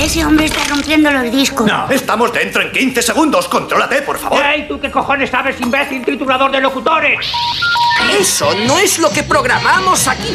Ese hombre está rompiendo los discos. No, estamos dentro en 15 segundos. Contrólate, por favor. ¡Ey, tú qué cojones sabes, imbécil triturador de locutores! Eso no es lo que programamos aquí.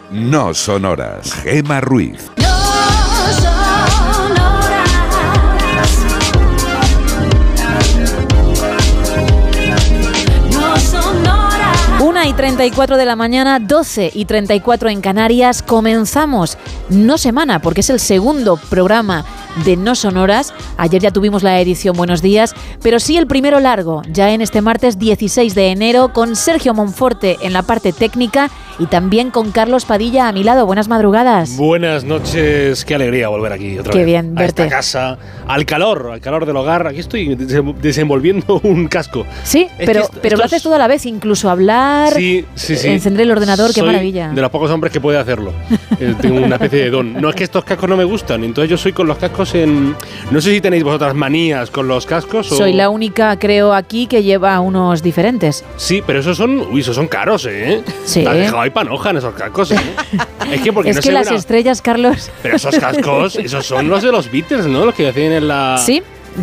no sonoras. Gema Ruiz. Una y 34 de la mañana, 12 y 34 en Canarias. Comenzamos, no semana, porque es el segundo programa de No Sonoras. Ayer ya tuvimos la edición Buenos Días, pero sí el primero largo, ya en este martes 16 de enero, con Sergio Monforte en la parte técnica y también con Carlos Padilla a mi lado. Buenas madrugadas. Buenas noches, qué alegría volver aquí otra Qué vez. bien a esta verte. casa, al calor, al calor del hogar. Aquí estoy desenvolviendo un casco. Sí, Es pero, que pero lo haces todo a la vez, incluso hablar, Sí, sí, sí. encender el ordenador, qué Soy maravilla. De los pocos hombres que puede hacerlo. Eh, Tengo una especie de don. No es que estos cascos no me gustan, entonces yo soy con los cascos en. No sé si tenéis vosotras manías con los cascos o. Soy la única, creo, aquí que lleva unos diferentes. Sí, pero esos son. Uy, esos son caros, ¿eh? Sí. Te has dejado ahí panoja en esos cascos, ¿eh? es que porque es no que sé las una- estrellas, Carlos. Pero esos cascos, esos son los de los Beatles, ¿no? Los que hacían en la. Sí,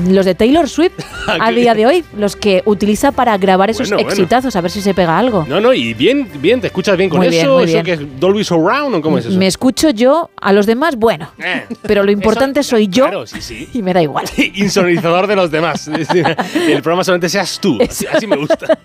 los de Taylor Swift a día de hoy, los que utiliza para grabar esos Bueno, bueno. exitazos, a ver si se pega algo. No, no, y bien, bien, te escuchas bien con Muy eso. bien, ¿Eso bien. que es Dolby Surround o cómo es eso? Me escucho yo, a los demás, bueno. Eh, Pero lo importante eso- soy yo Claro, sí, sí. y me da igual. Insonorizador de los demás. Es El programa solamente seas tú. Así, así me gusta.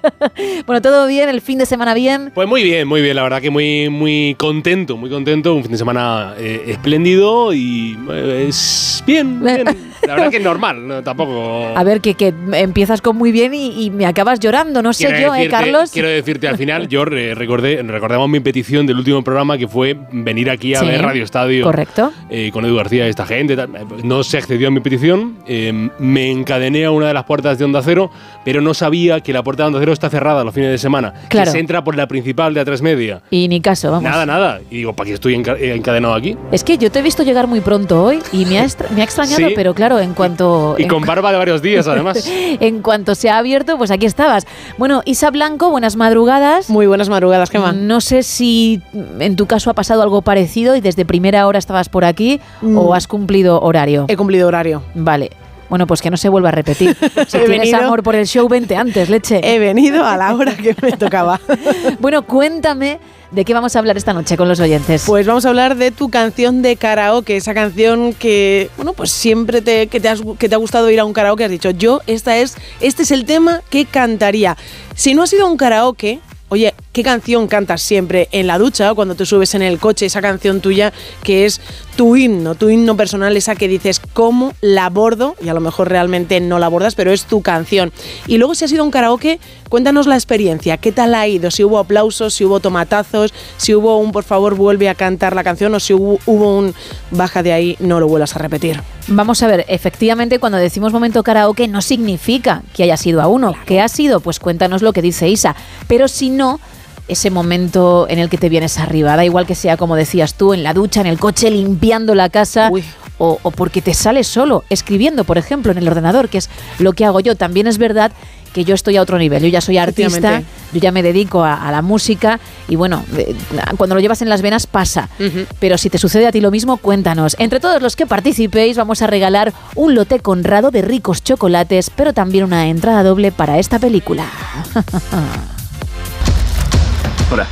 Bueno, todo bien, el fin de semana bien. Pues muy bien, muy bien. La verdad que muy, muy contento, muy contento. Un fin de semana eh, espléndido y eh, es bien, bien. La verdad que normal, ¿no? tampoco. A ver, que, que empiezas con muy bien y, y me acabas llorando, no sé Quiero yo, ¿eh, Carlos? Quiero decirte, al final, yo recordé, recordamos mi petición del último programa que fue venir aquí a Sí, ver Radio Estadio. Correcto. eh, con Edu García y esta gente. tal. No se accedió a mi petición. eh, me encadené a una de las puertas de Onda Cero, pero no sabía que la puerta de Onda Cero está cerrada los fines de semana. Claro. Que se entra por la principal de A3 Media. Y ni caso, vamos. Nada, nada. Y digo, ¿para qué estoy enca- encadenado aquí? Es que yo te he visto llegar muy pronto hoy y me ha, me ha extrañado, Sí. pero claro, en cuanto... Y en con barba de varios días, además. En cuanto se ha abierto, pues aquí estabas. Bueno, Isa Blanco, buenas madrugadas. Muy buenas madrugadas, Gemma. No sé si en tu caso ha pasado algo parecido y desde primera hora estabas por aquí Mm. o has cumplido horario. He cumplido horario. Vale. Bueno, pues que no se vuelva a repetir. Si He tienes venido- amor por el show, vente antes, leche. He venido a la hora que me tocaba. Bueno, cuéntame de qué vamos a hablar esta noche con los oyentes. Pues vamos a hablar de tu canción de karaoke, esa canción que, bueno, pues siempre te, que te, has- que te ha gustado ir a un karaoke, has dicho, yo, esta es, este es el tema que cantaría. Si no has ido a un karaoke, oye, ¿qué canción cantas siempre en la ducha o cuando te subes en el coche? Esa canción tuya que es tu himno, tu himno personal, esa que dices, ¿cómo la abordo? Y a lo mejor realmente no la abordas, pero es tu canción. Y luego si has ido a un karaoke, cuéntanos la experiencia, ¿qué tal ha ido? Si hubo aplausos, si hubo tomatazos, si hubo un por favor vuelve a cantar la canción o si hubo, hubo un baja de ahí, no lo vuelvas a repetir. Vamos a ver, efectivamente cuando decimos momento karaoke no significa que haya sido a uno. ¿Qué ha sido? Pues cuéntanos lo que dice Isa. Pero si no, ese momento en el que te vienes arriba, da igual que sea como decías tú, en la ducha, en el coche, limpiando la casa. O, o porque te sales solo, escribiendo, por ejemplo, en el ordenador, que es lo que hago yo. También es verdad que yo estoy a otro nivel. Yo ya soy artista, yo ya me dedico a, a la música y bueno, eh, cuando lo llevas en las venas pasa. Pero si te sucede a ti lo mismo, cuéntanos. Entre todos los que participéis vamos a regalar un lote conrado de ricos chocolates, pero también una entrada doble para esta película. Hola.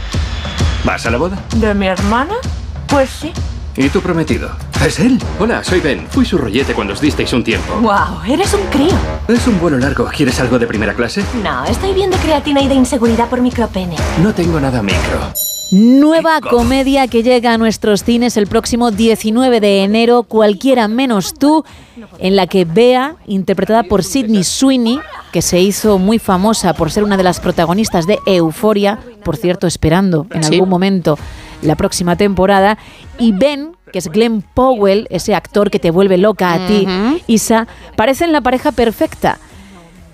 ¿Vas a la boda? ¿De mi hermana? Pues sí. ¿Y tu prometido? Es él. Hola, soy Ben. Fui su rollete cuando os disteis un tiempo. Wow, eres un crío. Es un vuelo largo. ¿Quieres algo de primera clase? No, estoy bien de creatina y de inseguridad por micropene. No tengo nada micro. Nueva comedia que llega a nuestros cines el próximo 19 de enero, Cualquiera menos tú, en la que Bea, interpretada por Sidney Sweeney, que se hizo muy famosa por ser una de las protagonistas de Euforia, por cierto, esperando en algún momento la próxima temporada, y Ben, que es Glenn Powell, ese actor que te vuelve loca a ti, Isa, parecen la pareja perfecta.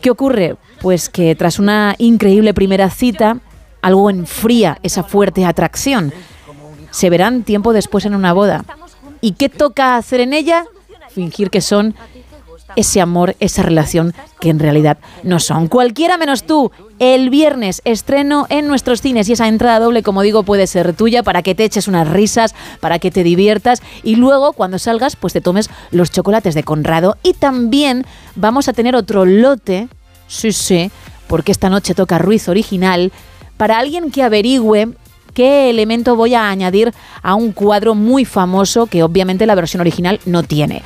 ¿Qué ocurre? Pues que tras una increíble primera cita, algo enfría esa fuerte atracción. Se verán tiempo después en una boda. ¿Y qué toca hacer en ella? Fingir que son ese amor, esa relación que en realidad no son. Cualquiera menos tú. El viernes estreno en nuestros cines y esa entrada doble, como digo, puede ser tuya para que te eches unas risas, para que te diviertas y luego cuando salgas pues te tomes los chocolates de Conrado y también vamos a tener otro lote, sí, sí, porque esta noche toca Ruiz original, para alguien que averigüe qué elemento voy a añadir a un cuadro muy famoso que obviamente la versión original no tiene.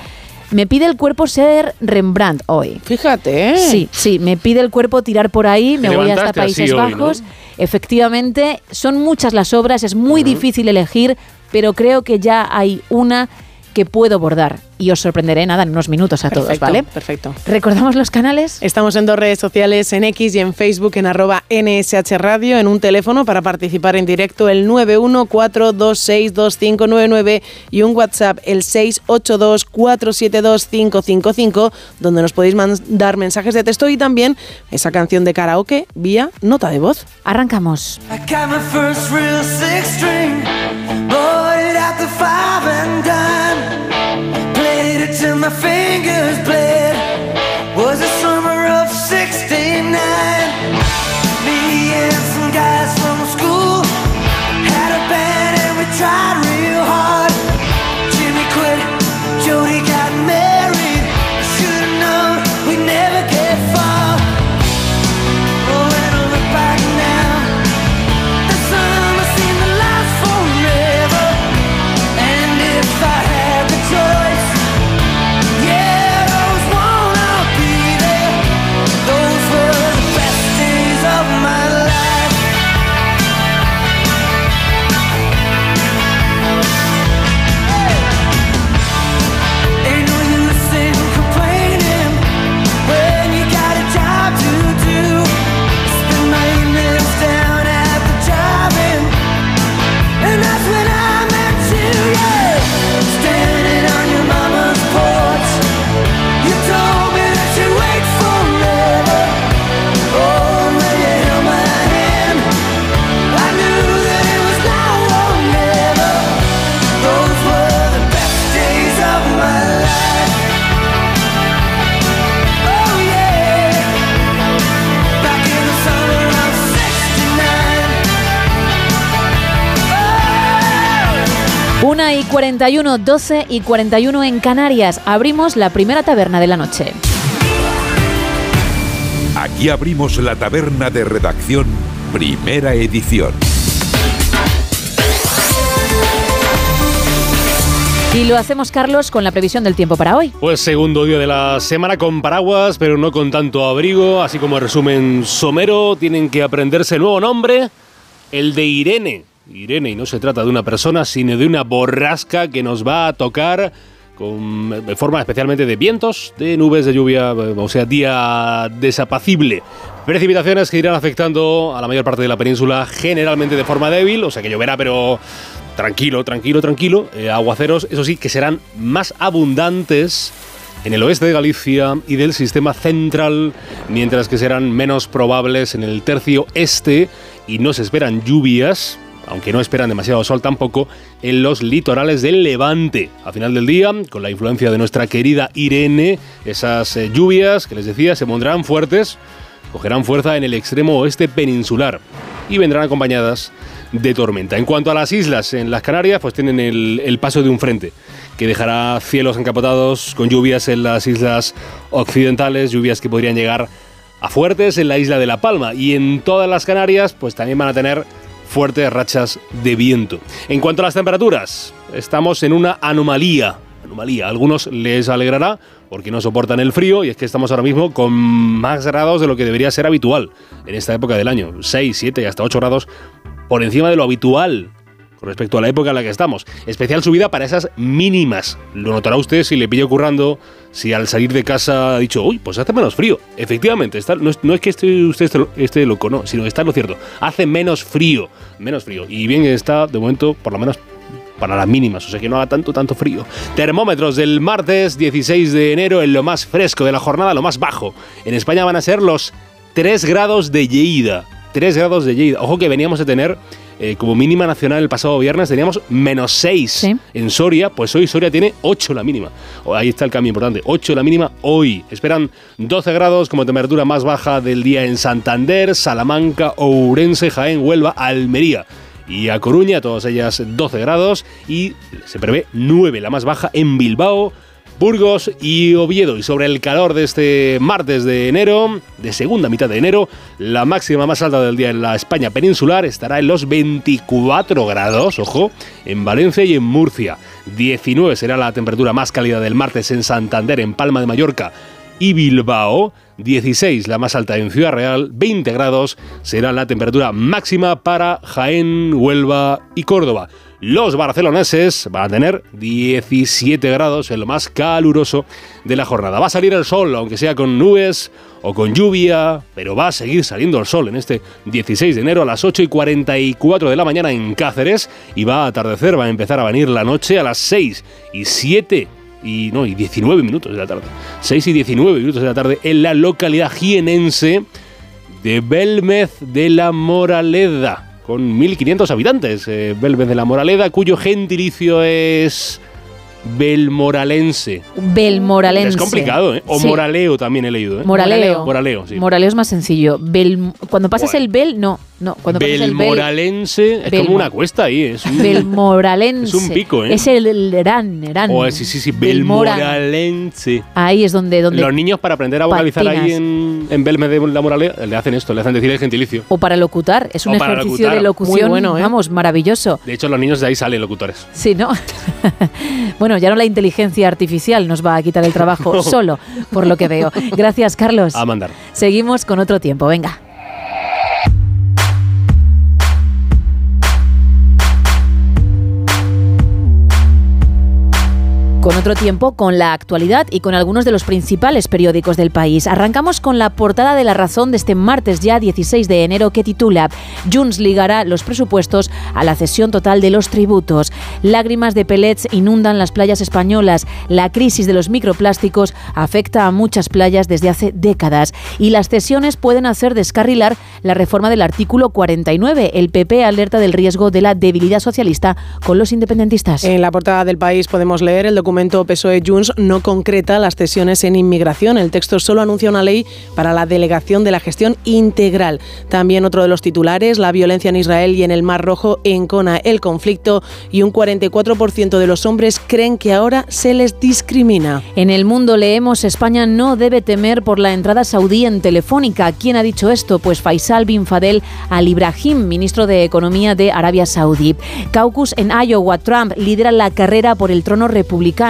Me pide el cuerpo ser Rembrandt hoy. Fíjate. ¿eh? Sí, sí, me pide el cuerpo tirar por ahí, me voy hasta Países hoy, ¿no? Bajos. Efectivamente, son muchas las obras, es muy difícil elegir, pero creo que ya hay una que puedo bordar y os sorprenderé nada en unos minutos a todos, ¿vale? Perfecto. ¿Recordamos los canales? Estamos en dos redes sociales, en X y en Facebook, en arroba NSH Radio, en un teléfono para participar en directo, el 914262599 y un WhatsApp, el 682472555, donde nos podéis mandar mensajes de texto y también esa canción de karaoke vía nota de voz. Arrancamos. I the five and. my fingers play. '69. Una y 41, 12 y 41 en Canarias. Abrimos la primera taberna de la noche. Aquí abrimos la taberna de redacción, primera edición. Y lo hacemos, Carlos, con la previsión del tiempo para hoy. Pues segundo día de la semana con paraguas, pero no con tanto abrigo. Así como resumen somero, tienen que aprenderse el nuevo nombre, el de Irene. Irene, y no se trata de una persona, sino de una borrasca que nos va a tocar con, de forma especialmente de vientos, de nubes de lluvia, o sea, día desapacible. Precipitaciones que irán afectando a la mayor parte de la península, generalmente de forma débil, o sea que lloverá, pero tranquilo, tranquilo, tranquilo. Eh, aguaceros, eso sí, que serán más abundantes en el oeste de Galicia y del sistema central, mientras que serán menos probables en el tercio este y no se esperan lluvias, aunque no esperan demasiado sol tampoco, en los litorales del Levante. A final del día, con la influencia de nuestra querida Irene, esas eh, lluvias que les decía se pondrán fuertes, cogerán fuerza en el extremo oeste peninsular y vendrán acompañadas de tormenta. En cuanto a las islas, en las Canarias, pues tienen el, el paso de un frente que dejará cielos encapotados con lluvias en las islas occidentales, lluvias que podrían llegar a fuertes en la isla de La Palma y en todas las Canarias, pues también van a tener fuertes rachas de viento. En cuanto a las temperaturas, estamos en una anomalía anomalía. A algunos les alegrará porque no soportan el frío y es que estamos ahora mismo con más grados de lo que debería ser habitual en esta época del año. 6, 7 y hasta 8 grados por encima de lo habitual respecto a la época en la que estamos. Especial subida para esas mínimas. Lo notará usted si le pillo currando, si al salir de casa ha dicho, uy, pues hace menos frío. Efectivamente, está, no, es, que esté, usted esté, loco, no, sino está lo cierto. Hace menos frío, menos frío. Y bien está, de momento, por lo menos para las mínimas, o sea que no haga tanto, tanto frío. Termómetros del martes 16 de enero en lo más fresco de la jornada, lo más bajo. En España van a ser los 3 grados de Lleida. 3 grados de Lleida. Ojo que veníamos a tener eh, como mínima nacional el pasado viernes teníamos menos 6 Sí. en Soria, pues hoy Soria tiene 8 la mínima. O- Ahí está el cambio importante, 8 la mínima hoy. Esperan 12 grados como temperatura más baja del día en Santander, Salamanca, Ourense, Jaén, Huelva, Almería. Y a Coruña, todas ellas 12 grados y se prevé 9 la más baja en Bilbao, Burgos y Oviedo. Y sobre el calor de este martes de enero, de segunda mitad de enero, la máxima más alta del día en la España peninsular estará en los 24 grados, ojo, en Valencia y en Murcia. 19 será la temperatura más cálida del martes en Santander, en Palma de Mallorca y Bilbao. 16 la más alta en Ciudad Real, 20 grados será la temperatura máxima para Jaén, Huelva y Córdoba. Los barceloneses van a tener 17 grados en lo más caluroso de la jornada. Va a salir el sol, aunque sea con nubes o con lluvia, pero va a seguir saliendo el sol en este 16 de enero a las 8 y 44 de la mañana en Cáceres y va a atardecer, va a empezar a venir la noche a las 6 y 7 y no, y 19 minutos de la tarde. 6 y 19 minutos de la tarde en la localidad jienense de Belmez de la Moraleda, con 1.500 habitantes. Eh, de la Moraleda, cuyo gentilicio es belmoralense. Belmoralense. Es complicado, ¿eh? O Sí. moraleo también he leído, ¿eh? Moraleo. Moraleo, sí. Moraleo es más sencillo. Bel- cuando pasas el bel, no, no. Cuando pasas el bel, Belmoralense es como una cuesta ahí. Es un, Belmoralense. Es un pico, ¿eh? Es el, el Erán, Erán. Oh, sí, sí, sí, Belmora. belmoralense. Ahí es donde, donde Los niños para aprender a vocalizar ahí en, en Belmez de la Moraleda le hacen esto, le hacen decir el gentilicio. O para locutar, es un ejercicio locutar. de locución, Muy bueno, ¿eh? vamos, maravilloso. De hecho, los niños de ahí salen locutores. Sí, ¿no? bueno, ya no la inteligencia artificial nos va a quitar el trabajo solo, por lo que veo. Gracias, Carlos. A mandar. Seguimos con otro tiempo, venga. Con otro tiempo, con la actualidad y con algunos de los principales periódicos del país. Arrancamos con la portada de La Razón de este martes ya 16 de enero que titula Junts ligará los presupuestos a la cesión total de los tributos. Lágrimas de pellets inundan las playas españolas. La crisis de los microplásticos afecta a muchas playas desde hace décadas y las cesiones pueden hacer descarrilar la reforma del artículo 49. El PP alerta del riesgo de la debilidad socialista con los independentistas. En la portada del país podemos leer el documento PSOE-Junts no concreta las cesiones en inmigración. El texto solo anuncia una ley para la delegación de la gestión integral. También otro de los titulares, la violencia en Israel y en el Mar Rojo encona el conflicto y un 44% de los hombres creen que ahora se les discrimina. En el mundo leemos España no debe temer por la entrada saudí en Telefónica. ¿Quién ha dicho esto? Pues Faisal bin Fadel Al Ibrahim, ministro de Economía de Arabia Saudí. Caucus en Iowa, Trump lidera la carrera por el trono republicano.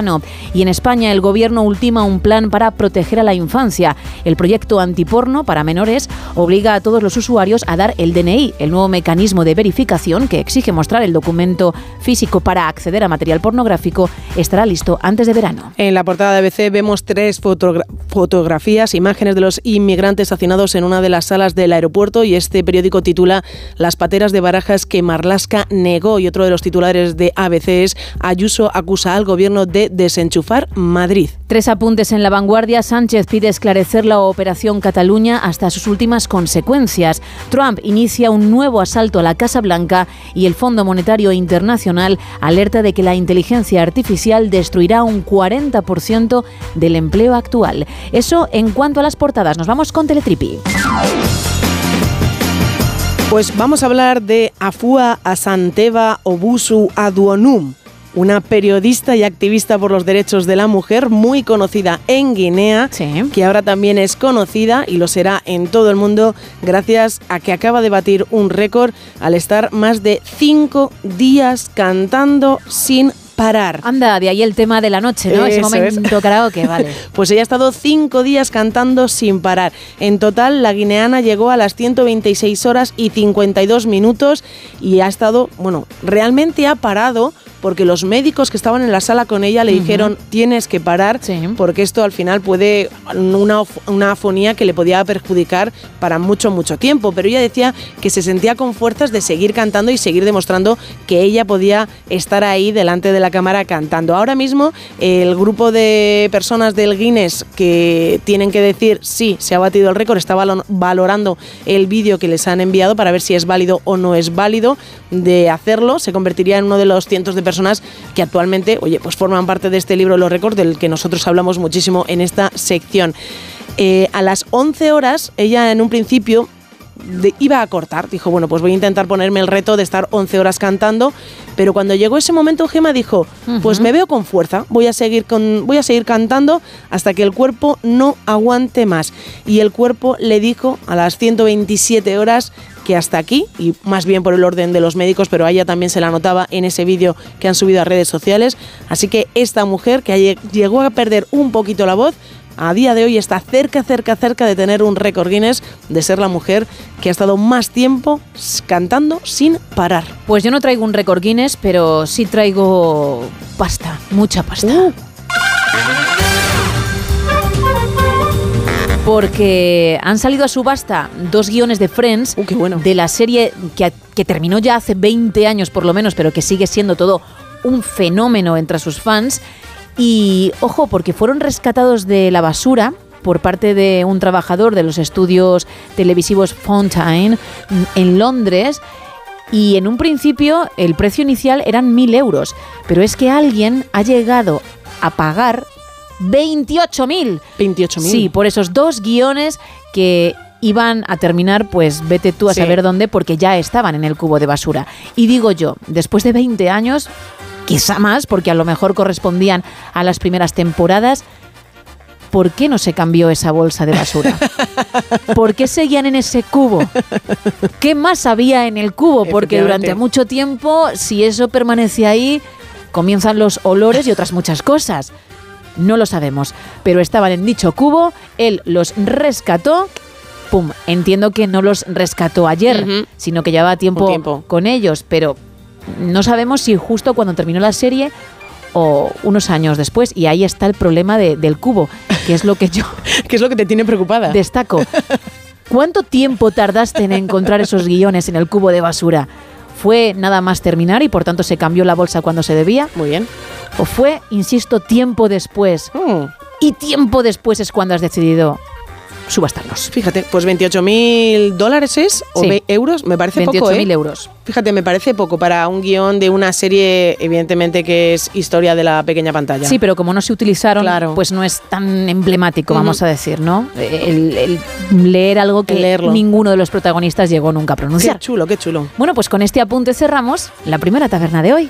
Y en España el gobierno ultima un plan para proteger a la infancia. El proyecto antiporno para menores obliga a todos los usuarios a dar el DNI, el nuevo mecanismo de verificación que exige mostrar el documento físico para acceder a material pornográfico, estará listo antes de verano. En la portada de ABC vemos tres fotogra- fotografías, imágenes de los inmigrantes hacinados en una de las salas del aeropuerto y este periódico titula Las pateras de barajas que Marlasca negó y otro de los titulares de ABC es Ayuso acusa al gobierno de desenchufar Madrid. Tres apuntes en la vanguardia. Sánchez pide esclarecer la operación Cataluña hasta sus últimas consecuencias. Trump inicia un nuevo asalto a la Casa Blanca y el Fondo Monetario Internacional alerta de que la inteligencia artificial destruirá un 40% del empleo actual. Eso en cuanto a las portadas. Nos vamos con Teletripi. Pues vamos a hablar de Afua Asanteva Obusu Aduonum, una periodista y activista por los derechos de la mujer muy conocida en Guinea, que ahora también es conocida y lo será en todo el mundo gracias a que acaba de batir un récord al estar más de cinco días cantando sin parar. Anda, de ahí el tema de la noche, ¿no? Ese Eso es. momento karaoke, vale. Pues ella ha estado cinco días cantando sin parar. En total, la guineana llegó a las 126 horas y 52 minutos y ha estado, bueno, realmente ha parado porque los médicos que estaban en la sala con ella le Ujú. dijeron tienes que parar porque esto al final puede una, una afonía que le podía perjudicar para mucho mucho tiempo pero ella decía que se sentía con fuerzas de seguir cantando y seguir demostrando que ella podía estar ahí delante de la cámara cantando ahora mismo el grupo de personas del Guinness que tienen que decir sí se ha batido el récord está valo- valorando el vídeo que les han enviado para ver si es válido o no es válido de hacerlo se convertiría en uno de los cientos de personas que actualmente, oye, pues forman parte de este libro los récords del que nosotros hablamos muchísimo en esta sección. Eh, a las 11 horas, ella en un principio de- iba a cortar, dijo, bueno, pues voy a intentar ponerme el reto de estar 11 horas cantando, pero cuando llegó ese momento Gema dijo, pues me veo con fuerza, voy a seguir con voy a seguir cantando hasta que el cuerpo no aguante más y el cuerpo le dijo a las 127 horas que hasta aquí, y más bien por el orden de los médicos, pero a ella también se la notaba en ese vídeo que han subido a redes sociales. Así que esta mujer que llegó a perder un poquito la voz, a día de hoy está cerca, cerca, cerca de tener un récord Guinness, de ser la mujer que ha estado más tiempo cantando sin parar. Pues yo no traigo un récord Guinness, pero sí traigo pasta, mucha pasta. Uh. Porque han salido a subasta dos guiones de Friends de la serie que, que terminó ya hace 20 años por lo menos, pero que sigue siendo todo un fenómeno entre sus fans. Y ojo, porque fueron rescatados de la basura por parte de un trabajador de los estudios televisivos Fountain en Londres. Y en un principio el precio inicial eran 1.000 euros, pero es que alguien ha llegado a pagar 28.000. 28.000. Sí, por esos dos guiones que iban a terminar, pues vete tú a Sí. saber dónde, porque ya estaban en el cubo de basura. Y digo yo, después de 20 años, quizá más, porque a lo mejor correspondían a las primeras temporadas, ¿por qué no se cambió esa bolsa de basura? ¿Por qué seguían en ese cubo? ¿Qué más había en el cubo? Porque durante mucho tiempo, si eso permanece ahí, comienzan los olores y otras muchas cosas. No lo sabemos, pero estaban en dicho cubo, él los rescató. Pum, entiendo que no los rescató ayer, sino que llevaba tiempo, tiempo. con ellos, pero no sabemos si justo cuando terminó la serie o unos años después. Y ahí está el problema de- del cubo, que es lo que yo ¿Qué es lo que te tiene preocupada? destaco. ¿Cuánto tiempo tardaste en encontrar esos guiones en el cubo de basura? ¿Fue nada más terminar y por tanto se cambió la bolsa cuando se debía? Muy bien. ¿O fue, insisto, tiempo después? Mm. Y tiempo después es cuando has decidido subastarlos. Fíjate, pues 28.000 dólares es, o Sí. euros, me parece poco, 28.000 ¿eh? euros. Fíjate, me parece poco para un guion de una serie, evidentemente que es historia de la pequeña pantalla. Sí, pero como no se utilizaron, Claro. pues no es tan emblemático, vamos a decir, ¿no? El, el leer algo que leerlo. ninguno de los protagonistas llegó nunca a Qué pronunciar. chulo, qué chulo. Bueno, pues con este apunte cerramos la primera taberna de hoy.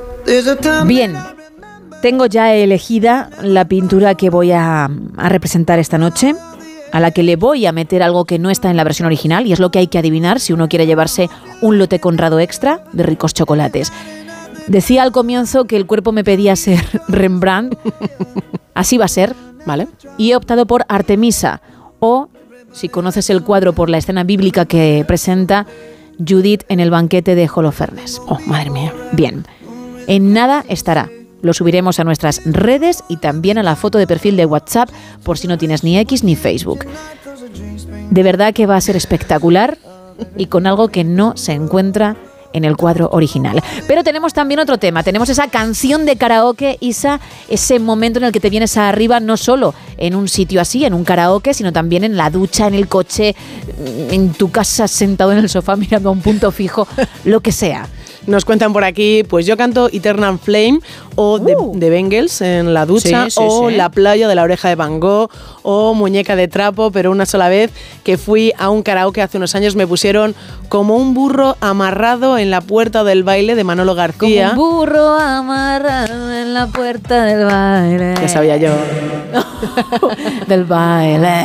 Bien, Tengo ya elegida la pintura que voy a, a representar esta noche, a la que le voy a meter algo que no está en la versión original, y es lo que hay que adivinar si uno quiere llevarse un lote Conrado extra de ricos chocolates. Decía al comienzo que el cuerpo me pedía ser Rembrandt. Así va a ser. Vale. Y he optado por Artemisa. O, si conoces el cuadro por la escena bíblica que presenta, Judith en el banquete de Holofernes. Oh, madre mía. Bien. En nada estará. Lo subiremos a nuestras redes y también a la foto de perfil de WhatsApp por si no tienes ni X ni Facebook. De verdad que va a ser espectacular y con algo que no se encuentra en el cuadro original. Pero tenemos también otro tema, tenemos esa canción de karaoke, Isa, ese momento en el que te vienes arriba no solo en un sitio así, en un karaoke, sino también en la ducha, en el coche, en tu casa sentado en el sofá mirando a un punto fijo, lo que sea. Nos cuentan por aquí, pues yo canto Eternal Flame o de, de Bengals en la ducha Sí, sí, o sí. La playa de la oreja de Van Gogh o Muñeca de trapo, pero una sola vez que fui a un karaoke hace unos años me pusieron como un burro amarrado en la puerta del baile de Manolo Como García. un burro amarrado en la puerta del baile. Ya sabía yo. del baile.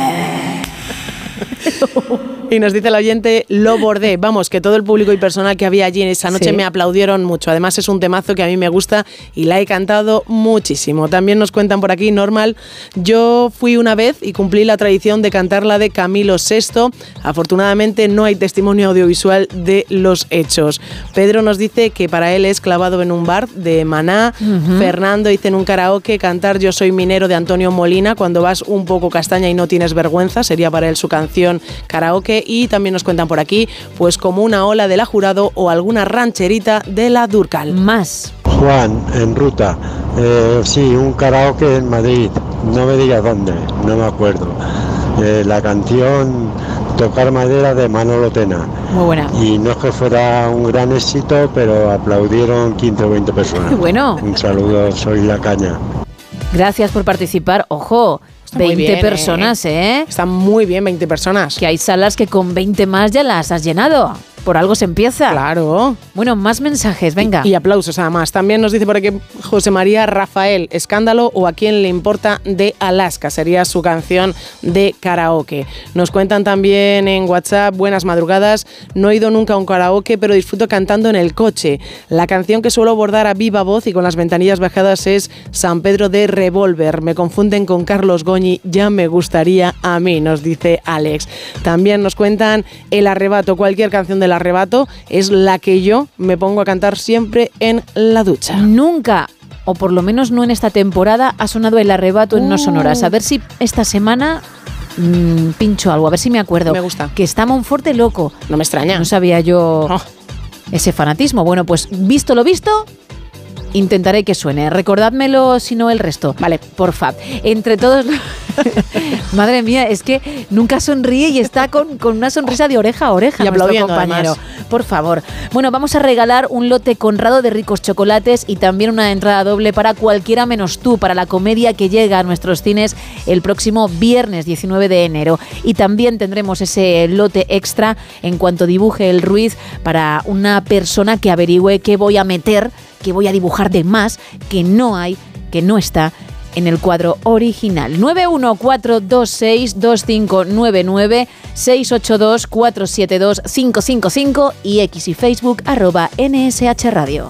Y nos dice el oyente, lo bordé. Vamos, que todo el público y personal que había allí en esa noche Sí. me aplaudieron mucho. Además es un temazo que a mí me gusta y la he cantado muchísimo. También nos cuentan por aquí, normal, yo fui una vez y cumplí la tradición de cantar la de Camilo VI. Afortunadamente no hay testimonio audiovisual de los hechos. Pedro nos dice que para él es clavado en un bar de Maná. Fernando dice en un karaoke cantar Yo soy minero de Antonio Molina cuando vas un poco castaña y no tienes vergüenza. Sería para él su canción karaoke. Y también nos cuentan por aquí, pues como una ola de la jurado o alguna rancherita de la Durcal. Más. Juan, en ruta. Eh, sí, un karaoke en Madrid. No me digas dónde, no me acuerdo. Eh, la canción Tocar Madera de Manolo Tena. Muy buena. Y no es que fuera un gran éxito, pero aplaudieron 15 o 20 personas. Qué bueno. Un saludo, soy La Caña. Gracias por participar. Ojo, muy 20 bien, personas, ¿eh? Están muy bien 20 personas. Que hay salas que con 20 más ya las has llenado. Por algo se empieza. Claro. Bueno, más mensajes, venga. Y aplausos además. También nos dice por aquí José María Rafael, Escándalo o a quién le importa de Alaska. Sería su canción de karaoke. Nos cuentan también en WhatsApp, buenas madrugadas. No he ido nunca a un karaoke, pero disfruto cantando en el coche. La canción que suelo bordar a viva voz y con las ventanillas bajadas es San Pedro de Revolver. Me confunden con Carlos Goñi, ya me gustaría a mí, nos dice Alex. También nos cuentan El Arrebato, cualquier canción del Arrebato es la que yo me pongo a cantar siempre en la ducha. Nunca, o por lo menos no en esta temporada, ha sonado el arrebato en No Uh. Sonoras. A ver si esta semana mm, pincho algo, a ver si me acuerdo. Me gusta. Que está Monforte loco. No me extraña. No sabía yo Oh. ese fanatismo. Bueno, pues visto lo visto, intentaré que suene. Recordádmelo si no el resto. Vale, porfa. Entre todos... Madre mía, es que nunca sonríe y está con, con una sonrisa de oreja a oreja. Y nuestro compañero. además. Por favor. Bueno, vamos a regalar un lote conrado de ricos chocolates y también una entrada doble para cualquiera menos tú, para la comedia que llega a nuestros cines el próximo viernes 19 de enero. Y también tendremos ese lote extra en cuanto dibuje el Ruiz para una persona que averigüe qué voy a meter, qué voy a dibujar de más, que no hay, que no está en el cuadro original. 914262599 682472555 y X y Facebook arroba NSH Radio.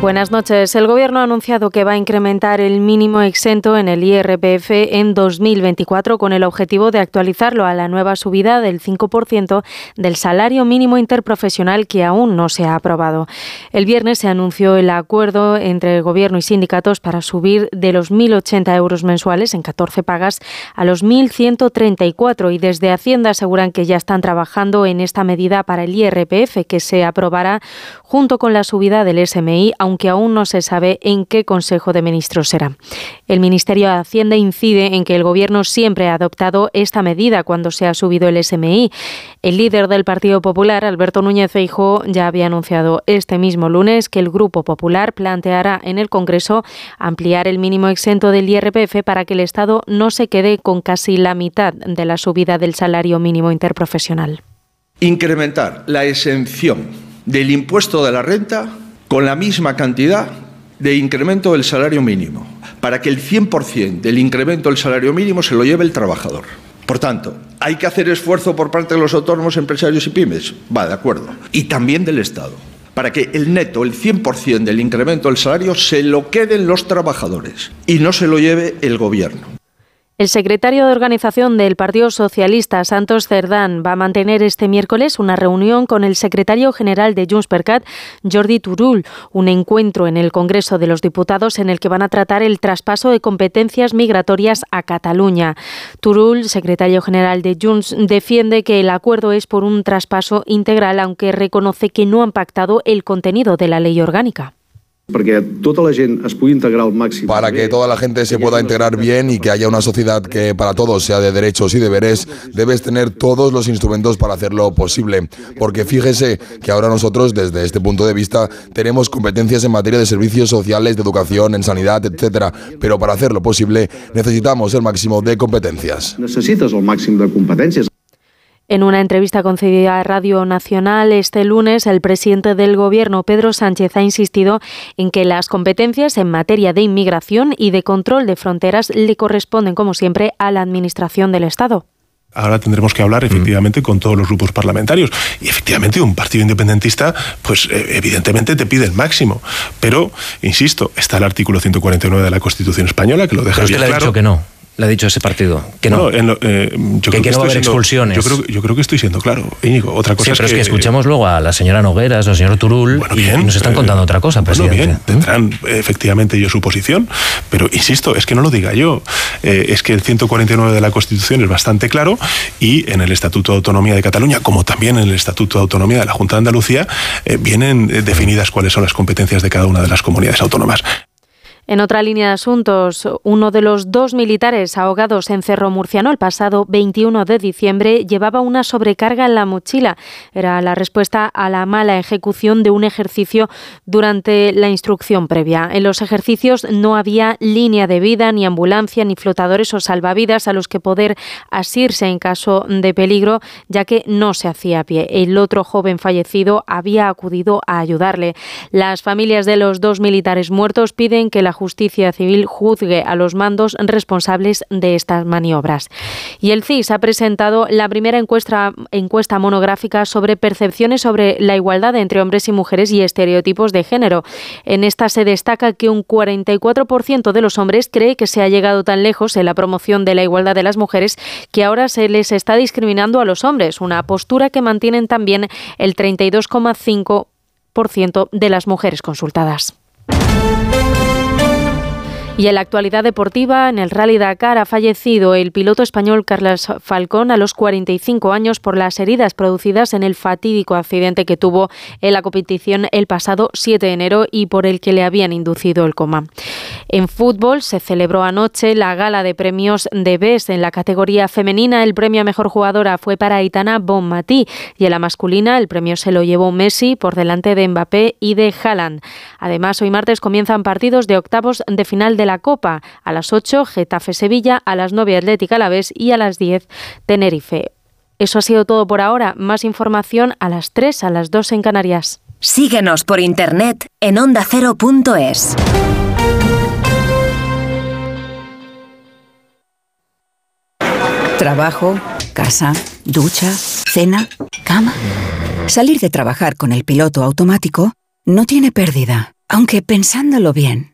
Buenas noches. El Gobierno ha anunciado que va a incrementar el mínimo exento en el IRPF en 2024 con el objetivo de actualizarlo a la nueva subida del 5% del salario mínimo interprofesional que aún no se ha aprobado. El viernes se anunció el acuerdo entre el Gobierno y sindicatos para subir de los 1.080 euros mensuales en 14 pagas a los 1.134 y desde Hacienda aseguran que ya están trabajando en esta medida para el IRPF que se aprobará junto con la subida del SMI aunque aún no se sabe en qué Consejo de Ministros será. El Ministerio de Hacienda incide en que el Gobierno siempre ha adoptado esta medida cuando se ha subido el SMI. El líder del Partido Popular, Alberto Núñez Feijóo, ya había anunciado este mismo lunes que el Grupo Popular planteará en el Congreso ampliar el mínimo exento del IRPF para que el Estado no se quede con casi la mitad de la subida del salario mínimo interprofesional. Incrementar la exención del impuesto de la renta con la misma cantidad de incremento del salario mínimo, para que el 100% del incremento del salario mínimo se lo lleve el trabajador. Por tanto, ¿hay que hacer esfuerzo por parte de los autónomos, empresarios y pymes? Va, de acuerdo. Y también del Estado, para que el neto, el 100% del incremento del salario, se lo queden los trabajadores y no se lo lleve el Gobierno. El secretario de organización del Partido Socialista, Santos Cerdán, va a mantener este miércoles una reunión con el secretario general de Junts per Cat, Jordi Turul, un encuentro en el Congreso de los Diputados en el que van a tratar el traspaso de competencias migratorias a Cataluña. Turul, secretario general de Junts, defiende que el acuerdo es por un traspaso integral, aunque reconoce que no han pactado el contenido de la ley orgánica. Para que toda la gente se pueda integrar bien y que haya una sociedad que para todos sea de derechos y deberes, debes tener todos los instrumentos para hacerlo posible. Porque fíjese que ahora nosotros, desde este punto de vista, tenemos competencias en materia de servicios sociales, de educación, en sanidad, etcétera. Pero para hacerlo posible, necesitamos el máximo de competencias. Necesitas el máximo de competencias. En una entrevista concedida a Radio Nacional este lunes, el presidente del Gobierno, Pedro Sánchez, ha insistido en que las competencias en materia de inmigración y de control de fronteras le corresponden, como siempre, a la Administración del Estado. Ahora tendremos que hablar efectivamente con todos los grupos parlamentarios. Y efectivamente un partido independentista, pues eh, evidentemente te pide el máximo. Pero, insisto, está el artículo 149 de la Constitución española que lo deja Pero usted bien le ha claro. dicho que no. Le ha dicho ese partido que no. en lo- eh, yo Que- creo que no va a haber expulsiones. Yo creo, yo creo que estoy siendo claro, Íñigo. Otra cosa Sí, pero es que, que escuchamos luego a la señora Nogueras, al señor Turul, y- y, nos están contando otra cosa, Bueno, presidente. bien, tendrán eh, efectivamente ellos su posición, pero insisto, es que no lo diga yo. Eh, es que el 149 de la Constitución es bastante claro y en el Estatuto de Autonomía de Cataluña, como también en el Estatuto de Autonomía de la Junta de Andalucía, eh, vienen eh, definidas cuáles son las competencias de cada una de las comunidades autónomas. En otra línea de asuntos, uno de los dos militares ahogados en Cerro Murciano el pasado 21 de diciembre llevaba una sobrecarga en la mochila. Era la respuesta a la mala ejecución de un ejercicio durante la instrucción previa. En los ejercicios no había línea de vida, ni ambulancia, ni flotadores o salvavidas a los que poder asirse en caso de peligro, ya que no se hacía a pie. El otro joven fallecido había acudido a ayudarle. Las familias de los dos militares muertos piden que la justicia civil juzgue a los mandos responsables de estas maniobras. Y el CIS ha presentado la primera encuesta, encuesta monográfica sobre percepciones sobre la igualdad entre hombres y mujeres y estereotipos de género. En esta se destaca que un 44% de los hombres cree que se ha llegado tan lejos en la promoción de la igualdad de las mujeres que ahora se les está discriminando a los hombres, una postura que mantienen también el 32,5% de las mujeres consultadas. Y en la actualidad deportiva, en el Rally Dakar ha fallecido el piloto español Carlos Falcón a los 45 años por las heridas producidas en el fatídico accidente que tuvo en la competición el pasado 7 de enero y por el que le habían inducido el coma. En fútbol se celebró anoche la gala de premios de BES. En la categoría femenina, el premio a mejor jugadora fue para Aitana Bonmatí y en la masculina, el premio se lo llevó Messi por delante de Mbappé y de Haaland. Además, hoy martes comienzan partidos de octavos de final de la Copa. A las 8, Getafe-Sevilla, a las 9, Atlética Alavés y a las 10, Tenerife. Eso ha sido todo por ahora. Más información a las 3, a las 2 en Canarias. Síguenos por internet en ondacero.es. Trabajo, casa, ducha, cena, cama. Salir de trabajar con el piloto automático no tiene pérdida, aunque pensándolo bien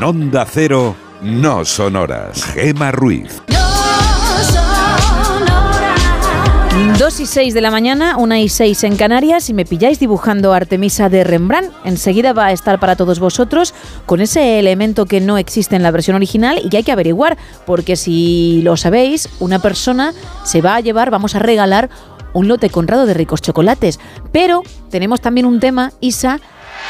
En Onda Cero, no son horas. Gema Ruiz. 2 y 6 de la mañana, 1 y 6 en Canarias. Si me pilláis dibujando Artemisa de Rembrandt, enseguida va a estar para todos vosotros con ese elemento que no existe en la versión original y que hay que averiguar, porque si lo sabéis, una persona se va a llevar, vamos a regalar un lote conrado de ricos chocolates. Pero tenemos también un tema, Isa,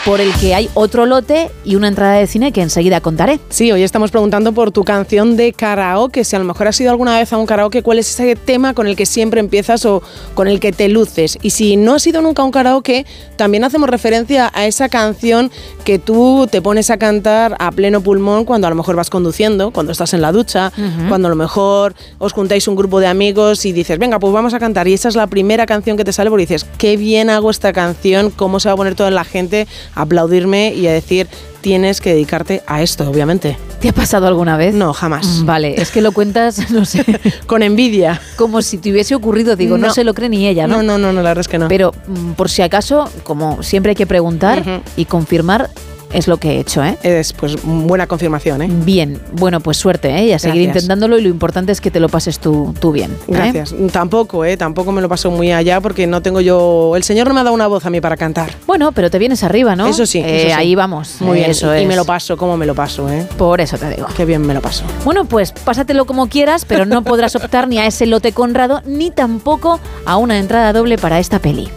por el que hay otro lote y una entrada de cine que enseguida contaré. Sí, hoy estamos preguntando por tu canción de karaoke. Si a lo mejor has ido alguna vez a un karaoke, ¿cuál es ese tema con el que siempre empiezas o con el que te luces? Y si no has ido nunca a un karaoke, también hacemos referencia a esa canción que tú te pones a cantar a pleno pulmón cuando a lo mejor vas conduciendo, cuando estás en la ducha, cuando a lo mejor os juntáis un grupo de amigos y dices, venga, pues vamos a cantar. Y esa es la primera canción que te sale porque dices, qué bien hago esta canción, cómo se va a poner toda la gente a aplaudirme y a decir, tienes que dedicarte a esto, obviamente. ¿Te ha pasado alguna vez? No, jamás. Vale, es que lo cuentas, no sé. Con envidia. Como si te hubiese ocurrido, digo, no, No. se lo cree ni ella, ¿no? No, no, no, no, la verdad es que no. Pero mm, por si acaso, como siempre hay que preguntar y confirmar, es lo que he hecho, ¿eh? Es pues buena confirmación, ¿eh? Bien, bueno, pues suerte, ¿eh? Y a seguir Gracias. intentándolo y lo importante es que te lo pases tú, tú bien. ¿eh? Gracias. Tampoco, ¿eh? Tampoco me lo paso muy allá porque no tengo yo... El Señor no me ha dado una voz a mí para cantar. Bueno, pero te vienes arriba, ¿no? Eso sí, Eh, eso sí. Ahí vamos. Muy bien. Eso y, y es. me lo paso, ¿cómo me lo paso, eh? Por eso te digo. Qué bien me lo paso. Bueno, pues pásatelo como quieras, pero no podrás optar ni a ese lote Conrado, ni tampoco a una entrada doble para esta peli.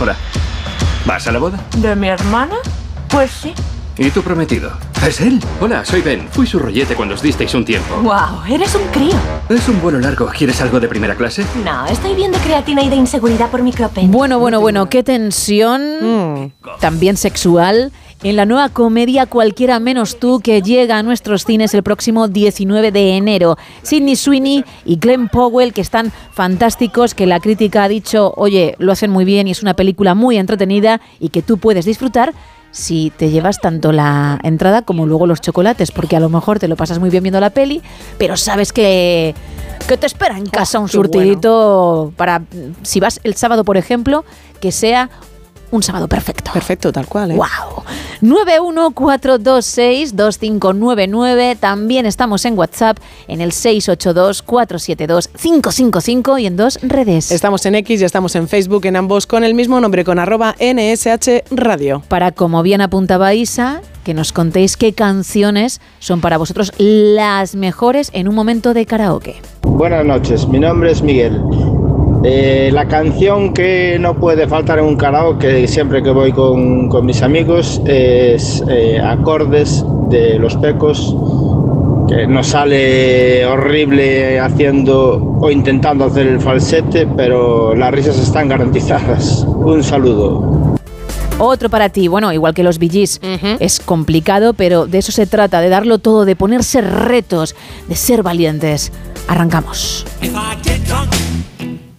Hola. ¿Vas a la boda? ¿De mi hermana? Pues sí. ¿Y tu prometido? ¿Es él? Hola, soy Ben. Fui su rollete cuando os disteis un tiempo. Wow, eres un crío. Es un vuelo largo. ¿Quieres algo de primera clase? No, estoy bien de creatina y de inseguridad por micropene. Bueno, bueno, bueno, qué tensión, también sexual, en la nueva comedia Cualquiera menos tú que llega a nuestros cines el próximo 19 de enero. Sidney Sweeney y Glenn Powell, que están fantásticos, que la crítica ha dicho, oye, lo hacen muy bien y es una película muy entretenida y que tú puedes disfrutar si te llevas tanto la entrada como luego los chocolates, porque a lo mejor te lo pasas muy bien viendo la peli, pero sabes que, que te espera en casa un bueno. surtidito para, si vas el sábado, por ejemplo, que sea un sábado perfecto. Perfecto, tal cual, ¿eh? ¡Wow! 914262599. También estamos en WhatsApp en el 682472555 y en dos redes. Estamos en X y estamos en Facebook, en ambos con el mismo nombre, con arroba NSH Radio. Para, como bien apuntaba Isa, que nos contéis qué canciones son para vosotros las mejores en un momento de karaoke. Buenas noches, mi nombre es Miguel. Eh, la canción que no puede faltar en un karaoke siempre que voy con, con mis amigos es eh, Acordes de Los Pecos, que nos sale horrible haciendo o intentando hacer el falsete, pero las risas están garantizadas. Un saludo. Otro para ti, bueno, igual que los BGs, es complicado, pero de eso se trata, de darlo todo, de ponerse retos, de ser valientes. Arrancamos.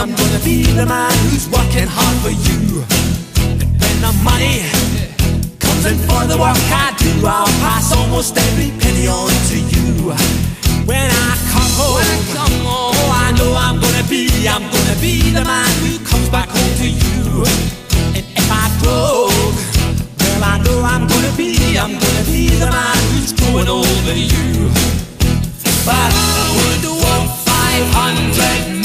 I'm gonna be the man who's working hard for you. And when the money comes in for the work I do, I'll pass almost every penny on to you. When I come home, oh, I know I'm gonna be, I'm gonna be the man who comes back home to you. And if I broke, well, I know I'm gonna be, I'm gonna be the man who's going over you. But I would walk 500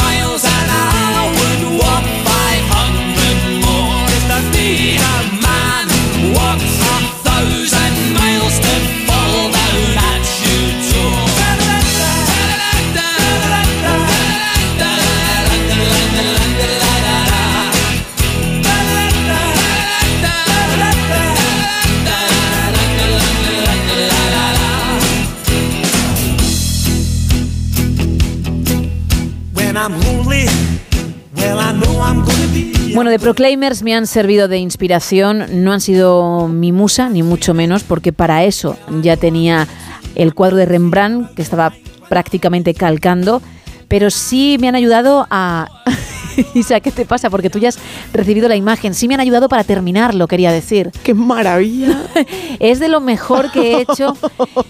Bueno, de Proclaimers me han servido de inspiración, no han sido mi musa, ni mucho menos, porque para eso ya tenía el cuadro de Rembrandt, que estaba prácticamente calcando, pero sí me han ayudado a... Isa, ¿qué te pasa? Porque tú ya has recibido la imagen. Sí me han ayudado para terminarlo, quería decir. ¡Qué maravilla! es de lo mejor que he hecho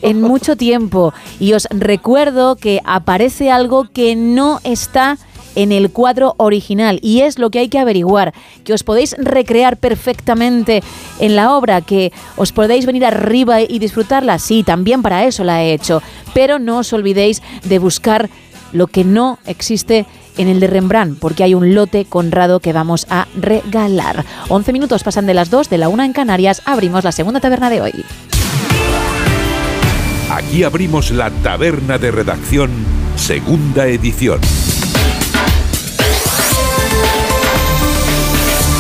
en mucho tiempo. Y os recuerdo que aparece algo que no está en el cuadro original y es lo que hay que averiguar, que os podéis recrear perfectamente en la obra, que os podéis venir arriba y disfrutarla, sí, también para eso la he hecho, pero no os olvidéis de buscar lo que no existe en el de Rembrandt, porque hay un lote conrado que vamos a regalar. 11 minutos pasan de las 2 de la 1 en Canarias, abrimos la segunda taberna de hoy. Aquí abrimos la taberna de redacción, segunda edición.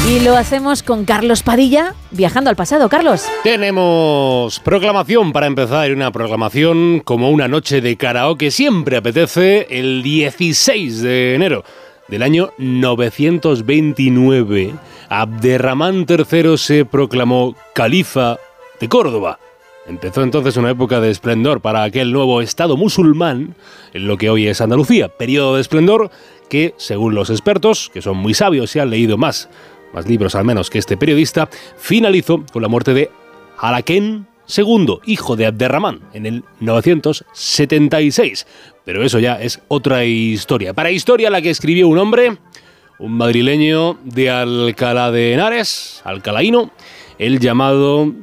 Y lo hacemos con Carlos Padilla, viajando al pasado. Carlos. Tenemos proclamación para empezar, una proclamación como una noche de karaoke siempre apetece el 16 de enero del año 929. Abderramán III se proclamó califa de Córdoba. Empezó entonces una época de esplendor para aquel nuevo Estado musulmán, en lo que hoy es Andalucía. Periodo de esplendor que, según los expertos, que son muy sabios y han leído más más libros al menos que este periodista, finalizó con la muerte de Halaken II, hijo de Abderramán, en el 976. Pero eso ya es otra historia. Para historia la que escribió un hombre, un madrileño de Alcalá de Henares, alcalaíno, el llamado...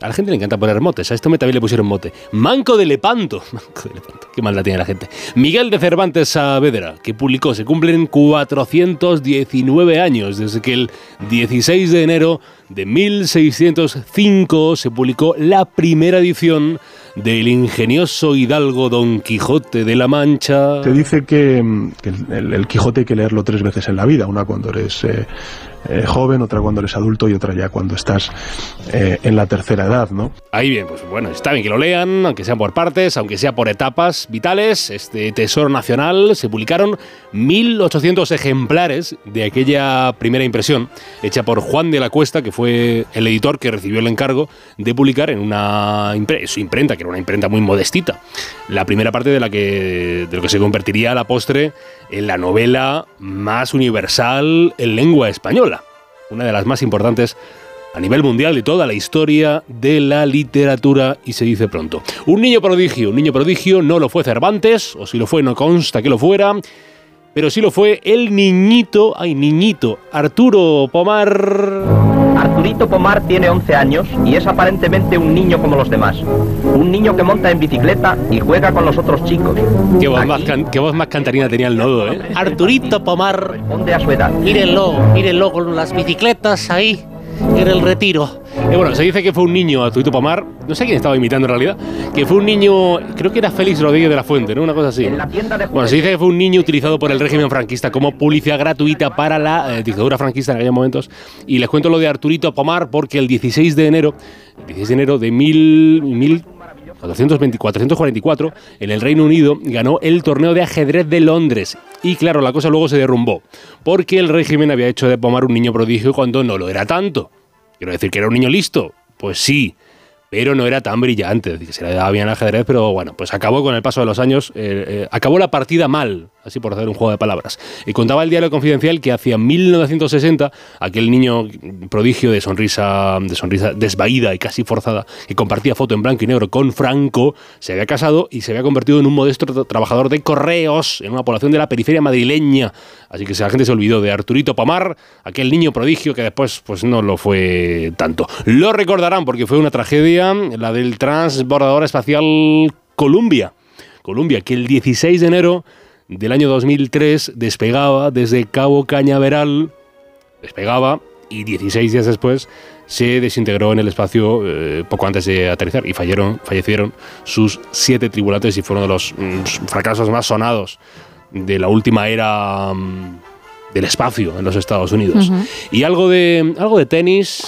A la gente le encanta poner motes, a este hombre también le pusieron mote. Manco de Lepanto. Manco de Lepanto. Qué mal la tiene la gente. Miguel de Cervantes Saavedra, que publicó, se cumplen 419 años desde que el 16 de enero de 1605 se publicó la primera edición del ingenioso hidalgo Don Quijote de la Mancha. Te dice que, el, el Quijote hay que leerlo tres veces en la vida, una cuando eres eh, eh, joven, otra cuando eres adulto y otra ya cuando estás eh, en la tercera edad, ¿no? Ahí bien, pues bueno, está bien que lo lean, aunque sea por partes, aunque sea por etapas vitales. Este Tesoro Nacional se publicaron 1.800 ejemplares de aquella primera impresión, hecha por Juan de la Cuesta, que fue el editor que recibió el encargo de publicar en una impre su imprenta, que era una imprenta muy modestita, la primera parte de la que de lo que se convertiría a la postre la novela más universal en lengua española, una de las más importantes a nivel mundial de toda la historia de la literatura y se dice pronto. Un niño prodigio, un niño prodigio no lo fue Cervantes, o si lo fue no consta que lo fuera, pero sí lo fue el niñito, ay niñito, Arturo Pomar. Arturito Pomar tiene 11 años y es aparentemente un niño como los demás. Un niño que monta en bicicleta y juega con los otros chicos. Qué voz, más, can- qué voz más cantarina tenía el nodo, ¿eh? Arturito Pomar responde a su edad. Mírenlo, mírenlo con las bicicletas ahí en el retiro. Eh, bueno, se dice que fue un niño, Arturito Pomar, no sé quién estaba imitando en realidad, que fue un niño, creo que era Félix Rodríguez de la Fuente, ¿no? Una cosa así. Bueno, se dice que fue un niño utilizado por el régimen franquista como publicidad gratuita para la eh, dictadura franquista en aquellos momentos. Y les cuento lo de Arturito Pomar porque el 16 de enero, 16 de enero de mil, mil 420 444, en el Reino Unido ganó el torneo de ajedrez de Londres. Y claro, la cosa luego se derrumbó, porque el régimen había hecho de Pomar un niño prodigio cuando no lo era tanto. Quiero decir que era un niño listo, pues sí, pero no era tan brillante, se le daba bien el ajedrez, pero bueno, pues acabó con el paso de los años, eh, eh, acabó la partida mal así por hacer un juego de palabras. Y contaba el diario confidencial que hacia 1960 aquel niño prodigio de sonrisa, de sonrisa desvaída y casi forzada, que compartía foto en blanco y negro con Franco, se había casado y se había convertido en un modesto tra- trabajador de correos en una población de la periferia madrileña. Así que la gente se olvidó de Arturito Pomar, aquel niño prodigio que después pues no lo fue tanto. Lo recordarán porque fue una tragedia, la del transbordador espacial Columbia. Columbia, que el 16 de enero del año 2003 despegaba desde Cabo Cañaveral, despegaba y 16 días después se desintegró en el espacio eh, poco antes de aterrizar y fallaron, fallecieron sus siete tripulantes y fue uno de los mm, fracasos más sonados de la última era mm, del espacio en los Estados Unidos. Y algo de, algo de tenis.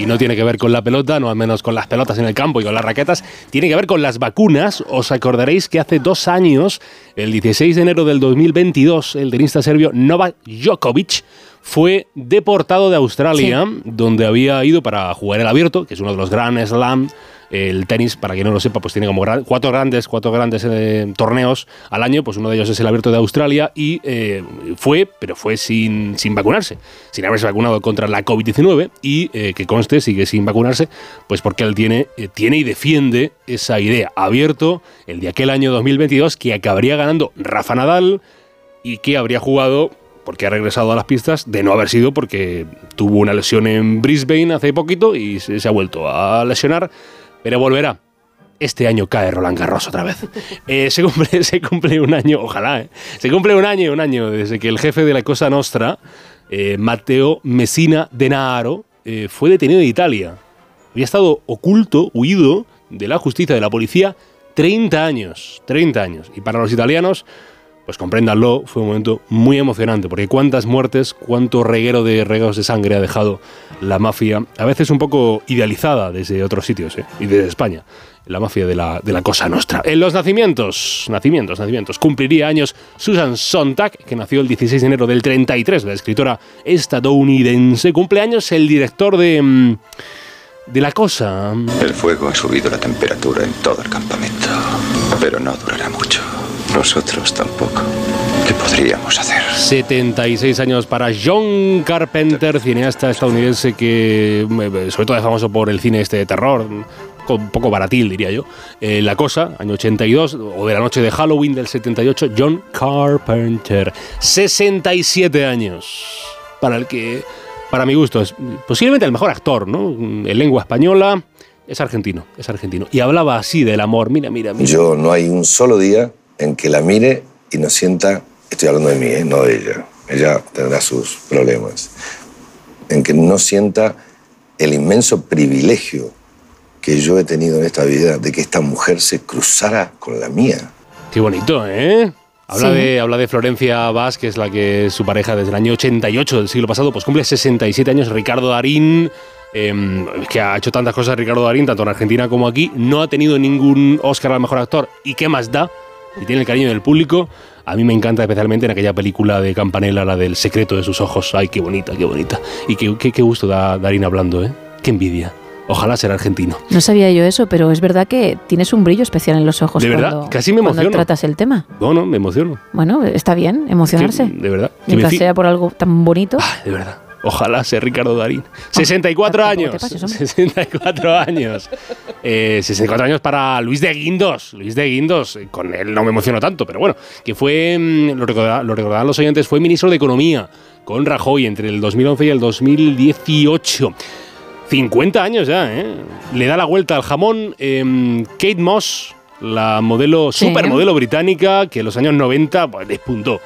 Y no tiene que ver con la pelota, no al menos con las pelotas en el campo y con las raquetas, tiene que ver con las vacunas. Os acordaréis que hace dos años, el 16 de enero del 2022, el tenista serbio Novak Djokovic fue deportado de Australia, donde había ido para jugar el abierto, que es uno de los Grand Slam. El tenis, para quien no lo sepa, pues tiene como cuatro grandes, cuatro grandes eh, torneos al año, pues uno de ellos es el abierto de Australia y eh, fue, pero fue sin, sin vacunarse, sin haberse vacunado contra la COVID-19 y eh, que conste, sigue sin vacunarse, pues porque él tiene, tiene y defiende esa idea. Abierto el de aquel año 2022 que acabaría ganando Rafa Nadal y que habría jugado porque ha regresado a las pistas de no haber sido porque tuvo una lesión en Brisbane hace poquito y se ha vuelto a lesionar, pero volverá. Este año cae Roland Garros otra vez. Eh, se, cumple, se cumple un año, ojalá, ¿eh? se cumple un año, un año desde que el jefe de la Cosa Nostra, eh, Matteo Messina Denaro, eh, fue detenido en Italia. Había estado oculto, huido de la justicia, de la policía, 30 años. 30 años. Y para los italianos, pues compréndanlo, fue un momento muy emocionante, porque cuántas muertes, cuánto reguero de regados de sangre ha dejado la mafia, a veces un poco idealizada desde otros sitios, ¿eh? y desde España, la mafia de la, de la Cosa Nostra. En los nacimientos, nacimientos, nacimientos, cumpliría años Susan Sontag, que nació el 16 de enero del 33, la escritora estadounidense, cumpleaños el director de... mm, de la cosa. El fuego ha subido la temperatura en todo el campamento, pero no durará mucho. Nosotros tampoco. ¿Qué podríamos hacer? 76 años para John Carpenter, cineasta estadounidense que eh, sobre todo es famoso por el cine este de terror, con un poco baratil diría yo. Eh, la cosa, año 82, o de la noche de Halloween del 78, John Carpenter. 67 años para el que, para mi gusto, es posiblemente el mejor actor, ¿no? En lengua española. Es argentino, es argentino. Y hablaba así del amor. Mira, mira, mira. Yo no hay un solo día en que la mire y no sienta, estoy hablando de mí, ¿eh? no de ella, ella tendrá sus problemas, en que no sienta el inmenso privilegio que yo he tenido en esta vida de que esta mujer se cruzara con la mía. Qué bonito, ¿eh? Habla, Sí. de, habla de Florencia Vaz, que es la que es su pareja desde el año 88 del siglo pasado, pues cumple 67 años. Ricardo Darín, eh, que ha hecho tantas cosas Ricardo Darín, tanto en Argentina como aquí, no ha tenido ningún Oscar al mejor actor. ¿Y qué más da? Y tiene el cariño del público. A mí me encanta especialmente en aquella película de Campanella, la del secreto de sus ojos. Ay, qué bonita, qué bonita. Y qué, qué, qué gusto da Darín hablando, ¿eh? Qué envidia. Ojalá ser argentino. No sabía yo eso, pero es verdad que tienes un brillo especial en los ojos De verdad, cuando, casi me cuando emociono. tratas el tema. No, no, me emociono. Bueno, está bien emocionarse. Que, de verdad. Mientras sea por algo tan bonito. De verdad. Ojalá sea Ricardo Darín. 64 años. 64 años. Eh, 64 años para Luis de Guindos. Luis de Guindos, eh, con él no me emociono tanto, pero bueno, que fue, mm, lo recordarán, lo recordarán los oyentes, fue ministro de Economía con Rajoy entre el 2011 y el 2018. 50 años ya, ¿eh? Le da la vuelta al jamón. eh, Kate Moss, la modelo, Sí. supermodelo británica, que en los años 90 pues, despuntó.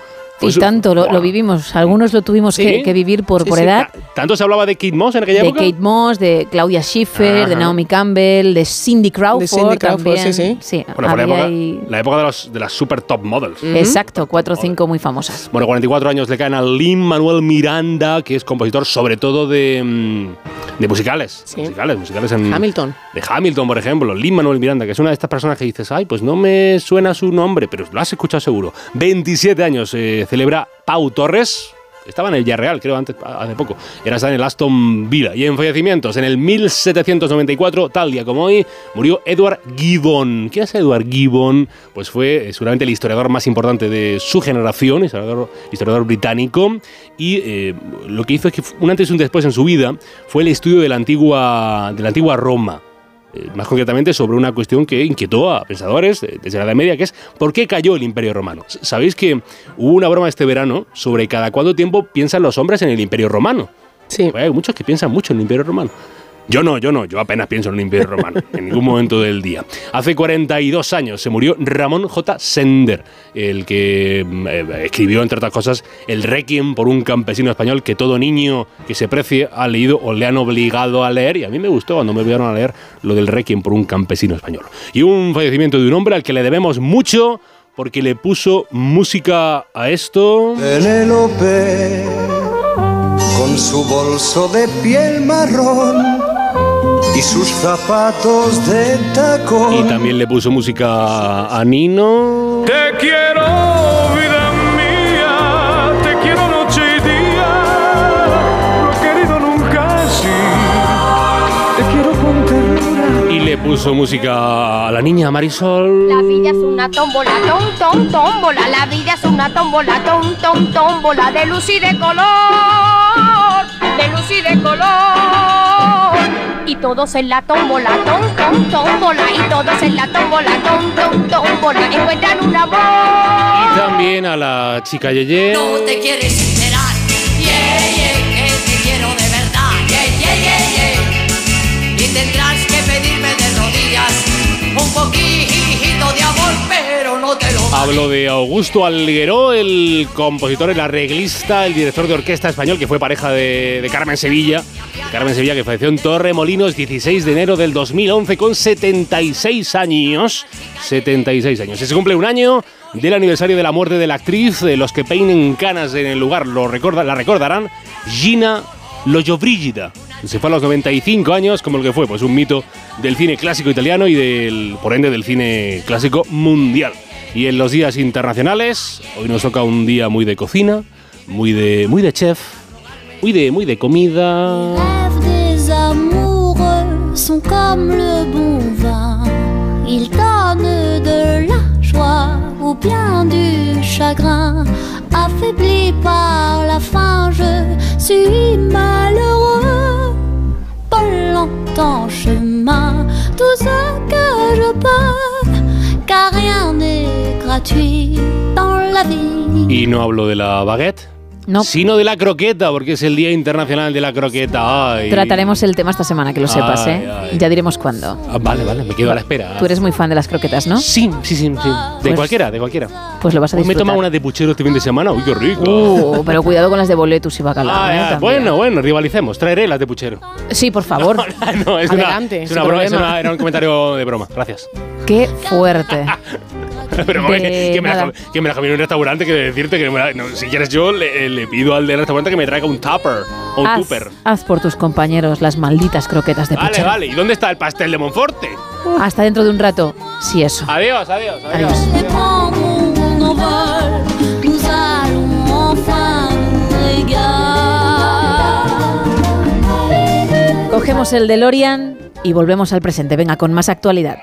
Y su- tanto lo, lo vivimos. Algunos lo tuvimos Sí. que, que vivir por, Sí, por sí. edad. Ta- ¿Tanto se hablaba de Kate Moss en aquella De época? Kate Moss, de Claudia Schiffer, de. Naomi Campbell, de Cindy Crawford, Cindy Crawford, también. sí, sí. Bueno, la época, la época de, los- de las super top models. Exacto, cuatro o cinco muy famosas. Bueno, 44 años le caen a Lin Manuel Miranda, que es compositor sobre todo de, mm, de musicales. Musicales, musicales en. Hamilton. De Hamilton, por ejemplo. Lin Manuel Miranda, que es una de estas personas que dices, ay, pues no me suena su nombre, pero lo has escuchado seguro. 27 años eh, celebra Pau Torres. Estaba en el Villarreal, creo, antes, hace poco. Era en el Aston Villa. Y en fallecimientos, en el 1794, tal día como hoy, murió Edward Gibbon. ¿Quién es Edward Gibbon? Pues fue eh, seguramente el historiador más importante de su generación, historiador, historiador británico. Y eh, lo que hizo es que un antes y un después en su vida fue el estudio de la antigua, de la antigua Roma eh, más concretamente sobre una cuestión que inquietó a pensadores desde la Edad Media, que es ¿por qué cayó el Imperio Romano? Sabéis que hubo una broma este verano sobre cada cuánto tiempo piensan los hombres en el Imperio Romano. Sí. Hay muchos que piensan mucho en el Imperio Romano. Yo no, yo no, yo apenas pienso en el Imperio Romano, en ningún momento del día. Hace 42 años se murió Ramón J. Sender, el que mm, eh, escribió, entre otras cosas, el Requiem por un campesino español que todo niño que se precie ha leído o le han obligado a leer, y a mí me gustó cuando me obligaron a leer lo del Requiem por un campesino español. Y un fallecimiento de un hombre al que le debemos mucho porque le puso música a esto. Penélope, con su bolso de piel marrón y sus zapatos de tacón. Y también le puso música a Nino. Te quiero, vida mía, te quiero noche y día. No he querido nunca así. Te quiero con ternura. Y le puso música a la niña Marisol. La vida es una tómbola, tom, tom, tómbola. La vida es una tómbola, tom, tom, tómbola. De luz y de color. De luz y de color. Y todos en la tómbola, tom, tom, tómbola. Y todos en la tómbola, tom, tom, tómbola. Encuentran un amor. Y también a la chica Yeye. No te quieres enterar, yeah, yeah, que te quiero de verdad, yeah, yeah, yeah, yeah. Y tendrás que pedirme de rodillas un poquito de amor, Hablo de Augusto Algueró, el compositor, el arreglista, el director de orquesta español, que fue pareja de, de Carmen Sevilla. Carmen Sevilla, que falleció en Torremolinos 16 de enero del 2011 con 76 años. 76 años. Se cumple un año del aniversario de la muerte de la actriz. eh, Los que peinen canas en el lugar lo la recordarán. Gina Lollobrigida. Se fue a los 95 años, como el que fue, pues un mito del cine clásico italiano y del, por ende, del cine clásico mundial. Y en los días internacionales, hoy nos toca un día muy de cocina, muy de, muy de chef, muy de, muy de comida. sont comme le bon vin. Ils donnent de la joie ou bien du chagrin. Affaibli par la faim, je suis malheureux. Pas longtemps chemin, tout ce que je peux. Car rien n'est gratuit dans la vie. Y no hablo de la baguette, sino de la croqueta, porque es el Día Internacional de la Croqueta. Ay. Trataremos el tema esta semana, que lo sepas, Ay, ¿eh? ay. Ya diremos cuándo. Ah, vale, vale, me quedo a la espera. Tú eres muy fan de las croquetas, ¿no? Sí, sí, sí, sí. De Pues- cualquiera, de cualquiera. Pues lo vas a Hoy me disfrutar. toma una de puchero este fin de semana. Uy, qué rico. Uh, pero cuidado con las de boletus y bacalao. Ah, ¿eh? ah, bueno, bueno, rivalicemos. Traeré las de puchero. Sí, por favor. No, es Adelante, una, es sin una broma, es problema. una- era un comentario de broma. Gracias. Qué fuerte. Pero De que, me la, que me la comí en un restaurante que decirte que me la- no, si quieres yo le, le pido al del restaurante que me traiga un tupper o un Haz, tupper. haz por tus compañeros las malditas croquetas de Vale, puchero. vale. ¿Y dónde está el pastel de Monforte? Hasta dentro de un rato. Sí, eso. Adiós, adiós, adiós. Cogemos el DeLorean y volvemos al presente. Venga, con más actualidad.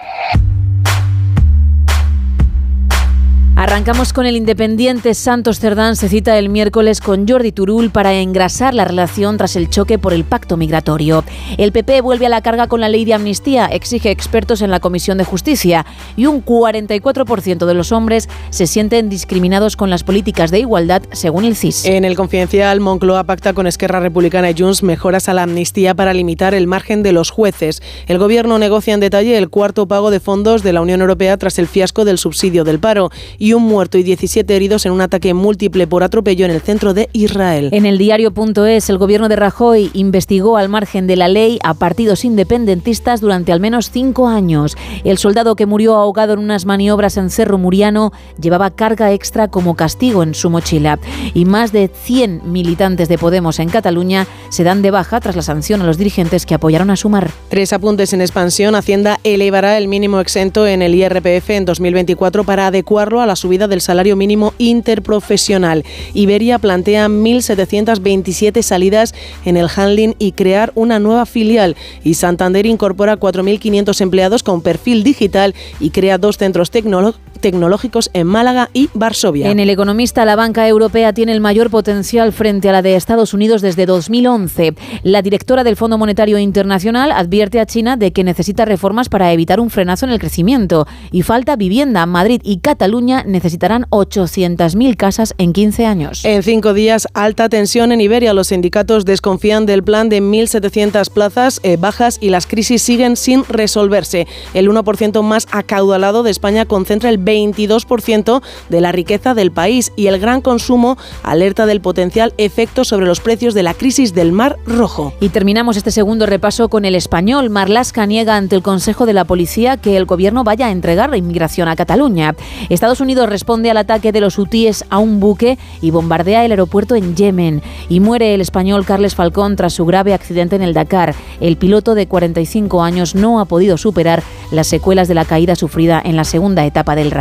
Arrancamos con el independiente Santos Cerdán. Se cita el miércoles con Jordi Turul para engrasar la relación tras el choque por el pacto migratorio. El PP vuelve a la carga con la ley de amnistía, exige expertos en la Comisión de Justicia y un 44% de los hombres se sienten discriminados con las políticas de igualdad según el CIS. En el confidencial, Moncloa pacta con Esquerra Republicana y Junts mejoras a la amnistía para limitar el margen de los jueces. El gobierno negocia en detalle el cuarto pago de fondos de la Unión Europea tras el fiasco del subsidio del paro y un muerto y 17 heridos en un ataque múltiple por atropello en el centro de Israel. En el diario.es, el gobierno de Rajoy investigó al margen de la ley a partidos independentistas durante al menos cinco años. El soldado que murió ahogado en unas maniobras en Cerro Muriano llevaba carga extra como castigo en su mochila. Y más de 100 militantes de Podemos en Cataluña se dan de baja tras la sanción a los dirigentes que apoyaron a Sumar. Tres apuntes en expansión. Hacienda elevará el mínimo exento en el IRPF en 2024 para adecuarlo a la subida del salario mínimo interprofesional. Iberia plantea 1.727 salidas en el handling y crear una nueva filial. Y Santander incorpora 4.500 empleados con perfil digital y crea dos centros tecnolo- tecnológicos en Málaga y Varsovia. En El Economista, la banca europea tiene el mayor potencial frente a la de Estados Unidos desde 2011. La directora del Fondo Monetario Internacional advierte a China de que necesita reformas para evitar un frenazo en el crecimiento. Y falta vivienda. Madrid y Cataluña necesitarán 800.000 casas en 15 años. En cinco días, alta tensión en Iberia. Los sindicatos desconfían del plan de 1.700 plazas eh, bajas y las crisis siguen sin resolverse. El 1% más acaudalado de España concentra el 22% de la riqueza del país y el gran consumo alerta del potencial efecto sobre los precios de la crisis del Mar Rojo. Y terminamos este segundo repaso con el español. Marlasca niega ante el Consejo de la Policía que el gobierno vaya a entregar la inmigración a Cataluña. Estados Unidos responde al ataque de los hutíes a un buque y bombardea el aeropuerto en Yemen. Y muere el español Carles Falcón tras su grave accidente en el Dakar. El piloto de 45 años no ha podido superar las secuelas de la caída sufrida en la segunda etapa del rally.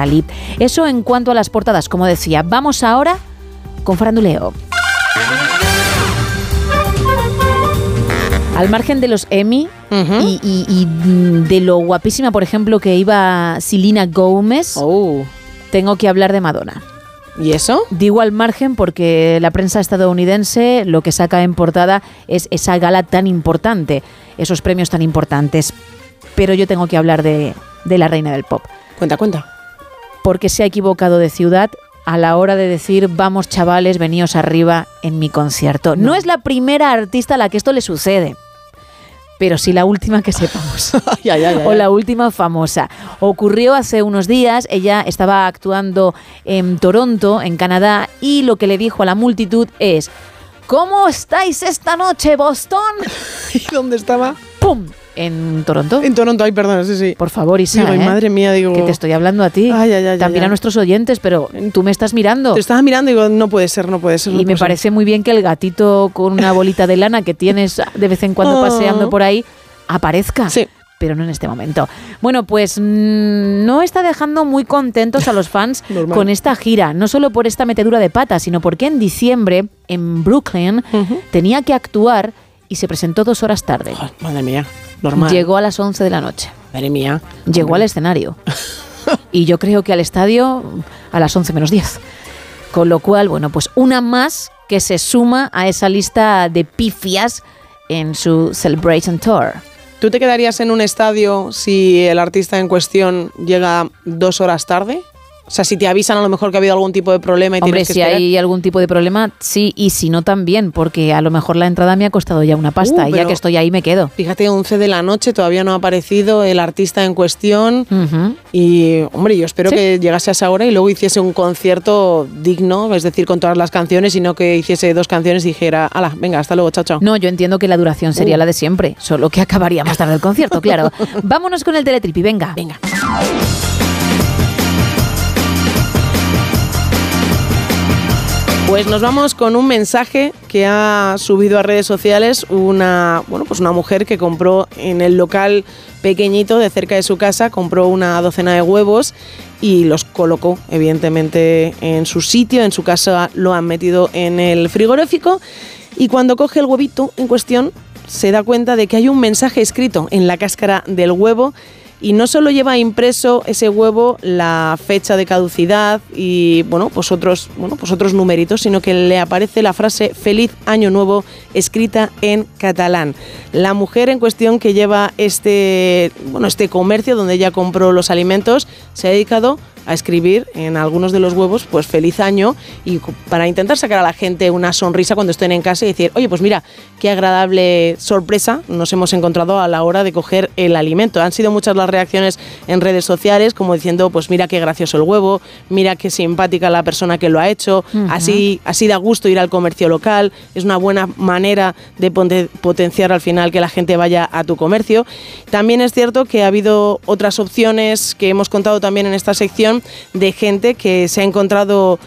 Eso en cuanto a las portadas, como decía. Vamos ahora con Faranduleo. Al margen de los Emmy y, y- y, mm, de lo guapísima, por ejemplo, que iba Silina Gómez, tengo que hablar de Madonna. ¿Y eso? Digo al margen porque la prensa estadounidense lo que saca en portada es esa gala tan importante, esos premios tan importantes. Pero yo tengo que hablar de, de la reina del pop. Cuenta, cuenta. Porque se ha equivocado de ciudad a la hora de decir, vamos chavales, veníos arriba en mi concierto. No, es la primera artista a la que esto le sucede. Pero sí la última que sepamos. O la última famosa. Ocurrió hace unos días, ella estaba actuando en Toronto, en Canadá, y lo que le dijo a la multitud es, ¿cómo estáis esta noche, Boston? ¿Y dónde estaba? ¡Pum! En Toronto. En Toronto, ay, perdón, sí, sí. Por favor, Isa, Digo, ay, ¿eh? madre mía, digo... Que te estoy hablando a ti. Ay, ay, ay, También a nuestros oyentes, pero tú me estás mirando. Te estaba mirando y digo, no puede ser, no puede ser. no Y me ser. parece muy bien que el gatito con una bolita de lana que tienes de vez en cuando Oh. paseando por ahí aparezca. Sí. Pero no en este momento. Bueno, pues mm, no está dejando muy contentos a los fans con esta gira. No solo por esta metedura de pata, sino porque en diciembre, en Brooklyn, tenía que actuar y se presentó dos horas tarde. Madre mía, normal. Llegó a las 11 de la noche. Madre mía. Llegó al escenario. y yo creo que al estadio a las 11 menos 10. Con lo cual, bueno, pues una más que se suma a esa lista de pifias en su Celebration Tour. ¿Tú te quedarías en un estadio si el artista en cuestión llega dos horas tarde? O sea, si te avisan a lo mejor que ha habido algún tipo de problema y Hombre, tienes que si esperar. hay algún tipo de problema, sí, y si no también, porque a lo mejor la entrada me ha costado ya una pasta, Uh, y ya que estoy ahí me quedo. Fíjate, 11 de la noche, todavía no ha aparecido el artista en cuestión. Y, hombre, yo espero Sí. que llegase a esa hora y luego hiciese un concierto digno, es decir, con todas las canciones, y no que hiciese dos canciones y dijera, ala, venga, hasta luego, chao, chao. No, yo entiendo que la duración sería Uh. la de siempre, solo que acabaría más tarde el concierto, claro. Vámonos con el teletripi, venga. Venga. Pues nos vamos con un mensaje que ha subido a redes sociales una, bueno, pues una mujer que compró en el local pequeñito de cerca de su casa, compró una docena de huevos y los colocó evidentemente en su sitio, en su casa lo han metido en el frigorífico y cuando coge el huevito en cuestión se da cuenta de que hay un mensaje escrito en la cáscara del huevo y no solo lleva impreso ese huevo la fecha de caducidad y bueno, pues otros, bueno, pues otros numeritos, sino que le aparece la frase feliz año nuevo escrita en catalán. La mujer en cuestión que lleva este, bueno, este comercio donde ella compró los alimentos se ha dedicado a escribir en algunos de los huevos pues feliz año y para intentar sacar a la gente una sonrisa cuando estén en casa y decir, oye, pues mira, qué agradable sorpresa nos hemos encontrado a la hora de coger el alimento. Han sido muchas las reacciones en redes sociales como diciendo, pues mira qué gracioso el huevo, mira qué simpática la persona que lo ha hecho, así, así da gusto ir al comercio local, es una buena manera de potenciar al final que la gente vaya a tu comercio. También es cierto que ha habido otras opciones que hemos contado también en esta sección de gente que se ha encontrado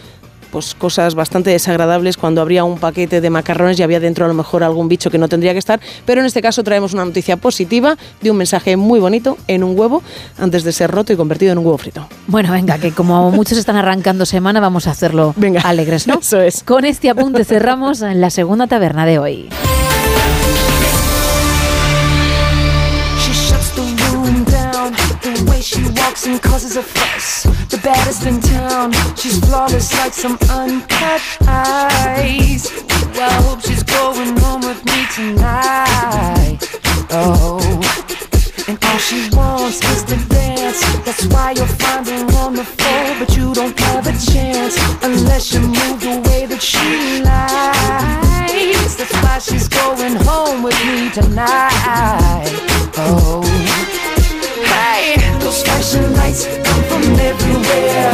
pues cosas bastante desagradables cuando habría un paquete de macarrones y había dentro a lo mejor algún bicho que no tendría que estar, pero en este caso traemos una noticia positiva de un mensaje muy bonito en un huevo antes de ser roto y convertido en un huevo frito. Bueno, venga, que como muchos están arrancando semana, vamos a hacerlo alegres, ¿no? Eso es. Con este apunte cerramos la segunda taberna de hoy. And causes a fuss. The baddest in town. She's flawless like some uncut ice. Well, I hope she's going home with me tonight. Oh. And all she wants is to dance. That's why you'll find her on the floor. But you don't have a chance unless you move the way that she likes. That's why she's going home with me tonight. Oh. Flashing lights come from everywhere.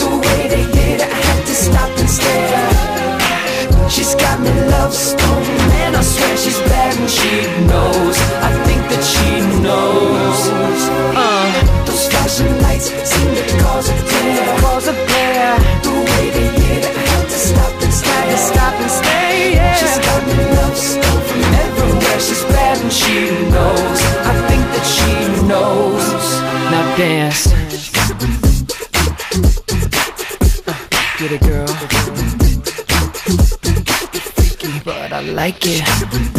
The way they hit, I had to stop and stare. She's got me love stone, and I swear she's bad and she knows. I think that she knows. Uh, those flashing lights seem to cause a glare, cause a glare. The way they hit, I had to stop and stare, to stop and stay. Yeah. She's got me love stone from everywhere. She's bad and she knows. I knows. Now dance. Get it, girl. Freaky, but I like it.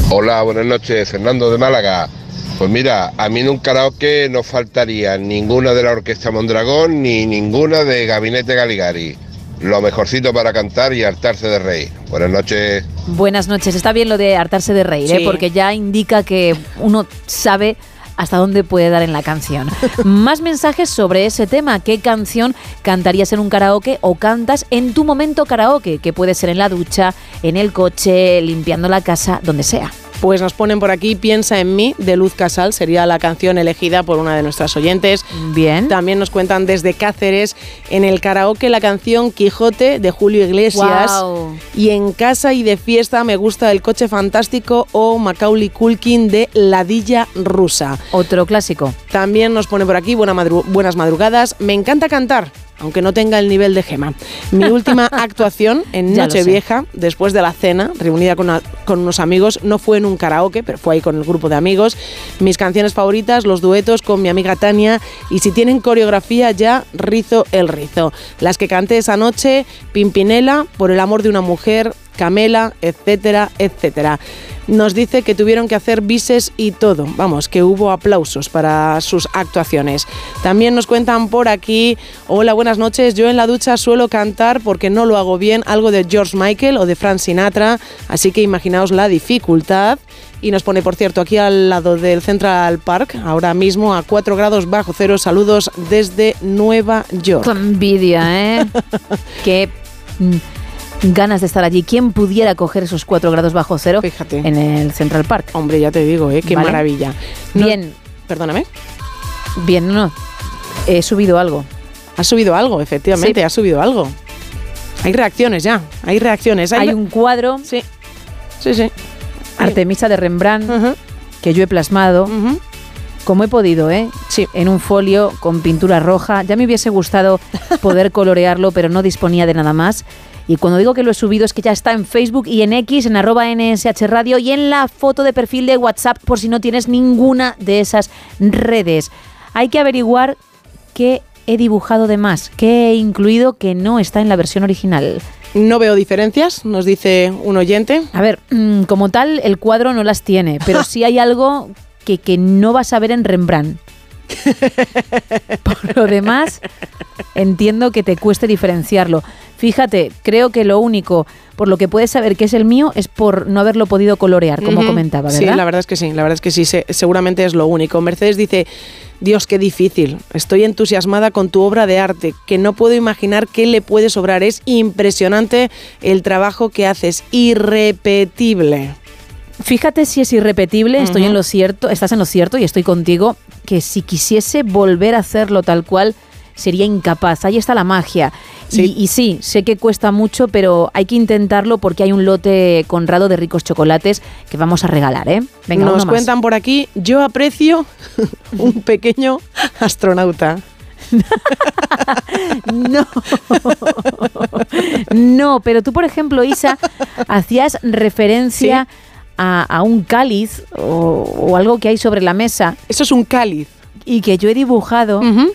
Hola, buenas noches, Fernando de Málaga. Pues mira, a mí en un karaoke no faltaría ninguna de la Orquesta Mondragón ni ninguna de Gabinete Galigari. Lo mejorcito para cantar y hartarse de rey. Buenas noches. Buenas noches. Está bien lo de hartarse de reír, ¿eh? Porque ya indica que uno sabe hasta dónde puede dar en la canción. Más mensajes sobre ese tema. ¿Qué canción cantarías en un karaoke o cantas en tu momento karaoke? Que puede ser en la ducha, en el coche, limpiando la casa, donde sea. Pues nos ponen por aquí Piensa en mí de Luz Casal, sería la canción elegida por una de nuestras oyentes. Bien. También nos cuentan desde Cáceres en el karaoke la canción Quijote de Julio Iglesias. Y en casa y de fiesta me gusta El coche fantástico o Macaulay Culkin de Ladilla rusa. Otro clásico. También nos pone por aquí buena madru- buenas madrugadas. Me encanta cantar. Aunque no tenga el nivel de Gema. Mi última actuación en. Nochevieja, después de la cena, reunida con, una- con unos amigos, no fue en un karaoke, pero fue ahí con el grupo de amigos. Mis canciones favoritas, los duetos con mi amiga Tania. Y si tienen coreografía, ya rizo el rizo. Las que canté esa noche, Pimpinela, Por el amor de una mujer, Camela, etcétera, etcétera. Nos dice que tuvieron que hacer bises y todo. Vamos, que hubo aplausos para sus actuaciones. También nos cuentan por aquí, hola, buenas noches, yo en la ducha suelo cantar porque no lo hago bien, algo de George Michael o de Frank Sinatra, así que imaginaos la dificultad. Y nos pone, por cierto, aquí al lado del Central Park, ahora mismo a 4 grados bajo cero, saludos desde Nueva York. Qué envidia, ¿eh? Qué mm, ganas de estar allí. ¿Quién pudiera coger esos 4 grados bajo cero en el Central Park? Hombre, ya te digo, ¿eh? Qué Vale. maravilla. Bien. Perdóname. Bien, no. He subido algo. Ha subido algo, efectivamente, Sí. ha subido algo. Hay reacciones ya, hay reacciones. Hay un cuadro. Sí. Sí, sí. Artemisa de Rembrandt que yo he plasmado. Como he podido, ¿eh? Sí. En un folio con pintura roja. Ya me hubiese gustado poder colorearlo, pero no disponía de nada más. Y cuando digo que lo he subido es que ya está en Facebook y en X, en arroba NSH Radio y en la foto de perfil de WhatsApp por si no tienes ninguna de esas redes. Hay que averiguar qué he dibujado de más, qué he incluido que no está en la versión original. No veo diferencias, nos dice un oyente. A ver, mm, como tal, el cuadro no las tiene, pero sí hay algo que, que no vas a ver en Rembrandt. Por lo demás, entiendo que te cueste diferenciarlo. Fíjate, creo que lo único por lo que puedes saber que es el mío es por no haberlo podido colorear, como comentaba, ¿verdad? Sí, la verdad es que sí, la verdad es que sí, se- seguramente es lo único. Mercedes dice, Dios, qué difícil, estoy entusiasmada con tu obra de arte, que no puedo imaginar qué le puede sobrar, es impresionante el trabajo que haces, irrepetible. Fíjate si es irrepetible, estoy en lo cierto, estás en lo cierto y estoy contigo, que si quisiese volver a hacerlo tal cual, sería incapaz. Ahí está la magia. Y, y sí, sé que cuesta mucho, pero hay que intentarlo porque hay un lote conrado de ricos chocolates que vamos a regalar, ¿eh? Venga, Nos uno más. cuentan por aquí, yo aprecio un pequeño astronauta. No. No, pero tú, por ejemplo, Isa, hacías referencia a, a un cáliz o, o algo que hay sobre la mesa. Eso es un cáliz. Y que yo he dibujado tal,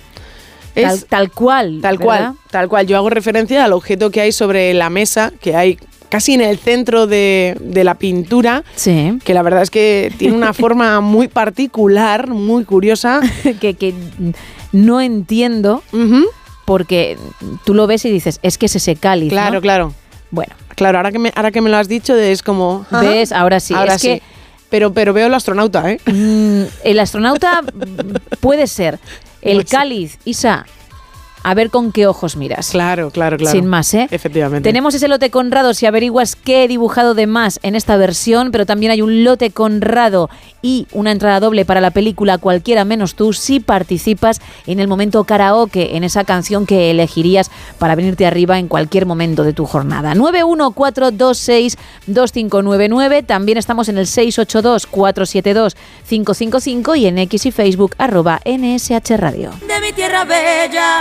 Es- tal cual. Tal ¿verdad? cual, tal cual. Yo hago referencia al objeto que hay sobre la mesa, que hay casi en el centro de, de la pintura, Sí. que la verdad es que tiene una forma muy particular, muy curiosa. que, que no entiendo porque tú lo ves y dices, es que es ese cáliz. Claro, ¿no? claro. Bueno. Claro, ahora que me, ahora que me lo has dicho es como... ajá, ¿Ves? Ahora sí. Ahora Es sí. que- Pero, pero veo el astronauta, ¿eh? Mm, el astronauta puede ser. El Puede ser. cáliz, Isa, a ver con qué ojos miras. Claro, claro, claro. Sin más, ¿eh? Efectivamente. Tenemos ese lote Conrado si averiguas qué he dibujado de más en esta versión, pero también hay un lote Conrado y una entrada doble para la película Cualquiera menos tú si participas en el momento karaoke, en esa canción que elegirías para venirte arriba en cualquier momento de tu jornada. 914262599, también estamos en el 682472555 y en X y Facebook arroba NSH Radio. de mi tierra bella,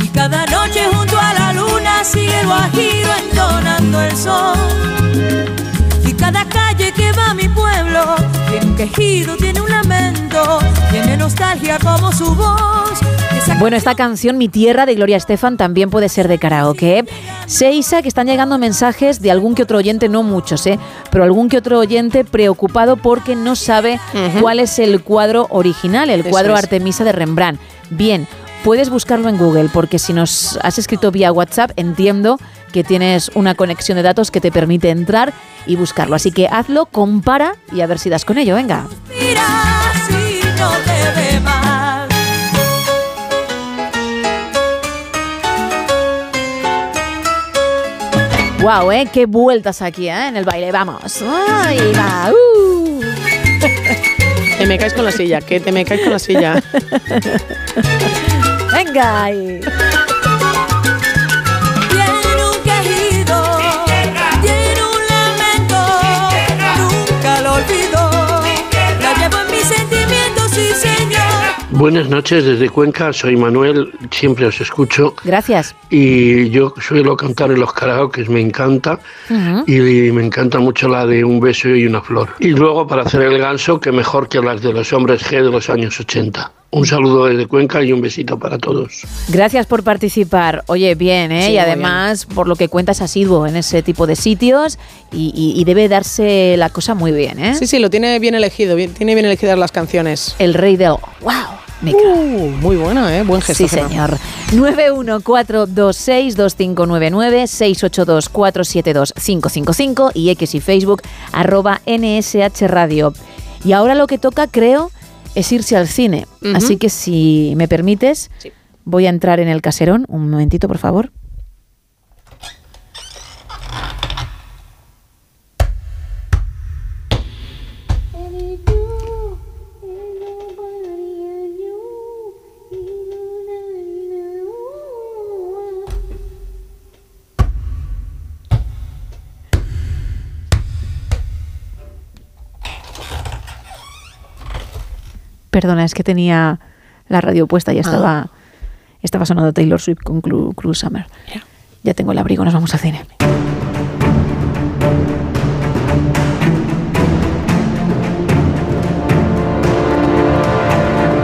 Y cada noche junto a la luna sigue el guajiro entonando el sol. Y cada calle que va a mi pueblo tiene un quejido, tiene un lamento, tiene nostalgia como su voz. Esa Bueno, esta canción, Mi Tierra, de Gloria Estefan, también puede ser de karaoke. Sé, Isa, que están llegando mensajes de algún que otro oyente, no muchos, ¿eh? pero algún que otro oyente preocupado porque no sabe cuál es el cuadro original, el Eso cuadro es. Artemisa de Rembrandt. Bien, puedes buscarlo en Google, porque si nos has escrito vía WhatsApp, entiendo que tienes una conexión de datos que te permite entrar y buscarlo. Así que hazlo, compara y a ver si das con ello. Venga. Wow, ¿eh? Qué vueltas aquí, ¿eh? En el baile. Vamos. Ahí va. Uh. Te me caes con la silla, que te me caes con la silla. Venga. ahí. Buenas noches desde Cuenca, soy Manuel, siempre os escucho Gracias. y yo suelo cantar en los karaokes, me encanta y me encanta mucho la de Un beso y una flor. Y luego para hacer el ganso, que mejor que las de los hombres G de los años 80. Un saludo desde Cuenca y un besito para todos. Gracias por participar. Oye, bien, ¿eh? Sí, y además, por lo que cuentas, asiduo en ese tipo de sitios y, y- y debe darse la cosa muy bien, ¿eh? Sí, sí, lo tiene bien elegido, bien- tiene bien elegidas las canciones. El rey del... ¡Wow! Uh, muy buena, ¿eh? Buen gesto. Sí, señor. 914262599, 682472555 y X y Facebook, arroba NSH Radio. Y ahora lo que toca, creo, es irse al cine. Así que si me permites, voy a entrar en el caserón. Un momentito, por favor. Perdona, es que tenía la radio puesta y estaba, estaba sonando Taylor Swift con Cru- Cruel Summer. Ya tengo el abrigo, nos vamos al cine.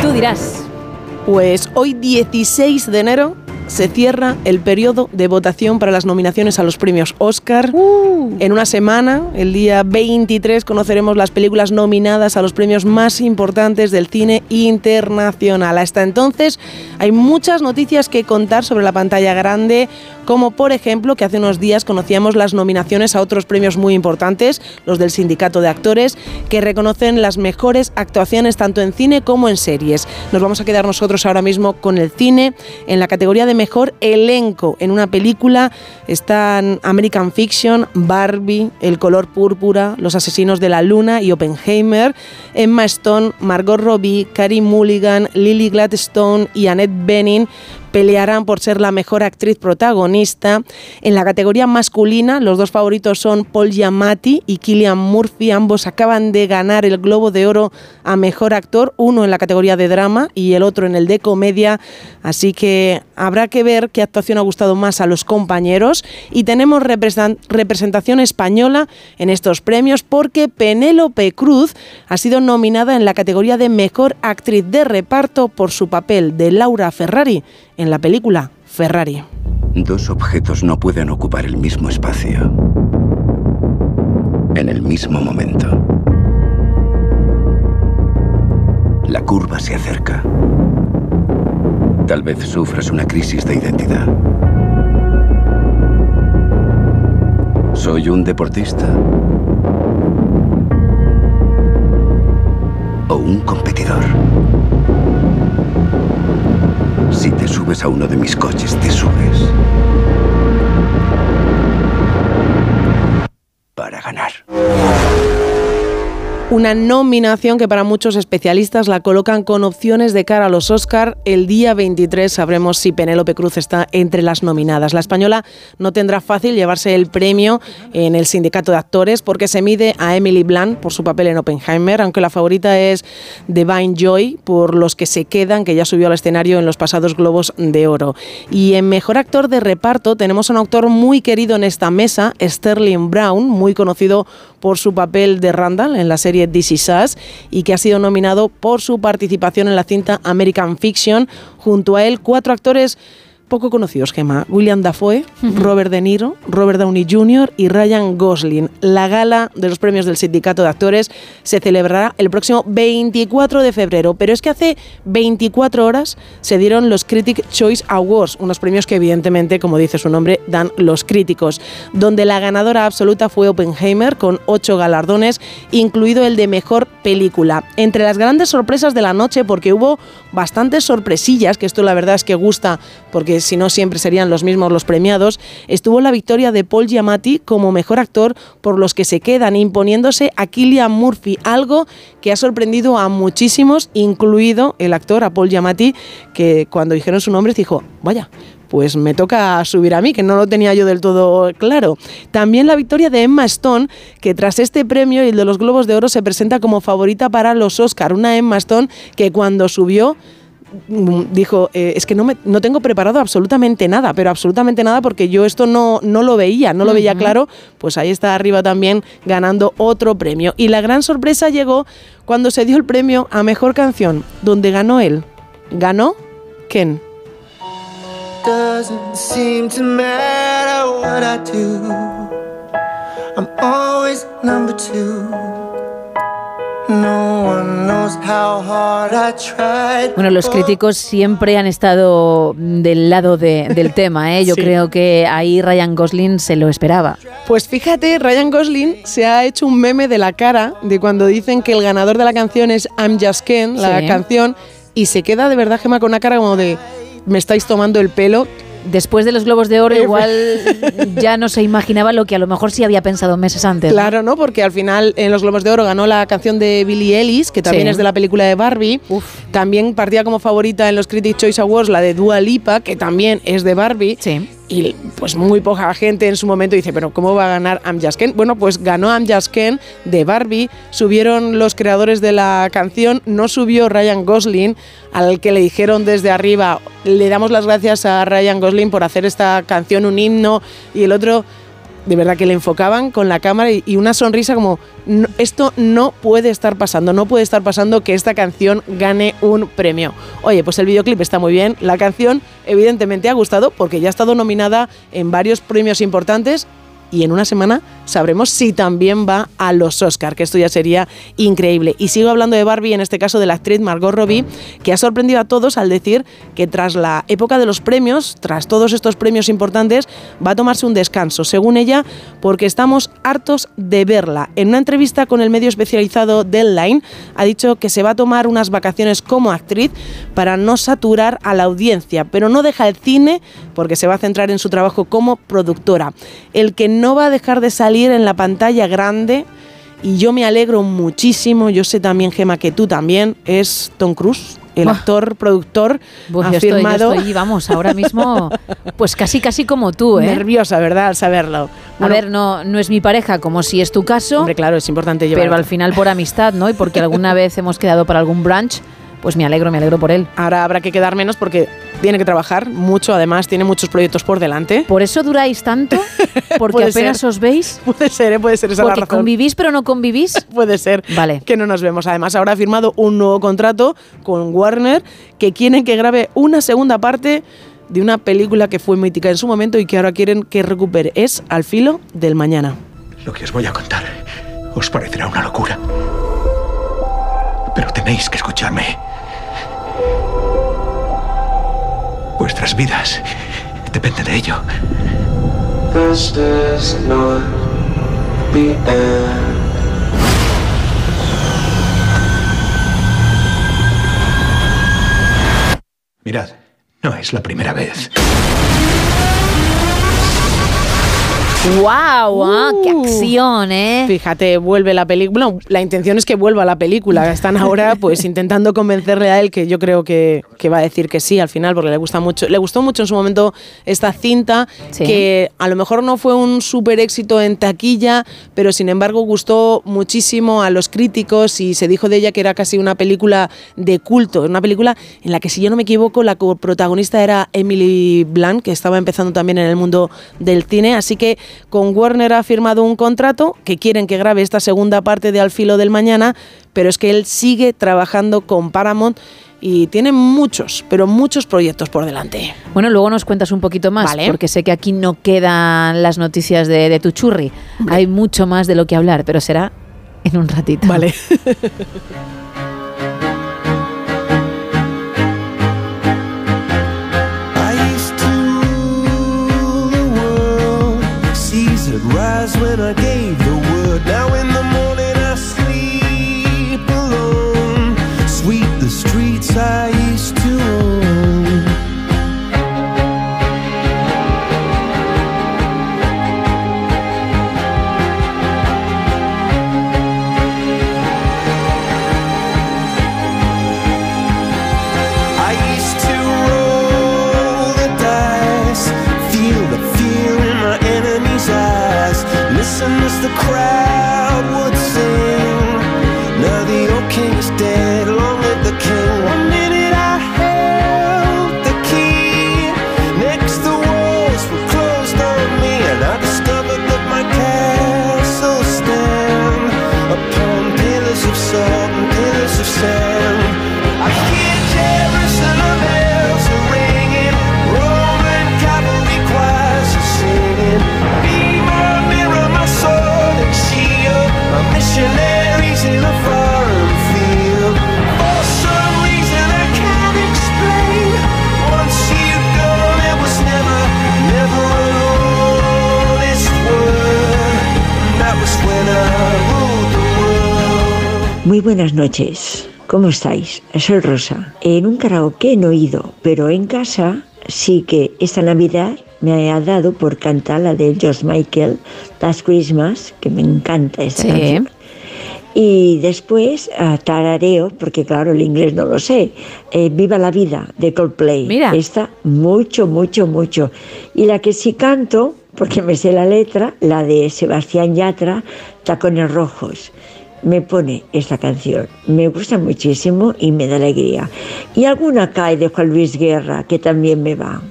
Tú dirás. Pues hoy 16 de enero se cierra el periodo de votación para las nominaciones a los premios Oscar. En una semana, el día 23, conoceremos las películas nominadas a los premios más importantes del cine internacional. Hasta entonces hay muchas noticias que contar sobre la pantalla grande, como por ejemplo que hace unos días conocíamos las nominaciones a otros premios muy importantes, los del Sindicato de Actores, que reconocen las mejores actuaciones tanto en cine como en series. Nos vamos a quedar nosotros ahora mismo con el cine en la categoría de mejor elenco. En una película están American Fiction, Barbie, El color púrpura, Los asesinos de la luna y Oppenheimer. Emma Stone, Margot Robbie, Carey Mulligan, Lily Gladstone y Annette Bening pelearán por ser la mejor actriz protagonista. En la categoría masculina, los dos favoritos son Paul Giamatti y Killian Murphy. Ambos acaban de ganar el Globo de Oro a mejor actor, uno en la categoría de drama y el otro en el de comedia. Así que habrá que ver qué actuación ha gustado más a los compañeros. Y tenemos representación española en estos premios porque Penélope Cruz ha sido nominada en la categoría de mejor actriz de reparto por su papel de Laura Ferrari en la película Ferrari. Dos objetos no pueden ocupar el mismo espacio en el mismo momento. La curva se acerca. Tal vez sufras una crisis de identidad. ¿Soy un deportista? ¿O un competidor? Si te subes a uno de mis coches, te subes. Para ganar. Una nominación que para muchos especialistas la colocan con opciones de cara a los Oscar. El día 23 sabremos si Penélope Cruz está entre las nominadas. La española no tendrá fácil llevarse el premio en el sindicato de actores porque se mide a Emily Blunt por su papel en Oppenheimer, aunque la favorita es Divine Joy por los que se quedan, que ya subió al escenario en los pasados Globos de Oro. Y en mejor actor de reparto tenemos a un actor muy querido en esta mesa, Sterling Brown, muy conocido por su papel de Randall en la serie Us y que ha sido nominado por su participación en la cinta American Fiction. Junto a él, cuatro actores poco conocidos, Gemma. William Dafoe, Robert De Niro, Robert Downey Jr. y Ryan Gosling. La gala de los premios del Sindicato de Actores se celebrará el próximo 24 de febrero, pero es que hace 24 horas se dieron los Critic Choice Awards, unos premios que evidentemente, como dice su nombre, dan los críticos, donde la ganadora absoluta fue Oppenheimer con ocho galardones, incluido el de Mejor Película. Entre las grandes sorpresas de la noche, porque hubo bastantes sorpresillas, que esto la verdad es que gusta, porque si no siempre serían los mismos los premiados, estuvo la victoria de Paul Giamatti como mejor actor por los que se quedan imponiéndose a Killian Murphy, algo que ha sorprendido a muchísimos, incluido el actor, a Paul Giamatti, que cuando dijeron su nombre dijo, vaya, pues me toca subir a mí, que no lo tenía yo del todo claro. También la victoria de Emma Stone, que tras este premio y el de los Globos de Oro se presenta como favorita para los Oscar. Una Emma Stone que cuando subió dijo, eh, es que no, me, no tengo preparado absolutamente nada, pero absolutamente nada porque yo esto no, no lo veía, no lo veía claro, pues ahí está arriba también ganando otro premio. Y la gran sorpresa llegó cuando se dio el premio a Mejor Canción, donde ganó él. Ganó Ken. Doesn't seem to matter what I do. I'm always number two. Bueno, los críticos siempre han estado del lado de- del tema, ¿eh? Yo Sí. creo que ahí Ryan Gosling se lo esperaba. Pues fíjate, Ryan Gosling se ha hecho un meme de la cara de cuando dicen que el ganador de la canción es I'm Just Ken, la Sí. canción, y se queda de verdad, Gema, con una cara como de me estáis tomando el pelo. Después de los Globos de Oro, igual ya no se imaginaba lo que a lo mejor sí había pensado meses antes. Claro, ¿no? Porque al final en los Globos de Oro ganó la canción de Billie Ellis, que también Sí. es de la película de Barbie. También partía como favorita en los Critics Choice Awards la de Dua Lipa, que también es de Barbie. Y pues muy poca gente en su momento dice, pero ¿cómo va a ganar Amjad Ken? Bueno, pues ganó Amjad Ken de Barbie, subieron los creadores de la canción, no subió Ryan Gosling, al que le dijeron desde arriba, le damos las gracias a Ryan Gosling por hacer esta canción un himno, y el otro de verdad que le enfocaban con la cámara y, una sonrisa como "No, esto no puede estar pasando, no puede estar pasando que esta canción gane un premio. Oye, pues el videoclip está muy bien, la canción evidentemente ha gustado porque ya ha estado nominada en varios premios importantes y en una semana sabremos si también va a los Oscar, que esto ya sería increíble. Y sigo hablando de Barbie, en este caso de la actriz Margot Robbie, que ha sorprendido a todos al decir que tras la época de los premios, tras todos estos premios importantes, va a tomarse un descanso, según ella, porque estamos hartos de verla. En una entrevista con el medio especializado Deadline, ha dicho que se va a tomar unas vacaciones como actriz para no saturar a la audiencia, pero no deja el cine porque se va a centrar en su trabajo como productora. El que no va a dejar de salir en la pantalla grande y yo me alegro muchísimo, yo sé también, Gema, que tú también, es Tom Cruise. El Buah. actor, productor, Pues ha yo estoy, yo firmado. estoy, vamos, ahora mismo, pues casi casi como tú, ¿eh? Nerviosa, ¿verdad? Al saberlo. a ver, no, no es mi pareja como si es tu caso. Hombre, claro, es importante llevar. Pero al final por amistad, ¿no? Y porque alguna vez hemos quedado para algún brunch, pues me alegro, me alegro por él. Ahora habrá que quedar menos porque tiene que trabajar mucho, además tiene muchos proyectos por delante. ¿Por eso duráis tanto? ¿Porque apenas ser. os veis? Puede ser, ¿eh? puede ser esa la ¿Porque razón. convivís pero no convivís? Puede ser Vale. que no nos vemos. Además, ahora ha firmado un nuevo contrato con Warner que quieren que grabe una segunda parte de una película que fue mítica en su momento y que ahora quieren que recupere. Es Al filo del mañana. Lo que os voy a contar os parecerá una locura. Pero tenéis que escucharme. Vuestras vidas dependen de ello. This does not the end. Mirad, no es la primera vez. ¡Wow! ah, ¡Qué acción, eh! Fíjate, vuelve la película. La intención es que vuelva la película. Están ahora pues intentando convencerle a él que yo creo que, que va a decir que sí al final porque le gusta mucho. Le gustó mucho en su momento esta cinta Sí. que a lo mejor no fue un súper éxito en taquilla, pero sin embargo gustó muchísimo a los críticos y se dijo de ella que era casi una película de culto, una película en la que si yo no me equivoco la protagonista era Emily Blunt, que estaba empezando también en el mundo del cine, así que con Warner ha firmado un contrato que quieren que grabe esta segunda parte de Al filo del mañana, pero es que él sigue trabajando con Paramount y tiene muchos, pero muchos proyectos por delante. Bueno, luego nos cuentas un poquito más, Vale. porque sé que aquí no quedan las noticias de, de tu churri. Hay mucho más de lo que hablar, pero será en un ratito. Vale. rise when I gave the word. Now in the buenas noches. ¿Cómo estáis? Soy Rosa. En un karaoke no he ido, pero en casa sí que esta Navidad me ha dado por cantar la de George Michael, Last Christmas, que me encanta esta Sí. canción. Y después ah, tarareo, porque claro, el inglés no lo sé, eh, Viva la vida de Coldplay. Mira. Esta mucho, mucho, mucho. Y la que sí canto, porque me sé la letra, la de Sebastián Yatra, Tacones Rojos. Me pone esta canción. Me gusta muchísimo y me da alegría. Y alguna cae de Juan Luis Guerra, que también me va.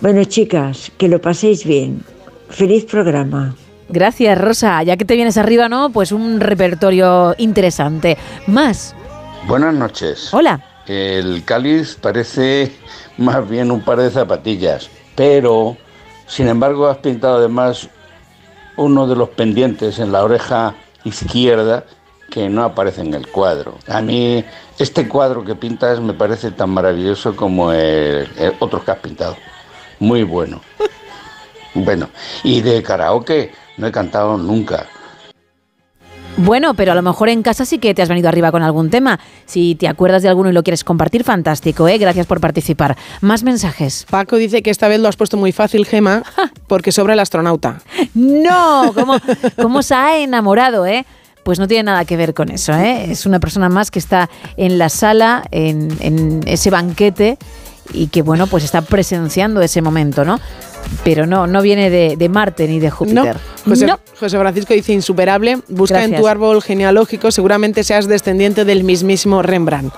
Bueno, chicas, que lo paséis bien. Feliz programa. Gracias, Rosa. Ya que te vienes arriba, ¿no? Pues un repertorio interesante. Más. Buenas noches. Hola. El cáliz parece más bien un par de zapatillas, pero sin embargo has pintado además uno de los pendientes en la oreja izquierda que no aparece en el cuadro. A mí este cuadro que pintas me parece tan maravilloso como el, el otros que has pintado. Muy bueno. Bueno, y de karaoke no he cantado nunca. Bueno, pero a lo mejor en casa sí que te has venido arriba con algún tema. Si te acuerdas de alguno y lo quieres compartir, fantástico, ¿eh? Gracias por participar. Más mensajes. Paco dice que esta vez lo has puesto muy fácil, Gema, porque sobra el astronauta. No, ¿cómo, cómo se ha enamorado, eh? Pues no tiene nada que ver con eso, ¿eh? Es una persona más que está en la sala, en, en ese banquete y que, bueno, pues está presenciando ese momento, ¿no? Pero no, no viene de, de Marte ni de No, Júpiter. José, José Francisco dice insuperable. Busca en tu árbol genealógico, seguramente seas descendiente del mismísimo Rembrandt.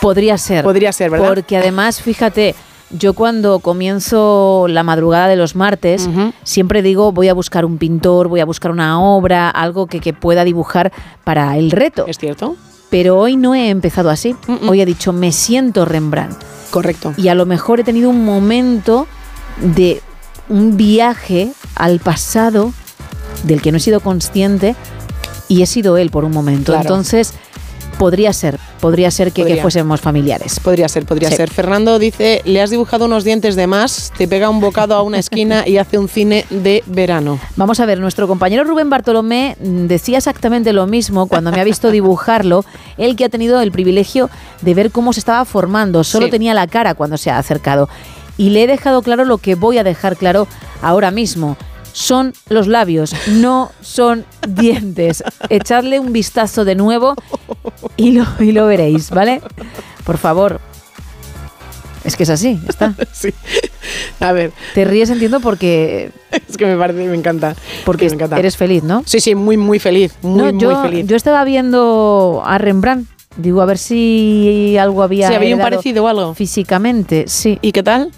Podría ser. Podría ser, ¿verdad? Porque además, fíjate, yo cuando comienzo la madrugada de los martes, siempre digo, voy a buscar un pintor, voy a buscar una obra, algo que, que pueda dibujar para el reto. ¿Es cierto? Pero hoy no he empezado así. Hoy he dicho, me siento Rembrandt. Correcto. Y a lo mejor he tenido un momento de un viaje al pasado del que no he sido consciente y he sido él por un momento. Claro. Entonces, podría ser, podría ser que, fuésemos familiares. Podría ser, podría Sí. ser. Fernando dice, le has dibujado unos dientes de más, te pega un bocado a una esquina y hace un cine de verano. Vamos a ver, nuestro compañero Rubén Bartolomé decía exactamente lo mismo cuando me ha visto dibujarlo, él que ha tenido el privilegio de ver cómo se estaba formando, solo Sí. tenía la cara cuando se ha acercado. Y le he dejado claro lo que voy a dejar claro ahora mismo. Son los labios, no son dientes. Echadle un vistazo de nuevo y lo, y lo veréis, ¿vale? Por favor. Es que es así, ya está. sí. A ver. Te ríes, entiendo, porque Es que me parece, me encanta. Porque me encanta. eres feliz, ¿no? Sí, sí, muy, muy feliz. Muy, no, yo, muy feliz. yo estaba viendo a Rembrandt. Digo, a ver si algo había. Sí, había un parecido o algo. Físicamente, sí. ¿Y qué tal?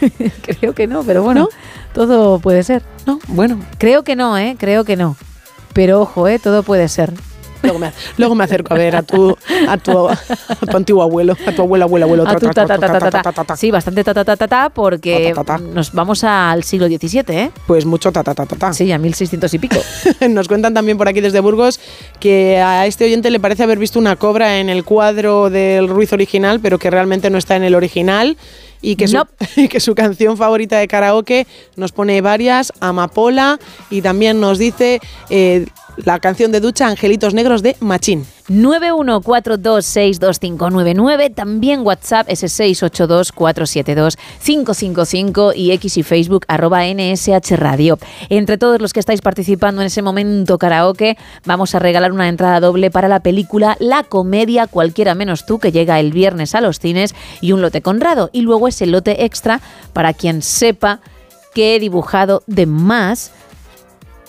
Creo que no, pero bueno, todo puede ser. No, bueno. Creo que no, ¿eh? Creo que no. Pero ojo, ¿eh? Todo puede ser. Luego me, luego me acerco a ver a tu, a tu, a tu antiguo abuelo, a tu abuelo, abuelo, abuelo. A tu ta, ta, ta. Sí, bastante ta, ta, ta, ta, ta, porque nos vamos al siglo XVII, ¿eh? Pues mucho ta, ta, ta, ta, ta. Sí, a 1600 y pico. Nos cuentan también por aquí desde Burgos que a este oyente le parece haber visto una cobra en el cuadro del Ruiz original, pero que realmente no está en el original. Y que, su, y que su canción favorita de karaoke nos pone varias, Amapola, y también nos dice eh, la canción de ducha Angelitos Negros de Machín. 914262599, también WhatsApp ese 682472555 y X y Facebook arroba NSH Radio. Entre todos los que estáis participando en ese momento karaoke, vamos a regalar una entrada doble para la película La Comedia Cualquiera Menos Tú, que llega el viernes a los cines, y un lote conrado. Y luego ese lote extra para quien sepa que he dibujado de más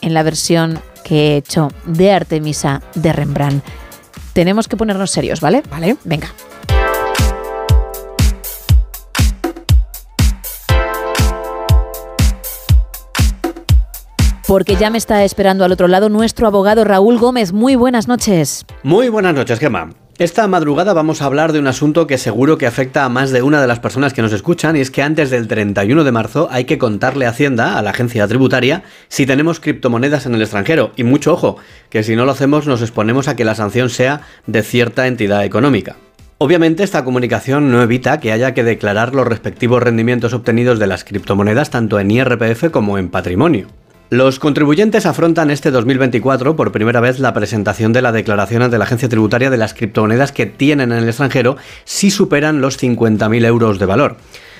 en la versión que he hecho de Artemisa de Rembrandt. Tenemos que ponernos serios, ¿vale? Vale. Venga. Porque ya me está esperando al otro lado nuestro abogado Raúl Gómez. Muy buenas noches. Muy buenas noches, Gemma. Esta madrugada vamos a hablar de un asunto que seguro que afecta a más de una de las personas que nos escuchan y es que antes del 31 de marzo hay que contarle a Hacienda, a la agencia tributaria, si tenemos criptomonedas en el extranjero. Y mucho ojo, que si no lo hacemos nos exponemos a que la sanción sea de cierta entidad económica. Obviamente esta comunicación no evita que haya que declarar los respectivos rendimientos obtenidos de las criptomonedas tanto en IRPF como en patrimonio. Los contribuyentes afrontan este 2024 por primera vez la presentación de la declaración ante la agencia tributaria de las criptomonedas que tienen en el extranjero si superan los 50.000 euros de valor.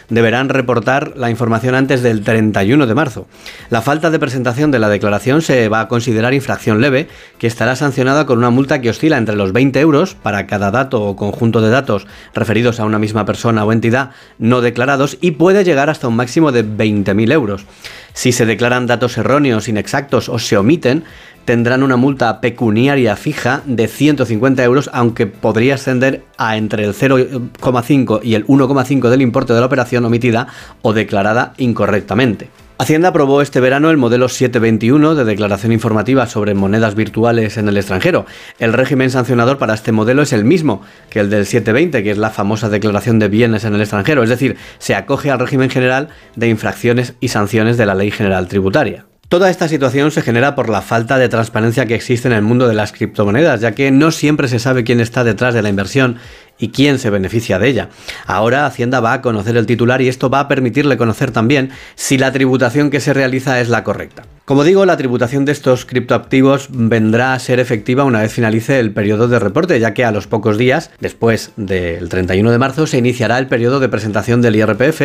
Deberán reportar la información antes del 31 de marzo. La falta de presentación de la declaración se va a considerar infracción leve, que estará sancionada con una multa que oscila entre los 20 euros para cada dato o conjunto de datos referidos a una misma persona o entidad no declarados y puede llegar hasta un máximo de 20.000 euros. Si se declaran datos erróneos, inexactos o se omiten, tendrán una multa pecuniaria fija de 150 euros, aunque podría ascender a entre el 0,5 y el 1,5 del importe de la operación omitida o declarada incorrectamente. Hacienda aprobó este verano el modelo 721 de declaración informativa sobre monedas virtuales en el extranjero. El régimen sancionador para este modelo es el mismo que el del 720, que es la famosa declaración de bienes en el extranjero, es decir, se acoge al régimen general de infracciones y sanciones de la Ley General Tributaria. Toda esta situación se genera por la falta de transparencia que existe en el mundo de las criptomonedas, ya que no siempre se sabe quién está detrás de la inversión y quién se beneficia de ella. Ahora Hacienda va a conocer el titular y esto va a permitirle conocer también si la tributación que se realiza es la correcta. Como digo, la tributación de estos criptoactivos vendrá a ser efectiva una vez finalice el periodo de reporte, ya que a los pocos días, después del 31 de marzo, se iniciará el periodo de presentación del IRPF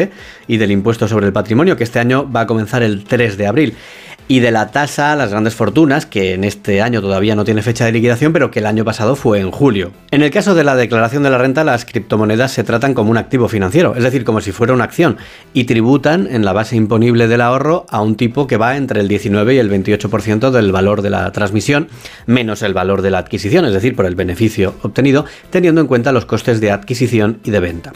y del impuesto sobre el patrimonio, que este año va a comenzar el 3 de abril y de la tasa a las grandes fortunas, que en este año todavía no tiene fecha de liquidación, pero que el año pasado fue en julio. En el caso de la declaración de la renta, las criptomonedas se tratan como un activo financiero, es decir, como si fuera una acción, y tributan en la base imponible del ahorro a un tipo que va entre el 19 y el 28% del valor de la transmisión, menos el valor de la adquisición, es decir, por el beneficio obtenido, teniendo en cuenta los costes de adquisición y de venta.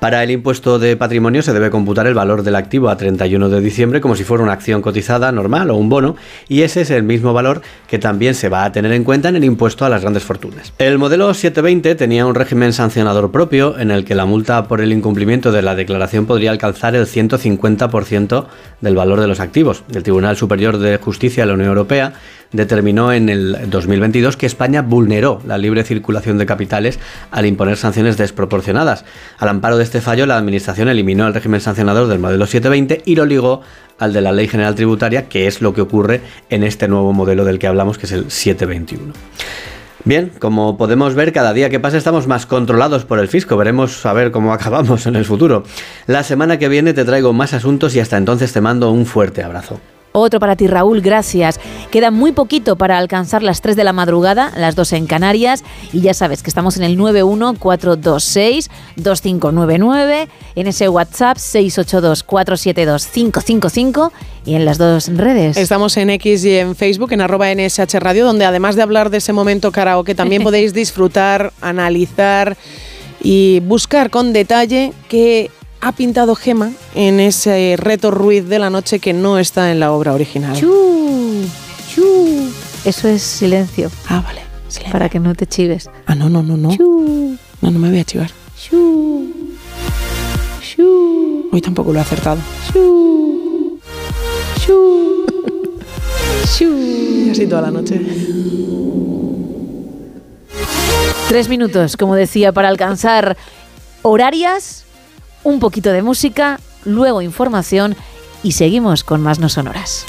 Para el impuesto de patrimonio se debe computar el valor del activo a 31 de diciembre como si fuera una acción cotizada normal o un bono y ese es el mismo valor que también se va a tener en cuenta en el impuesto a las grandes fortunas. El modelo 720 tenía un régimen sancionador propio en el que la multa por el incumplimiento de la declaración podría alcanzar el 150% del valor de los activos. El Tribunal Superior de Justicia de la Unión Europea determinó en el 2022 que España vulneró la libre circulación de capitales al imponer sanciones desproporcionadas. Al amparo de este fallo, la Administración eliminó el régimen sancionador del modelo 720 y lo ligó al de la Ley General Tributaria, que es lo que ocurre en este nuevo modelo del que hablamos, que es el 721. Bien, como podemos ver, cada día que pasa estamos más controlados por el fisco. Veremos a ver cómo acabamos en el futuro. La semana que viene te traigo más asuntos y hasta entonces te mando un fuerte abrazo. Otro para ti, Raúl, gracias. Queda muy poquito para alcanzar las 3 de la madrugada, las 2 en Canarias, y ya sabes que estamos en el 914262599, en ese WhatsApp 682472555 y en las dos redes. Estamos en X y en Facebook, en arroba NSH Radio, donde además de hablar de ese momento karaoke, también podéis disfrutar, analizar y buscar con detalle qué ha pintado Gema en ese reto Ruiz de la noche que no está en la obra original. Eso es silencio. Ah, vale. Para que no te chives. Ah, no, no, no, no. No, no me voy a chivar. Hoy tampoco lo he acertado. Y así toda la noche. Tres minutos, como decía, para alcanzar horarias, un poquito de música, luego información y seguimos con más no sonoras.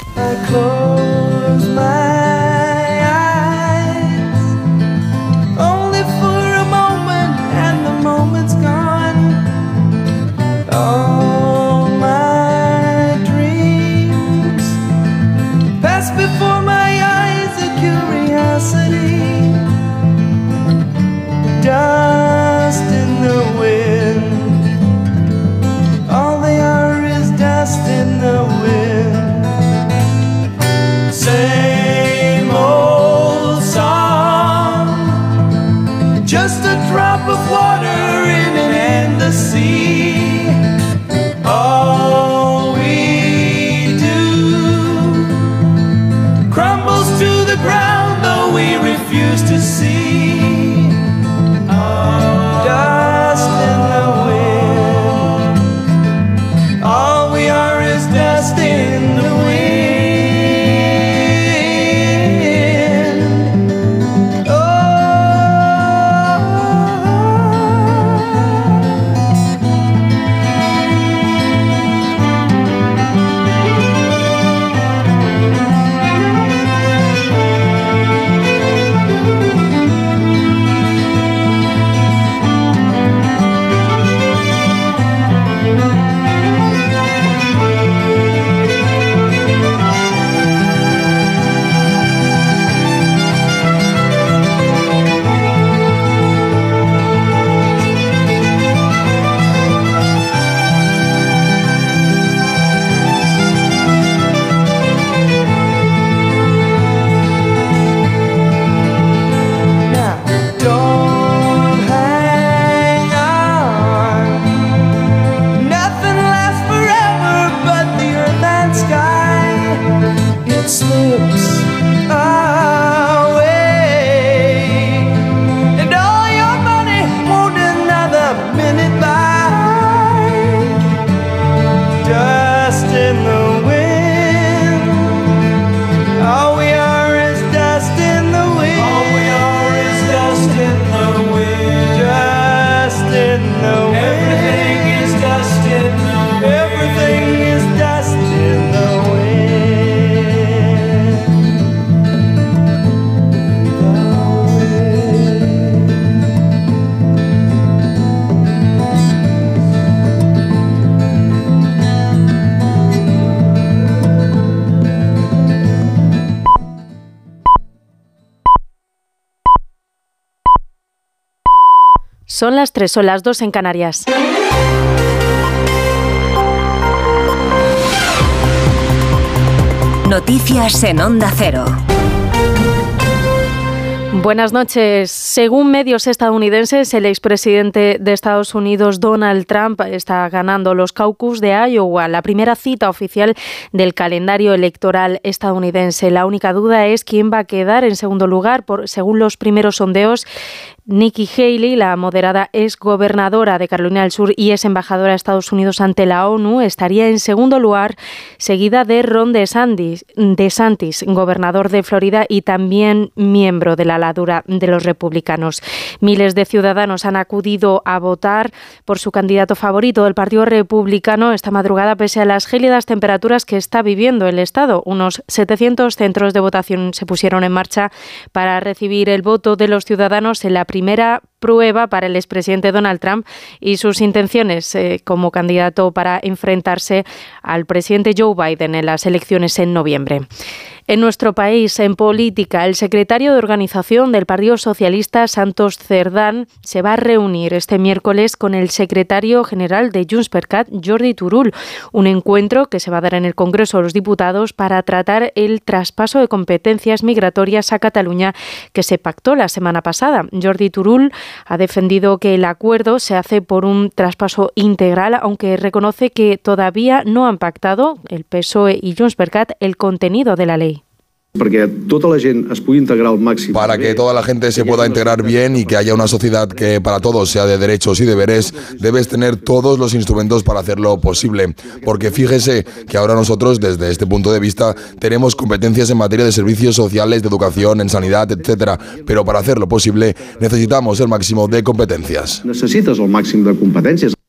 Las 3, son las 2 en Canarias. Noticias en Onda Cero. Buenas noches. Según medios estadounidenses, el expresidente de Estados Unidos, Donald Trump, está ganando los caucus de Iowa, la primera cita oficial del calendario electoral estadounidense. La única duda es quién va a quedar en segundo lugar. Por, según los primeros sondeos, Nikki Haley, la moderada ex gobernadora de Carolina del Sur y es embajadora de Estados Unidos ante la ONU, estaría en segundo lugar, seguida de Ron DeSantis, DeSantis gobernador de Florida y también miembro de la ladura de los republicanos. Miles de ciudadanos han acudido a votar por su candidato favorito del Partido Republicano esta madrugada, pese a las gélidas temperaturas que está viviendo el Estado. Unos 700 centros de votación se pusieron en marcha para recibir el voto de los ciudadanos en la primera prueba para el expresidente Donald Trump y sus intenciones eh, como candidato para enfrentarse al presidente Joe Biden en las elecciones en noviembre. En nuestro país, en política, el secretario de organización del Partido Socialista, Santos Cerdán, se va a reunir este miércoles con el secretario general de Junts per Jordi Turul, un encuentro que se va a dar en el Congreso de los Diputados para tratar el traspaso de competencias migratorias a Cataluña que se pactó la semana pasada. Jordi Turul ha defendido que el acuerdo se hace por un traspaso integral, aunque reconoce que todavía no han pactado el PSOE y Junts per el contenido de la ley. Para que toda la gente se pueda integrar bien y que haya una sociedad que para todos sea de derechos y deberes, debes tener todos los instrumentos para hacerlo posible. Porque fíjese que ahora nosotros, desde este punto de vista, tenemos competencias en materia de servicios sociales, de educación, en sanidad, etcétera. Pero para hacerlo posible, necesitamos el máximo de competencias. Necesitas el máximo de competencias.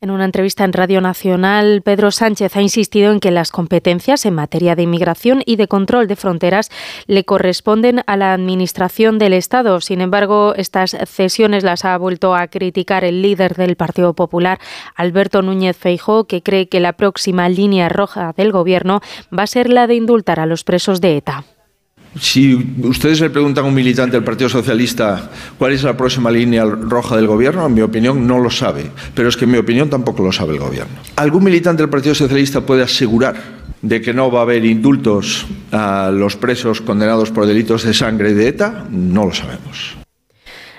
En una entrevista en Radio Nacional, Pedro Sánchez ha insistido en que las competencias en materia de inmigración y de control de fronteras le corresponden a la Administración del Estado. Sin embargo, estas cesiones las ha vuelto a criticar el líder del Partido Popular, Alberto Núñez Feijó, que cree que la próxima línea roja del Gobierno va a ser la de indultar a los presos de ETA. Si ustedes le preguntan a un militante del Partido Socialista cuál es la próxima línea roja del gobierno, en mi opinión no lo sabe. Pero es que en mi opinión tampoco lo sabe el gobierno. ¿Algún militante del Partido Socialista puede asegurar de que no va a haber indultos a los presos condenados por delitos de sangre de ETA? No lo sabemos.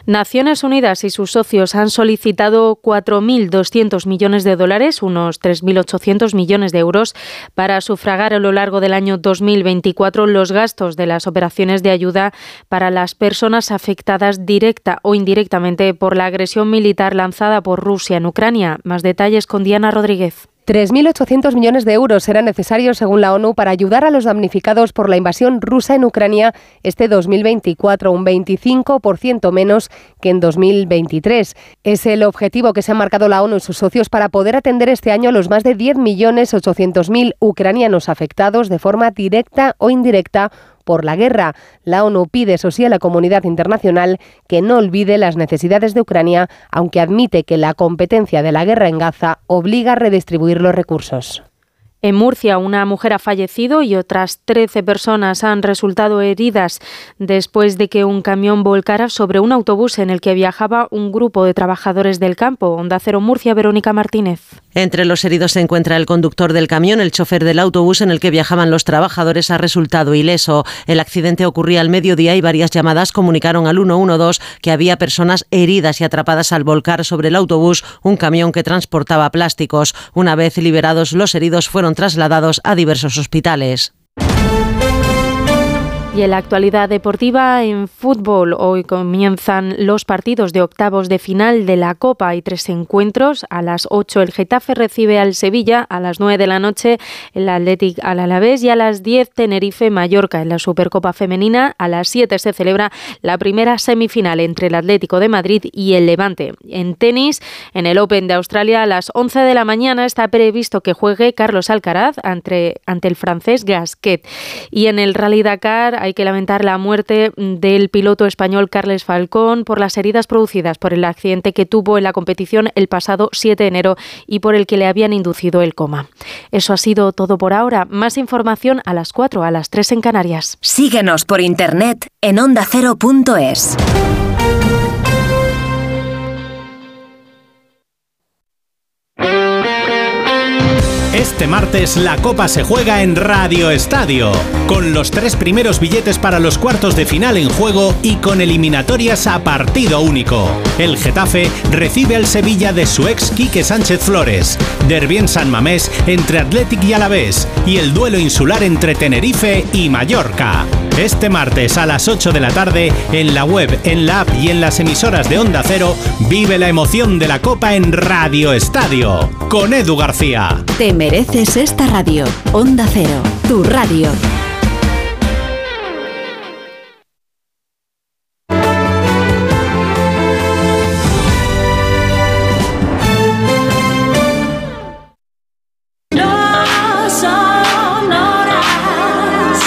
Naciones Unidas y sus socios han solicitado 4.200 millones de dólares, unos 3.800 millones de euros, para sufragar a lo largo del año 2024 los gastos de las operaciones de ayuda para las personas afectadas directa o indirectamente por la agresión militar lanzada por Rusia en Ucrania. Más detalles con Diana Rodríguez. 3.800 millones de euros serán necesarios, según la ONU, para ayudar a los damnificados por la invasión rusa en Ucrania este 2024, un 25% menos que en 2023. Es el objetivo que se ha marcado la ONU y sus socios para poder atender este año a los más de 10.800.000 ucranianos afectados de forma directa o indirecta por la guerra. La ONU pide, eso sí, a la comunidad internacional que no olvide las necesidades de Ucrania, aunque admite que la competencia de la guerra en Gaza obliga a redistribuir los recursos. En Murcia, una mujer ha fallecido y otras 13 personas han resultado heridas después de que un camión volcara sobre un autobús en el que viajaba un grupo de trabajadores del campo. Onda Cero Murcia, Verónica Martínez. Entre los heridos se encuentra el conductor del camión. El chofer del autobús en el que viajaban los trabajadores ha resultado ileso. El accidente ocurría al mediodía y varias llamadas comunicaron al 112 que había personas heridas y atrapadas al volcar sobre el autobús un camión que transportaba plásticos. Una vez liberados los heridos trasladados a diversos hospitales. Y en la actualidad deportiva, en fútbol, hoy comienzan los partidos de octavos de final de la Copa. Hay tres encuentros. A las 8 el Getafe recibe al Sevilla, a las 9 de la noche el Athletic al Alavés y a las 10 Tenerife Mallorca. En la Supercopa Femenina, a las 7 se celebra la primera semifinal entre el Atlético de Madrid y el Levante. En tenis, en el Open de Australia, a las 11 de la mañana está previsto que juegue Carlos Alcaraz ante, ante el francés Gasquet. Y en el Rally Dakar, hay que lamentar la muerte del piloto español Carles Falcón por las heridas producidas por el accidente que tuvo en la competición el pasado 7 de enero y por el que le habían inducido el coma. Eso ha sido todo por ahora. Más información a las 4, a las 3 en Canarias. Síguenos por internet en ondacero.es. Este martes la Copa se juega en Radio Estadio, con los tres primeros billetes para los cuartos de final en juego y con eliminatorias a partido único. El Getafe recibe al Sevilla de su ex Quique Sánchez Flores, Derbi en San Mamés entre Athletic y Alavés y el duelo insular entre Tenerife y Mallorca. Este martes a las 8 de la tarde, en la web, en la app y en las emisoras de Onda Cero, vive la emoción de la Copa en Radio Estadio, con Edu García. Mereces esta radio. Onda Cero, tu radio.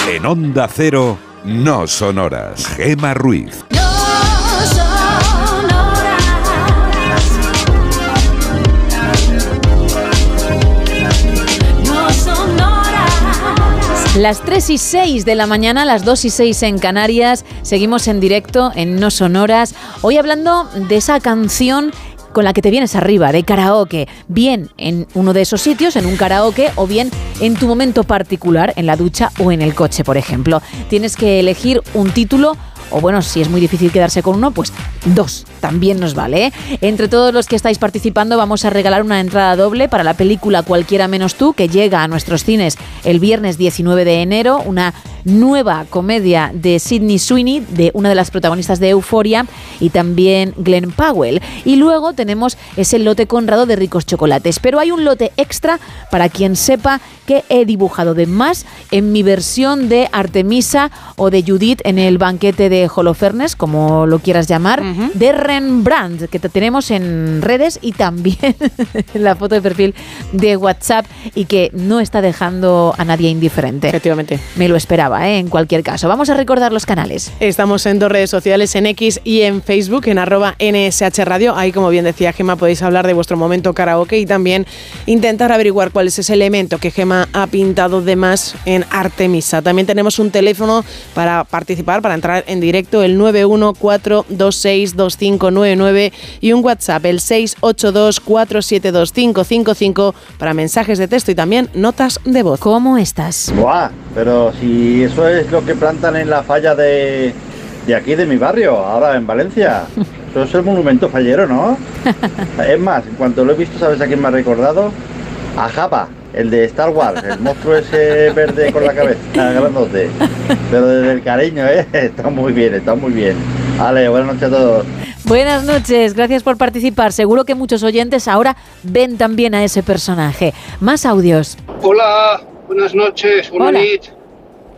En Onda Cero, no son horas. Gema Ruiz. No Las 3 y 6 de la mañana, las 2 y 6 en Canarias, seguimos en directo en No Sonoras. Hoy hablando de esa canción con la que te vienes arriba, de karaoke, bien en uno de esos sitios, en un karaoke, o bien en tu momento particular, en la ducha o en el coche, por ejemplo. Tienes que elegir un título o bueno, si es muy difícil quedarse con uno, pues dos también nos vale. ¿eh? Entre todos los que estáis participando vamos a regalar una entrada doble para la película Cualquiera menos tú, que llega a nuestros cines el viernes 19 de enero, una nueva comedia de Sidney Sweeney, de una de las protagonistas de Euforia, y también Glenn Powell. Y luego tenemos ese lote Conrado de ricos chocolates. Pero hay un lote extra para quien sepa que he dibujado de más en mi versión de Artemisa o de Judith en el banquete de Holofernes, como lo quieras llamar, de Rembrandt, que te tenemos en redes y también en la foto de perfil de WhatsApp y que no está dejando a nadie indiferente. Efectivamente. Me lo esperaba, ¿eh? en cualquier caso. Vamos a recordar los canales. Estamos en dos redes sociales, en X y en Facebook, en arroba NSH Radio. Ahí, como bien decía Gema, podéis hablar de vuestro momento karaoke y también intentar averiguar cuál es ese elemento que Gema ha pintado de más en Artemisa. También tenemos un teléfono para participar, para entrar en directo, el 914262599 y un WhatsApp, el 682472555 para mensajes de texto y también notas de voz. ¿Cómo estás? Buah, pero si eso es lo que plantan en la falla de, de aquí, de mi barrio, ahora en Valencia. Eso es el monumento fallero, ¿no? Es más, en cuanto lo he visto, ¿sabes a quién me ha recordado? A Japa, el de Star Wars, el monstruo ese verde con la cabeza, grandote. Pero desde el cariño, ¿eh? Está muy bien, está muy bien. Vale, buenas noches a todos. Buenas noches, gracias por participar. Seguro que muchos oyentes ahora ven también a ese personaje. Más audios. Hola, buenas noches, buenas Hola. nit.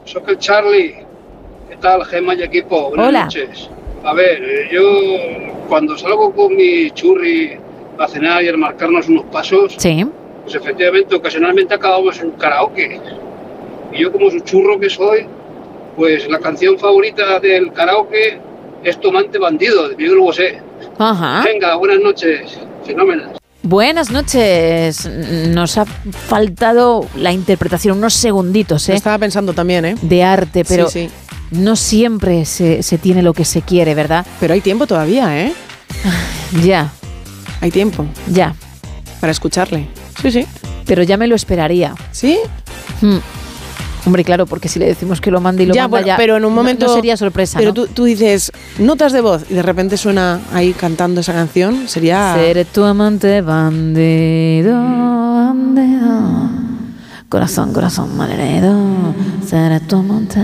Soy el Charlie. ¿Qué tal, Gema y equipo? Buenas Hola. noches. A ver, eh, yo cuando salgo con mi churri a cenar y a marcarnos unos pasos, Sí. Pues efectivamente, ocasionalmente acabamos en un karaoke. Y yo como su churro que soy, pues la canción favorita del karaoke es Tomante Bandido, de Miguel Bosé. Ajá. Venga, buenas noches. Fenómenas. Buenas noches. Nos ha faltado la interpretación, unos segunditos, ¿eh? Estaba pensando también, ¿eh? De arte, pero Sí, sí. no siempre se, se tiene lo que se quiere, ¿verdad? Pero hay tiempo todavía, ¿eh? Ya. Hay tiempo. Ya. Para escucharle. Sí, sí. Pero ya me lo esperaría. ¿Sí? Hmm. Hombre, claro, porque si le decimos que lo manda y lo ya, manda bueno, ya, pero en un no- momento. no, sería sorpresa, Pero ¿no? tú, tú dices notas de voz y de repente suena ahí cantando esa canción. Sería. Seré tu amante bandido, bandido. Corazón, corazón malherido. Seré tu amante.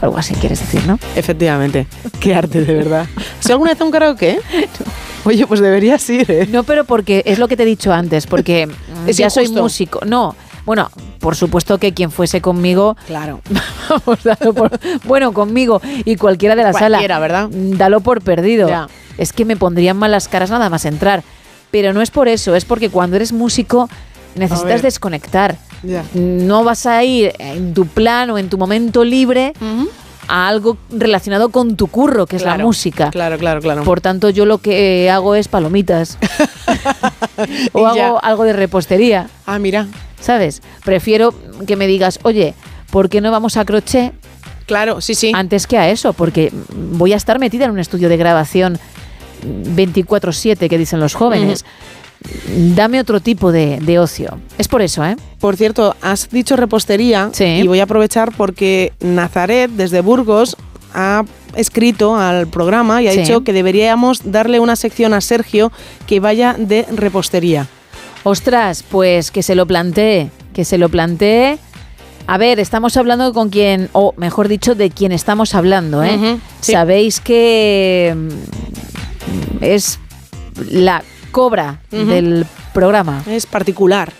Algo así quieres decir, ¿no? Efectivamente. Qué arte, de verdad. ¿Has alguna vez un karaoke? Oye, pues deberías ir, ¿eh? No, pero porque es lo que te he dicho antes, porque Es ya soy músico. No, bueno, por supuesto que quien fuese conmigo. Claro. Vamos, dalo por- bueno, conmigo y cualquiera de la Cualquiera, sala. ¿verdad? mm, Dalo por perdido. Ya. Es que me pondrían malas caras nada más entrar. Pero no es por eso, es porque cuando eres músico necesitas desconectar. Ya. No vas a ir en tu plan o en tu momento libre a algo relacionado con tu curro, que es la música. Claro, claro, claro. Por tanto, yo lo que hago es palomitas. o ya. hago algo de repostería. Ah, mira. ¿Sabes? Prefiero que me digas, oye, ¿por qué no vamos a crochet? Claro, sí, sí. Antes que a eso, porque voy a estar metida en un estudio de grabación 24-7, que dicen los jóvenes. Dame otro tipo de, de ocio. Es por eso, ¿eh? Por cierto, has dicho repostería y voy a aprovechar porque Nazaret desde Burgos ha escrito al programa y ha Sí. dicho que deberíamos darle una sección a Sergio que vaya de repostería. Ostras, pues que se lo plantee, que se lo plantee. A ver, estamos hablando con quien, o mejor dicho, de quien estamos hablando, ¿eh? Sí. Sabéis que mm, es la cobra Ujú. del programa. Es particular.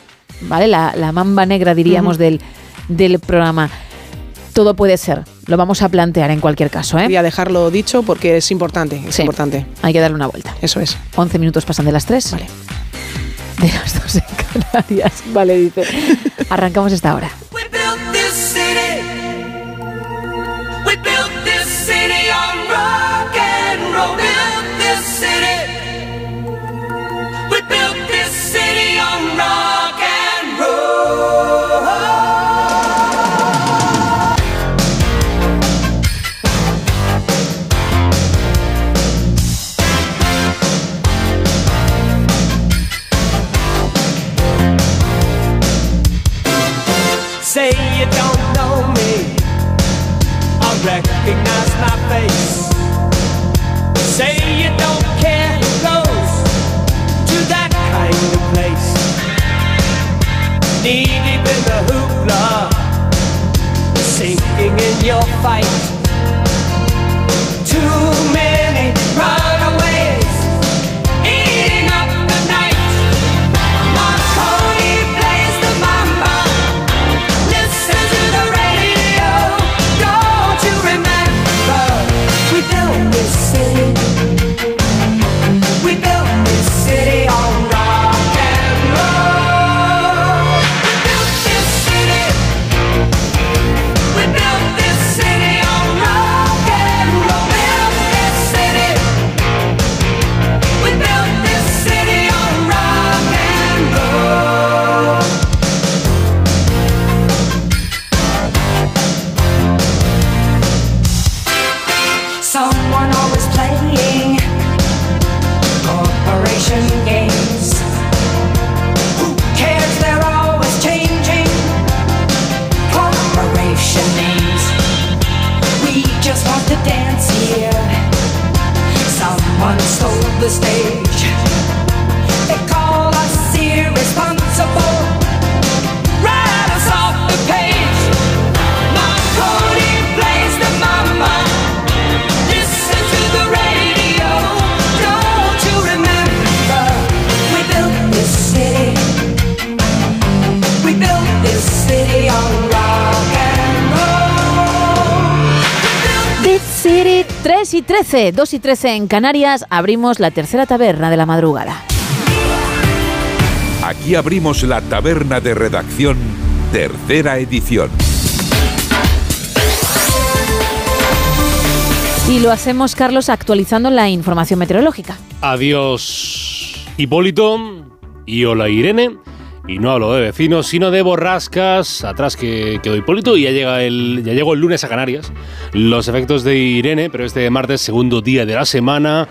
¿Vale? La, la mamba negra, diríamos, Ujú. del, del programa. Todo puede ser. Lo vamos a plantear en cualquier caso, ¿eh? Voy a dejarlo dicho porque es importante, es Sí. importante. Hay que darle una vuelta. Eso es. 11 minutos pasan de las 3. Vale. De las 2 en Canarias. Vale, dice. Arrancamos esta hora. this city. We built this city on rock and roll. Built this city. Your fight. 13, 2 y 13 en Canarias, abrimos la tercera taberna de la madrugada. Aquí abrimos la taberna de redacción, tercera edición. Y lo hacemos, Carlos, actualizando la información meteorológica. Adiós Hipólito y hola Irene. Y no hablo de vecinos, sino de borrascas. Atrás que quedó Hipólito y ya, llega el, ya llegó el lunes a Canarias. Los efectos de Irene, pero este martes, segundo día de la semana,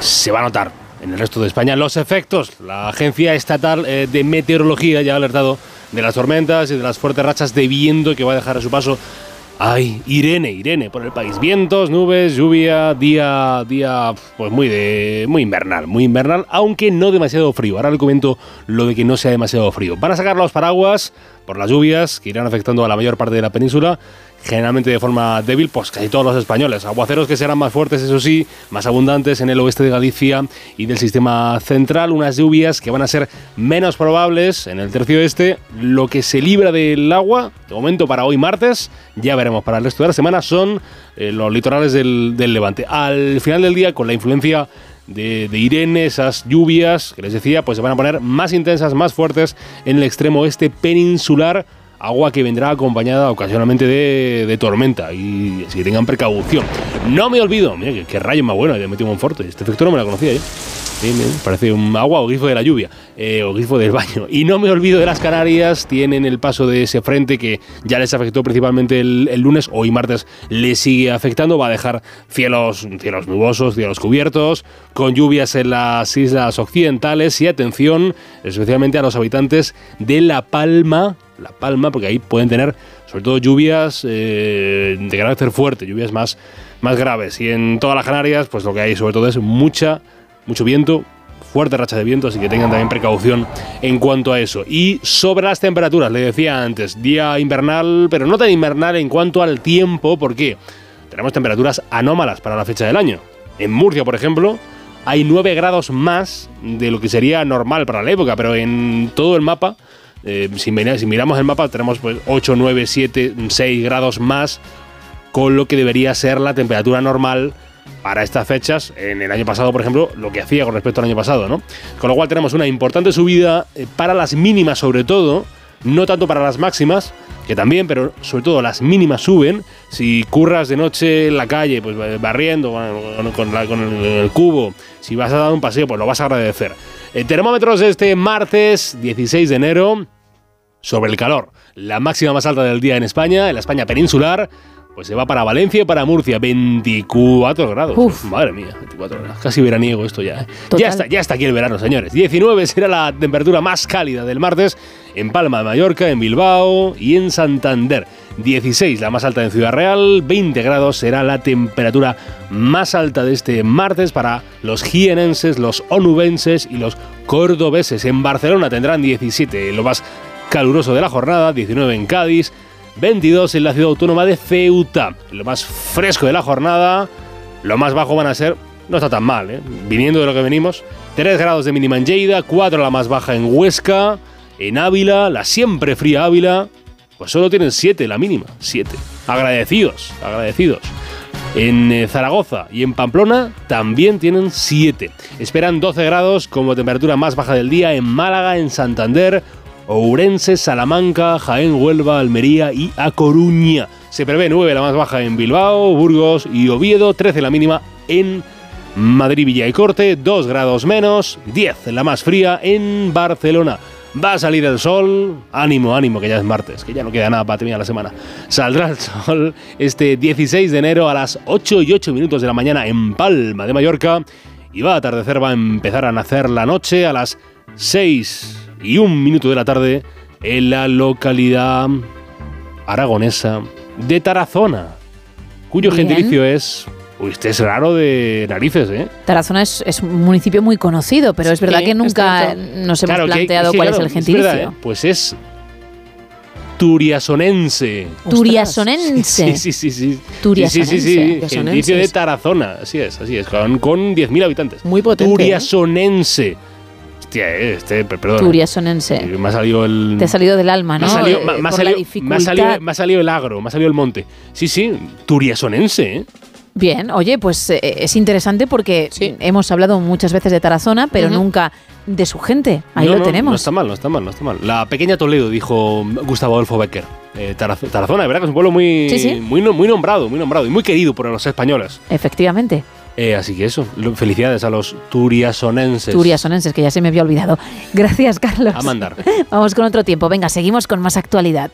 se va a notar en el resto de España los efectos. La Agencia Estatal eh, de Meteorología ya ha alertado de las tormentas y de las fuertes rachas de viento que va a dejar a su paso Ay, Irene, Irene, por el país. Vientos, nubes, lluvia, día, día, pues muy de, muy invernal, muy invernal, aunque no demasiado frío. Ahora le comento lo de que no sea demasiado frío. Van a sacar los paraguas por las lluvias que irán afectando a la mayor parte de la península, generalmente de forma débil, pues casi todos los españoles. Aguaceros que serán más fuertes, eso sí, más abundantes en el oeste de Galicia y del sistema central. Unas lluvias que van a ser menos probables en el tercio este. Lo que se libra del agua, de momento para hoy martes, ya veremos para el resto de la semana, son eh, los litorales del, Levante. Al final del día, con la influencia de, de Irene, esas lluvias que les decía, pues se van a poner más intensas, más fuertes en el extremo oeste peninsular agua que vendrá acompañada ocasionalmente de, tormenta y así que tengan precaución. No me olvido, mira, qué, qué rayo más bueno de metido Monforte, este efecto no me lo conocía. Bien, bien, Parece un agua o grifo de la lluvia, eh, o grifo del baño. Y no me olvido de las Canarias, tienen el paso de ese frente que ya les afectó principalmente el, el lunes, hoy martes les sigue afectando, va a dejar cielos, cielos nubosos, cielos cubiertos, con lluvias en las islas occidentales y atención especialmente a los habitantes de La Palma, La Palma, porque ahí pueden tener sobre todo lluvias eh, de carácter fuerte, lluvias más, más graves. Y en todas las Canarias, pues lo que hay sobre todo es mucha mucho viento, fuerte racha de viento, así que tengan también precaución en cuanto a eso. Y sobre las temperaturas, le decía antes, día invernal, pero no tan invernal en cuanto al tiempo, porque tenemos temperaturas anómalas para la fecha del año. En Murcia, por ejemplo, hay 9 grados más de lo que sería normal para la época, pero en todo el mapa, eh, si, mira- si miramos el mapa, tenemos pues 8, 9, 7, 6 grados más, con lo que debería ser la temperatura normal para estas fechas en el año pasado, por ejemplo, lo que hacía con respecto al año pasado, ¿no? Con lo cual tenemos una importante subida eh, para las mínimas sobre todo, no tanto para las máximas, que también, pero sobre todo las mínimas suben. Si curras de noche en la calle, pues eh, barriendo con, el cubo, si vas a dar un paseo, pues lo vas a agradecer. Eh, termómetros este martes 16 de enero sobre el calor. La máxima más alta del día en España, en la España peninsular, pues se va para Valencia y para Murcia, 24 grados. Madre mía, 24 grados. Casi veraniego esto ya. ¿eh? Ya está, ya está aquí el verano, señores. 19 será la temperatura más cálida del martes en Palma de Mallorca, en Bilbao y en Santander. 16 la más alta en Ciudad Real, 20 grados será la temperatura más alta de este martes para los jienenses, los onubenses y los cordobeses. En Barcelona tendrán 17, lo más caluroso de la jornada, 19 en Cádiz, 22 en la ciudad autónoma de Ceuta. Lo más fresco de la jornada, lo más bajo van a ser, no está tan mal, ¿eh? viniendo de lo que venimos, 3 grados de mínima en Lleida, 4 la más baja en Huesca, en Ávila, la siempre fría Ávila, pues solo tienen 7 la mínima, 7. Agradecidos, agradecidos. En eh, Zaragoza y en Pamplona también tienen 7. Esperan 12 grados como temperatura más baja del día en Málaga, en Santander, Ourense, Salamanca, Jaén, Huelva, Almería y A Coruña. Se prevé 9 la más baja en Bilbao, Burgos y Oviedo, 13 la mínima en Madrid, Villa y Corte, 2 grados menos, 10 la más fría en Barcelona. Va a salir el sol, ánimo, ánimo, que ya es martes, que ya no queda nada para terminar la semana. Saldrá el sol este 16 de enero a las 8 y 8 minutos de la mañana en Palma de Mallorca y va a atardecer, va a empezar a nacer la noche a las 6 y 1 minuto de la tarde en la localidad aragonesa de Tarazona, cuyo Bien. gentilicio es... Uy, este es raro de narices, ¿eh? Tarazona es, es un municipio muy conocido, pero es verdad Sí, que es nunca nos hemos Claro, que- planteado sí, cuál claro, es el gentilicio. verdad, ¿eh? Pues es turiasonense. Turiasonense. Sí, sí, sí, sí. Turiasonense. Sí, sí, sí, sí. Turiasonense. Gentilicio de Tarazona. Así es, así es. Con, con 10.000 habitantes. Muy potente, ¿eh? Turiasonense. Hostia, eh, este, perdón. Turiasonense. Me ha salido el. Te ha salido del alma, ¿no? Me ha salido, Eh, me ha- me ha por salido- la me ha dificultad. salido- me ha salido el agro, me ha salido el monte. Sí, sí, turiasonense, ¿eh? Bien, oye, pues eh, es interesante porque hemos hablado muchas veces de Tarazona, pero nunca de su gente. Ahí No, lo no, tenemos. No está mal, no está mal, no está mal. La pequeña Toledo, dijo Gustavo Adolfo Becker. Eh, Taraz- Tarazona, de verdad que es un pueblo muy, Sí, sí. muy, no- muy nombrado, muy nombrado y muy querido por los españoles. Efectivamente. Eh, así que eso, felicidades a los turiasonenses. Turiasonenses, que ya se me había olvidado. Gracias, Carlos. A mandar. Vamos con otro tiempo. Venga, seguimos con más actualidad.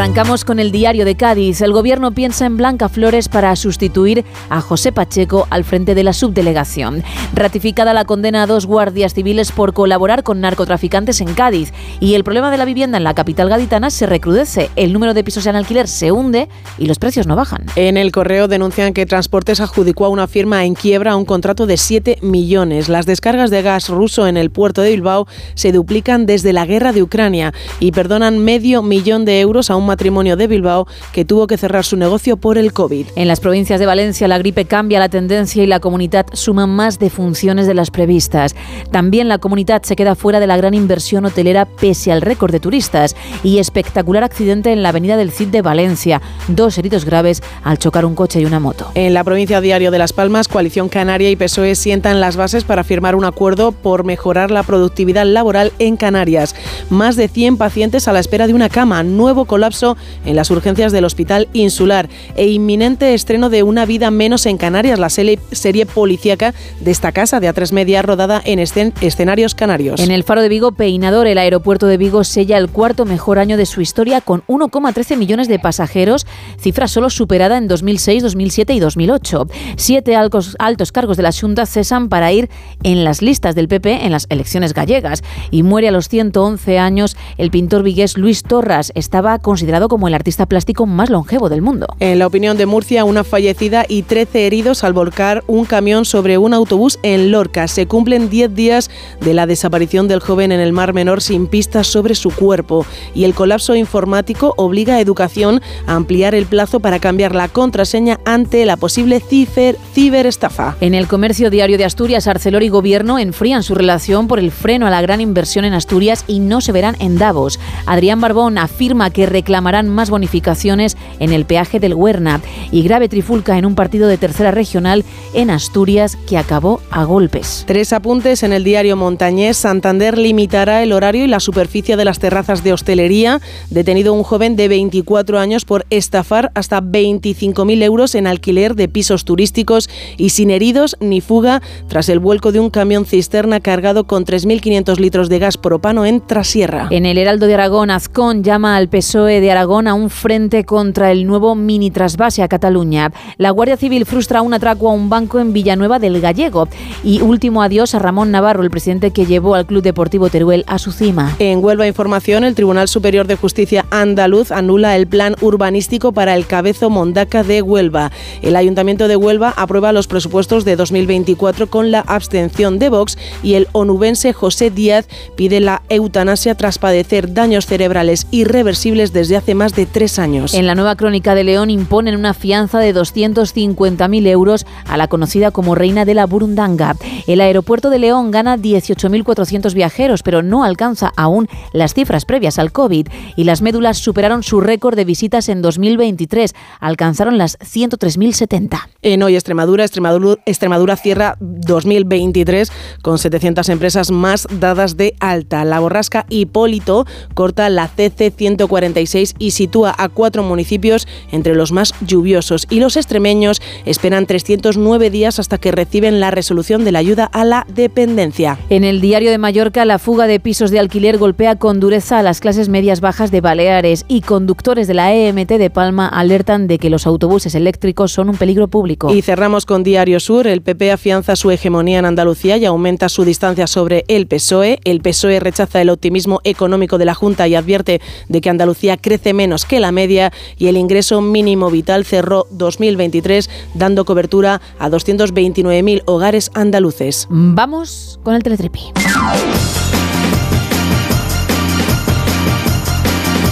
Arrancamos con el diario de Cádiz. El gobierno piensa en Blanca Flores para sustituir a José Pacheco al frente de la subdelegación. Ratificada la condena a dos guardias civiles por colaborar con narcotraficantes en Cádiz. Y el problema de la vivienda en la capital gaditana se recrudece. El número de pisos en alquiler se hunde y los precios no bajan. En el correo denuncian que Transportes adjudicó a una firma en quiebra un contrato de 7 millones. Las descargas de gas ruso en el puerto de Bilbao se duplican desde la guerra de Ucrania y perdonan medio millón de euros a un matrimonio de Bilbao que tuvo que cerrar su negocio por el COVID. En las provincias de Valencia la gripe cambia la tendencia y la comunidad suma más defunciones de las previstas. También la comunidad se queda fuera de la gran inversión hotelera pese al récord de turistas y espectacular accidente en la avenida del Cid de Valencia. Dos heridos graves al chocar un coche y una moto. En la provincia diario de Las Palmas, Coalición Canaria y PSOE sientan las bases para firmar un acuerdo por mejorar la productividad laboral en Canarias. Más de 100 pacientes a la espera de una cama, nuevo colapso en las urgencias del Hospital Insular e inminente estreno de Una vida menos en Canarias, la serie, policíaca de esta casa de A3 Media rodada en escen- escenarios canarios. En el Faro de Vigo, Peinador, el aeropuerto de Vigo sella el cuarto mejor año de su historia con 1,13 millones de pasajeros, cifra solo superada en 2006, 2007 y 2008. Siete altos, altos cargos de la Junta cesan para ir en las listas del PP en las elecciones gallegas y muere a los 111 años el pintor vigués Luis Torras. Estaba considerado como el artista plástico más longevo del mundo. En la opinión de Murcia, una fallecida y 13 heridos al volcar un camión sobre un autobús en Lorca. Se cumplen 10 días de la desaparición del joven en el Mar Menor sin pistas sobre su cuerpo. Y el colapso informático obliga a Educación a ampliar el plazo para cambiar la contraseña ante la posible ciber, ciberestafa. En el comercio diario de Asturias, Arcelor y Gobierno enfrían su relación por el freno a la gran inversión en Asturias y no se verán en Davos. Adrián Barbón afirma que reclamarán más bonificaciones en el peaje del Huerna y grave trifulca en un partido de tercera regional en Asturias que acabó a golpes. Tres apuntes en el diario Montañés. Santander limitará el horario y la superficie de las terrazas de hostelería. Detenido un joven de 24 años por estafar hasta 25.000 euros en alquiler de pisos turísticos y sin heridos ni fuga tras el vuelco de un camión cisterna cargado con 3.500 litros de gas propano en Trasierra. En el Heraldo de Aragón, Azcón llama al PSOE de Aragón a un frente contra el nuevo mini trasvase a Cataluña. La Guardia Civil frustra un atraco a un banco en Villanueva del Gallego. Y último adiós a Ramón Navarro, el presidente que llevó al Club Deportivo Teruel a su cima. En Huelva Información, el Tribunal Superior de Justicia andaluz anula el plan urbanístico para el Cabezo Mondaca de Huelva. El Ayuntamiento de Huelva aprueba los presupuestos de 2024 con la abstención de Vox y el onubense José Díaz pide la eutanasia tras padecer daños cerebrales irreversibles desde hace más de tres años. En la nueva crónica de León imponen una fianza de 250.000 euros a la conocida como Reina de la Burundanga. El aeropuerto de León gana 18.400 viajeros, pero no alcanza aún las cifras previas al COVID. Y las médulas superaron su récord de visitas en 2023, alcanzaron las 103.070. En hoy Extremadura, Extremadura, Extremadura cierra 2023 con 700 empresas más dadas de alta. La borrasca Hipólito corta la CC 146 y sitúa a cuatro municipios entre los más lluviosos. Y los extremeños esperan 309 días hasta que reciben la resolución de la ayuda a la dependencia. En el diario de Mallorca, la fuga de pisos de alquiler golpea con dureza a las clases medias bajas de Baleares y conductores de la EMT de Palma alertan de que los autobuses eléctricos son un peligro público. Y cerramos con Diario Sur. El PP afianza su hegemonía en Andalucía y aumenta su distancia sobre el PSOE. El PSOE rechaza el optimismo económico de la Junta y advierte de que Andalucía crece menos que la media y el ingreso mínimo vital cerró 2023 dando cobertura a 229.000 hogares andaluces. Vamos con el teletripi.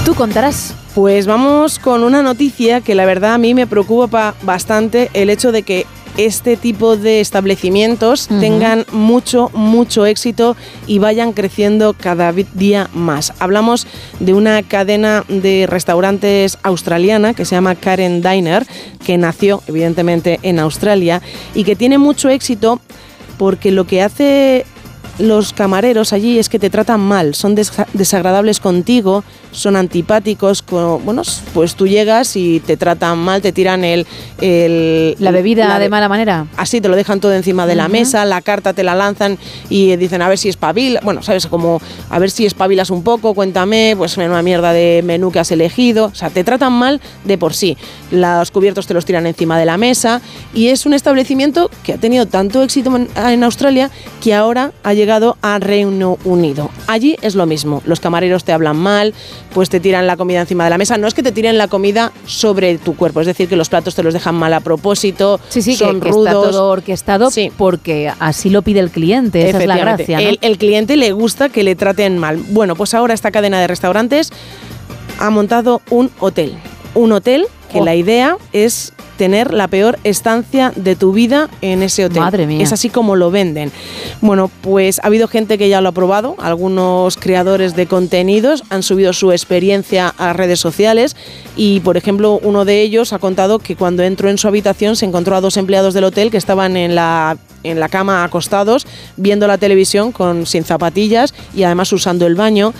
Tú contarás. Pues vamos con una noticia que la verdad a mí me preocupa bastante el hecho de que este tipo de establecimientos tengan mucho, mucho éxito y vayan creciendo cada día más. Hablamos de una cadena de restaurantes australiana que se llama Karen Diner, que nació evidentemente en Australia y que tiene mucho éxito porque lo que hace los camareros allí es que te tratan mal, son desa- desagradables contigo, son antipáticos, co- bueno, pues tú llegas y te tratan mal, te tiran el... el- La bebida la de mala manera. Así te lo dejan todo encima de la mesa, la carta te la lanzan y dicen a ver si espabilas, bueno, sabes, como a ver si espabilas un poco, cuéntame, pues una mierda de menú que has elegido, o sea, te tratan mal de por sí. Los cubiertos te los tiran encima de la mesa y es un establecimiento que ha tenido tanto éxito en, en Australia que ahora ha llegado a Reino Unido. Allí es lo mismo, los camareros te hablan mal, pues te tiran la comida encima de la mesa, no es que te tiren la comida sobre tu cuerpo, es decir, que los platos te los dejan mal a propósito, Sí, sí, que- son que, rudos. está todo orquestado porque así lo pide el cliente. Esa es la gracia. ¿no? el, el cliente le gusta que le traten mal. Bueno, pues ahora esta cadena de restaurantes ha montado un hotel. Un hotel que Oh. la idea es tener la peor estancia de tu vida en ese hotel. Madre mía. Es así como lo venden. Bueno, pues ha habido gente que ya lo ha probado. Algunos creadores de contenidos han subido su experiencia a redes sociales y, por ejemplo, uno de ellos ha contado que cuando entró en su habitación se encontró a dos empleados del hotel que estaban en la en la cama acostados viendo la televisión con sin zapatillas y además usando el baño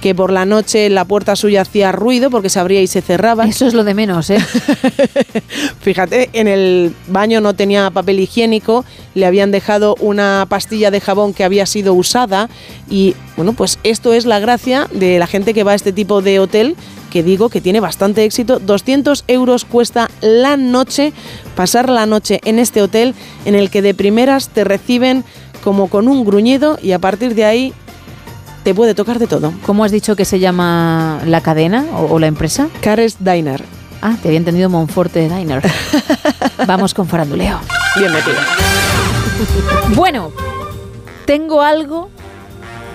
que por la noche la puerta suya hacía ruido porque se abría y se cerraba Eso es lo de menos, ¿eh? Fíjate, en el baño no tenía papel higiénico, le habían dejado una pastilla de jabón que había sido usada y bueno, pues esto es la gracia de la gente que va a este tipo de hotel que digo que tiene bastante éxito. 200 euros cuesta la noche, pasar la noche en este hotel en el que de primeras te reciben como con un gruñido y a partir de ahí te puede tocar de todo. ¿Cómo has dicho que se llama la cadena o, o la empresa? Cares Diner. Ah, te había entendido Monforte Diner. Vamos con faranduleo. Bien metido. Bueno, tengo algo,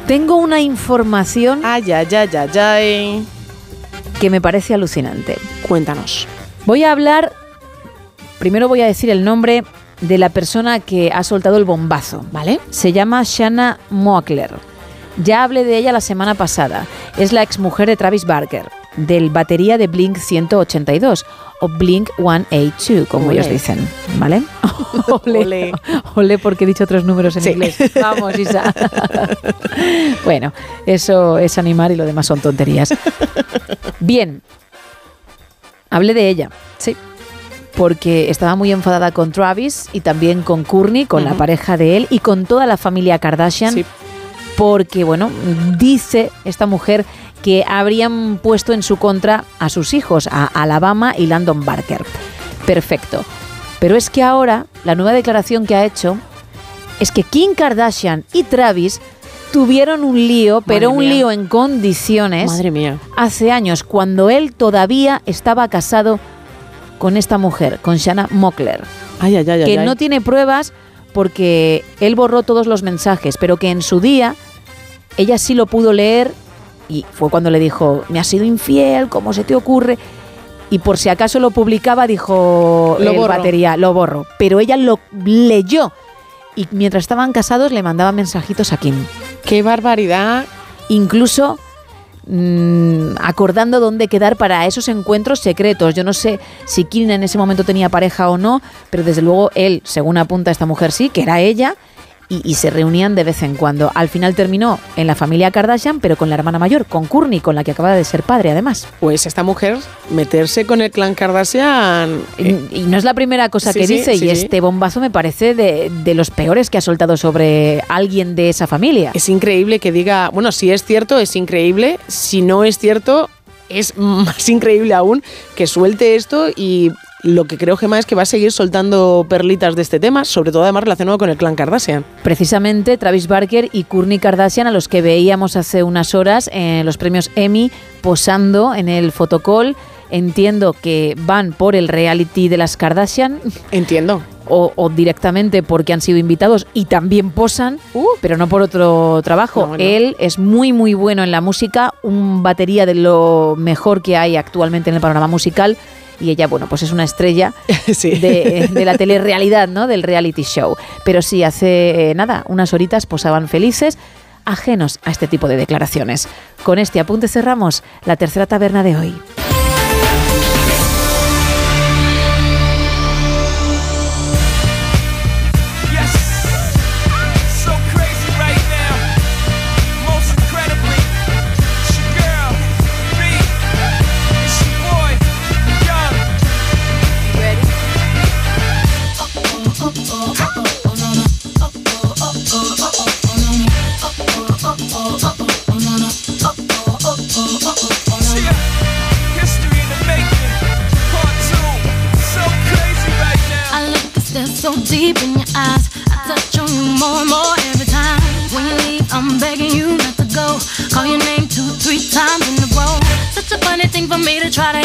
tengo una información ay, ay, ay, ay, ay. Que me parece alucinante. Cuéntanos. Voy a hablar, primero voy a decir el nombre de la persona que ha soltado el bombazo, ¿vale? Se llama Shanna Moakler. Ya hablé de ella la semana pasada. Es la exmujer de Travis Barker, del batería de Blink 182 o Blink 182, como ellos dicen, ¿vale? Ole. Ole. Porque he dicho otros números en Sí. inglés. Vamos, Isa. bueno, eso es animar y lo demás son tonterías. Bien, hablé de ella. Sí. Porque estaba muy enfadada con Travis y también con Courtney, con la pareja de él y con toda la familia Kardashian. Sí. Porque, bueno, dice esta mujer que habrían puesto en su contra a sus hijos, a Alabama y Landon Barker. Perfecto. Pero es que ahora la nueva declaración que ha hecho es que Kim Kardashian y Travis tuvieron un lío, pero Madre un mía. lío en condiciones Madre mía. hace años, cuando él todavía estaba casado con esta mujer, con Shanna Mockler, Ay, ay, ay, que no tiene pruebas porque él borró todos los mensajes, pero que en su día ella sí lo pudo leer y fue cuando le dijo, me has sido infiel, ¿cómo se te ocurre? Y por si acaso lo publicaba, dijo Lo el borro. batería, lo borro. Pero ella lo leyó y mientras estaban casados le mandaba mensajitos a Kim. ¡Qué barbaridad! Incluso mm, acordando dónde quedar para esos encuentros secretos. Yo no sé si Kim en ese momento tenía pareja o no, pero desde luego él, según apunta esta mujer, sí, que era ella. Y, y se reunían de vez en cuando. Al final terminó en la familia Kardashian, pero con la hermana mayor, con Courtney, con la que acaba de ser padre, además. Pues esta mujer, meterse con el clan Kardashian. eh, Y, y no es la primera cosa Sí, que sí, dice, sí, y este bombazo me parece de, de los peores que ha soltado sobre alguien de esa familia. Es increíble que diga, bueno, si es cierto, es increíble. Si no es cierto, es más increíble aún que suelte esto y lo que creo, Gemma, es que va a seguir soltando perlitas de este tema, sobre todo además relacionado con el clan Kardashian. Precisamente Travis Barker y Kourtney Kardashian, a los que veíamos hace unas horas en los premios Emmy posando en el fotocall. Entiendo que van por el reality de las Kardashian. Entiendo. O, o directamente porque han sido invitados y también posan, pero no por otro trabajo. Uh. No, no. Él es muy, muy bueno en la música, un batería de lo mejor que hay actualmente en el panorama musical. Y ella, bueno, pues es una estrella de, de la telerrealidad, ¿no? Del reality show. Pero sí, hace eh, nada, unas horitas posaban felices, ajenos a este tipo de declaraciones. Con este apunte cerramos la tercera taberna de hoy. Try to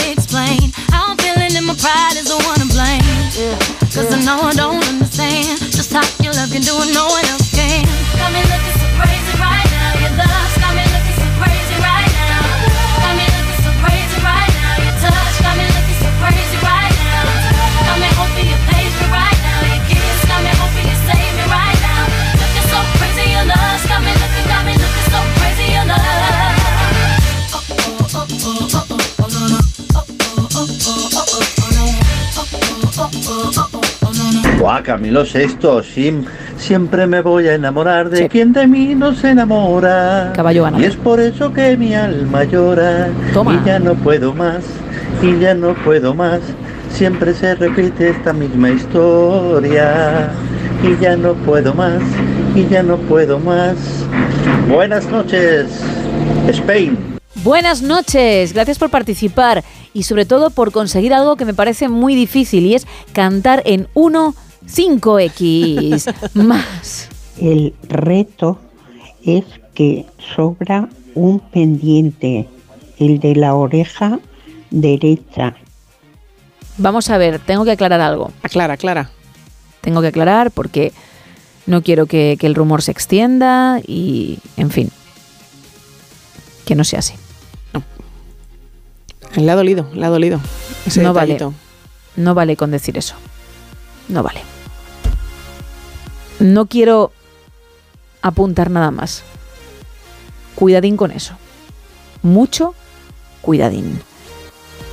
Camilo VI, sim- siempre me voy a enamorar de quien de mí no se enamora. Caballo ganador. Y es por eso que mi alma llora. Toma. Y ya no puedo más, y ya no puedo más. Siempre se repite esta misma historia. Y ya no puedo más, y ya no puedo más. Buenas noches, Spain. Buenas noches, gracias por participar y sobre todo por conseguir algo que me parece muy difícil y es cantar en 1 5x más. El reto es que sobra un pendiente, el de la oreja derecha. Vamos a ver, tengo que aclarar algo. Aclara, aclara. Tengo que aclarar porque no quiero que, que el rumor se extienda y, en fin, que no sea así. Le ha dolido, le ha dolido. Ese no vale. detallito. No vale con decir eso. No vale. No quiero apuntar nada más. Cuidadín con eso. Mucho cuidadín.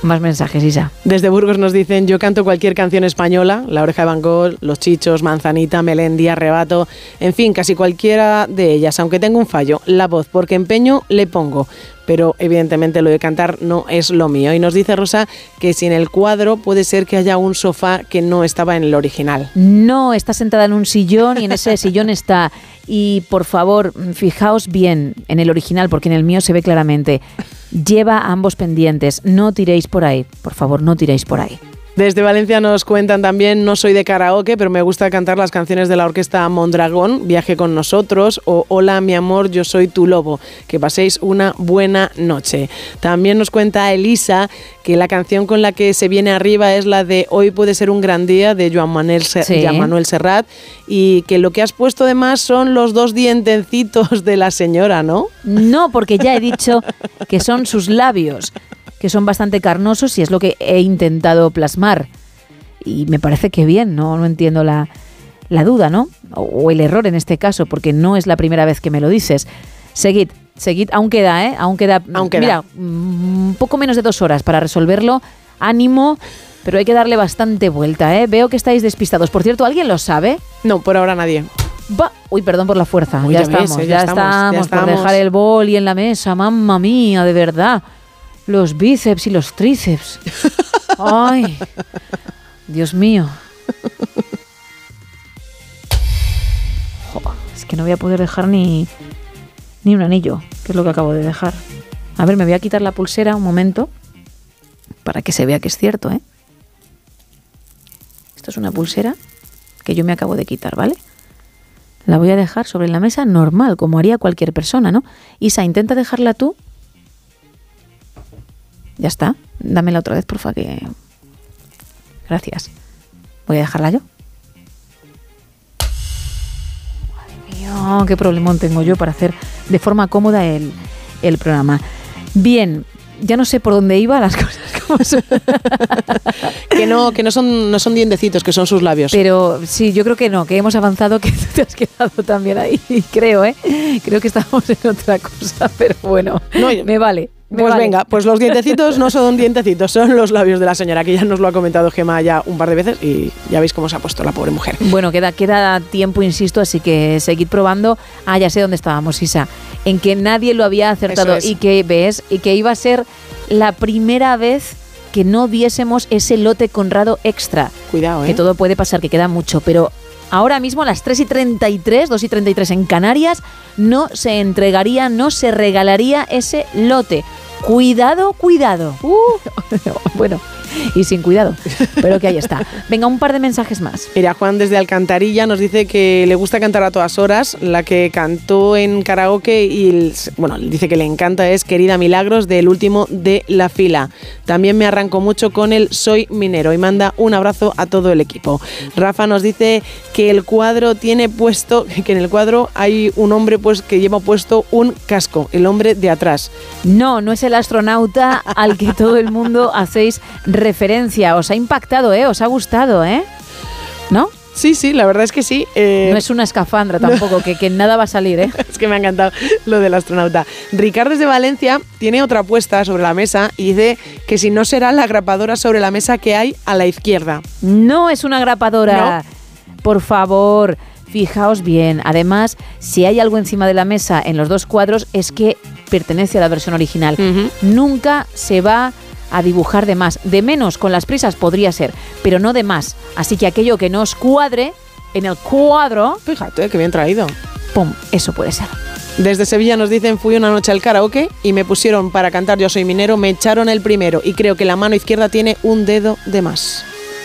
Más mensajes, Isa. Desde Burgos nos dicen, yo canto cualquier canción española, La Oreja de Van Gogh, Los Chichos, Manzanita, Melendi, Arrebato, en fin, casi cualquiera de ellas, aunque tengo un fallo, la voz, porque empeño le pongo, pero evidentemente lo de cantar no es lo mío. Y nos dice Rosa que si en el cuadro puede ser que haya un sofá que no estaba en el original. No está sentada en un sillón y en ese sillón está. Y por favor, fijaos bien en el original, porque en el mío se ve claramente. Lleva ambos pendientes. No tiréis por ahí. Por favor, no tiréis por ahí. Desde Valencia nos cuentan también, no soy de karaoke, pero me gusta cantar las canciones de la orquesta Mondragón, Viaje con nosotros o Hola mi amor, yo soy tu lobo. Que paséis una buena noche. También nos cuenta Elisa que la canción con la que se viene arriba es la de Hoy puede ser un gran día de Joan Manuel, Se- Sí. Joan Manuel Serrat y que lo que has puesto de más son los dos dientecitos de la señora, ¿no? No, porque ya he dicho que son sus labios, que son bastante carnosos y es lo que he intentado plasmar. Y me parece que bien, no, no entiendo la, la duda, ¿no? O, o el error en este caso, porque no es la primera vez que me lo dices. Seguid, seguid, aún queda, ¿eh? Aún queda, queda. mira, un poco menos de dos horas para resolverlo. Ánimo, pero hay que darle bastante vuelta, ¿eh? Veo que estáis despistados. Por cierto, ¿alguien lo sabe? No, por ahora nadie. Va. Uy, perdón por la fuerza. Uy, ya, ya ves, estamos, eh, ya, ya estamos, estamos, ya por estamos. dejar el boli en la mesa. Mamma mía, de verdad. Los bíceps y los tríceps. Ay, Dios mío. Jo, es que no voy a poder dejar ni, ni un anillo, que es lo que acabo de dejar. A ver, me voy a quitar la pulsera un momento para que se vea que es cierto, ¿eh? Esto es una pulsera que yo me acabo de quitar, ¿vale? La voy a dejar sobre la mesa normal, como haría cualquier persona, ¿no? Isa, intenta dejarla tú. Ya está. Dámela otra vez, porfa, que... Gracias. Voy a dejarla yo. Madre mía, qué problemón tengo yo para hacer de forma cómoda el, el programa. Bien, ya no sé por dónde iba las cosas como son. Que no, que no son, no son dientecitos, que son sus labios. Pero sí, yo creo que no, que hemos avanzado, que te has quedado también ahí, creo, ¿eh? Creo que estamos en otra cosa, pero bueno, me vale. Me Pues vale. venga, pues los dientecitos no son dientecitos, son los labios de la señora, que ya nos lo ha comentado Gema ya un par de veces y ya veis cómo se ha puesto la pobre mujer. Bueno, queda, queda tiempo, insisto, así que seguid probando. Ah, ya sé dónde estábamos, Isa. En que nadie lo había acertado es. y que ves, y que iba a ser la primera vez que no diésemos ese lote Conrado extra. Cuidado, ¿eh? Que todo puede pasar, que queda mucho, pero ahora mismo a las 3 y 33, 2 y 33 en Canarias, no se entregaría, no se regalaría ese lote. Cuidado, cuidado. Uh. bueno, y sin cuidado, pero que ahí está. Venga, un par de mensajes más. Mira, Juan desde Alcantarilla nos dice que le gusta cantar a todas horas. La que cantó en karaoke y, bueno, dice que le encanta es Querida Milagros del último de la fila. También me arrancó mucho con el Soy Minero y manda un abrazo a todo el equipo. Rafa nos dice que el cuadro tiene puesto, que en el cuadro hay un hombre pues que lleva puesto un casco, el hombre de atrás. No, no es el astronauta al que todo el mundo hacéis referencia. Os ha impactado, ¿eh? Os ha gustado, ¿eh? ¿No? Sí, sí, la verdad es que sí. eh, No es una escafandra tampoco, que, que nada va a salir, ¿eh? Es que me ha encantado lo del astronauta. Ricardo desde Valencia tiene otra apuesta sobre la mesa y dice que si no será la grapadora sobre la mesa que hay a la izquierda. No es una grapadora. Por favor, fijaos bien. Además, si hay algo encima de la mesa en los dos cuadros, es que pertenece a la versión original. Nunca se va a dibujar de más. De menos con las prisas podría ser, pero no de más. Así que aquello que no os cuadre en el cuadro. Fíjate, que bien traído. Pum, eso puede ser. Desde Sevilla nos dicen, fui una noche al karaoke y me pusieron para cantar Yo soy minero, me echaron el primero y creo que la mano izquierda tiene un dedo de más.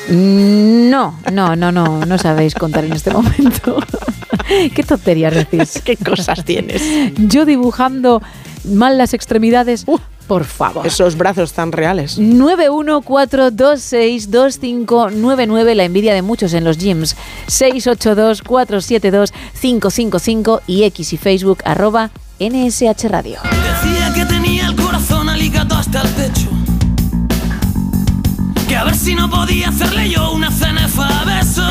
No, no, no, no, no sabéis contar en este momento. ¿Qué tonterías decís? ¿Qué cosas tienes? Yo dibujando mal las extremidades. por favor. Esos brazos tan reales. 914262599, la envidia de muchos en los gyms. 682472555 y X y Facebook arroba NSH Radio. Decía que tenía el corazón aligado hasta el techo. A ver si no podía hacerle yo una cenefa a besos.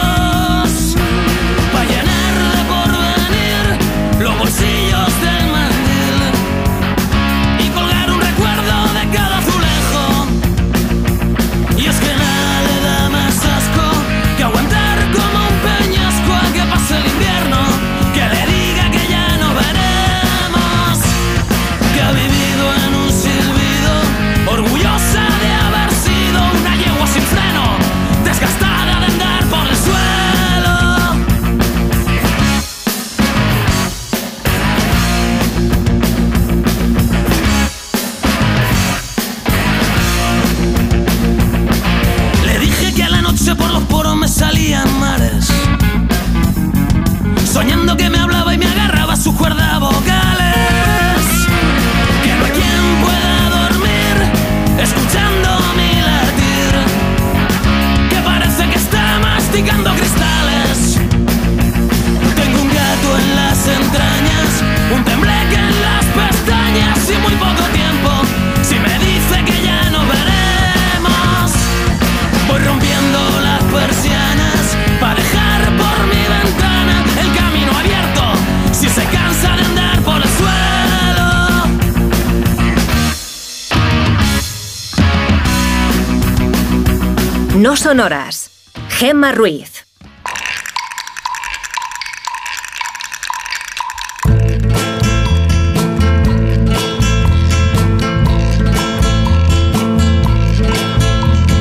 No son horas. Gemma Ruiz.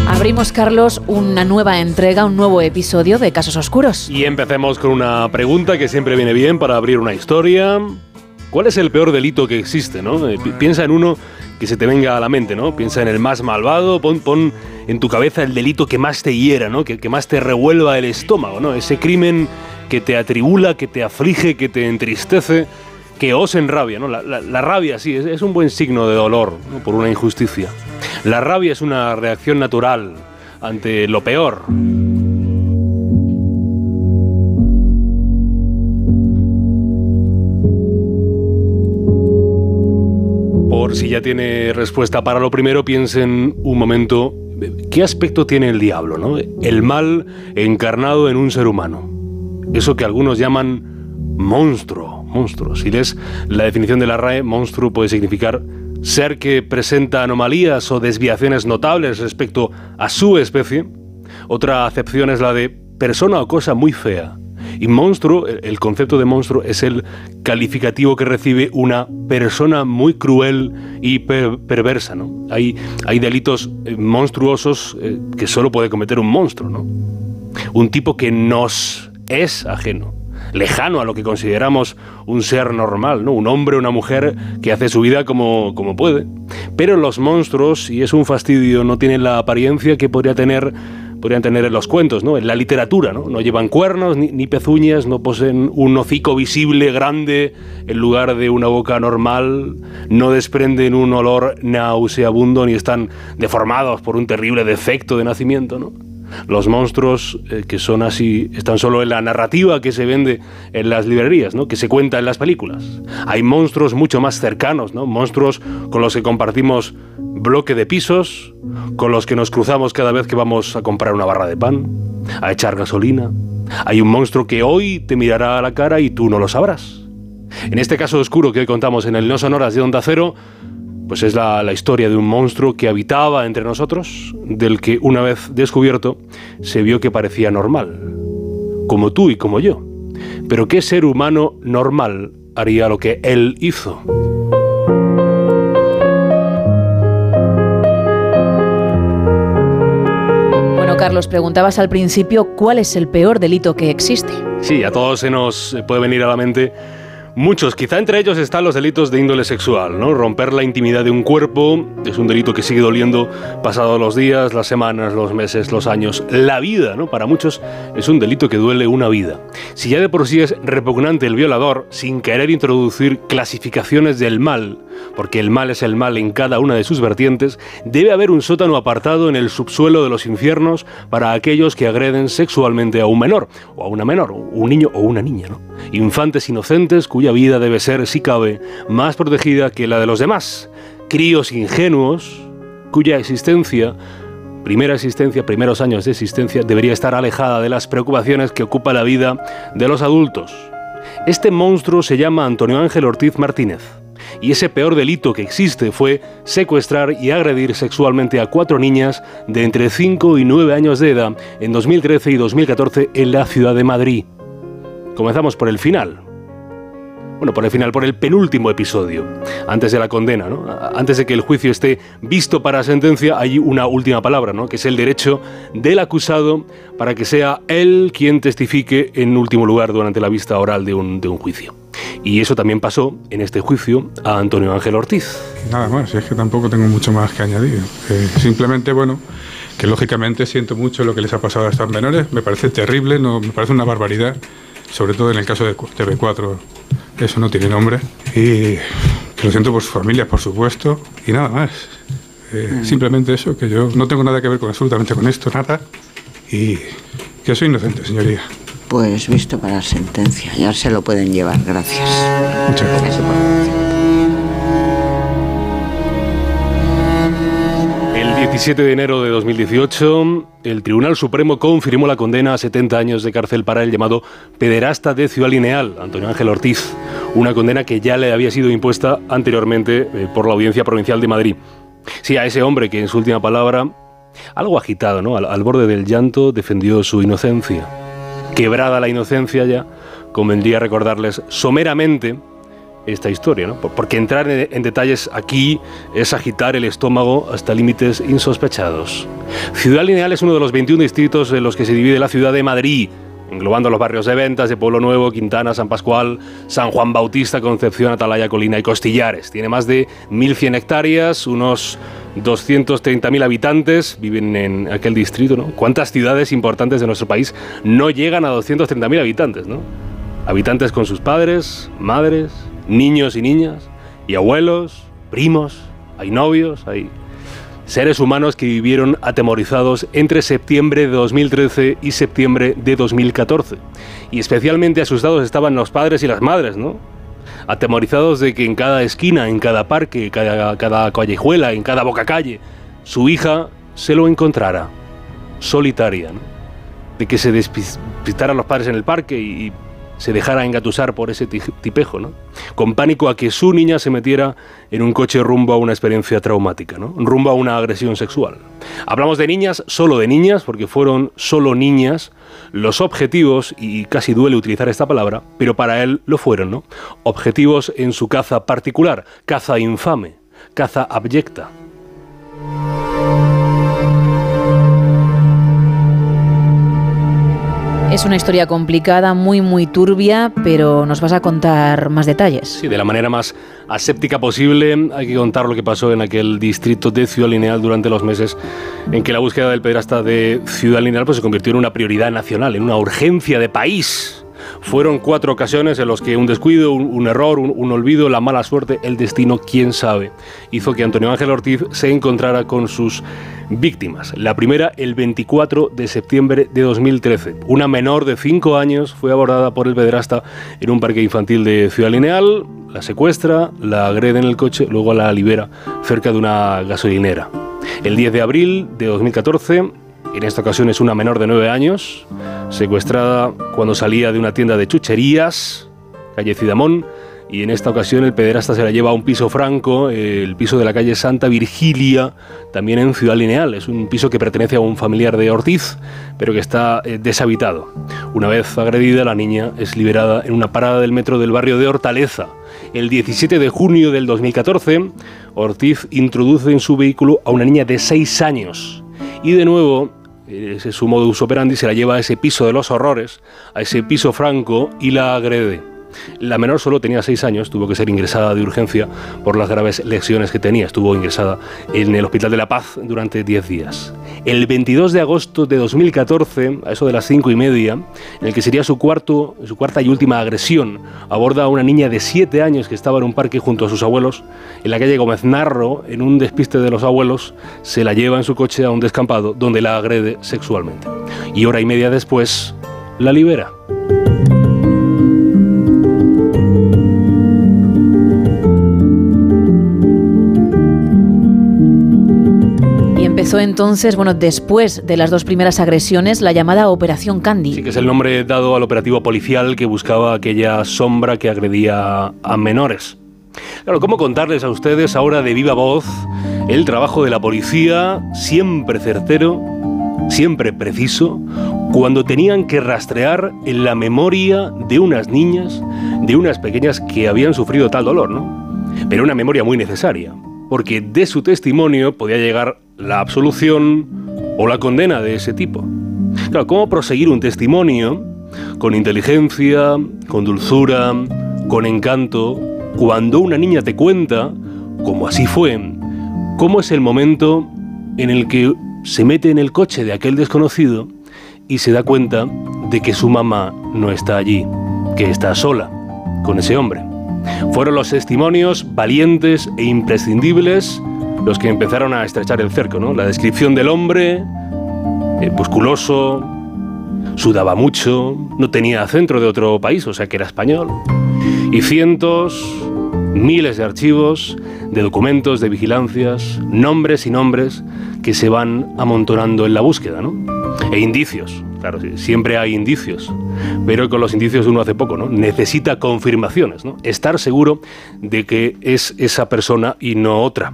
Abrimos, Carlos, una nueva entrega, un nuevo episodio de Casos Oscuros. Y empecemos con una pregunta que siempre viene bien para abrir una historia. ¿Cuál es el peor delito que existe, no? Eh, pi- Piensa en uno que se te venga a la mente, ¿no? Piensa en el más malvado, pon, pon en tu cabeza el delito que más te hiera, ¿no? Que, que más te revuelva el estómago, ¿no? Ese crimen que te atribula, que te aflige, que te entristece, que os enrabia, ¿no? La, la- la rabia, sí, es, un buen signo de dolor por una injusticia. La rabia es una reacción natural ante lo peor. Si ya tiene respuesta para lo primero, piensen un momento qué aspecto tiene el diablo, ¿no? El mal encarnado en un ser humano. Eso que algunos llaman monstruo, monstruo. Si lees la definición de la RAE, monstruo puede significar ser que presenta anomalías o desviaciones notables respecto a su especie. Otra acepción es la de persona o cosa muy fea. Y monstruo, el concepto de monstruo es el calificativo que recibe una persona muy cruel y per- perversa, ¿no? Hay, hay delitos eh, monstruosos eh, que solo puede cometer un monstruo, ¿no? Un tipo que nos es ajeno, lejano a lo que consideramos un ser normal, ¿no? Un hombre una mujer que hace su vida como, como puede. Pero los monstruos, y es un fastidio, no tienen la apariencia que podría tener podrían tener en los cuentos, ¿no? En la literatura, ¿no? No llevan cuernos ni, ni pezuñas, no poseen un hocico visible grande en lugar de una boca normal, no desprenden un olor nauseabundo ni están deformados por un terrible defecto de nacimiento, ¿no? Los monstruos eh, que son así están solo en la narrativa que se vende en las librerías, ¿no? que se cuenta en las películas. Hay monstruos mucho más cercanos, ¿no? monstruos con los que compartimos bloque de pisos, con los que nos cruzamos cada vez que vamos a comprar una barra de pan, a echar gasolina. Hay un monstruo que hoy te mirará a la cara y tú no lo sabrás. En este caso oscuro que hoy contamos en el No Sonoras de Onda Cero, pues es la, la historia de un monstruo que habitaba entre nosotros, del que una vez descubierto se vio que parecía normal. como tú y como yo. Pero ¿qué ser humano normal haría lo que él hizo? Bueno, Carlos, preguntabas al principio cuál es el peor delito que existe. Sí, a todos se nos puede venir a la mente muchos. Quizá entre ellos están los delitos de índole sexual, ¿no? Romper la intimidad de un cuerpo es un delito que sigue doliendo pasados los días, las semanas, los meses, los años, la vida, ¿no? Para muchos es un delito que duele una vida. Si ya de por sí es repugnante el violador, sin querer introducir clasificaciones del mal, porque el mal es el mal en cada una de sus vertientes, debe haber un sótano apartado en el subsuelo de los infiernos para aquellos que agreden sexualmente a un menor, o a una menor, un niño o una niña, ¿no? Infantes inocentes cuya vida debe ser, si cabe, más protegida que la de los demás. Críos ingenuos cuya existencia, primera existencia, primeros años de existencia, debería estar alejada de las preocupaciones que ocupa la vida de los adultos. Este monstruo se llama Antonio Ángel Ortiz Martínez. Y ese peor delito que existe fue secuestrar y agredir sexualmente a cuatro niñas de entre 5 y 9 años de edad en 2013 y 2014 en la ciudad de Madrid. Comenzamos por el final. Bueno, por el final, por el penúltimo episodio, antes de la condena, ¿no? Antes de que el juicio esté visto para sentencia, hay una última palabra, ¿no? Que es el derecho del acusado para que sea él quien testifique en último lugar durante la vista oral de un, de un juicio. Y eso también pasó en este juicio a Antonio Ángel Ortiz. Nada más, es que tampoco tengo mucho más que añadir. Eh, simplemente, bueno, que lógicamente siento mucho lo que les ha pasado a estos menores. Me parece terrible, no, me parece una barbaridad, sobre todo en el caso de TV4. Eso no tiene nombre. Y que lo siento por sus familias, por supuesto. Y nada más. Eh, Simplemente eso, que yo no tengo nada que ver con absolutamente con esto, nada. Y que soy inocente, señoría. Pues visto para sentencia, ya se lo pueden llevar, gracias. Muchas gracias. El 17 de enero de 2018, el Tribunal Supremo confirmó la condena a 70 años de cárcel para el llamado pederasta de Ciudad Lineal, Antonio Ángel Ortiz, una condena que ya le había sido impuesta anteriormente eh, por la Audiencia Provincial de Madrid. Sí, a ese hombre que en su última palabra, algo agitado, ¿no? al, al borde del llanto, defendió su inocencia. Quebrada la inocencia ya, convendría recordarles someramente esta historia, ¿no? Por- Porque entrar en, en detalles aquí es agitar el estómago hasta límites insospechados. Ciudad Lineal es uno de los 21 distritos en los que se divide la ciudad de Madrid, englobando los barrios de Ventas, de Pueblo Nuevo, Quintana, San Pascual, San Juan Bautista, Concepción, Atalaya, Colina y Costillares. Tiene más de 1.100 hectáreas, unos 230.000 habitantes viven en aquel distrito, ¿no? ¿Cuántas ciudades importantes de nuestro país no llegan a 230.000 habitantes, ¿no? Habitantes con sus padres, madres, niños y niñas, y abuelos, primos, hay novios, hay seres humanos que vivieron atemorizados entre septiembre de 2013 y septiembre de 2014. Y especialmente asustados estaban los padres y las madres, ¿no? Atemorizados de que en cada esquina, en cada parque, cada, cada callejuela, en cada boca calle, su hija se lo encontrara, solitaria. De que se despistaran los padres en el parque y se dejara engatusar por ese ti- tipejo, ¿no? Con pánico a que su niña se metiera en un coche rumbo a una experiencia traumática, ¿no? Rumbo a una agresión sexual. Hablamos de niñas, solo de niñas, porque fueron solo niñas los objetivos, y casi duele utilizar esta palabra, pero para él lo fueron, ¿no? Objetivos en su caza particular, caza infame, caza abyecta. Es una historia complicada, muy, muy turbia, pero nos vas a contar más detalles. Sí, de la manera más aséptica posible hay que contar lo que pasó en aquel distrito de Ciudad Lineal durante los meses en que la búsqueda del pederasta de Ciudad Lineal pues, se convirtió en una prioridad nacional, en una urgencia de país. Fueron cuatro ocasiones en los que un descuido, un, error, un, un olvido, la mala suerte, el destino, quién sabe, hizo que Antonio Ángel Ortiz se encontrara con sus víctimas. La primera el 24 de septiembre de 2013. Una menor de 5 años fue abordada por el pederasta en un parque infantil de Ciudad Lineal, la secuestra, la agrede en el coche, luego la libera cerca de una gasolinera. El 10 de abril de 2014, en esta ocasión es una menor de 9 años, secuestrada cuando salía de una tienda de chucherías, calle Cidamón, y en esta ocasión el pederasta se la lleva a un piso franco, el piso de la calle Santa Virgilia, también en Ciudad Lineal. Es un piso que pertenece a un familiar de Ortiz, pero que está eh, deshabitado. Una vez agredida, la niña es liberada en una parada del metro del barrio de Hortaleza. El 17 de junio del 2014, Ortiz introduce en su vehículo a una niña de 6 años. Y de nuevo, ese es su modus operandi, se la lleva a ese piso de los horrores, a ese piso franco y la agrede. La menor solo tenía 6 años, tuvo que ser ingresada de urgencia por las graves lesiones que tenía. Estuvo ingresada en el Hospital de la Paz durante 10 días. El 22 de agosto de 2014, a eso de las 5 y media, en el que sería su, cuarto, su cuarta y última agresión, aborda a una niña de 7 años que estaba en un parque junto a sus abuelos, en la calle Gómez Narro, en un despiste de los abuelos, se la lleva en su coche a un descampado donde la agrede sexualmente. Y hora y media después, la libera. Empezó entonces, bueno, después de las dos primeras agresiones, la llamada Operación Candy. Sí, que es el nombre dado al operativo policial que buscaba aquella sombra que agredía a menores. Claro, ¿cómo contarles a ustedes ahora de viva voz el trabajo de la policía, siempre certero, siempre preciso, cuando tenían que rastrear en la memoria de unas niñas, de unas pequeñas que habían sufrido tal dolor, ¿no? Pero una memoria muy necesaria, porque de su testimonio podía llegar la absolución o la condena de ese tipo. ¿cómo proseguir un testimonio con inteligencia, con dulzura, con encanto, cuando una niña te cuenta, como así fue, cómo es el momento en el que se mete en el coche de aquel desconocido y se da cuenta de que su mamá no está allí, que está sola con ese hombre. Fueron los testimonios valientes e imprescindibles los que empezaron a estrechar el cerco, ¿no? La descripción del hombre, eh, musculoso, sudaba mucho, no tenía centro de otro país, o sea que era español. Y cientos, miles de archivos, de documentos, de vigilancias, nombres y nombres que se van amontonando en la búsqueda, ¿no? E indicios, claro, siempre hay indicios, pero con los indicios uno hace poco, ¿no? Necesita confirmaciones, ¿no? Estar seguro de que es esa persona y no otra.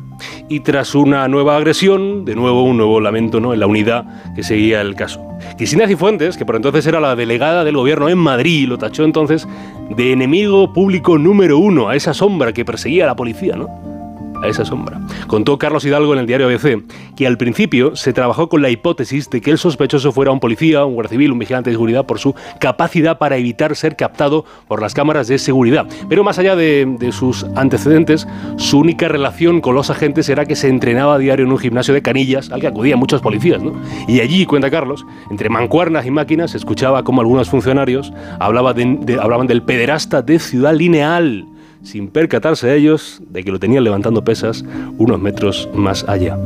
Y tras una nueva agresión, de nuevo un nuevo lamento, ¿no? En la unidad que seguía el caso. Cristina Cifuentes, que por entonces era la delegada del gobierno en Madrid, lo tachó entonces de enemigo público número uno a esa sombra que perseguía a la policía, ¿no? A esa sombra. Contó Carlos Hidalgo en el diario ABC que al principio se trabajó con la hipótesis de que el sospechoso fuera un policía, un guardia civil, un vigilante de seguridad por su capacidad para evitar ser captado por las cámaras de seguridad. Pero más allá de, sus antecedentes, su única relación con los agentes era que se entrenaba a diario en un gimnasio de canillas al que acudían muchos policías. ¿no? Y allí, cuenta Carlos, entre mancuernas y máquinas, escuchaba como algunos funcionarios hablaban del pederasta de Ciudad Lineal sin percatarse ellos de que lo tenían levantando pesas unos metros más allá.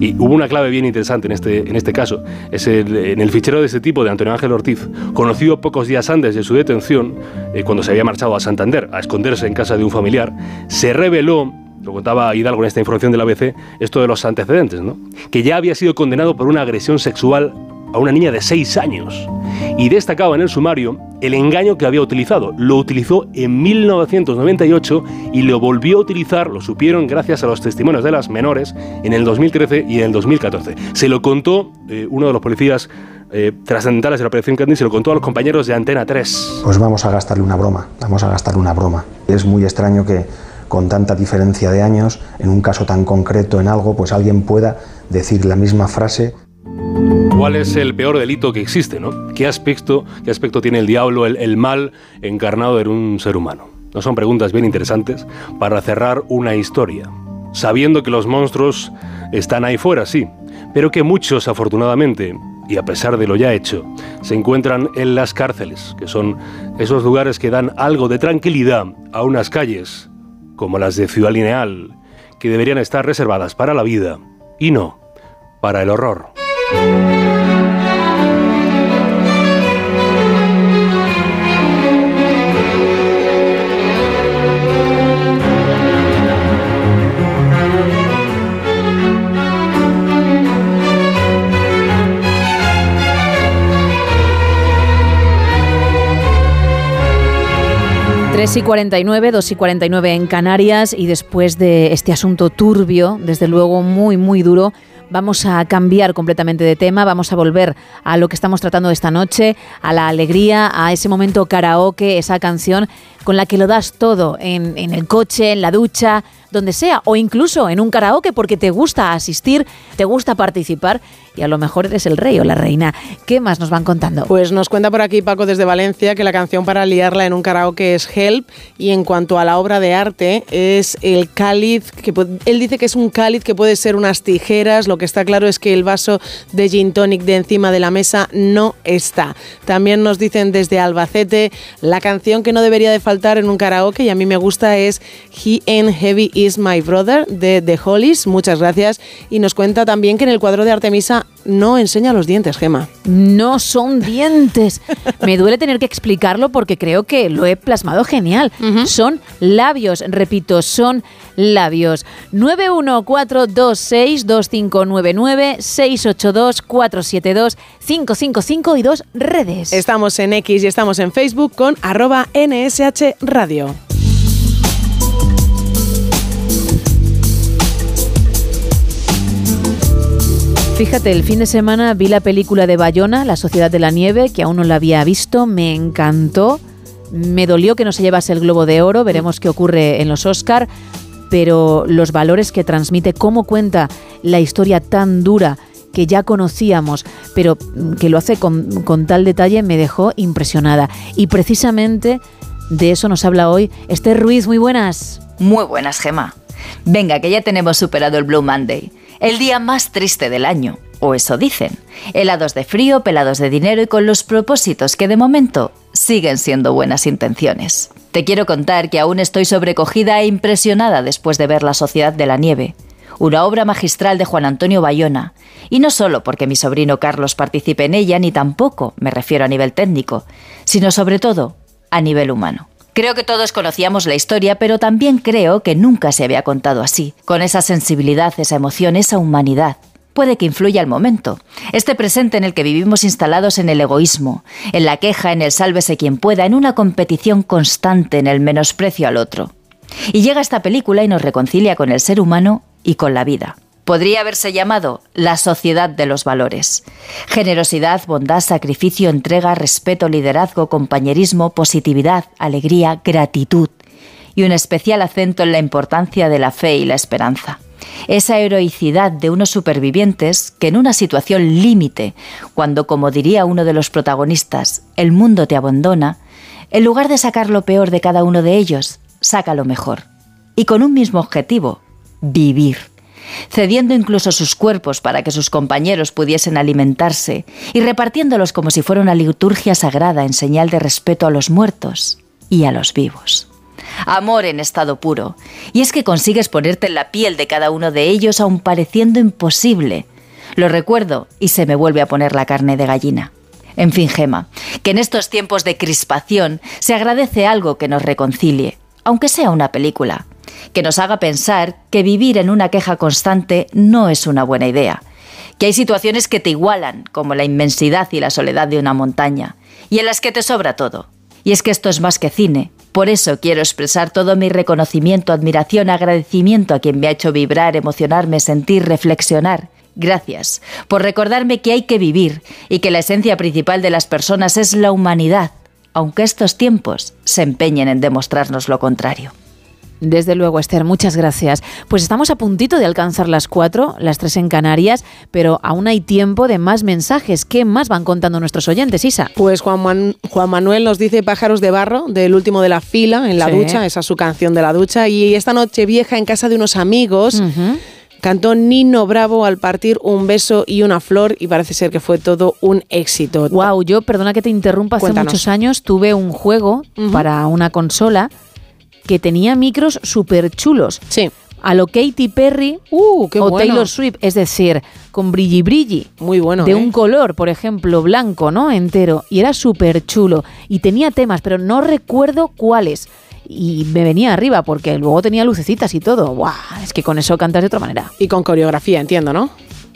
Y hubo una clave bien interesante en este, en este caso. Es el- en el fichero de este tipo, de Antonio Ángel Ortiz, conocido pocos días antes de su detención, eh, cuando se había marchado a Santander a esconderse en casa de un familiar, se reveló lo contaba Hidalgo en esta información de la ABC, esto de los antecedentes, ¿no? Que ya había sido condenado por una agresión sexual a una niña de 6 años. Y destacaba en el sumario el engaño que había utilizado. Lo utilizó en 1998 y lo volvió a utilizar, lo supieron gracias a los testimonios de las menores, en el 2013 y en el 2014. Se lo contó eh, uno de los policías eh, trascendentales de la Operación Candy, se lo contó a los compañeros de Antena 3. Pues vamos a gastarle una broma, vamos a gastarle una broma. Es muy extraño que con tanta diferencia de años, en un caso tan concreto, en algo, pues alguien pueda decir la misma frase ¿Cuál es el peor delito que existe? ¿no? ¿Qué, aspecto, ¿Qué aspecto tiene el diablo, el, el mal encarnado en un ser humano? No son preguntas bien interesantes para cerrar una historia, sabiendo que los monstruos están ahí fuera, sí, pero que muchos, afortunadamente, y a pesar de lo ya hecho, se encuentran en las cárceles, que son esos lugares que dan algo de tranquilidad a unas calles, como las de Ciudad Lineal, que deberían estar reservadas para la vida y no para el horror. 3 y 49, 2 y 49 en Canarias y después de este asunto turbio, desde luego muy, muy duro, vamos a cambiar completamente de tema, vamos a volver a lo que estamos tratando esta noche, a la alegría, a ese momento karaoke, esa canción con la que lo das todo en, en el coche, en la ducha, donde sea, o incluso en un karaoke porque te gusta asistir, te gusta participar y a lo mejor eres el rey o la reina. ¿Qué más nos van contando? Pues nos cuenta por aquí Paco desde Valencia que la canción para liarla en un karaoke es Help y en cuanto a la obra de arte es el cáliz, que él dice que es un cáliz que puede ser unas tijeras, lo que está claro es que el vaso de gin tonic de encima de la mesa no está. También nos dicen desde Albacete la canción que no debería de faltar en un karaoke y a mí me gusta es He Ain't Heavy Is My Brother de The Hollies, muchas gracias y nos cuenta también que en el cuadro de Artemisa no enseña los dientes, Gema. No son dientes. Me duele tener que explicarlo porque creo que lo he plasmado genial. Son labios, repito, son labios. 914262599 682472555 y dos redes. Estamos en X y estamos en Facebook con arroba NSH Radio. Fíjate, el fin de semana vi la película de Bayona, La Sociedad de la Nieve, que aún no la había visto, me encantó. Me dolió que no se llevase el Globo de Oro, veremos qué ocurre en los Oscar, pero los valores que transmite, cómo cuenta la historia tan dura que ya conocíamos, pero que lo hace con, con tal detalle, me dejó impresionada. Y precisamente de eso nos habla hoy Esther Ruiz, muy buenas. Muy buenas, Gema. Venga, que ya tenemos superado el Blue Monday, el día más triste del año, o eso dicen. Helados de frío, pelados de dinero y con los propósitos que de momento siguen siendo buenas intenciones. Te quiero contar que aún estoy sobrecogida e impresionada después de ver La Sociedad de la Nieve, una obra magistral de Juan Antonio Bayona, y no solo porque mi sobrino Carlos participe en ella, ni tampoco me refiero a nivel técnico, sino sobre todo a nivel humano. Creo que todos conocíamos la historia, pero también creo que nunca se había contado así, con esa sensibilidad, esa emoción, esa humanidad. Puede que influya el momento, este presente en el que vivimos instalados en el egoísmo, en la queja, en el sálvese quien pueda, en una competición constante, en el menosprecio al otro. Y llega esta película y nos reconcilia con el ser humano y con la vida. Podría haberse llamado La Sociedad de los Valores. Generosidad, bondad, sacrificio, entrega, respeto, liderazgo, compañerismo, positividad, alegría, gratitud. Y un especial acento en la importancia de la fe y la esperanza. Esa heroicidad de unos supervivientes que en una situación límite, cuando, como diría uno de los protagonistas, el mundo te abandona, en lugar de sacar lo peor de cada uno de ellos, saca lo mejor. Y con un mismo objetivo, vivir cediendo incluso sus cuerpos para que sus compañeros pudiesen alimentarse y repartiéndolos como si fuera una liturgia sagrada en señal de respeto a los muertos y a los vivos. Amor en estado puro. Y es que consigues ponerte en la piel de cada uno de ellos aun pareciendo imposible. Lo recuerdo y se me vuelve a poner la carne de gallina. En fin, Gema, que en estos tiempos de crispación se agradece algo que nos reconcilie, aunque sea una película, que nos haga pensar que vivir en una queja constante no es una buena idea, que hay situaciones que te igualan, como la inmensidad y la soledad de una montaña, y en las que te sobra todo. Y es que esto es más que cine, por eso quiero expresar todo mi reconocimiento, admiración, agradecimiento a quien me ha hecho vibrar, emocionarme, sentir, reflexionar. Gracias por recordarme que hay que vivir y que la esencia principal de las personas es la humanidad, aunque estos tiempos se empeñen en demostrarnos lo contrario. Desde luego, Esther, muchas gracias. Pues estamos a puntito de alcanzar las cuatro, las tres en Canarias, pero aún hay tiempo de más mensajes. ¿Qué más van contando nuestros oyentes, Isa? Pues Juan, Man- Juan Manuel nos dice Pájaros de Barro, del último de la fila, en la Sí. ducha, esa es su canción de la ducha. Y esta noche vieja en casa de unos amigos. Cantó Nino Bravo al partir un beso y una flor y parece ser que fue todo un éxito. Wow, yo, perdona que te interrumpa, hace Cuéntanos. muchos años tuve un juego para una consola que tenía micros súper chulos. Sí. A lo Katy Perry Uh, qué o bueno. Taylor Swift, es decir, con brilli brilli. Muy bueno. de ¿eh? un color, por ejemplo, blanco, ¿no? Entero. Y era súper chulo. Y tenía temas, pero no recuerdo cuáles. Y me venía arriba porque luego tenía lucecitas y todo. ¡Guau! Es que con eso cantas de otra manera. Y con coreografía, entiendo, ¿no?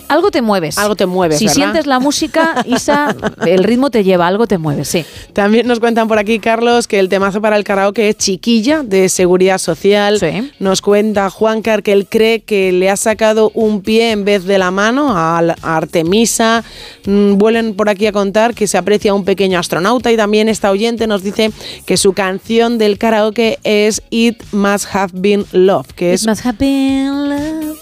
Algo te mueves. Algo te mueves, Si ¿verdad? sientes la música, Isa, el ritmo te lleva, algo te mueve, sí. También nos cuentan por aquí, Carlos, que el temazo para el karaoke es Chiquilla, de Seguridad Social. Nos cuenta Juancar que él cree que le ha sacado un pie en vez de la mano a, Artemisa. Mm, Vuelven por aquí a contar que se aprecia un pequeño astronauta y también esta oyente nos dice que su canción del karaoke es It Must Have Been Love, que es... It must have been love,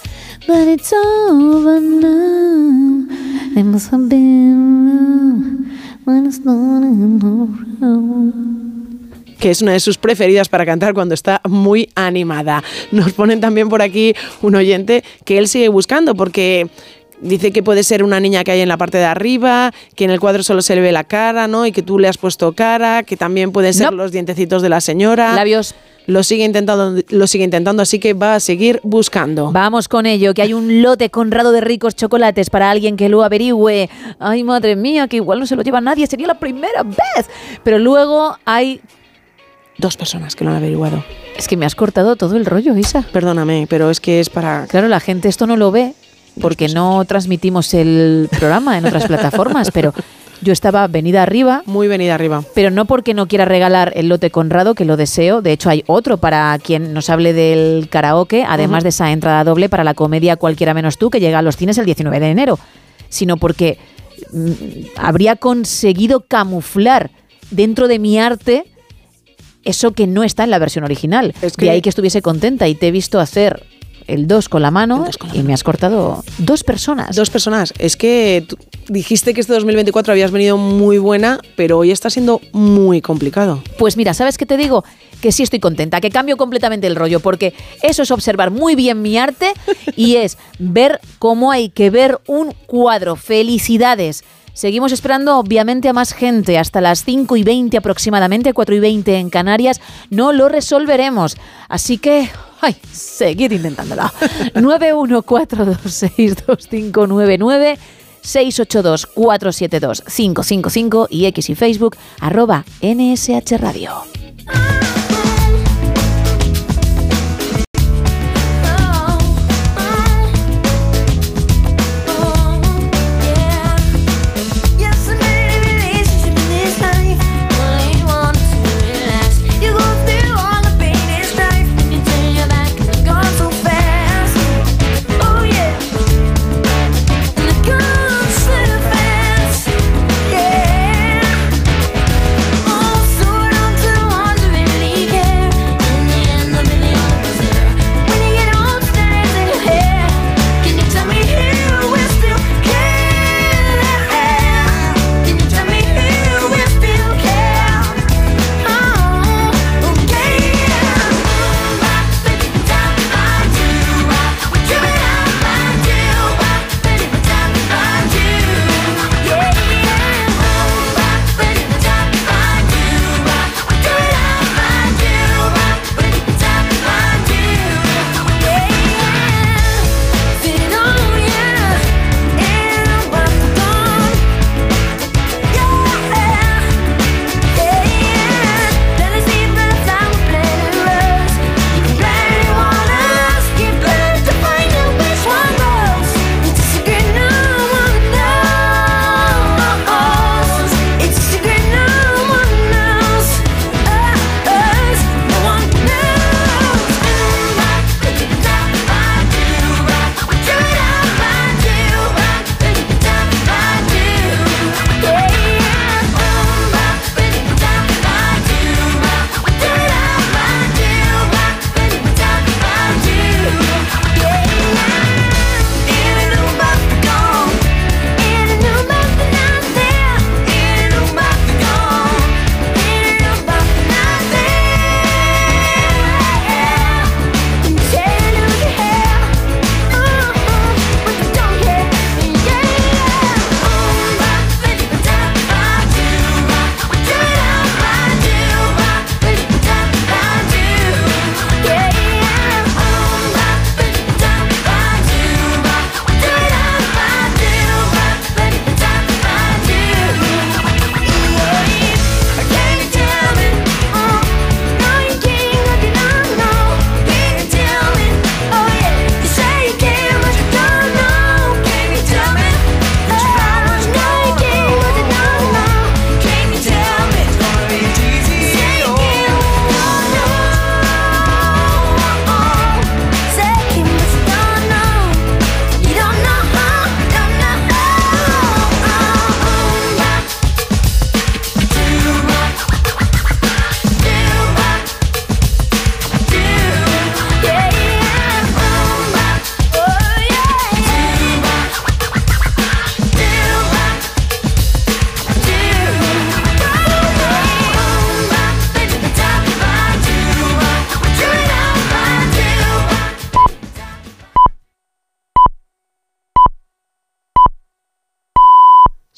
que es una de sus preferidas para cantar cuando está muy animada. Nos ponen también por aquí un oyente que él sigue buscando porque dice que puede ser una niña que hay en la parte de arriba, que en el cuadro solo se le ve la cara, ¿no? Y que tú le has puesto cara, que también pueden ser los dientecitos de la señora. Labios. Lo sigue intentando, lo sigue intentando, así que va a seguir buscando. Vamos con ello, que hay un lote conrado de ricos chocolates para alguien que lo averigüe. Ay, madre mía, que igual no se lo lleva nadie, sería la primera vez. Pero luego hay... Dos personas que lo han averiguado. Es que me has cortado todo el rollo, Isa. Perdóname, pero es que es para... Claro, la gente esto no lo ve porque no transmitimos el programa en otras plataformas, pero yo estaba venida arriba. Muy venida arriba. Pero no porque no quiera regalar el lote Conrado, que lo deseo. De hecho, hay otro para quien nos hable del karaoke, además de esa entrada doble para la comedia Cualquiera menos tú, que llega a los cines el 19 de enero. Sino porque mm, habría conseguido camuflar dentro de mi arte eso que no está en la versión original. que- De ahí que estuviese contenta y te he visto hacer el 2 con la mano y me has cortado dos personas. Dos personas. Es que tú dijiste que este 2024 habías venido muy buena, pero hoy está siendo muy complicado. Pues mira, ¿sabes qué te digo? Que sí estoy contenta, que cambio completamente el rollo, porque eso es observar muy bien mi arte y es ver cómo hay que ver un cuadro. Felicidades. Seguimos esperando, obviamente, a más gente. Hasta las 5 y 20 aproximadamente, 4 y 20 en Canarias. No lo resolveremos. Así que, ay, seguid intentándolo. 914262599 682-472-555 y X y Facebook arroba NSH Radio.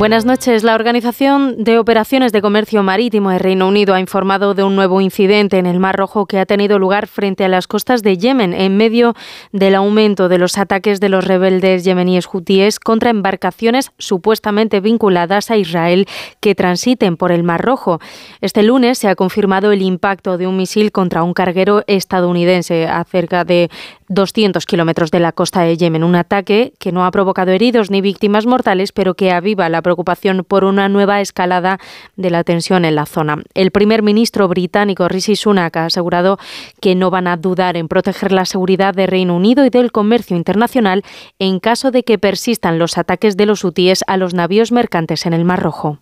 Buenas noches. La Organización de Operaciones de Comercio Marítimo de Reino Unido ha informado de un nuevo incidente en el Mar Rojo que ha tenido lugar frente a las costas de Yemen en medio del aumento de los ataques de los rebeldes yemeníes hutíes contra embarcaciones supuestamente vinculadas a Israel que transiten por el Mar Rojo. Este lunes se ha confirmado el impacto de un misil contra un carguero estadounidense a cerca de 200 kilómetros de la costa de Yemen. Un ataque que no ha provocado heridos ni víctimas mortales, pero que aviva la preocupación por una nueva escalada de la tensión en la zona. El primer ministro británico Rishi Sunak ha asegurado que no van a dudar en proteger la seguridad de Reino Unido y del comercio internacional en caso de que persistan los ataques de los hutíes a los navíos mercantes en el Mar Rojo.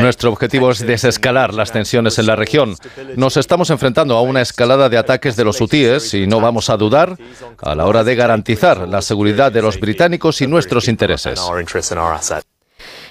Nuestro objetivo es desescalar las tensiones en la región. Nos estamos enfrentando a una escalada de ataques de los hutíes y no vamos a dudar a la hora de garantizar la seguridad de los británicos y nuestros intereses.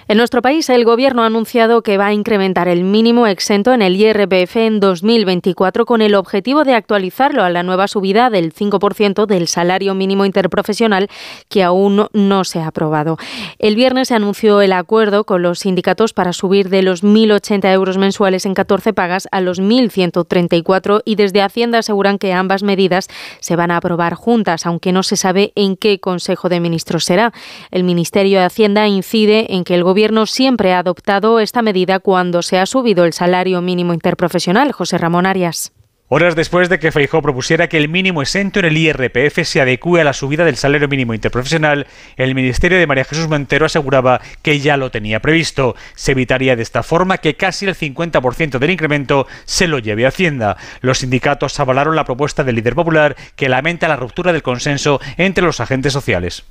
En nuestro país, el Gobierno ha anunciado que va a incrementar el mínimo exento en el IRPF en 2024 con el objetivo de actualizarlo a la nueva subida del 5% del salario mínimo interprofesional que aún no se ha aprobado. El viernes se anunció el acuerdo con los sindicatos para subir de los 1.080 euros mensuales en 14 pagas a los 1.134 y desde Hacienda aseguran que ambas medidas se van a aprobar juntas, aunque no se sabe en qué Consejo de Ministros será. El Ministerio de Hacienda incide en que el Gobierno siempre ha adoptado esta medida cuando se ha subido el salario mínimo interprofesional. José Ramón Arias. Horas después de que Feijó propusiera que el mínimo exento en el IRPF se adecue a la subida del salario mínimo interprofesional, el Ministerio de María Jesús Montero aseguraba que ya lo tenía previsto. Se evitaría de esta forma que casi el 50% del incremento se lo lleve a Hacienda. Los sindicatos avalaron la propuesta del líder popular que lamenta la ruptura del consenso entre los agentes sociales.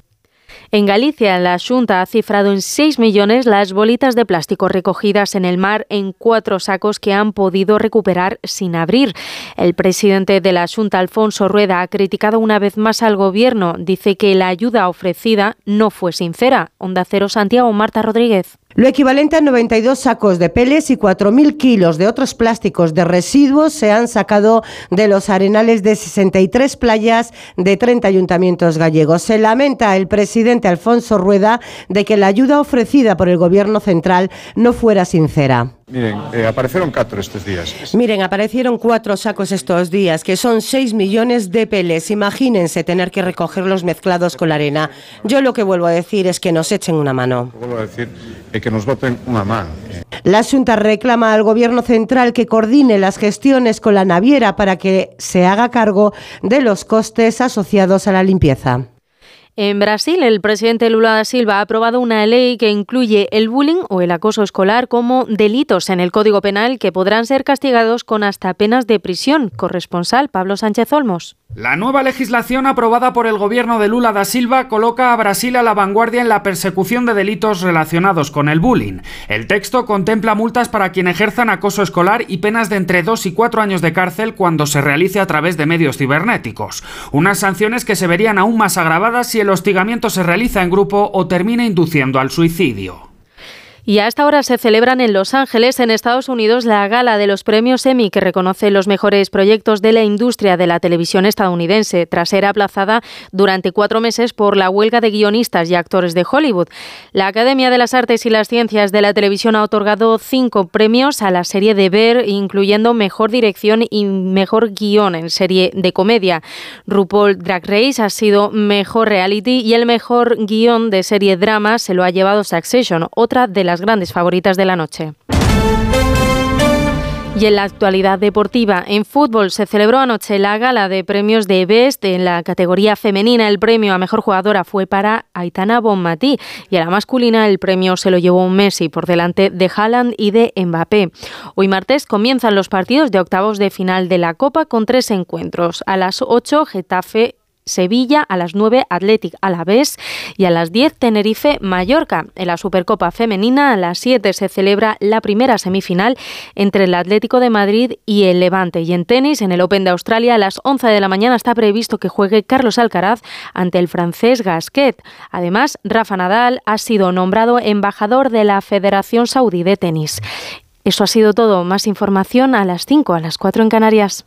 En Galicia, la Junta ha cifrado en 6 millones las bolitas de plástico recogidas en el mar en cuatro sacos que han podido recuperar sin abrir. El presidente de la Junta, Alfonso Rueda, ha criticado una vez más al Gobierno. Dice que la ayuda ofrecida no fue sincera. Onda Cero Santiago, Marta Rodríguez. Lo equivalente a 92 sacos de peles y 4.000 kilos de otros plásticos de residuos se han sacado de los arenales de 63 playas de 30 ayuntamientos gallegos. Se lamenta el presidente Alfonso Rueda de que la ayuda ofrecida por el Gobierno central no fuera sincera. Miren, eh, apareceron cuatro estos días. Miren, aparecieron cuatro sacos estos días, que son 6 millones de peles. Imagínense tener que recogerlos mezclados con la arena. Yo lo que vuelvo a decir es que nos echen una mano. Vuelvo a decir eh, que nos voten una mano. La Junta reclama al Gobierno central que coordine las gestiones con la naviera para que se haga cargo de los costes asociados a la limpieza. En Brasil, el presidente Lula da Silva ha aprobado una ley que incluye el bullying o el acoso escolar como delitos en el Código Penal que podrán ser castigados con hasta penas de prisión. Corresponsal Pablo Sánchez Olmos. La nueva legislación aprobada por el gobierno de Lula da Silva coloca a Brasil a la vanguardia en la persecución de delitos relacionados con el bullying. El texto contempla multas para quien ejerzan acoso escolar y penas de entre 2 y 4 años de cárcel cuando se realice a través de medios cibernéticos. Unas sanciones que se verían aún más agravadas si el hostigamiento se realiza en grupo o termina induciendo al suicidio. Y a esta hora se celebran en Los Ángeles, en Estados Unidos, la gala de los premios Emmy que reconoce los mejores proyectos de la industria de la televisión estadounidense, tras ser aplazada durante cuatro meses por la huelga de guionistas y actores de Hollywood. La Academia de las Artes y las Ciencias de la Televisión ha otorgado cinco premios a la serie de Ver, incluyendo Mejor Dirección y Mejor Guión en serie de comedia. RuPaul Drag Race ha sido Mejor Reality y el Mejor Guión de serie drama se lo ha llevado Succession, otra de las grandes favoritas de la noche. Y en la actualidad deportiva, en fútbol se celebró anoche la gala de premios de Best en la categoría femenina. El premio a mejor jugadora fue para Aitana Bonmatí y a la masculina el premio se lo llevó Messi por delante de Haaland y de Mbappé. Hoy martes comienzan los partidos de octavos de final de la Copa con tres encuentros. A las 8 Getafe Sevilla, a las 9 Athletic Alavés y a las 10 Tenerife Mallorca. En la Supercopa Femenina a las 7 se celebra la primera semifinal entre el Atlético de Madrid y el Levante. Y en tenis, en el Open de Australia, a las 11 de la mañana está previsto que juegue Carlos Alcaraz ante el francés Gasquet. Además, Rafa Nadal ha sido nombrado embajador de la Federación Saudí de Tenis. Eso ha sido todo. Más información a las 5, a las 4 en Canarias.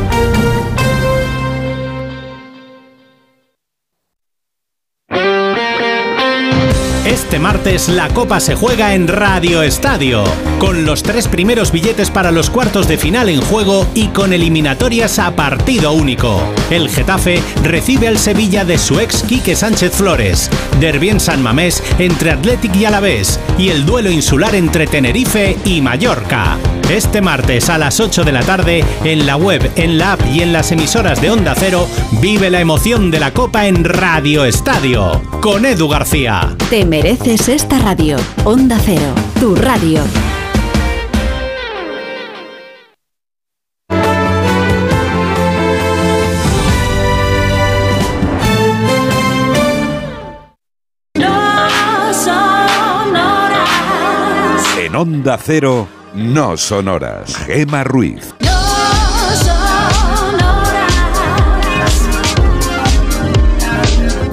Este martes la Copa se juega en Radio Estadio, con los tres primeros billetes para los cuartos de final en juego y con eliminatorias a partido único. El Getafe recibe al Sevilla de su ex Quique Sánchez Flores, Derbi en San Mamés entre Athletic y Alavés y el duelo insular entre Tenerife y Mallorca. Este martes a las 8 de la tarde, en la web, en la app y en las emisoras de Onda Cero, vive la emoción de la Copa en Radio Estadio, con Edu García. Te mereces esta radio. Onda Cero, tu radio. No son horas. En Onda Cero, no son horas. Gema Ruiz. No son horas.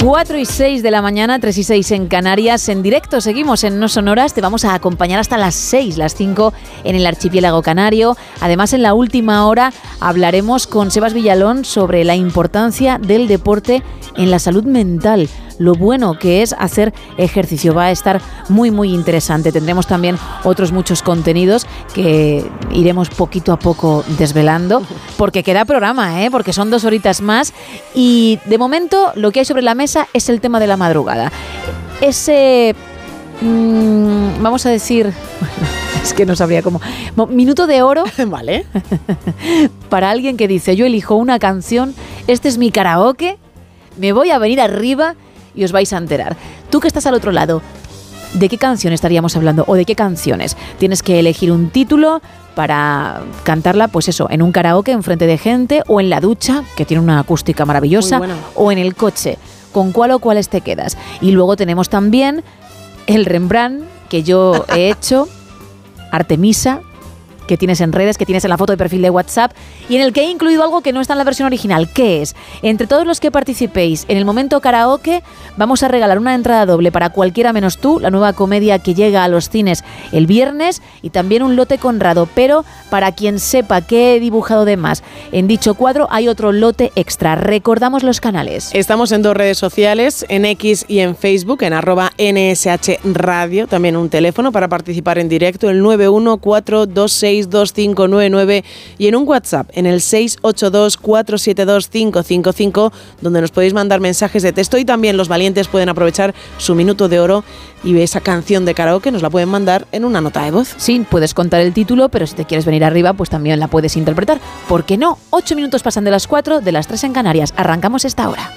4 y 6 de la mañana, 3 y 6 en Canarias. En directo seguimos en No Sonoras. Te vamos a acompañar hasta las 6, las 5 en el archipiélago canario. Además, en la última hora hablaremos con Sebas Villalón sobre la importancia del deporte en la salud mental. Lo bueno que es hacer ejercicio. Va a estar muy, muy interesante. Tendremos también otros muchos contenidos que iremos poquito a poco desvelando. Porque queda programa, ¿eh? porque son dos horitas más. Y de momento, lo que hay sobre la mesa es el tema de la madrugada. Ese. mm, vamos a decir. Es que no sabría cómo. Mo- Minuto de oro. Vale. Para alguien que dice, yo elijo una canción, este es mi karaoke, me voy a venir arriba y os vais a enterar. Tú que estás al otro lado, ¿de qué canción estaríamos hablando o de qué canciones? Tienes que elegir un título para cantarla, pues eso, en un karaoke en frente de gente o en la ducha, que tiene una acústica maravillosa, o en el coche. ¿Con cuál o cuáles te quedas? Y luego tenemos también el Rembrandt que yo he hecho, Artemisa, que tienes en redes, que tienes en la foto de perfil de WhatsApp y en el que he incluido algo que no está en la versión original. ¿Qué es? Entre todos los que participéis en el momento karaoke, vamos a regalar una entrada doble para cualquiera menos tú, la nueva comedia que llega a los cines el viernes y también un lote Conrado. Pero para quien sepa qué he dibujado de más en dicho cuadro, hay otro lote extra. Recordamos los canales. Estamos en dos redes sociales, en X y en Facebook, en arroba NSH Radio, también un teléfono para participar en directo, el 914262599 y en un WhatsApp, en el 682472555, donde nos podéis mandar mensajes de texto y también los valientes pueden aprovechar su minuto de oro y esa canción de karaoke nos la pueden mandar en una nota de voz. Sí, puedes contar el título, pero si te quieres venir arriba, pues también la puedes interpretar. ¿Por qué no? Ocho minutos pasan de las cuatro, de las tres en Canarias. Arrancamos esta hora.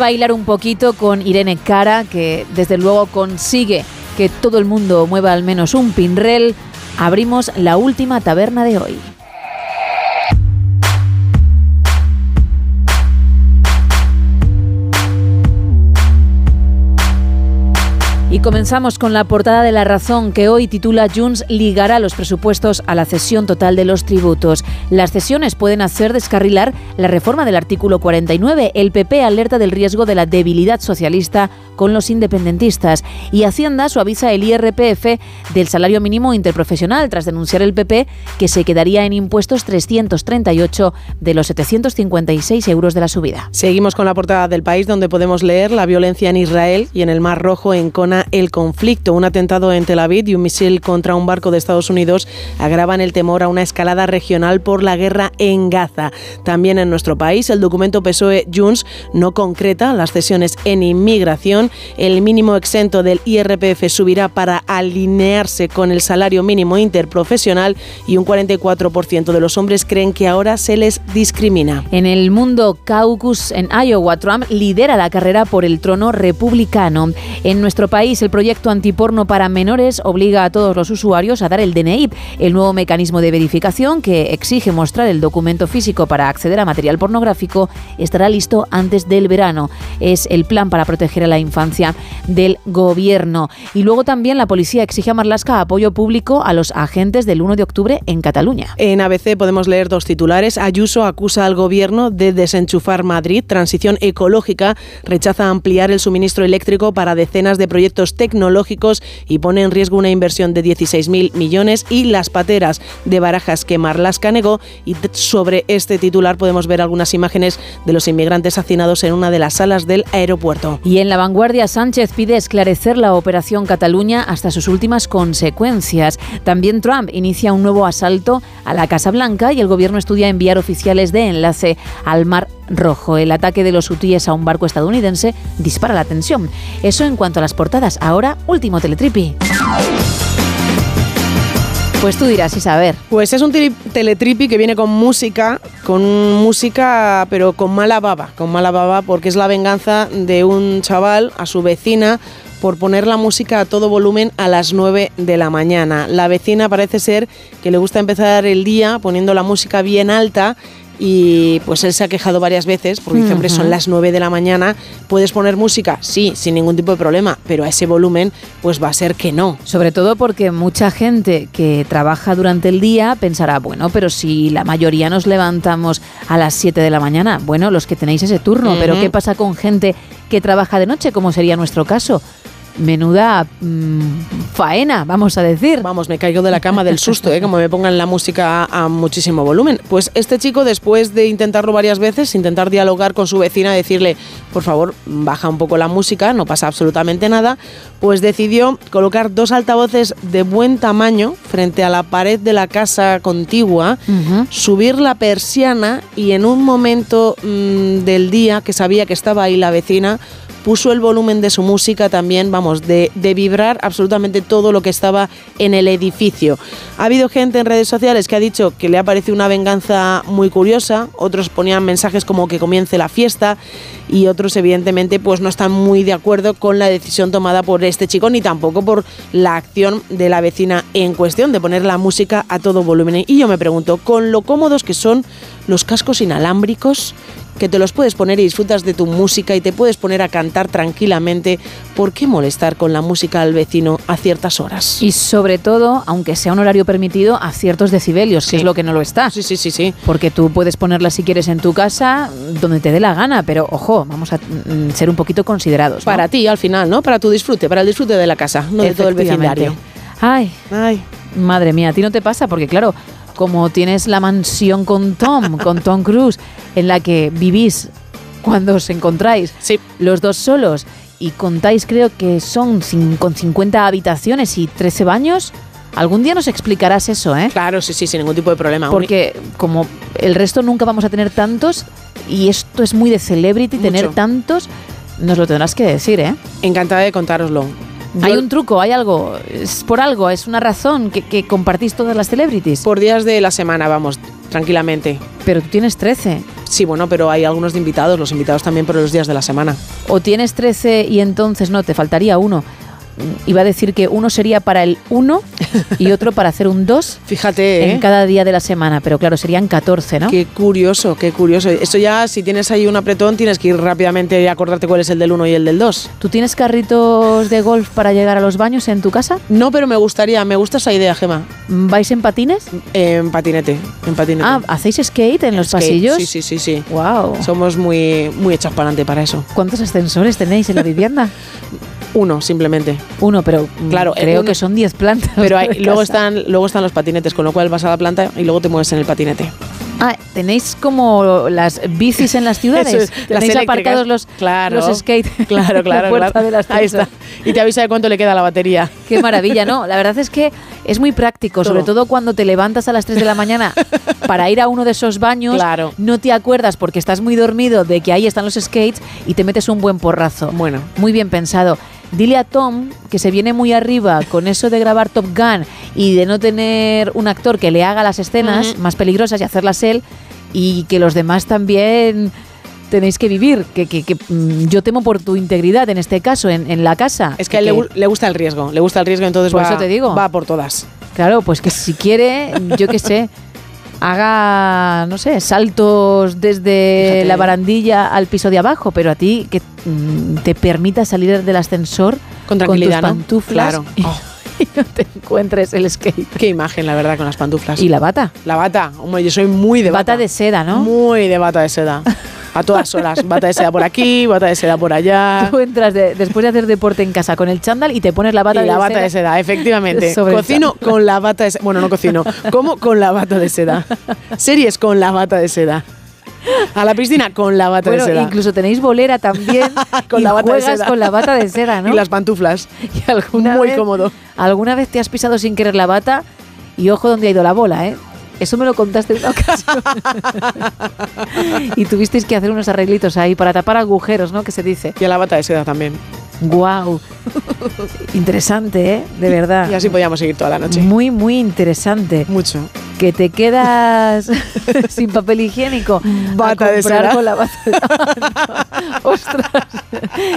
Bailar un poquito con Irene Cara, que desde luego consigue que todo el mundo mueva al menos un pinrel, abrimos la última taberna de hoy. Y comenzamos con la portada de La Razón, que hoy titula Junts ligará los presupuestos a la cesión total de los tributos. Las cesiones pueden hacer descarrilar la reforma del artículo 49. El PP alerta del riesgo de la debilidad socialista con los independentistas. Y Hacienda suaviza el IRPF del salario mínimo interprofesional tras denunciar el PP que se quedaría en impuestos 338 de los 756 euros de la subida. Seguimos con la portada del país donde podemos leer la violencia en Israel y en el Mar Rojo encona el conflicto. Un atentado en Tel Aviv y un misil contra un barco de Estados Unidos agravan el temor a una escalada regional por la guerra en Gaza. También en nuestro país el documento PSOE-Junts no concreta las cesiones en inmigración. El mínimo exento del IRPF subirá para alinearse con el salario mínimo interprofesional y un 44% de los hombres creen que ahora se les discrimina. En el mundo caucus en Iowa, Trump lidera la carrera por el trono republicano. En nuestro país, el proyecto antiporno para menores obliga a todos los usuarios a dar el DNI, el nuevo mecanismo de verificación que exige mostrar el documento físico para acceder a material pornográfico, estará listo antes del verano. Es el plan para proteger a la infancia del gobierno. Y luego también la policía exige a Marlasca apoyo público a los agentes del 1 de octubre en Cataluña. En ABC podemos leer dos titulares. Ayuso acusa al gobierno de desenchufar Madrid. Transición ecológica rechaza ampliar el suministro eléctrico para decenas de proyectos tecnológicos y pone en riesgo una inversión de 16.000 millones. Y las pateras de Barajas que Marlaska negó. Y sobre este titular podemos ver algunas imágenes de los inmigrantes hacinados en una de las salas del aeropuerto. Y en la vanguardia, Sánchez pide esclarecer la operación Cataluña hasta sus últimas consecuencias. También Trump inicia un nuevo asalto a la Casa Blanca y el gobierno estudia enviar oficiales de enlace al Mar Rojo. El ataque de los hutíes a un barco estadounidense dispara la tensión. Eso en cuanto a las portadas. Ahora, último teletripi. Pues tú dirás, y saber. Pues es un tele- teletripi que viene con música, con música, pero con mala baba, con mala baba, porque es la venganza de un chaval a su vecina por poner la música a todo volumen a las 9 de la mañana. La vecina parece ser que le gusta empezar el día poniendo la música bien alta y pues él se ha quejado varias veces porque dice, hombre, son las 9 de la mañana, ¿puedes poner música? Sí, sin ningún tipo de problema, pero a ese volumen pues va a ser que no. Sobre todo porque mucha gente que trabaja durante el día pensará, bueno, pero si la mayoría nos levantamos a las 7 de la mañana, bueno, los que tenéis ese turno, pero. ¿qué pasa con gente que trabaja de noche, como sería nuestro caso? Menuda mm, faena, vamos a decir. Vamos, me caigo de la cama del susto, ¿eh? como me pongan la música a, a muchísimo volumen. Pues este chico, después de intentarlo varias veces, intentar dialogar con su vecina, decirle, por favor, baja un poco la música, no pasa absolutamente nada, pues decidió colocar dos altavoces de buen tamaño frente a la pared de la casa contigua, subir la persiana y en un momento mm, del día que sabía que estaba ahí la vecina, puso el volumen de su música también, vamos, de, vibrar absolutamente todo lo que estaba en el edificio. Ha habido gente en redes sociales que ha dicho que le ha parecido una venganza muy curiosa, otros ponían mensajes como que comience la fiesta y otros evidentemente pues no están muy de acuerdo con la decisión tomada por este chico ni tampoco por la acción de la vecina en cuestión de poner la música a todo volumen. Y yo me pregunto, con lo cómodos que son los cascos inalámbricos, que te los puedes poner y disfrutas de tu música y te puedes poner a cantar tranquilamente, ¿por qué molestar con la música al vecino a ciertas horas? Y sobre todo, aunque sea un horario permitido, a ciertos decibelios, que es lo que no lo está. Sí, sí, sí, sí. Porque tú puedes ponerla si quieres en tu casa, donde te dé la gana, pero ojo, vamos a mm, ser un poquito considerados. ¿no? Para ti, al final, ¿no? Para tu disfrute, para el disfrute de la casa, no de todo el vecindario. Ay, Ay, madre mía, a ti no te pasa porque claro, como tienes la mansión con Tom, con Tom Cruise, en la que vivís cuando os encontráis los dos solos y contáis creo que son con 50 habitaciones y 13 baños, algún día nos explicarás eso, ¿eh? Claro, sí, sí, sin ningún tipo de problema. Porque como el resto nunca vamos a tener tantos y esto es muy de celebrity tener tantos, nos lo tendrás que decir, ¿eh? Encantada de contároslo. Hay un truco, hay algo, es por algo, es una razón que, que compartís todas las celebrities. Por días de la semana, vamos, tranquilamente. Pero tú tienes 13. Sí, bueno, pero hay algunos de invitados, los invitados también por los días de la semana. O tienes 13 y entonces no, te faltaría uno. Iba a decir que uno sería para el 1 y otro para hacer un 2 Fíjate, ¿eh? en cada día de la semana, pero claro, serían 14, ¿no? Qué curioso, qué curioso. Esto ya, si tienes ahí un apretón, tienes que ir rápidamente y acordarte cuál es el del 1 y el del 2. ¿Tú tienes carritos de golf para llegar a los baños en tu casa? No, pero me gustaría, me gusta esa idea, Gema. ¿Vais en patines? En patinete, en patinete. Ah, ¿hacéis skate en los Skate, pasillos? Sí, sí, sí, sí. Wow. Somos muy, muy hechos para adelante para eso. ¿Cuántos ascensores tenéis en la vivienda? Uno, simplemente. Uno, pero Claro, claro, creo uno- que son 10 plantas. Pero hay- de luego, están, luego están los patinetes, con lo cual vas a la planta y luego te mueves en el patinete. Ah, tenéis como las bicis en las ciudades. Es, las tenéis eléctricas. aparcados los, Claro. los skate. Claro, claro, la puerta claro. del Ahí está. Y te avisa de cuánto le queda a la batería. Qué maravilla, ¿no? La verdad es que es muy práctico, sobre todo cuando te levantas a las 3 de la mañana para ir a uno de esos baños. Claro. No te acuerdas porque estás muy dormido de que ahí están los skates y te metes un buen porrazo. Bueno. Muy bien pensado. Dile a Tom que se viene muy arriba con eso de grabar Top Gun y de no tener un actor que le haga las escenas más peligrosas y hacerlas él y que los demás también tenéis que vivir, que, que- que, mm, yo temo por tu integridad en este caso, en, en la casa. Es que a él le, le gusta el riesgo, le gusta el riesgo, entonces Por va, eso te digo. va por todas. Claro, pues que si quiere, yo qué sé, haga, no sé, saltos desde Fíjate. la barandilla al piso de abajo, pero a ti que mm, te permita salir del ascensor Con tus ¿no? pantuflas Claro. Oh. Y no te encuentres el skate. Qué imagen, la verdad, con las pantuflas. Y la bata. La bata, hombre, yo soy muy de bata. Bata de seda, ¿no? Muy de bata de seda. A todas horas. Bata de seda por aquí, bata de seda por allá. Tú entras de- después de hacer deporte en casa con el chándal y te pones la bata y de la bata seda de seda, efectivamente. Cocino con la bata de seda. Bueno, no cocino. Como con la bata de seda. Series con la bata de seda. A la piscina con la bata Bueno, de seda. incluso tenéis bolera también Con y la bata de juegas seda. con la bata de seda, ¿no? Y las pantuflas. Y alguna Muy vez- cómodo. ¿Alguna vez te has pisado sin querer la bata? Y ojo donde ha ido la bola, ¿eh? Eso me lo contaste en una ocasión. y tuvisteis que hacer unos arreglitos ahí para tapar agujeros, ¿no? Que se dice. Y a la bata de seda también. Guau. Interesante, ¿eh? De verdad. Y así podíamos seguir toda la noche. Muy, muy interesante. Mucho. Que te quedas sin papel higiénico. Bata a de comprar seda. con la bata de Ostras.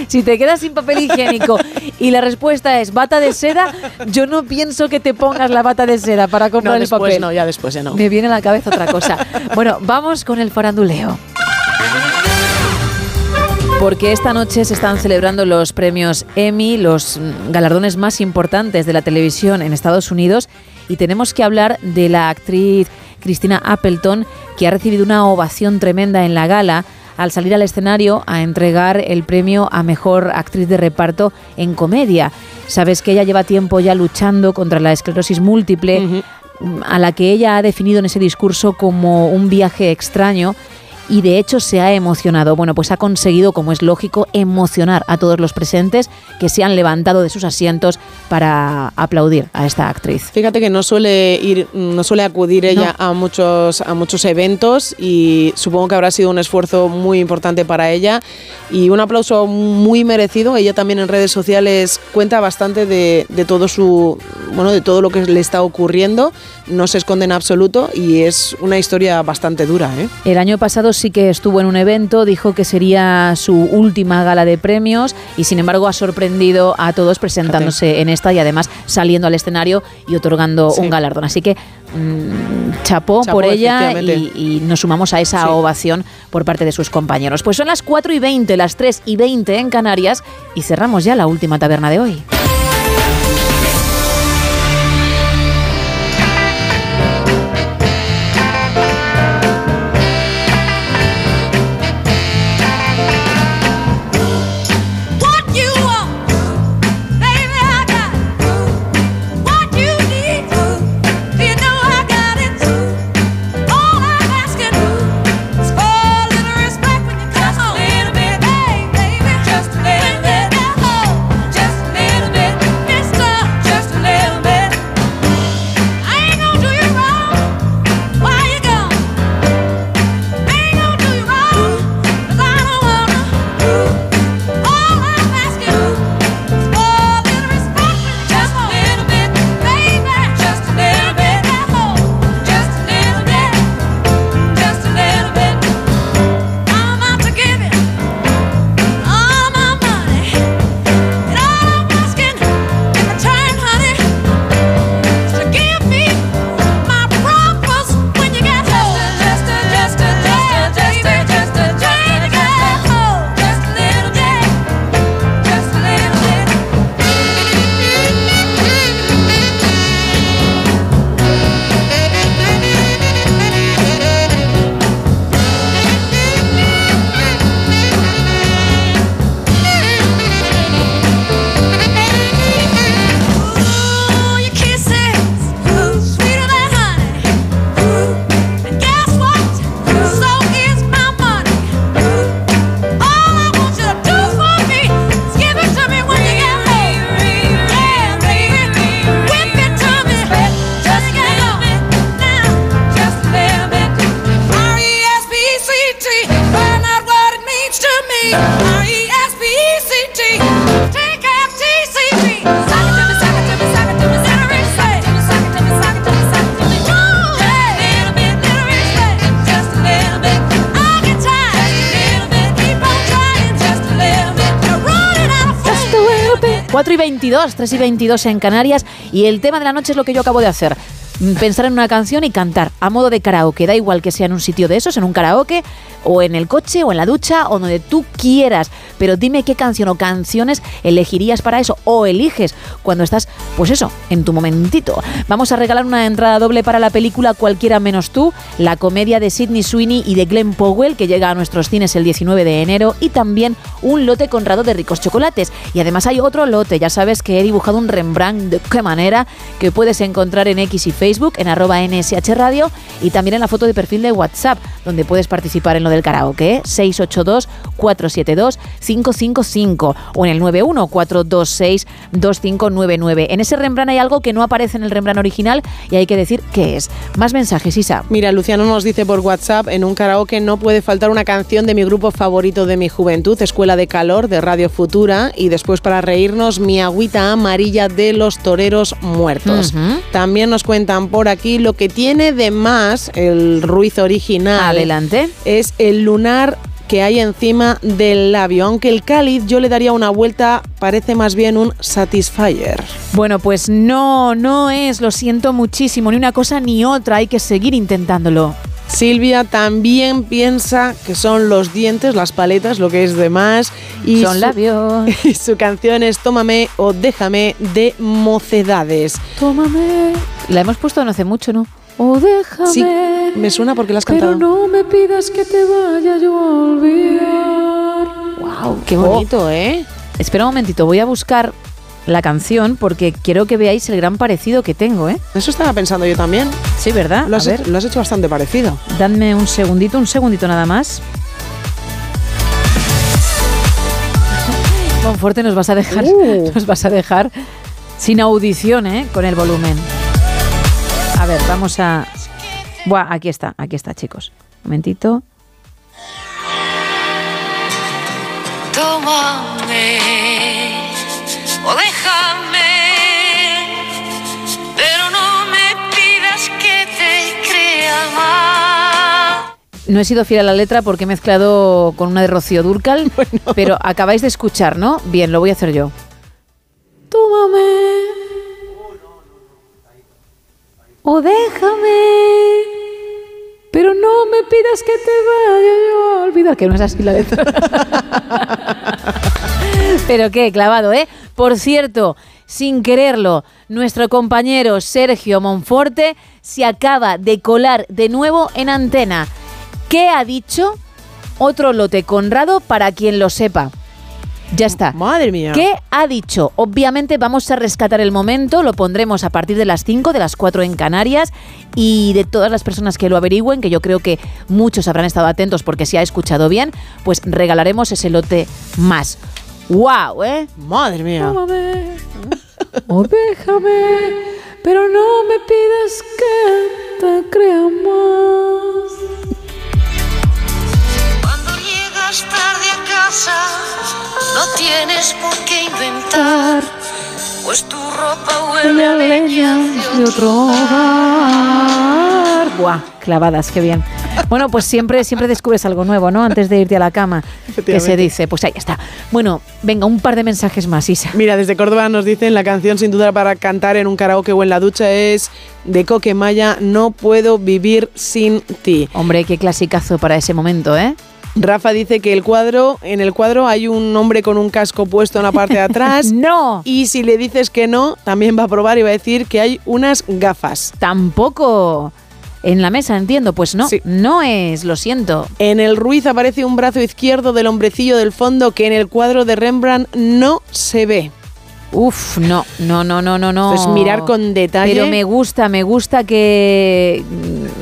Si te quedas sin papel higiénico y la respuesta es bata de seda, yo no pienso que te pongas la bata de seda para No, comprar el papel. no, ya después ya no. Me viene a la cabeza otra cosa. Bueno, vamos con el faranduleo. Porque esta noche se están celebrando los premios Emmy, los mm, galardones más importantes de la televisión en Estados Unidos, y tenemos que hablar de la actriz Christina Appleton, que ha recibido una ovación tremenda en la gala al salir al escenario a entregar el premio a mejor actriz de reparto en comedia. Sabes que ella lleva tiempo ya luchando contra la esclerosis múltiple, a la que ella ha definido en ese discurso como un viaje extraño y de hecho se ha emocionado. Bueno, pues ha conseguido, como es lógico, emocionar a todos los presentes que se han levantado de sus asientos para aplaudir a esta actriz. Fíjate que no suele ir, no suele acudir ella a muchos a muchos eventos y supongo que habrá sido un esfuerzo muy importante para ella y un aplauso muy merecido. Ella también en redes sociales cuenta bastante de, de todo su bueno de todo lo que le está ocurriendo. No se esconde en absoluto y es una historia bastante dura. ¿eh? El año pasado sí que estuvo en un evento, dijo que sería su última gala de premios y sin embargo ha sorprendido a todos presentándose en esta y además saliendo al escenario y otorgando Sí. un galardón. Así que mm, chapó, Chapó, por ella y, nos sumamos a esa Sí. ovación por parte de sus compañeros. Pues son las 4 y 20, las 3 y 20 en Canarias y cerramos ya la última taberna de hoy. 22, 3 y 22 en Canarias. Y el tema de la noche es lo que yo acabo de hacer. Mm, Pensar en una canción y cantar a modo de karaoke. Da igual que sea en un sitio de esos, en un karaoke, o en el coche, o en la ducha, o donde tú quieras. Pero dime qué canción o canciones elegirías para eso, o eliges cuando estás, pues eso, en tu momentito. Vamos a regalar una entrada doble para la película Cualquiera menos tú, la comedia de Sidney Sweeney y de Glenn Powell, que llega a nuestros cines el 19 de enero, y también un lote conrado de ricos chocolates. Y además hay otro lote, ya sabes que he dibujado un Rembrandt de qué manera, que puedes encontrar en X y Facebook, en arroba NSH Radio, y también en la foto de perfil de WhatsApp, donde puedes participar en lo del karaoke, ¿eh? 682-472-555 o en el 91-426-2599. En ese Rembrandt hay algo que no aparece en el Rembrandt original y hay que decir qué es. Más mensajes, Isa. Mira, Luciano nos dice por WhatsApp, en un karaoke no puede faltar una canción de mi grupo favorito de mi juventud, Escuela de Calor, de Radio Futura, y después para reírnos, mi agüita amarilla de los toreros muertos. También nos cuentan por aquí lo que tiene de más el Ruiz original. Adelante. Es el lunar que hay encima del labio, aunque el cáliz yo le daría una vuelta, parece más bien un satisfier. Bueno, pues no, no es, lo siento muchísimo, ni una cosa ni otra, hay que seguir intentándolo. Silvia también piensa que son los dientes, las paletas, lo que es de más. Y Son su- labios. y su canción es Tómame o Déjame de Mocedades. Tómame. La hemos puesto no hace mucho, ¿no? O déjame. Sí, me suena porque la has Pero cantado. no me pidas que te vaya yo a olvidar. Wow, qué bonito, ¿eh? Espera un momentito, voy a buscar la canción porque quiero que veáis el gran parecido que tengo, ¿eh? Eso estaba pensando yo también. Sí, ¿verdad? Lo a has, ver, hecho, lo has hecho bastante parecido. dadme un segundito, un segundito nada más. Monforte nos vas a dejar, Uh. nos vas a dejar sin audición, ¿eh? Con el volumen. A ver, vamos a. Buah, aquí está, aquí está, chicos. Un momentito. Tómame o déjame, pero no me pidas que te crea más. No he sido fiel a la letra porque he mezclado con una de Rocío Durcal, pero acabáis de escuchar, ¿no? Bien, lo voy a hacer yo. Tómame. O déjame. Pero no me pidas que te vaya yo a que no es así la letra. Pero qué, clavado, ¿eh? Por cierto, sin quererlo, nuestro compañero Sergio Monforte se acaba de colar de nuevo en antena. ¿Qué ha dicho? Otro lote Conrado para quien lo sepa. Ya está. Madre mía. ¿Qué ha dicho? Obviamente vamos a rescatar el momento, lo pondremos a partir de las 5, de las 4 en Canarias y de todas las personas que lo averigüen, que yo creo que muchos habrán estado atentos porque si ha escuchado bien, pues regalaremos ese lote más. ¡Wow! ¿eh? Madre mía. Tómame o déjame, pero no me pidas que te crea más. Llegas tarde a casa, no tienes por qué inventar, pues tu ropa huele a leña de otro hogar. Buah, clavadas, qué bien. Bueno, pues siempre, siempre descubres algo nuevo, ¿no? Antes de irte a la cama. Que se dice, pues ahí está. Bueno, venga, un par de mensajes más, Isa. Mira, desde Córdoba nos dicen la canción sin duda para cantar en un karaoke o en la ducha es de Coque Maya, No puedo vivir sin ti. Hombre, qué clasicazo para ese momento, ¿eh? Rafa dice que el cuadro, en el cuadro hay un hombre con un casco puesto en la parte de atrás. ¡No! Y si le dices que no, también va a probar y va a decir que hay unas gafas. Tampoco. En la mesa, entiendo. Pues no, no es, lo siento. En el Ruiz aparece un brazo izquierdo del hombrecillo del fondo que en el cuadro de Rembrandt no se ve. Uf, no, no, no, no, no, no. Entonces, mirar con detalle. Pero me gusta, me gusta que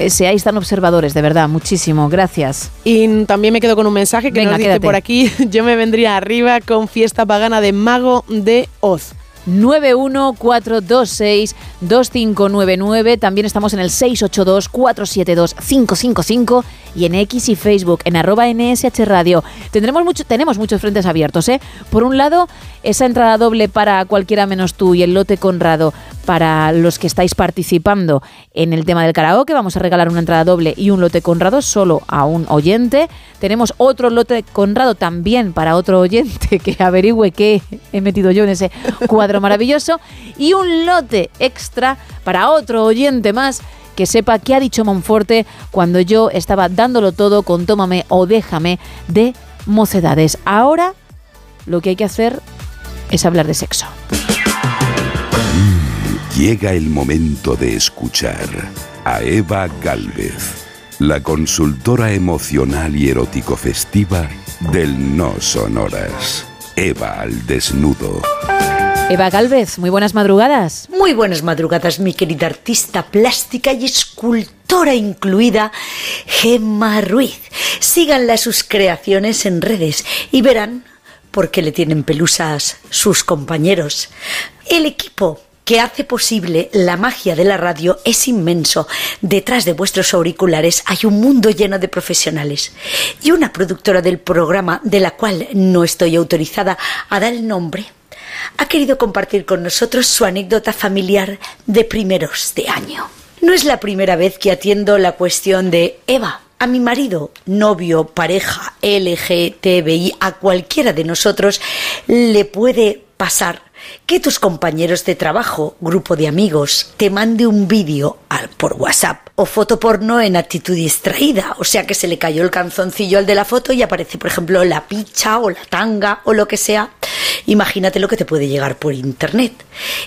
seáis tan observadores, de verdad, muchísimo. Gracias. Y también me quedo con un mensaje que Venga, nos dice por aquí, yo me vendría arriba con fiesta pagana de Mago de Oz. 914262599. También estamos en el 682472555 y en X y Facebook en arroba NSH Radio. Tendremos mucho, tenemos muchos frentes abiertos. ¿eh? Por un lado, esa entrada doble para cualquiera menos tú y el lote Conrado para los que estáis participando en el tema del karaoke. Vamos a regalar una entrada doble y un lote Conrado solo a un oyente. Tenemos otro lote Conrado también para otro oyente que averigüe qué he metido yo en ese cuadro maravilloso. Y un lote extra para otro oyente más que sepa qué ha dicho Monforte cuando yo estaba dándolo todo con Tómame o Déjame de Mocedades. Ahora lo que hay que hacer es hablar de sexo. Llega el momento de escuchar a Eva Galvez, la consultora emocional y erótico festiva del No Sonoras. Eva al desnudo. Eva Galvez, muy buenas madrugadas. Muy buenas madrugadas, mi querida artista plástica y escultora incluida, Gemma Ruiz. Síganla sus creaciones en redes y verán por qué le tienen pelusas sus compañeros. El equipo que hace posible la magia de la radio es inmenso. Detrás de vuestros auriculares hay un mundo lleno de profesionales. Y una productora del programa, de la cual no estoy autorizada a dar el nombre, ha querido compartir con nosotros su anécdota familiar de primeros de año. No es la primera vez que atiendo la cuestión de Eva. A mi marido, novio, pareja, LGTBI, a cualquiera de nosotros le puede pasar que tus compañeros de trabajo, grupo de amigos, te mande un vídeo por WhatsApp o foto porno en actitud distraída, o sea que se le cayó el canzoncillo al de la foto y aparece, por ejemplo, la picha o la tanga o lo que sea. Imagínate lo que te puede llegar por internet.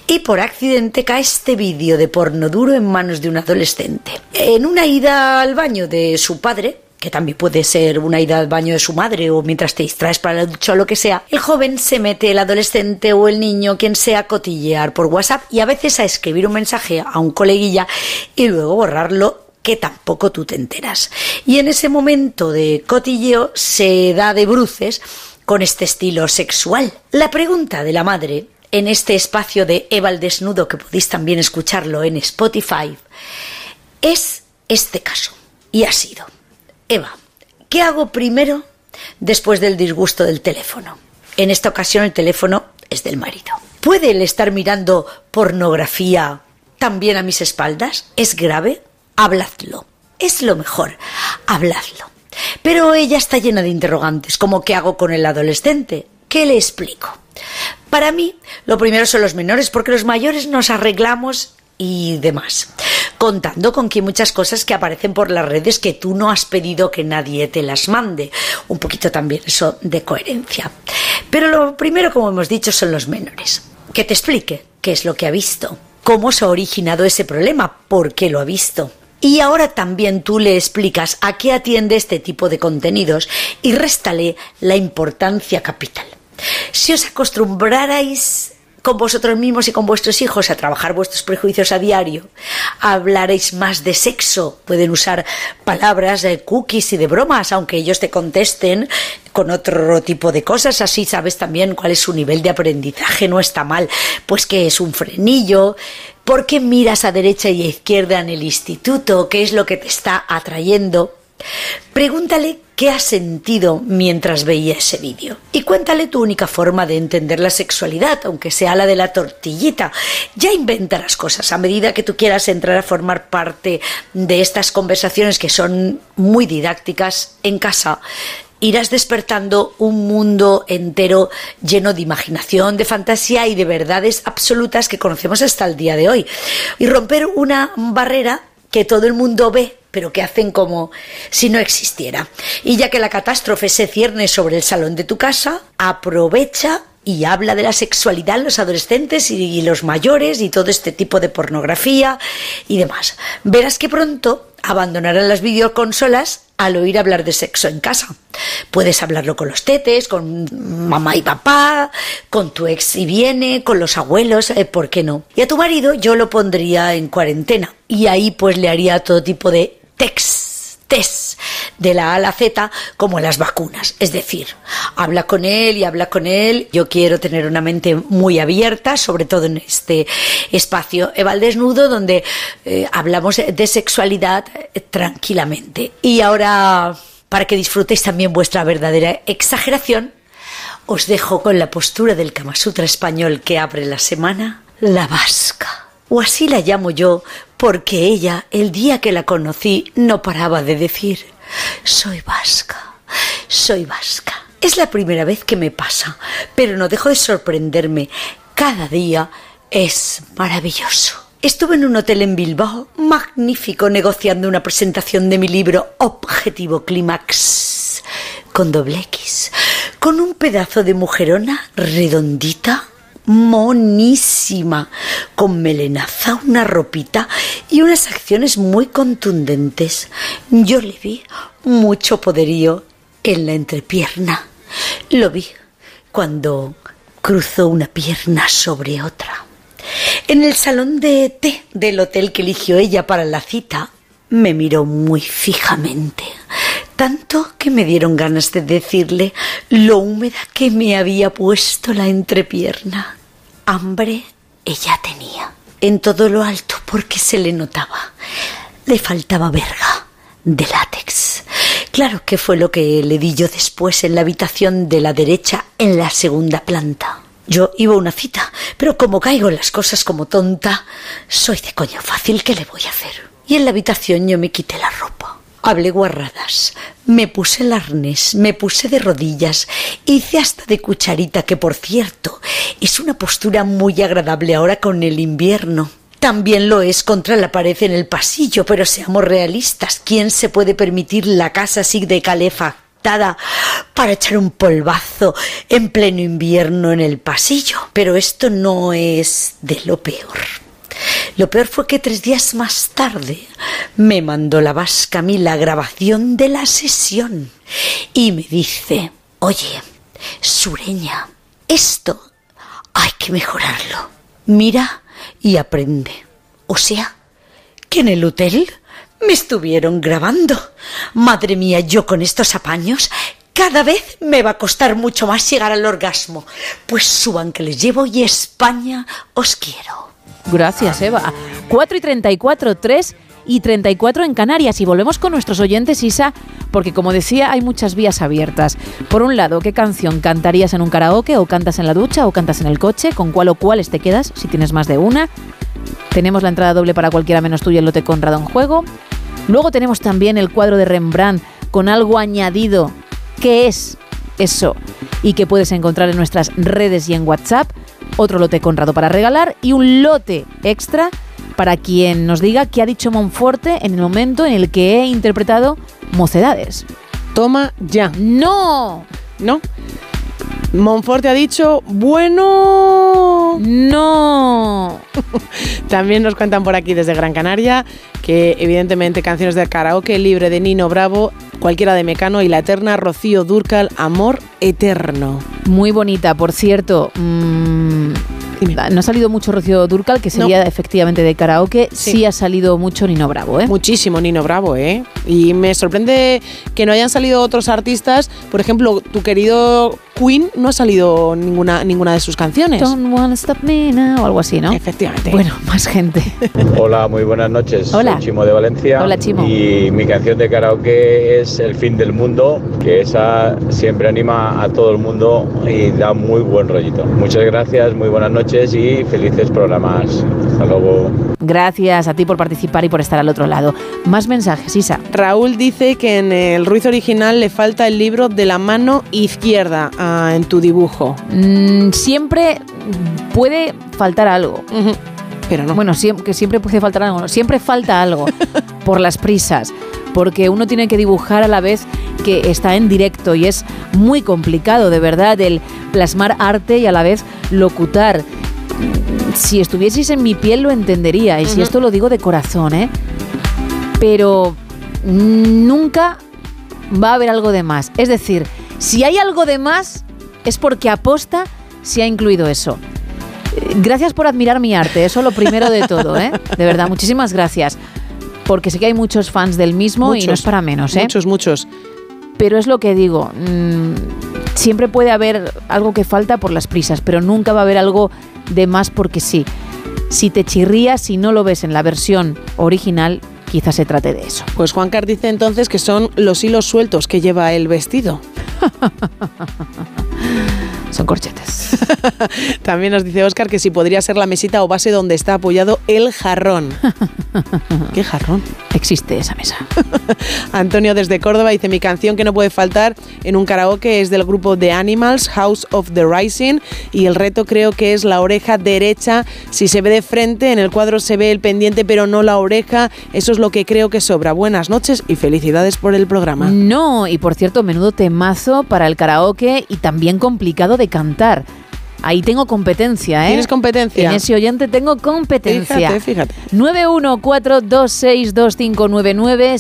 Y por accidente cae este vídeo de porno duro en manos de un adolescente. En una ida al baño de su padre, que también puede ser una ida al baño de su madre o mientras te distraes para la ducha o lo que sea, el joven se mete, el adolescente o el niño, quien sea, a cotillear por WhatsApp y a veces a escribir un mensaje a un coleguilla y luego borrarlo que tampoco tú te enteras. Y en ese momento de cotilleo se da de bruces con este estilo sexual. La pregunta de la madre en este espacio de Eva al desnudo, que podéis también escucharlo en Spotify, es este caso. Y ha sido, Eva, ¿qué hago primero después del disgusto del teléfono? En esta ocasión el teléfono es del marido. ¿Puede él estar mirando pornografía también a mis espaldas? ¿Es grave? Habladlo. Es lo mejor. Habladlo. Pero ella está llena de interrogantes, como ¿qué hago con el adolescente? ¿Qué le explico? Para mí, lo primero son los menores, porque los mayores nos arreglamos y demás. Contando con que muchas cosas que aparecen por las redes que tú no has pedido que nadie te las mande. Un poquito también eso de coherencia. Pero lo primero, como hemos dicho, son los menores. Que te explique qué es lo que ha visto, cómo se ha originado ese problema, por qué lo ha visto. Y ahora también tú le explicas a qué atiende este tipo de contenidos y réstale la importancia capital. Si os acostumbrarais con vosotros mismos y con vuestros hijos a trabajar vuestros prejuicios a diario, hablaréis más de sexo, pueden usar palabras de cookies y de bromas, aunque ellos te contesten con otro tipo de cosas, así sabes también cuál es su nivel de aprendizaje, no está mal, pues que es un frenillo, por qué miras a derecha y a izquierda en el instituto, qué es lo que te está atrayendo. Pregúntale qué ha sentido mientras veía ese vídeo. Y cuéntale tu única forma de entender la sexualidad, aunque sea la de la tortillita. Ya inventarás cosas a medida que tú quieras entrar a formar parte de estas conversaciones que son muy didácticas en casa. Irás despertando un mundo entero lleno de imaginación, de fantasía y de verdades absolutas que conocemos hasta el día de hoy. Y romper una barrera que todo el mundo ve, pero que hacen como si no existiera. Y ya que la catástrofe se cierne sobre el salón de tu casa, aprovecha y habla de la sexualidad en los adolescentes y los mayores y todo este tipo de pornografía y demás. Verás que pronto abandonarán las videoconsolas al oír hablar de sexo en casa. Puedes hablarlo con los tetes, con mamá y papá, con tu ex si viene, con los abuelos, eh, ¿por qué no? Y a tu marido yo lo pondría en cuarentena y ahí pues le haría todo tipo de text test de la A a la Z como las vacunas. Es decir, habla con él y habla con él. Yo quiero tener una mente muy abierta, sobre todo en este espacio Eva al Desnudo, donde eh, hablamos de sexualidad tranquilamente. Y ahora, para que disfrutéis también vuestra verdadera exageración, os dejo con la postura del Kama Sutra español que abre la semana, la vasca. O así la llamo yo, porque ella, el día que la conocí, no paraba de decir, soy vasca, soy vasca. Es la primera vez que me pasa, pero no dejo de sorprenderme. Cada día es maravilloso. Estuve en un hotel en Bilbao, magnífico, negociando una presentación de mi libro Objetivo Clímax, con doble X, con un pedazo de mujerona redondita, monísima, con melenaza, una ropita y unas acciones muy contundentes. Yo le vi mucho poderío en la entrepierna. Lo vi cuando cruzó una pierna sobre otra. En el salón de té del hotel que eligió ella para la cita, me miró muy fijamente, tanto que me dieron ganas de decirle lo húmeda que me había puesto la entrepierna. Hambre ella tenía, en todo lo alto porque se le notaba. Le faltaba verga de látex. Claro que fue lo que le di yo después en la habitación de la derecha en la segunda planta. Yo iba a una cita, pero como caigo en las cosas como tonta, soy de coño fácil, ¿qué le voy a hacer? Y en la habitación yo me quité la ropa. Hablé guarradas, me puse el arnés, me puse de rodillas, hice hasta de cucharita, que por cierto es una postura muy agradable ahora con el invierno. También lo es contra la pared en el pasillo, pero seamos realistas, ¿quién se puede permitir la casa así de calefactada para echar un polvazo en pleno invierno en el pasillo? Pero esto no es de lo peor. Lo peor fue que tres días más tarde me mandó la vasca a mí la grabación de la sesión y me dice, oye, Sureña, esto hay que mejorarlo. Mira y aprende. O sea, que en el hotel me estuvieron grabando. Madre mía, yo con estos apaños cada vez me va a costar mucho más llegar al orgasmo. Pues suban que les llevo y España os quiero. Gracias, Eva. 4 y 34, 3 y 34 en Canarias. Y volvemos con nuestros oyentes, Isa, porque como decía, hay muchas vías abiertas. Por un lado, ¿qué canción cantarías en un karaoke o cantas en la ducha o cantas en el coche? ¿Con cuál o cuáles te quedas si tienes más de una? Tenemos la entrada doble para cualquiera menos tuya el lote Conrado en juego. Luego tenemos también el cuadro de Rembrandt con algo añadido. ¿Qué es eso? Y que puedes encontrar en nuestras redes y en WhatsApp. Otro lote Conrado para regalar y un lote extra para quien nos diga qué ha dicho Monforte en el momento en el que he interpretado Mocedades. Toma ya. ¡No! ¿No? Monforte ha dicho, bueno... No. También nos cuentan por aquí desde Gran Canaria que evidentemente canciones de karaoke libre de Nino Bravo, cualquiera de Mecano y la eterna Rocío Durcal, Amor Eterno. Muy bonita, por cierto. mm, no ha salido mucho Rocío Durcal, que sería efectivamente de karaoke. Sí. ha salido mucho Nino Bravo, ¿eh? Muchísimo Nino Bravo, ¿eh? Y me sorprende que no hayan salido otros artistas. Por ejemplo, tu querido Queen no ha salido ninguna, ninguna de sus canciones. Don't wanna stop me now, o algo así, ¿no? Efectivamente. Bueno, más gente. Hola, muy buenas noches. Hola. Soy Chimo de Valencia. Hola, Chimo. Y mi canción de karaoke es El fin del mundo, que esa siempre anima a todo el mundo y da muy buen rollito. Muchas gracias, muy buenas noches y felices programas. Hasta luego. Gracias a ti por participar y por estar al otro lado. Más mensajes, Isa. Raúl dice que en el Ruiz original le falta el libro de la mano izquierda ah, en tu dibujo. Mm, siempre puede faltar algo. Pero no. Bueno, siempre, que siempre puede faltar algo. no, Siempre falta algo por las prisas. Porque uno tiene que dibujar a la vez que está en directo y es muy complicado, de verdad, el plasmar arte y a la vez locutar. Si estuvieseis en mi piel lo entendería, y si esto lo digo de corazón, ¿eh? Pero nunca va a haber algo de más. Es decir, si hay algo de más, es porque aposta se ha incluido eso. Gracias por admirar mi arte, eso lo primero de todo, ¿eh? De verdad, muchísimas gracias. porque sé que hay muchos fans del mismo y no Muchos, es para menos, ¿eh? Muchos, muchos. Pero es lo que digo, mm, siempre puede haber algo que falta por las prisas, pero nunca va a haber algo de más porque sí. Si te chirrías, si no lo ves en la versión original, quizás se trate de eso. Pues Juan Car dice entonces que son los hilos sueltos que lleva el vestido. Son corchetes. También nos dice Oscar que si podría ser la mesita o base donde está apoyado el jarrón. ¿Qué jarrón? Existe esa mesa. Antonio desde Córdoba dice mi canción que no puede faltar en un karaoke es del grupo The Animals, House of the Rising y el reto creo que es la oreja derecha. Si se ve de frente, en el cuadro se ve el pendiente pero no la oreja. Eso es lo que creo que sobra. Buenas noches y felicidades por el programa. No, y por cierto, menudo temazo para el karaoke y también complicado de cantar. Ahí tengo competencia, ¿eh? ¿Tienes competencia? En ese oyente tengo competencia. Fíjate, fíjate. 914262599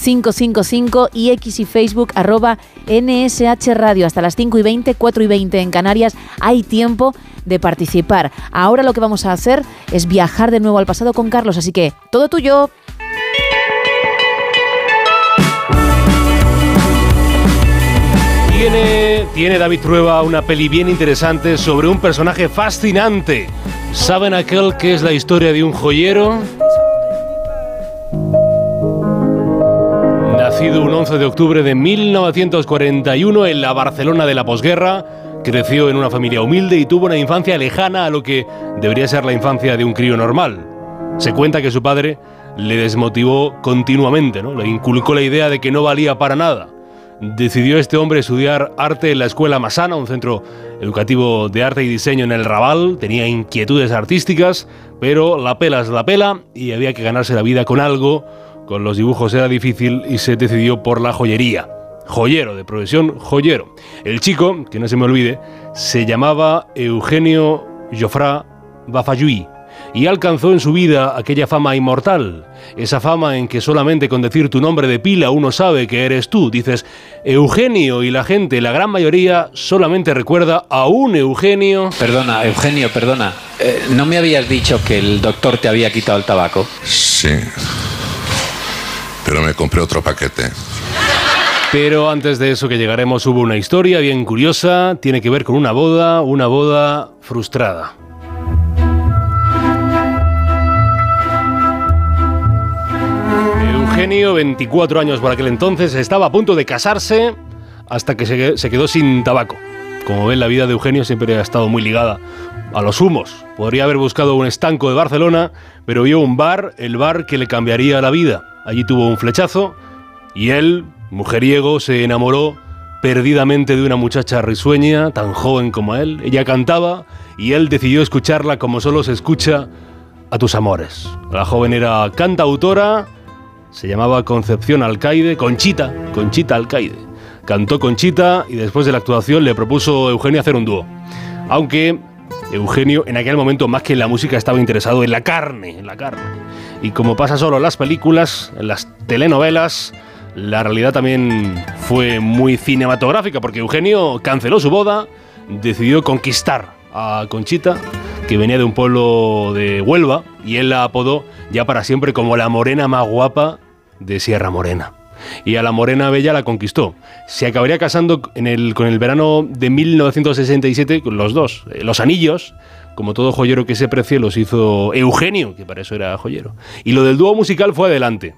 682472555 y X y Facebook arroba NSH Radio. Hasta las 5 y 20, 4 y 20 en Canarias hay tiempo de participar. Ahora lo que vamos a hacer es viajar de nuevo al pasado con Carlos, así que todo tuyo. Tiene, tiene David Trueba una peli bien interesante sobre un personaje fascinante. ¿Saben aquel que es la historia de un joyero? Nacido un 11 de octubre de 1941 en la Barcelona de la posguerra, creció en una familia humilde y tuvo una infancia lejana a lo que debería ser la infancia de un crío normal. Se cuenta que su padre le desmotivó continuamente, ¿no? Le inculcó la idea de que no valía para nada. Decidió este hombre estudiar arte en la Escuela Masana, un centro educativo de arte y diseño en el Raval. Tenía inquietudes artísticas, pero la pela es la pela y había que ganarse la vida con algo. Con los dibujos era difícil y se decidió por la joyería. Joyero, de profesión joyero. El chico, que no se me olvide, se llamaba Eugenio Joffra Bafayui y alcanzó en su vida aquella fama inmortal, esa fama en que solamente con decir tu nombre de pila uno sabe que eres tú. Dices Eugenio y la gente, la gran mayoría, solamente recuerda a un Eugenio. Perdona, Eugenio, perdona. Eh, ¿No me habías dicho que el doctor te había quitado el tabaco? Sí. Pero me compré otro paquete. Pero antes de eso que llegaremos hubo una historia bien curiosa, tiene que ver con una boda, una boda frustrada. Eugenio, 24 años por aquel entonces, estaba a punto de casarse hasta que se quedó sin tabaco. Como ven, la vida de Eugenio siempre ha estado muy ligada a los humos. Podría haber buscado un estanco de Barcelona, pero vio un bar, el bar que le cambiaría la vida. Allí tuvo un flechazo y él, mujeriego, se enamoró perdidamente de una muchacha risueña, tan joven como él. Ella cantaba y él decidió escucharla como solo se escucha a tus amores. La joven era cantautora, se llamaba Concepción Alcaide, Conchita, Conchita Alcaide. Cantó Conchita y después de la actuación le propuso Eugenio hacer un dúo. Aunque Eugenio en aquel momento más que en la música estaba interesado en la carne, en la carne. Y como pasa solo en las películas, en las telenovelas, la realidad también fue muy cinematográfica porque Eugenio canceló su boda, decidió conquistar a Conchita, que venía de un pueblo de Huelva, y él la apodó ya para siempre como la morena más guapa de Sierra Morena. Y a la morena bella la conquistó. Se acabaría casando con el verano de 1967, con los dos. Eh, Los anillos, como todo joyero que se precie, los hizo Eugenio, que para eso era joyero. Y lo del dúo musical fue adelante,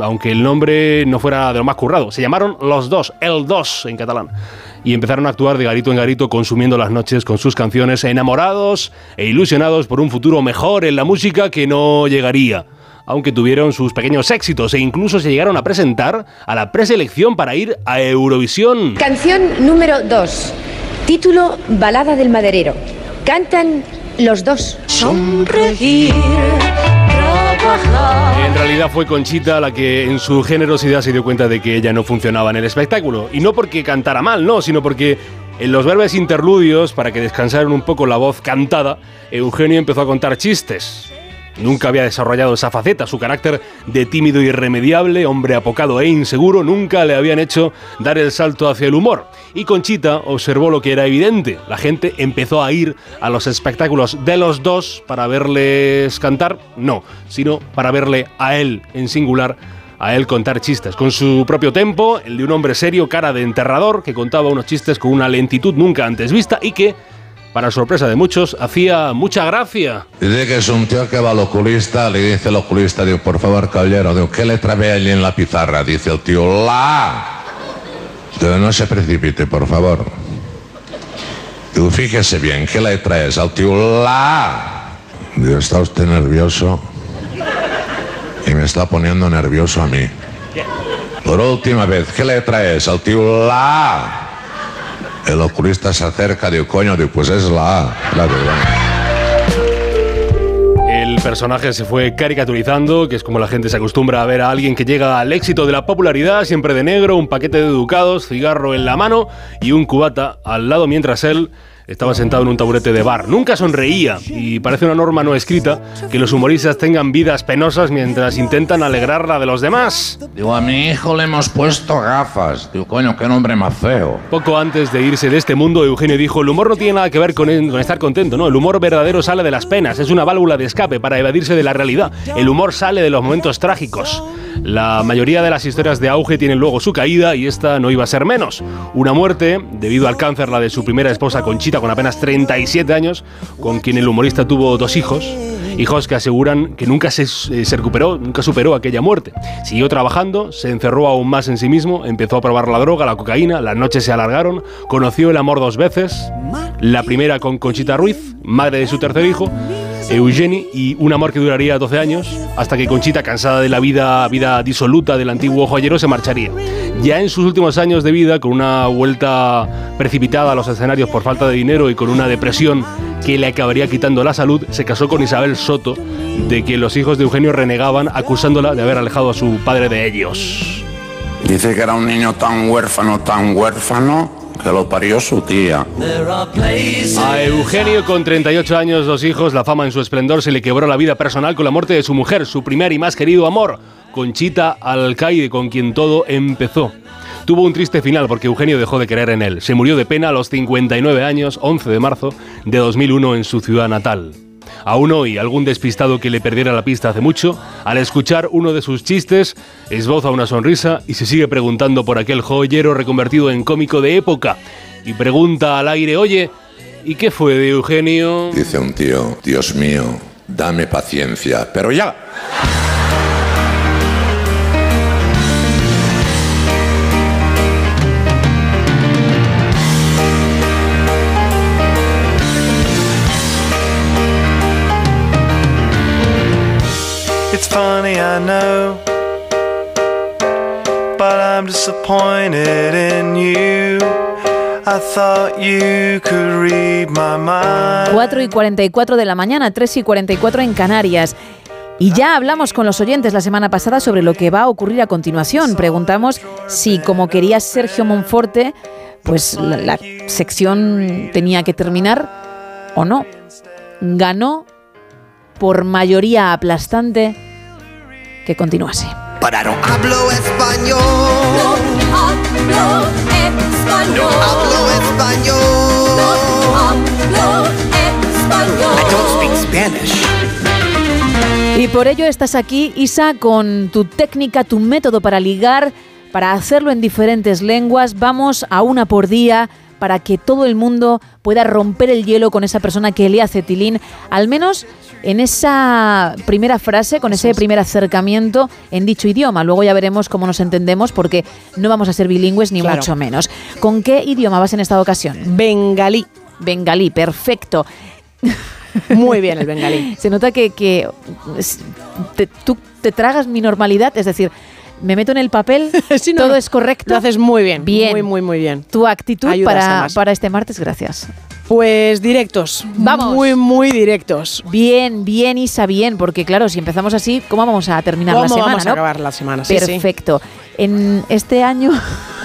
aunque el nombre no fuera de lo más currado. Se llamaron Los Dos, El Dos en catalán. Y empezaron a actuar de garito en garito, consumiendo las noches con sus canciones, enamorados e ilusionados por un futuro mejor en la música que no llegaría. Aunque tuvieron sus pequeños éxitos e incluso se llegaron a presentar a la preselección para ir a Eurovisión. Canción número 2. Título Balada del Maderero. Cantan los dos. Sonreír, trabajar. En realidad fue Conchita la que en su generosidad se dio cuenta de que ella no funcionaba en el espectáculo. Y no porque cantara mal, no, sino porque en los breves interludios, para que descansaran un poco la voz cantada, Eugenio empezó a contar chistes. Nunca había desarrollado esa faceta. Su carácter de tímido irremediable, hombre apocado e inseguro, nunca le habían hecho dar el salto hacia el humor. Y Conchita observó lo que era evidente. La gente empezó a ir a los espectáculos de los dos para verles cantar, no, sino para verle a él en singular a él contar chistes, con su propio tempo, el de un hombre serio, cara de enterrador, que contaba unos chistes con una lentitud nunca antes vista y que, para sorpresa de muchos, hacía mucha gracia. Dice que es un tío que va al oculista, le dice el oculista, digo, por favor, caballero, digo, ¿qué letra ve allí en la pizarra? Dice el tío, la. Digo, no se precipite, por favor. Digo, fíjese bien, ¿qué letra es? Al tío, la. Digo, ¿está usted nervioso? Y me está poniendo nervioso a mí. Por última vez, ¿qué letra es? Al tío, la. El oculista se acerca, digo, coño, digo, pues es la A. La de- El personaje se fue caricaturizando, que es como la gente se acostumbra a ver a alguien que llega al éxito de la popularidad, siempre de negro, un paquete de ducados, cigarro en la mano y un cubata al lado mientras él estaba sentado en un taburete de bar. Nunca sonreía y parece una norma no escrita que los humoristas tengan vidas penosas mientras intentan alegrarla de los demás. Digo, a mi hijo le hemos puesto gafas. Digo, coño, qué nombre más feo. Poco antes de irse de este mundo, Eugenio dijo, el humor no tiene nada que ver con, con estar contento, ¿no? El humor verdadero sale de las penas, es una válvula de escape para evadirse de la realidad. El humor sale de los momentos trágicos. La mayoría de las historias de auge tienen luego su caída y esta no iba a ser menos. Una muerte, debido al cáncer, la de su primera esposa Conchita, con apenas 37 años, con quien el humorista tuvo dos hijos. Hijos que aseguran que nunca se, eh, se recuperó, nunca superó aquella muerte. Siguió trabajando, se encerró aún más en sí mismo, empezó a probar la droga, la cocaína, las noches se alargaron, conoció el amor dos veces, la primera con Conchita Ruiz, madre de su tercer hijo, Eugenie, y un amor que duraría 12 años, hasta que Conchita, cansada de la vida, vida disoluta del antiguo joyero, se marcharía. Ya en sus últimos años de vida, con una vuelta precipitada a los escenarios por falta de dinero y con una depresión que le acabaría quitando la salud, se casó con Isabel Soto, de que los hijos de Eugenio renegaban, acusándola de haber alejado a su padre de ellos. Dice que era un niño tan huérfano, tan huérfano, que lo parió su tía. A Eugenio, con 38 años, dos hijos, la fama en su esplendor, se le quebró la vida personal con la muerte de su mujer, su primer y más querido amor, Conchita Alcaide, con quien todo empezó. Tuvo un triste final porque Eugenio dejó de creer en él. Se murió de pena a los 59 años, 11 de marzo de 2001, en su ciudad natal. Aún hoy, algún despistado que le perdiera la pista hace mucho, al escuchar uno de sus chistes, esboza una sonrisa y se sigue preguntando por aquel joyero reconvertido en cómico de época. Y pregunta al aire, oye, ¿y qué fue de Eugenio? Dice un tío, Dios mío, dame paciencia, pero ya. It's funny, I know. But I'm disappointed in you. I thought you could read my mind. 4 y 44 de la mañana, 3 y 44 en Canarias. Y ya hablamos con los oyentes la semana pasada sobre lo que va a ocurrir a continuación. Preguntamos si, como quería Sergio Monforte, pues la sección tenía que terminar o no. Ganó por mayoría aplastante que continuase. Pero no hablo español. No hablo español. No hablo español. No hablo español. I don't speak Spanish. Y por ello estás aquí, Isa, con tu técnica, tu método para ligar, para hacerlo en diferentes lenguas. Vamos a una por día para que todo el mundo pueda romper el hielo con esa persona que le hace tilín, al menos en esa primera frase, con ese primer acercamiento en dicho idioma. Luego ya veremos cómo nos entendemos porque no vamos a ser bilingües ni Claro. mucho menos. ¿Con qué idioma vas en esta ocasión? Bengalí. Bengalí, perfecto. Muy bien el bengalí. Se nota que, que es- te- tú te tragas mi normalidad, es decir, me meto en el papel, todo es correcto. Lo haces muy bien. Bien. Muy, muy, muy bien. Tu actitud para, para este martes, gracias. Pues directos. Vamos. Muy, muy directos. Bien, bien, Isa, bien, porque claro, si empezamos así, ¿cómo vamos a terminar la ¿Cómo semana? vamos a no? acabar la semana? Sí, sí. Perfecto. En este año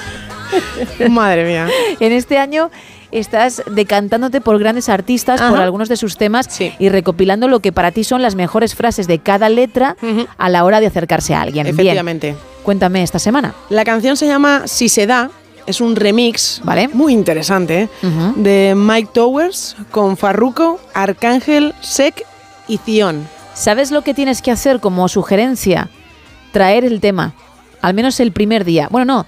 Madre mía. En este año estás decantándote por grandes artistas, por algunos de sus temas y recopilando lo que para ti son las mejores frases de cada letra a la hora de acercarse a alguien. Bien. Efectivamente. Cuéntame esta semana. La canción se llama Si se da, es un remix ¿Vale? muy interesante ¿eh? de Mike Towers con Farruko, Arcángel, Sek y Zion. ¿Sabes lo que tienes que hacer como sugerencia? Traer el tema, al menos el primer día. Bueno, no,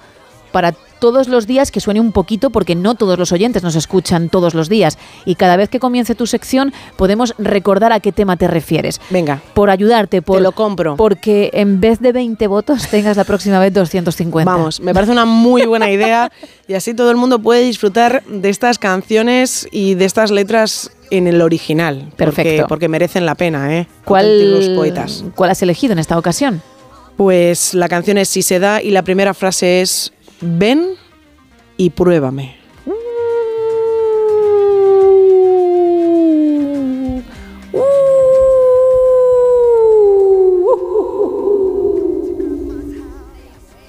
para todos los días que suene un poquito porque no todos los oyentes nos escuchan todos los días y cada vez que comience tu sección podemos recordar a qué tema te refieres. Venga. Por ayudarte, por lo compro. Porque en vez de 20 votos tengas la próxima vez 250. Vamos, me parece una muy buena idea y así todo el mundo puede disfrutar de estas canciones y de estas letras en el original. Perfecto. porque merecen la pena, ¿eh? ¿Cuál, poetas. ¿Cuál has elegido en esta ocasión? Pues la canción es Si se da y la primera frase es Ven y pruébame.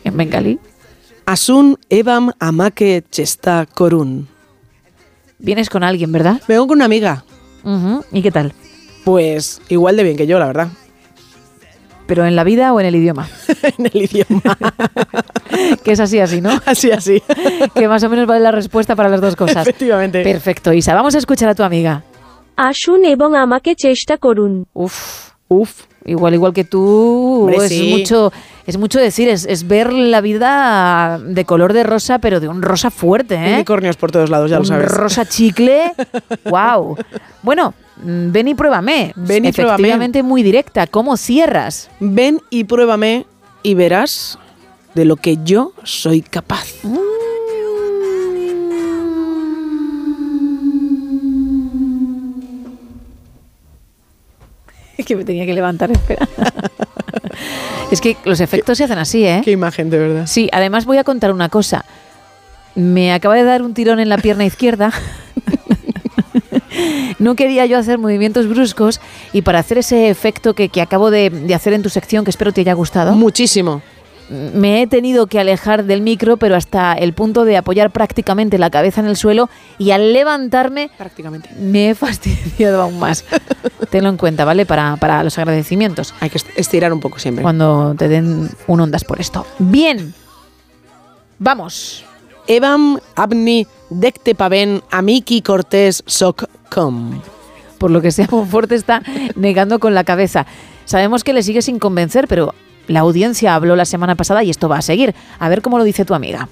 En bengalí. Asun Evam Amake Chesta Korun. Vienes con alguien, ¿verdad? Vengo con una amiga. ¿Y qué tal? Pues igual de bien que yo, la verdad ¿Pero en la vida o en el idioma? en el idioma. que es así, así, ¿no? Así, así. que más o menos vale la respuesta para las dos cosas. Efectivamente. Perfecto, Isa. Vamos a escuchar a tu amiga. আসুন এবং আমাকে চেষ্টা করুন Uf. Uf. Igual, igual que tú, Hombre, es sí. mucho, es mucho decir, es, es ver la vida de color de rosa, pero de un rosa fuerte, ¿eh? Unicornios por todos lados, ya lo sabes. rosa chicle. wow. Bueno, mm, ven y pruébame. Ven y pruébame. Efectivamente muy directa. ¿Cómo cierras? Ven y pruébame y verás de lo que yo soy capaz. Es que me tenía que levantar, espera. es que los efectos se hacen así, ¿eh? Qué imagen, de verdad. Sí, además voy a contar una cosa. Me acaba de dar un tirón en la pierna izquierda. no quería yo hacer movimientos bruscos y para hacer ese efecto que, que acabo de, de hacer en tu sección, que espero te haya gustado. Muchísimo. Me he tenido que alejar del micro, pero hasta el punto de apoyar prácticamente la cabeza en el suelo y al levantarme prácticamente me he fastidiado aún más. Tenlo en cuenta, ¿vale? Para, para los agradecimientos. Hay que estirar un poco siempre. Cuando te den un ondas por esto. Bien. Vamos. Evam Abni Dekte Paven Amiki Cortés Soccom. Por lo que sea, Monforte está negando con la cabeza. Sabemos que le sigue sin convencer, pero la audiencia habló la semana pasada y esto va a seguir. A ver cómo lo dice tu amiga.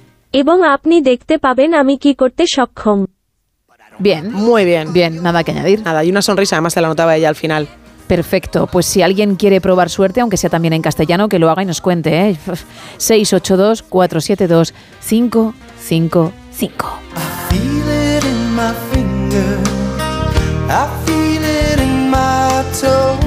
Bien. Muy bien. Bien, nada que añadir. Nada, y una sonrisa, además se la notaba ella al final. Perfecto, pues si alguien quiere probar suerte, aunque sea también en castellano, que lo haga y nos cuente. ¿eh? 682-472-555. I feel it in my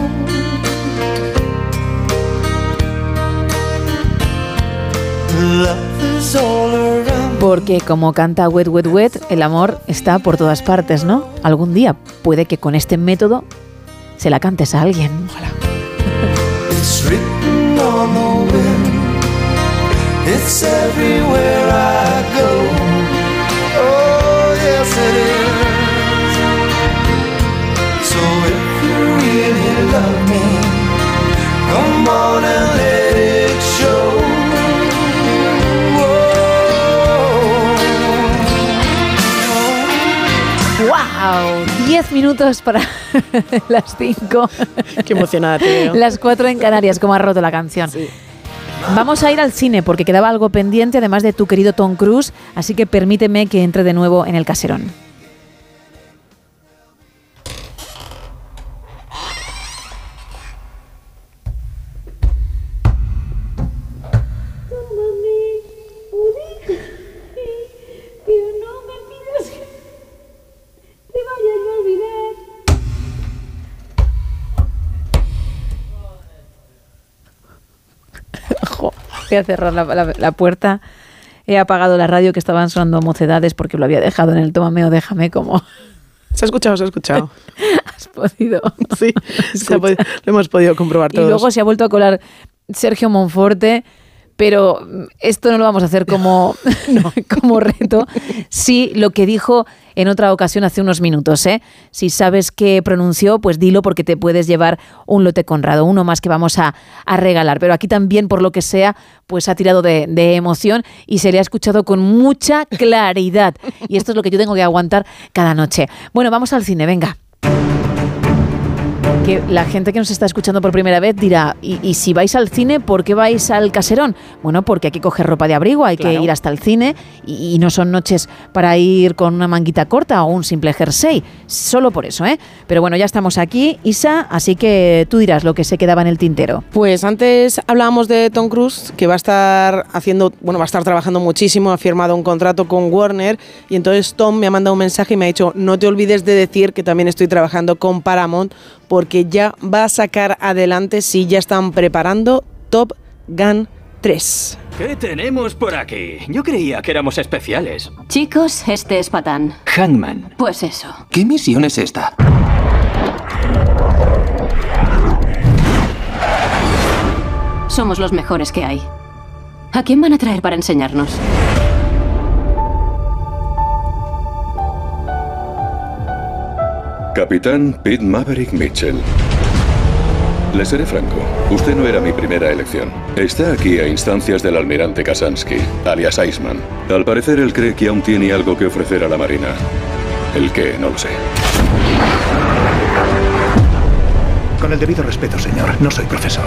Porque como canta Wet Wet Wet, el amor está por todas partes, ¿no? Algún día puede que con este método se la cantes a alguien. Go. Oh. So if you really love me, come on and ¡Wow! 10 minutos para las 5. Qué emocionada te veo. Las 4 en Canarias, como ha roto la canción. Vamos a ir al cine porque quedaba algo pendiente, además de tu querido Tom Cruise, así que permíteme que entre de nuevo en el caserón. Voy a cerrar la, la- la puerta. He apagado la radio que estaban sonando mocedades porque lo había dejado en el tómame o déjame como Se ha escuchado, se ha escuchado. has podido. Sí, se ha podi- lo hemos podido comprobar Y todos. luego se ha vuelto a colar Sergio Monforte pero esto no lo vamos a hacer como, como reto. Sí, lo que dijo en otra ocasión hace unos minutos. ¿eh? Si sabes qué pronunció, pues dilo porque te puedes llevar un lote conrado, uno más que vamos a, a regalar. Pero aquí también, por lo que sea, pues ha tirado de, de emoción y se le ha escuchado con mucha claridad. Y esto es lo que yo tengo que aguantar cada noche. Bueno, vamos al cine, venga. Que la gente que nos está escuchando por primera vez dirá, ¿y, y si vais al cine, por qué vais al caserón? Bueno, porque hay que coger ropa de abrigo, hay que ir hasta el cine y, y no son noches para ir con una manguita corta o un simple jersey, solo por eso, ¿eh? Pero bueno, ya estamos aquí, Isa, así que tú dirás lo que se quedaba en el tintero. Pues antes hablábamos de Tom Cruise, que va a estar haciendo, bueno, va a estar trabajando muchísimo, ha firmado un contrato con Warner y entonces Tom me ha mandado un mensaje y me ha dicho, no te olvides de decir que también estoy trabajando con Paramount porque ya va a sacar adelante, si ya están preparando Top Gun 3. ¿Qué tenemos por aquí? Yo creía que éramos especiales. Chicos, este es Patán. Hangman. Pues eso. ¿Qué misión es esta? Somos los mejores que hay. ¿A quién van a traer para enseñarnos? Capitán Pete Maverick Mitchell. Le seré franco, usted no era mi primera elección. Está aquí a instancias del almirante Kasansky, alias Iceman. Al parecer él cree que aún tiene algo que ofrecer a la Marina. El que no lo sé. Con el debido respeto, señor, no soy profesor.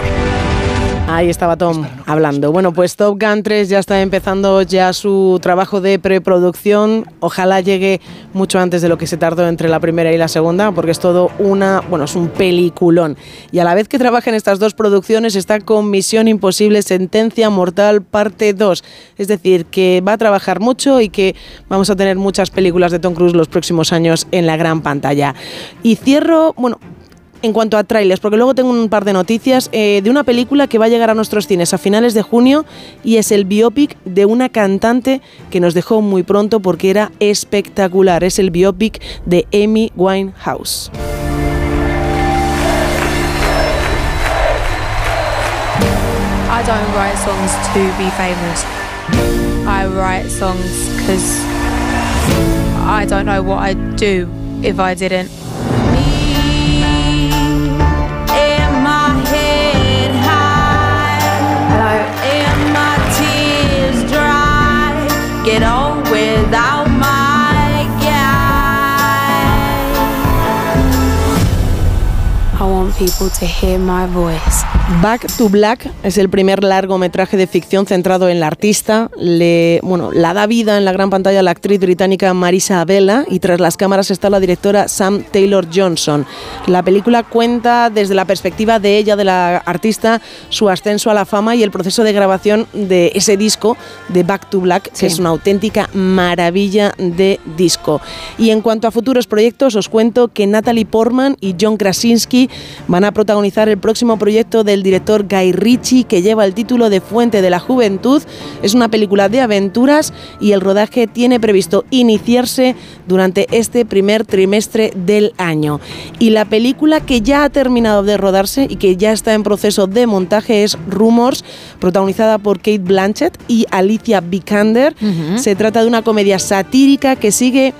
Ahí estaba Tom hablando. Bueno, pues Top Gun 3 ya está empezando ya su trabajo de preproducción. Ojalá llegue mucho antes de lo que se tardó entre la primera y la segunda, porque es todo una, bueno, es un peliculón. Y a la vez que trabaja en estas dos producciones está con Misión Imposible Sentencia Mortal parte 2. Es decir, que va a trabajar mucho y que vamos a tener muchas películas de Tom Cruise los próximos años en la gran pantalla. Y cierro, bueno, en cuanto a trailers, porque luego tengo un par de noticias eh, de una película que va a llegar a nuestros cines a finales de junio y es el biopic de una cantante que nos dejó muy pronto porque era espectacular. Es el biopic de Amy Winehouse. I don't write songs to be famous. I write songs because I don't know what I'd do if I didn't. People to hear my voice. Back to Black es el primer largometraje de ficción centrado en la artista. Le, bueno, la da vida en la gran pantalla la actriz británica Marisa Abela y tras las cámaras está la directora Sam Taylor Johnson. La película cuenta desde la perspectiva de ella, de la artista, su ascenso a la fama y el proceso de grabación de ese disco de Back to Black, que es una auténtica maravilla de disco. Y en cuanto a futuros proyectos, os cuento que Natalie Portman y John Krasinski van a protagonizar el próximo proyecto del director Guy Ritchie que lleva el título de Fuente de la Juventud. Es una película de aventuras y el rodaje tiene previsto iniciarse durante este primer trimestre del año. Y la película que ya ha terminado de rodarse y que ya está en proceso de montaje es Rumors, protagonizada por Kate Blanchett y Alicia Vikander. Se trata de una comedia satírica que sigue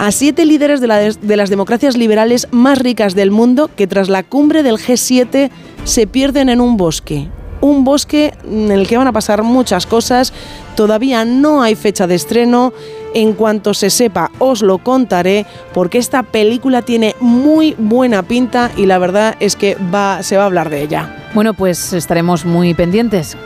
a siete líderes de, la- de las democracias liberales más ricas del mundo que tras la cumbre del G7 se pierden en un bosque. Un bosque en el que van a pasar muchas cosas. Todavía no hay fecha de estreno. En cuanto se sepa, os lo contaré porque esta película tiene muy buena pinta y la verdad es que se va a hablar de ella. Bueno, pues estaremos muy pendientes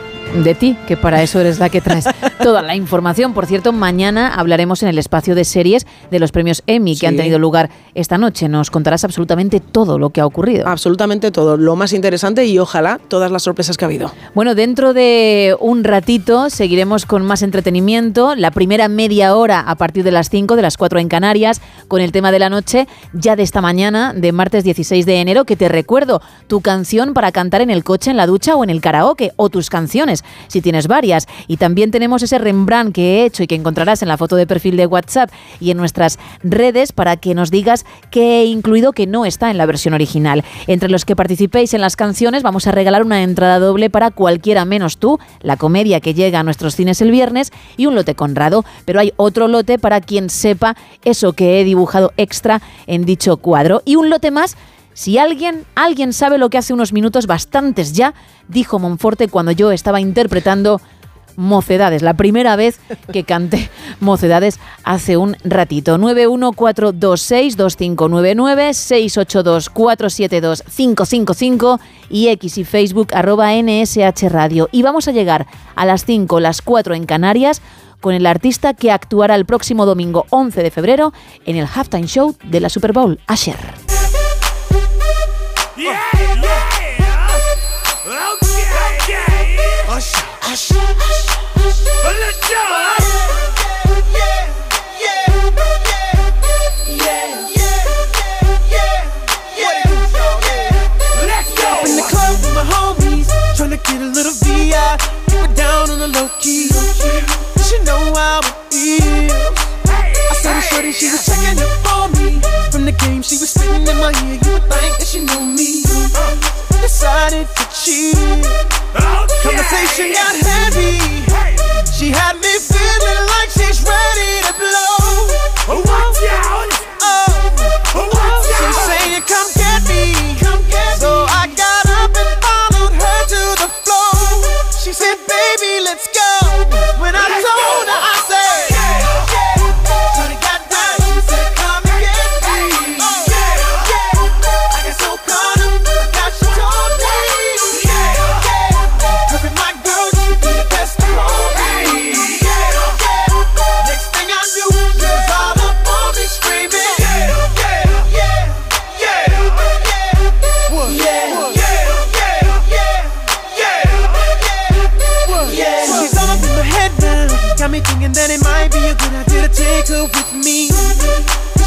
de ti, que para eso eres la que traes toda la información. Por cierto, mañana hablaremos en el espacio de series de los premios Emmy que han tenido lugar esta noche. Nos contarás absolutamente todo lo que ha ocurrido. Absolutamente todo, lo más interesante y ojalá todas las sorpresas que ha habido. Bueno, dentro de un ratito seguiremos con más entretenimiento. La primera media hora a partir de las 5, de las 4 en Canarias, con el tema de la noche ya de esta mañana, de martes 16 de enero, que te recuerdo tu canción para cantar en el coche, en la ducha o en el karaoke, o tus canciones, si tienes varias. Y también tenemos ese Rembrandt que he hecho y que encontrarás en la foto de perfil de WhatsApp y en nuestras redes para que nos digas qué he incluido que no está en la versión original. Entre los que participéis en las canciones vamos a regalar una entrada doble para cualquiera menos tú, la comedia que llega a nuestros cines el viernes y un lote conrado, pero hay otro lote para quien sepa eso que he dibujado extra en dicho cuadro y un lote más si alguien, alguien sabe lo que hace unos minutos bastantes ya dijo Monforte cuando yo estaba interpretando Mocedades, la primera vez que canté Mocedades hace un ratito. 914262599, 682472555 y X y Facebook arroba NSH Radio. Y vamos a llegar a las 5, las 4 en Canarias con el artista que actuará el próximo domingo 11 de febrero en el halftime show de la Super Bowl, Asher. Yeah, yeah. Okay, okay. Hush. But let's go. Let's go. In the club with my homies, tryna get a little VI. Keep it down on the low key. You should know how it feels. Saw the shorty, she was checking up on me. From the game, she was spitting in my ear. You would think that she knew me. Decided to cheat. Oh, Conversation got heavy. She had me her with me.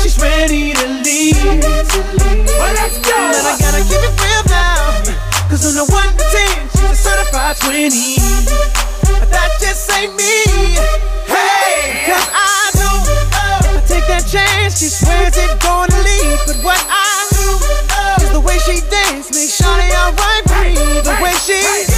She's ready to leave. Well, let's go. But I gotta keep it real now. Cause on the 1 to 10, she's a certified 20. But that just ain't me. Hey! Cause I know if I take that chance, she swears it's gonna leave. But what I do is the way she dance makes Shawty alright. The way she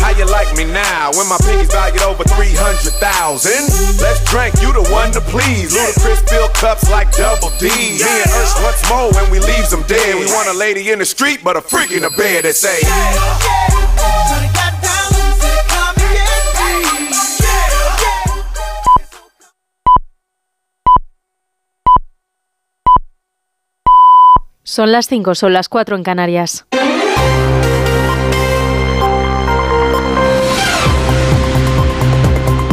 How you like me now when my pinky's valued over 300,000? Let's drink, you the one to please. Ludacris fill cups like double D. Me and Ursh once more when we leaves them dead. We want a lady in the street, but a freak in the bed that say, Son las 5, son las 4 en Canarias.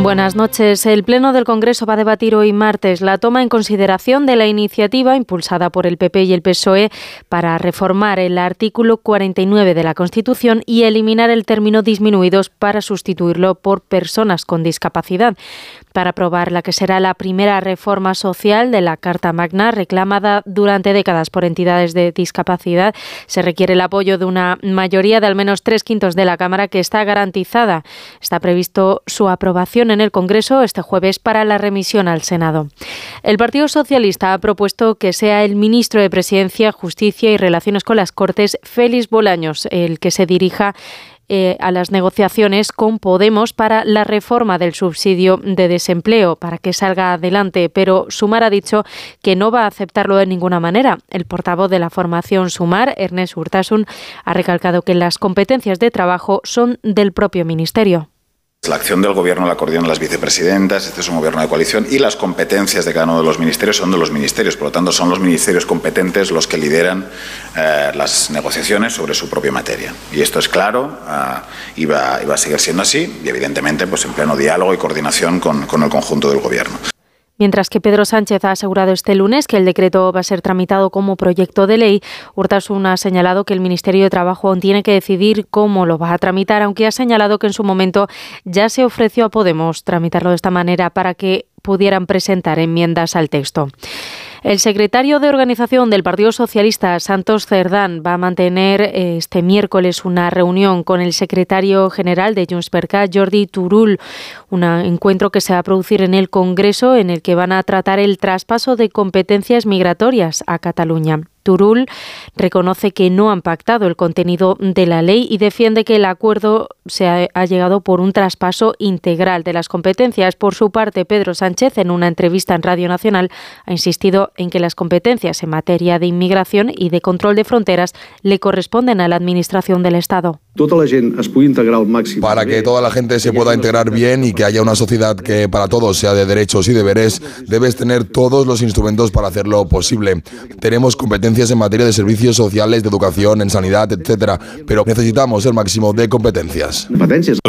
Buenas noches. El Pleno del Congreso va a debatir hoy martes la toma en consideración de la iniciativa impulsada por el PP y el PSOE para reformar el artículo 49 de la Constitución y eliminar el término disminuidos para sustituirlo por personas con discapacidad. Para aprobar la que será la primera reforma social de la Carta Magna reclamada durante décadas por entidades de discapacidad, se requiere el apoyo de una mayoría de al menos tres quintos de la Cámara que está garantizada. Está previsto su aprobación en el Congreso este jueves para la remisión al Senado. El Partido Socialista ha propuesto que sea el ministro de Presidencia, Justicia y Relaciones con las Cortes, Félix Bolaños, el que se dirija eh, a las negociaciones con Podemos para la reforma del subsidio de desempleo para que salga adelante, pero Sumar ha dicho que no va a aceptarlo de ninguna manera. El portavoz de la formación Sumar, Ernest Urtasun, ha recalcado que las competencias de trabajo son del propio ministerio. La acción del gobierno la coordinan las vicepresidentas, este es un gobierno de coalición y las competencias de cada uno de los ministerios son de los ministerios. Por lo tanto, son los ministerios competentes los que lideran eh, las negociaciones sobre su propia materia. Y esto es claro ah, y, va, a seguir siendo así y, evidentemente, pues en pleno diálogo y coordinación con el conjunto del gobierno. Mientras que Pedro Sánchez ha asegurado este lunes que el decreto va a ser tramitado como proyecto de ley, Urtasun ha señalado que el Ministerio de Trabajo aún tiene que decidir cómo lo va a tramitar, aunque ha señalado que en su momento ya se ofreció a Podemos tramitarlo de esta manera para que pudieran presentar enmiendas al texto. El secretario de organización del Partido Socialista, Santos Cerdán, va a mantener eh, este miércoles una reunión con el secretario general de Junts per Jordi Turul, un encuentro que se va a producir en el Congreso en el que van a tratar el traspaso de competencias migratorias a Cataluña. Turul reconoce que no han pactado el contenido de la ley y defiende que el acuerdo se ha, ha, llegado por un traspaso integral de las competencias. Por su parte, Pedro Sánchez, en una entrevista en Radio Nacional, ha insistido en que las competencias en materia de inmigración y de control de fronteras le corresponden a la Administración del Estado. Para que toda la gente se pueda integrar bien y que haya una sociedad que para todos sea de derechos y deberes, debes tener todos los instrumentos para hacerlo posible. Tenemos competencias en materia de servicios sociales, de educación, en sanidad, etcétera, pero necesitamos el máximo de competencias.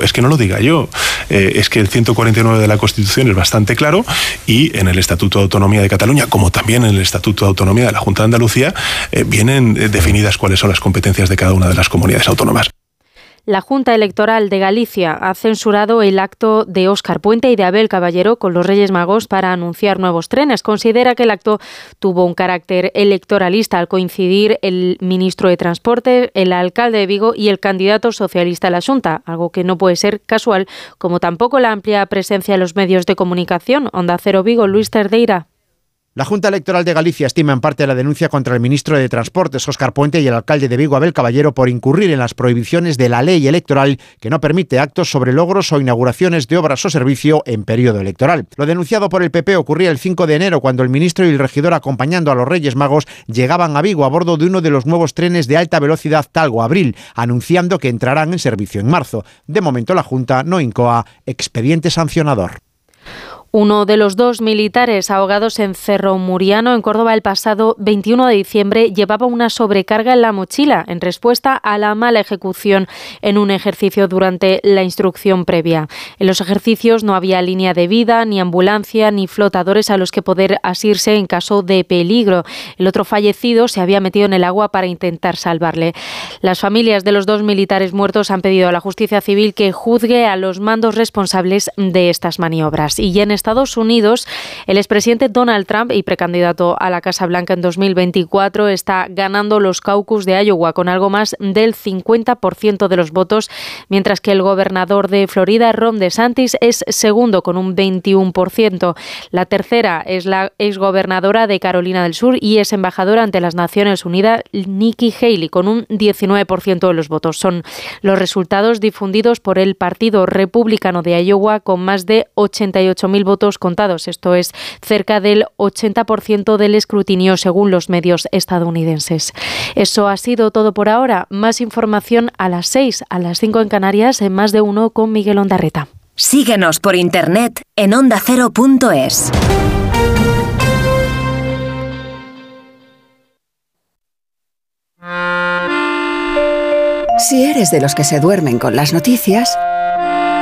Es que no lo diga yo, eh, es que el 149 de la Constitución es bastante claro y en el Estatuto de Autonomía de Cataluña, como también en el Estatuto de Autonomía de la Junta de Andalucía, eh, vienen eh, definidas cuáles son las competencias de cada una de las comunidades autónomas. La Junta Electoral de Galicia ha censurado el acto de Óscar Puente y de Abel Caballero con los Reyes Magos para anunciar nuevos trenes. Considera que el acto tuvo un carácter electoralista al coincidir el ministro de Transporte, el alcalde de Vigo y el candidato socialista a la Junta, algo que no puede ser casual, como tampoco la amplia presencia de los medios de comunicación. Onda Cero Vigo, Luis Terdeira. La Junta Electoral de Galicia estima en parte la denuncia contra el ministro de Transportes, Óscar Puente, y el alcalde de Vigo, Abel Caballero, por incurrir en las prohibiciones de la ley electoral que no permite actos sobre logros o inauguraciones de obras o servicio en periodo electoral. Lo denunciado por el PP ocurría el 5 de enero, cuando el ministro y el regidor, acompañando a los Reyes Magos, llegaban a Vigo a bordo de uno de los nuevos trenes de alta velocidad Talgo-Abril, anunciando que entrarán en servicio en marzo. De momento, la Junta no incoa expediente sancionador. Uno de los dos militares ahogados en Cerro Muriano, en Córdoba, el pasado 21 de diciembre, llevaba una sobrecarga en la mochila en respuesta a la mala ejecución en un ejercicio durante la instrucción previa. En los ejercicios no había línea de vida, ni ambulancia, ni flotadores a los que poder asirse en caso de peligro. El otro fallecido se había metido en el agua para intentar salvarle. Las familias de los dos militares muertos han pedido a la justicia civil que juzgue a los mandos responsables de estas maniobras. Y en Estados Unidos, el expresidente Donald Trump y precandidato a la Casa Blanca en 2024 está ganando los caucus de Iowa con algo más del 50% de los votos, mientras que el gobernador de Florida, Ron DeSantis, es segundo con un 21%. La tercera es la exgobernadora de Carolina del Sur y es embajadora ante las Naciones Unidas, Nikki Haley, con un 19% de los votos. Son los resultados difundidos por el Partido Republicano de Iowa con más de 88.000 votos contados. Esto es cerca del 80% del escrutinio según los medios estadounidenses. Eso ha sido todo por ahora. Más información a las 6, a las 5 en Canarias, en más de uno con Miguel Ondarreta. Síguenos por internet en ondacero.es. Si eres de los que se duermen con las noticias,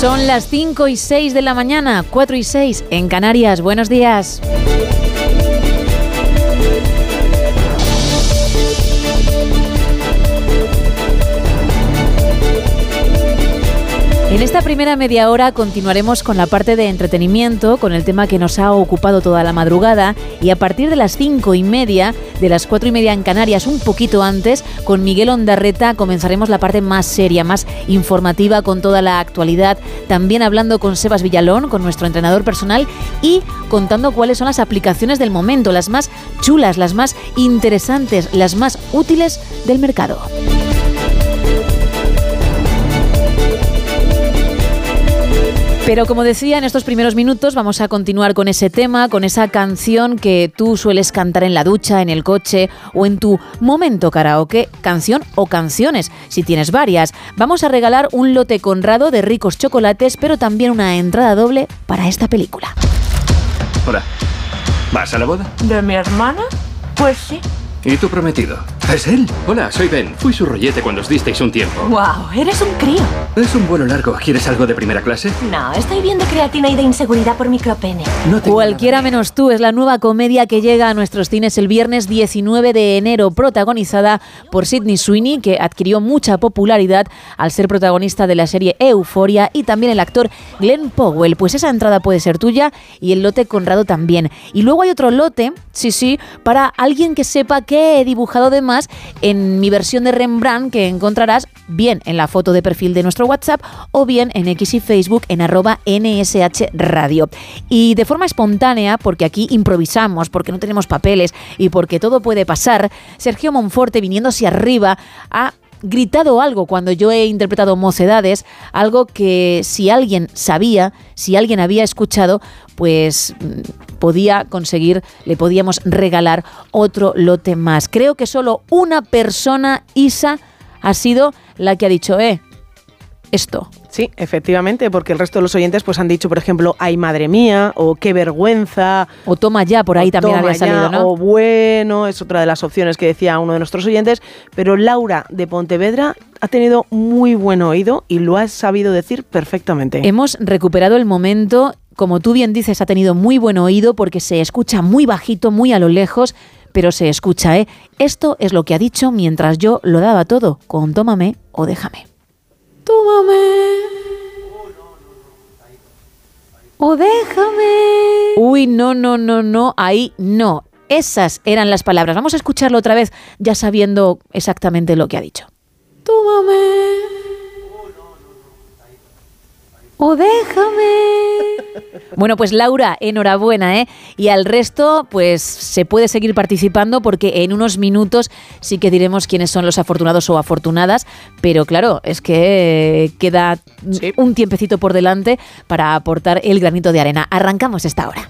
Son las 5 y 6 de la mañana, 4 y 6 en Canarias. Buenos días. En esta primera media hora continuaremos con la parte de entretenimiento, con el tema que nos ha ocupado toda la madrugada y a partir de las cinco y media, de las cuatro y media en Canarias, un poquito antes, con Miguel Ondarreta comenzaremos la parte más seria, más informativa con toda la actualidad, también hablando con Sebas Villalón, con nuestro entrenador personal y contando cuáles son las aplicaciones del momento, las más chulas, las más interesantes, las más útiles del mercado. Pero como decía, en estos primeros minutos vamos a continuar con ese tema, con esa canción que tú sueles cantar en la ducha, en el coche o en tu momento karaoke, canción o canciones, si tienes varias. Vamos a regalar un lote conrado de ricos chocolates, pero también una entrada doble para esta película. Hola. ¿Vas a la boda? ¿De mi hermana? Pues sí. ¿Y tu prometido? ¿Es él? Hola, soy Ben. Fui su rollete cuando os disteis un tiempo. Wow, eres un crío. Es un vuelo largo. ¿Quieres algo de primera clase? No, estoy bien de creatina y de inseguridad por micropene. Cualquiera menos tú es la nueva comedia que llega a nuestros cines el viernes 19 de enero, protagonizada por Sidney Sweeney, que adquirió mucha popularidad al ser protagonista de la serie Euforia, y también el actor Glenn Powell. Pues esa entrada puede ser tuya y el lote Conrado también. Y luego hay otro lote, sí, sí, para alguien que sepa que he dibujado de más en mi versión de Rembrandt que encontrarás bien en la foto de perfil de nuestro WhatsApp o bien en X y Facebook en arroba NSH Radio. Y de forma espontánea, porque aquí improvisamos, porque no tenemos papeles y porque todo puede pasar, Sergio Monforte viniendo hacia arriba ha gritado algo cuando yo he interpretado mocedades, algo que si alguien sabía, si alguien había escuchado, pues mm, podía conseguir, le podíamos regalar otro lote más. Creo que solo una persona, Isa, ha sido la que ha dicho, eh, esto. Sí, efectivamente, porque el resto de los oyentes pues han dicho, por ejemplo, ay madre mía, o qué vergüenza. O toma ya, por ahí también había salido, ya, ¿no? O bueno, es otra de las opciones que decía uno de nuestros oyentes. Pero Laura de Pontevedra ha tenido muy buen oído y lo ha sabido decir perfectamente. Hemos recuperado el momento, como tú bien dices, ha tenido muy buen oído porque se escucha muy bajito, muy a lo lejos, pero se escucha, ¿eh? Esto es lo que ha dicho mientras yo lo daba todo con Tómame o Déjame. Tómame. O déjame. Uy, no, no, no, no, ahí no. Esas eran las palabras. Vamos a escucharlo otra vez, ya sabiendo exactamente lo que ha dicho. Tómame. O déjame. Bueno, pues Laura, enhorabuena, ¿eh? Y al resto, pues se puede seguir participando porque en unos minutos sí que diremos quiénes son los afortunados o afortunadas, pero claro, es que queda un tiempecito por delante para aportar el granito de arena. Arrancamos esta hora.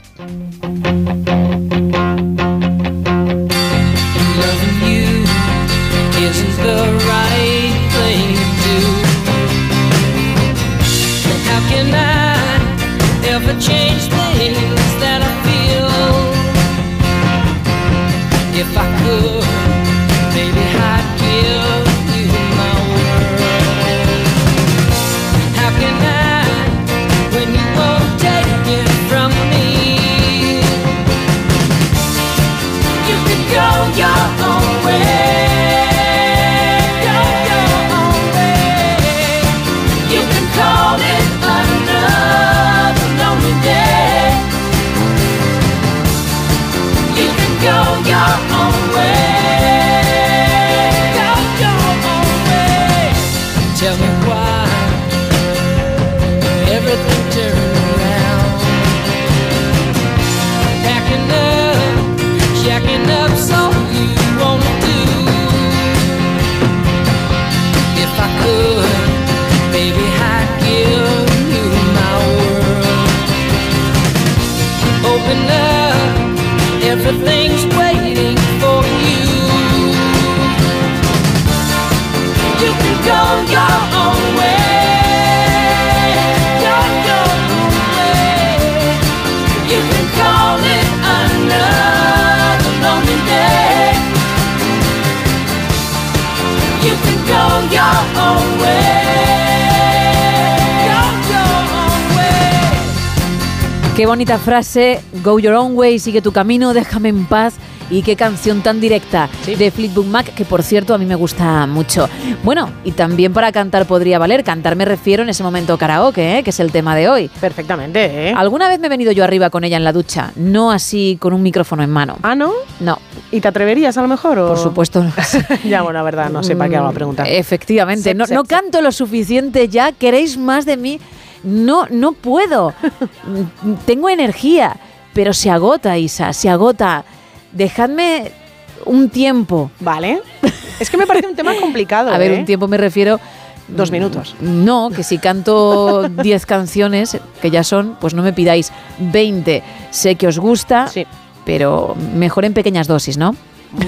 If Qué bonita frase, go your own way, sigue tu camino, déjame en paz. Y qué canción tan directa de Fleetwood Mac, que por cierto a mí me gusta mucho. Bueno, y también para cantar podría valer. Cantar me refiero en ese momento karaoke, ¿eh? que es el tema de hoy. Perfectamente, ¿eh? Alguna vez me he venido yo arriba con ella en la ducha, no así con un micrófono en mano. ¿Ah, no? No. ¿Y te atreverías a lo mejor? O? Por supuesto. no. ya, bueno, la verdad, no sé para qué hago la pregunta. Efectivamente, Sep, no, sep, no sep. canto lo suficiente ya, queréis más de mí. No, no puedo. Tengo energía, pero se agota, Isa, se agota. Dejadme un tiempo. Vale. Es que me parece un tema complicado. A ver, ¿eh? un tiempo me refiero. Dos minutos. No, que si canto 10 canciones, que ya son, pues no me pidáis 20. Sé que os gusta, pero mejor en pequeñas dosis, ¿no?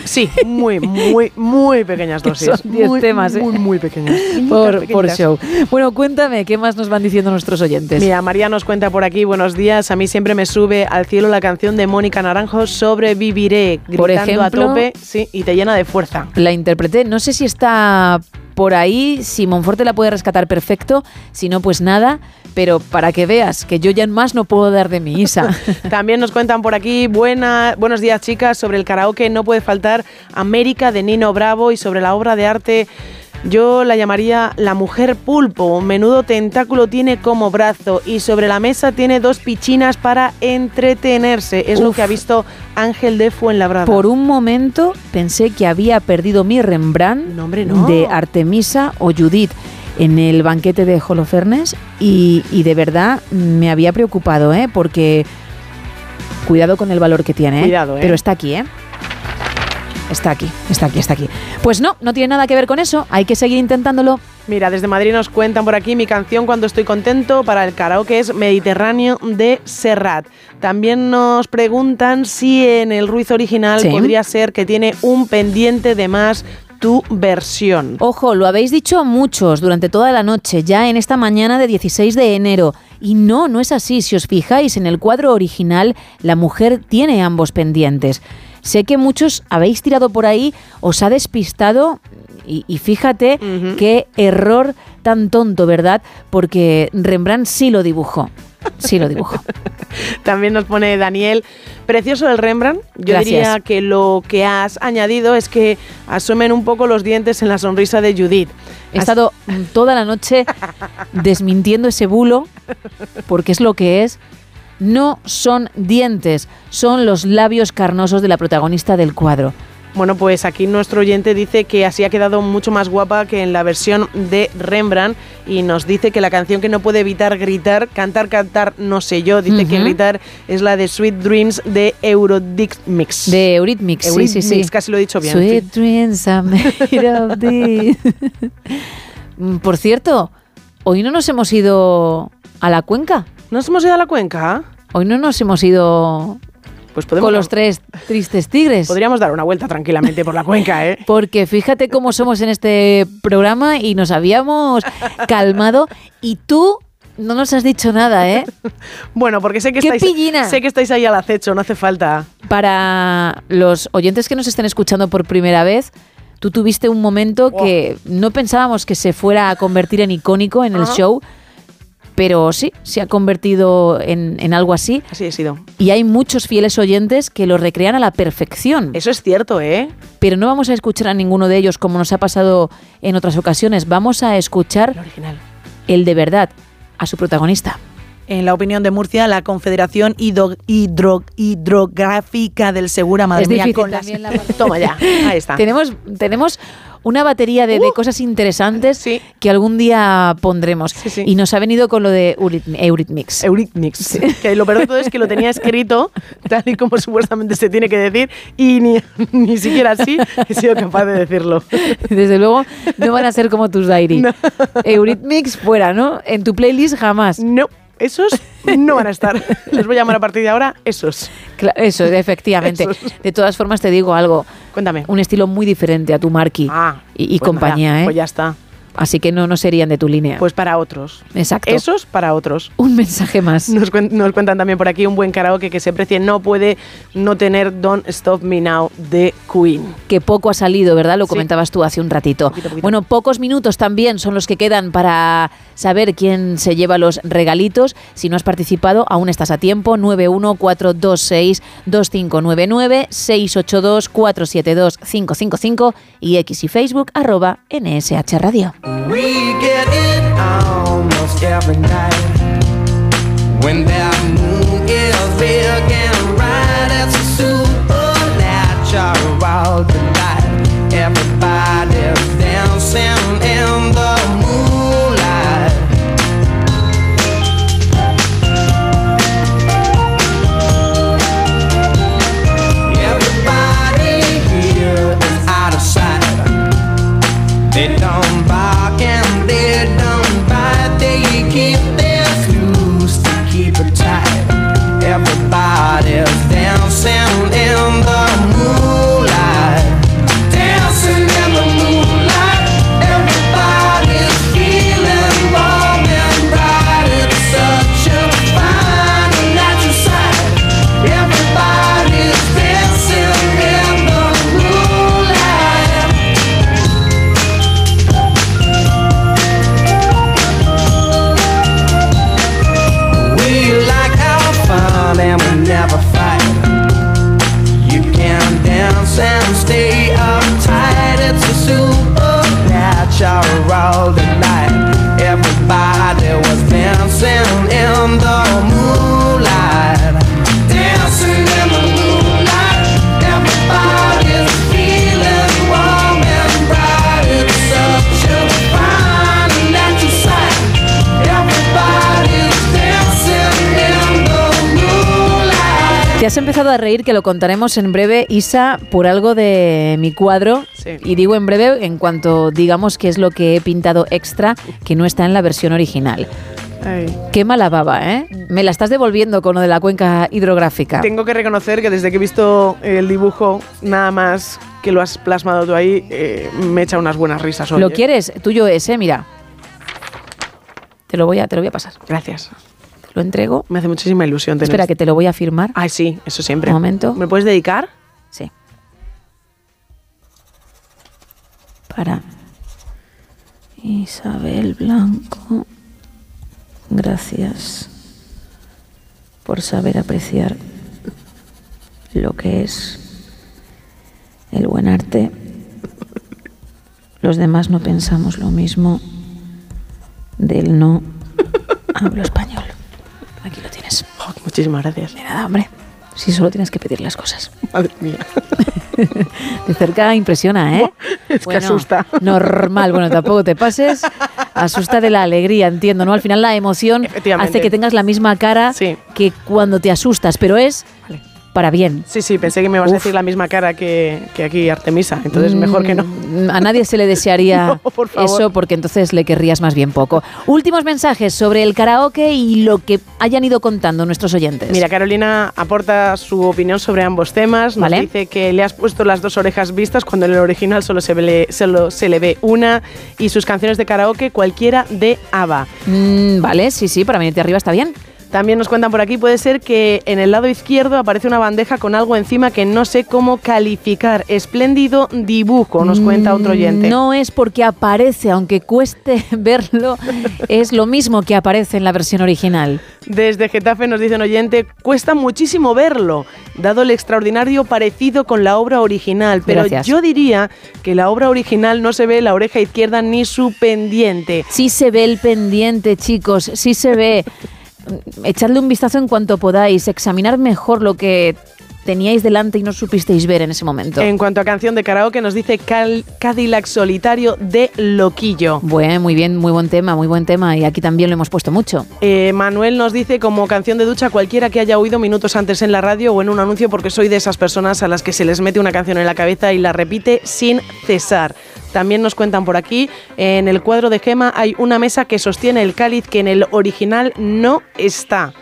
Sí, muy, muy, muy pequeñas Que dosis. son 10 Muy, temas, ¿eh? Muy, muy pequeñas. Por, show. Bueno, cuéntame, ¿qué más nos van diciendo nuestros oyentes? Mira, María nos cuenta por aquí, buenos días, a mí siempre me sube al cielo la canción de Mónica Naranjo, Sobreviviré, Por gritando a tope, sí, y te llena de fuerza. La interpreté, no sé si está por ahí, si Monforte la puede rescatar perfecto, si no, pues nada, pero para que veas que yo ya en más no puedo dar de mi Isa. También nos cuentan por aquí, buena, buenos días chicas, sobre el karaoke no puede faltar América de Nino Bravo y sobre la obra de arte yo la llamaría La Mujer Pulpo. Menudo tentáculo tiene como brazo y sobre la mesa tiene dos pichinas para entretenerse. Es lo que ha visto Ángel de Fuenlabrada. Por un momento pensé que había perdido mi Rembrandt no. de Artemisa o Judith en el banquete de Holofernes y, y de verdad me había preocupado, ¿eh? porque cuidado con el valor que tiene, ¿eh? Cuidado, ¿eh? pero está aquí, ¿eh? Está aquí, está aquí, está aquí. Pues no, no tiene nada que ver con eso, hay que seguir intentándolo. Mira, desde Madrid nos cuentan por aquí mi canción Cuando estoy contento para el karaoke es Mediterráneo de Serrat. También nos preguntan si en el Ruiz original Sí. podría ser que tiene un pendiente de más tu versión. Ojo, lo habéis dicho muchos durante toda la noche, ya en esta mañana de 16 de enero. Y no, no es así. Si os fijáis en el cuadro original, la mujer tiene ambos pendientes. Sé que muchos habéis tirado por ahí, os ha despistado y, y fíjate qué error tan tonto, ¿verdad? Porque Rembrandt sí lo dibujó. Sí lo dibujó. También nos pone Daniel, precioso el Rembrandt. Yo Gracias. diría que lo que has añadido es que asomen un poco los dientes en la sonrisa de Judith. He estado toda la noche desmintiendo ese bulo, porque es lo que es. No son dientes, son los labios carnosos de la protagonista del cuadro. Bueno, pues aquí nuestro oyente dice que así ha quedado mucho más guapa que en la versión de Rembrandt y nos dice que la canción que no puede evitar gritar, cantar, cantar, no sé yo, dice que gritar es la de Sweet Dreams de Mix. De Eurythmics, sí, sí, sí. Eurythmics, casi lo he dicho bien. Sweet dreams are made of this. Mm, Por cierto, hoy no nos hemos ido a la cuenca. ¿Nos hemos ido a la cuenca? Hoy no nos hemos ido pues podemos con los tres tristes tigres. Podríamos dar una vuelta tranquilamente por la cuenca, ¿eh? Porque fíjate cómo somos en este programa y nos habíamos calmado y tú no nos has dicho nada, ¿eh? Bueno, porque sé que ¡Qué estáis pillina! sé que estáis ahí al acecho, no hace falta. Para los oyentes que nos estén escuchando por primera vez, tú tuviste un momento que no pensábamos que se fuera a convertir en icónico en el show, pero sí, se ha convertido en, en algo así. Así ha sido. Y hay muchos fieles oyentes que lo recrean a la perfección. Eso es cierto, ¿eh? Pero no vamos a escuchar a ninguno de ellos como nos ha pasado en otras ocasiones. Vamos a escuchar el de verdad, a su protagonista. En la opinión de Murcia, la Confederación Hidro- Hidro- Hidrográfica del Segura, madre Es mía, difícil con las- la- Toma ya, ahí está. Tenemos, tenemos una batería de, de cosas interesantes que algún día pondremos. Y nos ha venido con lo de Euryth- Eurythmics. Eurythmics. Que lo peor de todo es que lo tenía escrito tal y como supuestamente se tiene que decir y ni, ni siquiera así he sido capaz de decirlo. Desde luego, no van a ser como tus diary. Eurythmics fuera, ¿no? En tu playlist jamás. No, esos no van a estar. Les voy a llamar a partir de ahora esos. Eso, efectivamente. De todas formas, te digo algo. Cuéntame. Un estilo muy diferente a tu Marky y, y Pues compañía, nada, ¿eh? Pues ya está. Así que no, no serían de tu línea. Pues para otros. Exacto. Esos para otros. Un mensaje más. Nos, cuen- nos cuentan también por aquí un buen karaoke que se precie no puede no tener Don't Stop Me Now de Queen. que poco ha salido, ¿verdad? Lo comentabas tú hace un ratito. Bueno, pocos minutos también son los que quedan para saber quién se lleva los regalitos. Si no has participado, aún estás a tiempo. 914262599, 682472555 y X y Facebook arroba NSH Radio. We get it almost every night. When that moon is big and bright, it's a supernatural delight. Te has empezado a reír, que lo contaremos en breve, Isa, por algo de mi cuadro. Y digo en breve en cuanto digamos qué es lo que he pintado extra que no está en la versión original. Qué mala baba, ¿eh? Me la estás devolviendo con lo de la cuenca hidrográfica. Tengo que reconocer que desde que he visto el dibujo, nada más que lo has plasmado tú ahí, eh, me echa unas buenas risas hoy. ¿Lo ¿eh? quieres? Tuyo es, ¿eh? Mira. Te lo voy a, te lo voy a pasar. Gracias. Lo entrego. Me hace muchísima ilusión tener Espera, que te lo voy a firmar. Ay, sí, eso siempre. Un momento. ¿Me puedes dedicar? Sí. Para Isabel Blanco. Gracias por saber apreciar lo que es el buen arte. Los demás no pensamos lo mismo del no hablo español. Aquí lo tienes. Muchísimas gracias. De nada, hombre. Si solo tienes que pedir las cosas. Madre mía. De cerca impresiona, ¿eh? Es que asusta. Normal, bueno, tampoco te pases. Asusta de la alegría, entiendo, ¿no? Al final la emoción hace que tengas la misma cara que cuando te asustas, pero es para bien. Sí, sí, pensé que me ibas a decir la misma cara que, que aquí Artemisa, entonces mejor que no. Mm, A nadie se le desearía No, por favor. eso porque entonces le querrías más bien poco. Últimos mensajes sobre el karaoke y lo que hayan ido contando nuestros oyentes. Mira, Carolina aporta su opinión sobre ambos temas. Nos Vale. dice que le has puesto las dos orejas vistas cuando en el original solo se, ve, solo se le ve una y sus canciones de karaoke cualquiera de ABBA. Mm, vale, sí, sí, para venirte arriba está bien. También nos cuentan por aquí, puede ser que en el lado izquierdo aparece una bandeja con algo encima que no sé cómo calificar. Espléndido dibujo, nos cuenta otro oyente. Mm, No es porque aparece, aunque cueste verlo, es lo mismo que aparece en la versión original. Desde Getafe nos dice un oyente, cuesta muchísimo verlo, dado el extraordinario parecido con la obra original, pero Gracias. yo diría que la obra original no se ve la oreja izquierda ni su pendiente. Sí se ve el pendiente, chicos, sí se ve. Echadle un vistazo en cuanto podáis, examinar mejor lo que teníais delante y no supisteis ver en ese momento. En cuanto a canción de karaoke, nos dice Cal- Cadillac Solitario de Loquillo. Bueno, muy bien, muy buen tema, muy buen tema y aquí también lo hemos puesto mucho. Eh, Manuel nos dice como canción de ducha cualquiera que haya oído minutos antes en la radio o en un anuncio porque soy de esas personas a las que se les mete una canción en la cabeza y la repite sin cesar. También nos cuentan por aquí, en el cuadro de Gema hay una mesa que sostiene el cáliz que en el original no está.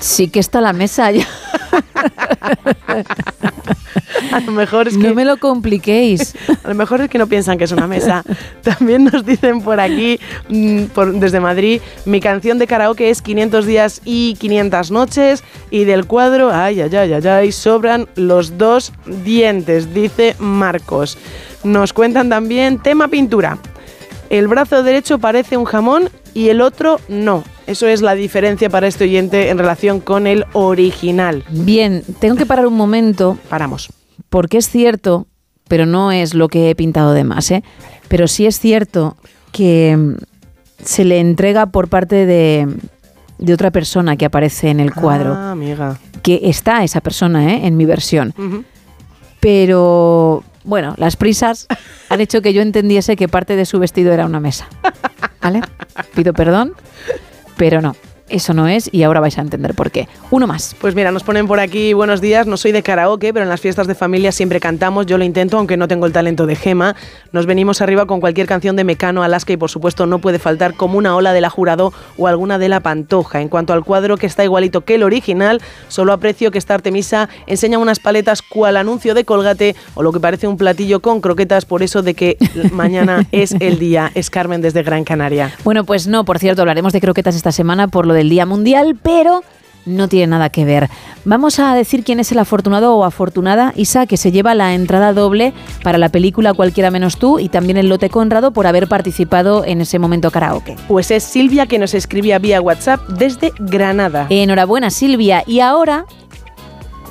Sí que está la mesa ya. A lo mejor es que... No me lo compliquéis. A lo mejor es que no piensan que es una mesa. También nos dicen por aquí, mm, por- desde Madrid, mi canción de karaoke es 500 días y 500 noches y del cuadro, ay, ay, ay, ay, ay, sobran los dos dientes, dice Marcos. Nos cuentan también tema pintura. El brazo derecho parece un jamón y el otro no. Eso es la diferencia para este oyente en relación con el original. Bien, tengo que parar un momento. Paramos. Porque es cierto, pero no es lo que he pintado de más, ¿eh? Pero sí es cierto que mm, se le entrega por parte de, de otra persona que aparece en el cuadro. Ah, amiga. Que está esa persona, ¿eh? En mi versión. Pero bueno, las prisas han hecho que yo entendiese que parte de su vestido era una mesa. ¿Vale? Pido perdón, pero no. Eso no es y ahora vais a entender por qué. Uno más. Pues mira, nos ponen por aquí, buenos días, no soy de karaoke, pero en las fiestas de familia siempre cantamos, yo lo intento, aunque no tengo el talento de Gema. Nos venimos arriba con cualquier canción de Mecano, Alaska y por supuesto no puede faltar como una ola de la Jurado o alguna de la Pantoja. En cuanto al cuadro que está igualito que el original, solo aprecio que esta Artemisa enseña unas paletas cual anuncio de Colgate o lo que parece un platillo con croquetas por eso de que mañana es el día. Es Carmen desde Gran Canaria. Bueno, pues no, por cierto, hablaremos de croquetas esta semana por lo del Día Mundial, pero no tiene nada que ver. Vamos a decir quién es el afortunado o afortunada, Isa, que se lleva la entrada doble para la película Cualquiera menos tú y también el lote Conrado por haber participado en ese momento karaoke. Pues es Silvia que nos escribía vía WhatsApp desde Granada. Enhorabuena, Silvia. Y ahora,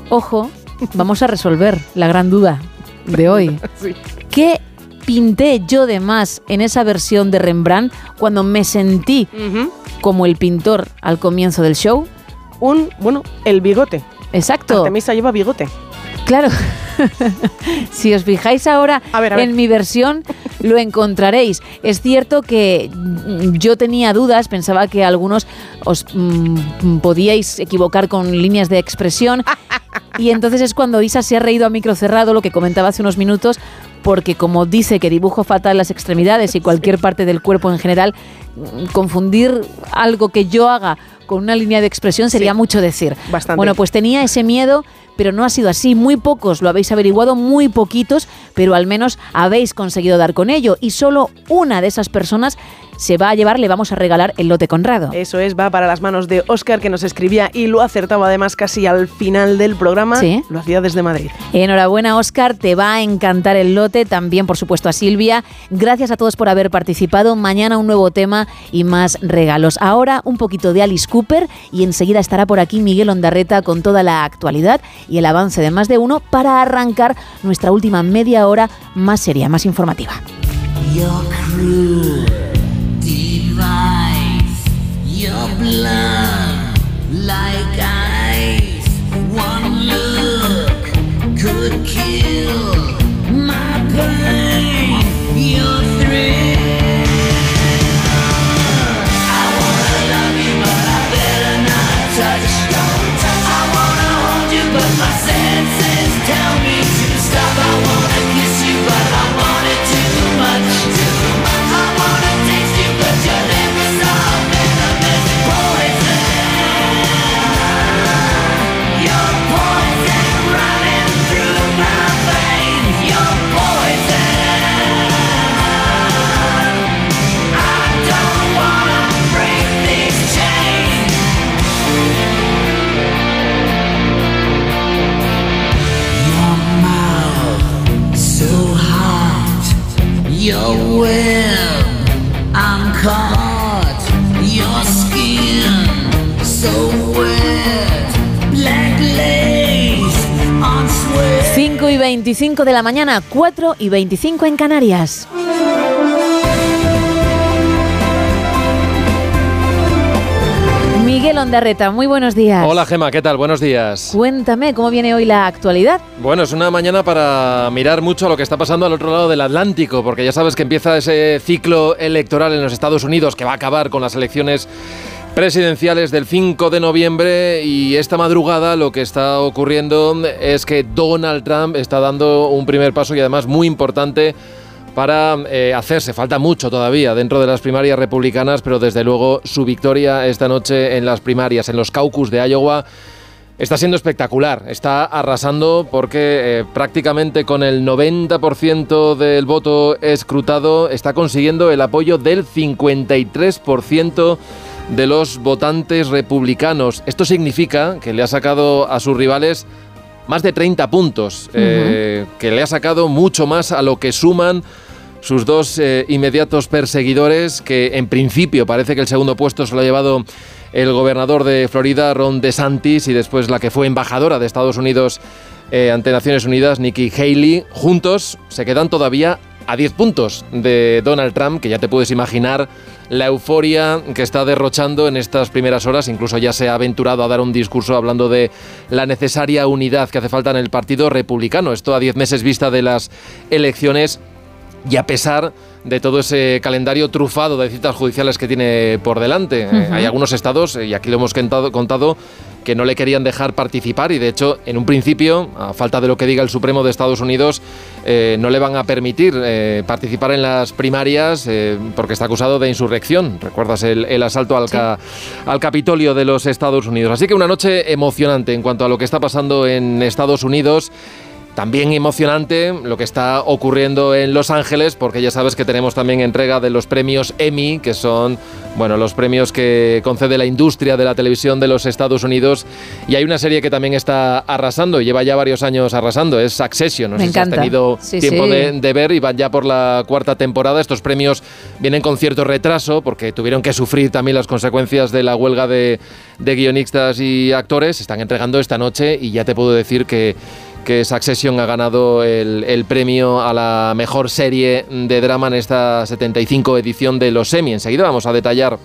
ojo, vamos a resolver la gran duda de hoy. Sí. ¿Qué pinté yo de más en esa versión de Rembrandt cuando me sentí como el pintor al comienzo del show? Un, bueno, el bigote. Exacto. Artemisa lleva bigote. Claro. si os fijáis ahora A ver, a ver. en mi versión, lo encontraréis. Es cierto que yo tenía dudas, pensaba que algunos os mm, podíais equivocar con líneas de expresión. y entonces es cuando Isa se ha reído a micro cerrado, lo que comentaba hace unos minutos, porque como dice que dibujo fatal las extremidades y cualquier parte del cuerpo en general, mm, confundir algo que yo haga con una línea de expresión sería mucho decir. Bastante. Bueno, pues tenía ese miedo, pero no ha sido así. Muy pocos lo habéis averiguado, muy poquitos, pero al menos habéis conseguido dar con ello. Y solo una de esas personas se va a llevar, le vamos a regalar el lote Conrado. Eso es, va para las manos de Oscar que nos escribía y lo acertaba además casi al final del programa. Sí. Lo hacía desde Madrid. Enhorabuena, Oscar. Te va a encantar el lote. También, por supuesto, a Silvia. Gracias a todos por haber participado. Mañana un nuevo tema y más regalos. Ahora un poquito de Alice Cooper y enseguida estará por aquí Miguel Ondarreta con toda la actualidad y el avance de más de uno para arrancar nuestra última media hora más seria, más informativa. Your 25 de la mañana, 4 y 25 en Canarias. Miguel Ondarreta, muy buenos días. Hola Gema, ¿qué tal? Buenos días. Cuéntame cómo viene hoy la actualidad. Bueno, es una mañana para mirar mucho a lo que está pasando al otro lado del Atlántico, porque ya sabes que empieza ese ciclo electoral en los Estados Unidos que va a acabar con las elecciones presidenciales del 5 de noviembre y esta madrugada lo que está ocurriendo es que Donald Trump está dando un primer paso y además muy importante para eh, hacerse. Falta mucho todavía dentro de las primarias republicanas, pero desde luego su victoria esta noche en las primarias, en los caucus de Iowa, está siendo espectacular. Está arrasando porque eh, prácticamente con el 90% del voto escrutado está consiguiendo el apoyo del 53% de los votantes republicanos. Esto significa que le ha sacado a sus rivales más de 30 puntos, eh, que le ha sacado mucho más a lo que suman sus dos eh, inmediatos perseguidores, que en principio parece que el segundo puesto se lo ha llevado el gobernador de Florida, Ron DeSantis, y después la que fue embajadora de Estados Unidos eh, ante Naciones Unidas, Nikki Haley. Juntos se quedan todavía a 10 puntos de Donald Trump, que ya te puedes imaginar la euforia que está derrochando en estas primeras horas. Incluso ya se ha aventurado a dar un discurso hablando de la necesaria unidad que hace falta en el Partido Republicano. Esto a 10 meses vista de las elecciones y a pesar de todo ese calendario trufado de citas judiciales que tiene por delante. Eh, hay algunos estados, eh, y aquí lo hemos contado, contado, que no le querían dejar participar y de hecho en un principio, a falta de lo que diga el Supremo de Estados Unidos, eh, no le van a permitir eh, participar en las primarias eh, porque está acusado de insurrección. ¿Recuerdas el, el asalto al, ca- al Capitolio de los Estados Unidos? Así que una noche emocionante en cuanto a lo que está pasando en Estados Unidos. También emocionante lo que está ocurriendo en Los Ángeles, porque ya sabes que tenemos también entrega de los premios Emmy, que son bueno, los premios que concede la industria de la televisión de los Estados Unidos. Y hay una serie que también está arrasando, lleva ya varios años arrasando, es Succession. No Me sé si has tenido Sí, tiempo sí. De, de ver y van ya por la cuarta temporada. Estos premios vienen con cierto retraso porque tuvieron que sufrir también las consecuencias de la huelga de, de guionistas y actores. Se están entregando esta noche y ya te puedo decir que que Succession ha ganado el, el premio a la mejor serie de drama en esta 75 edición de los Emmy. Enseguida vamos a detallar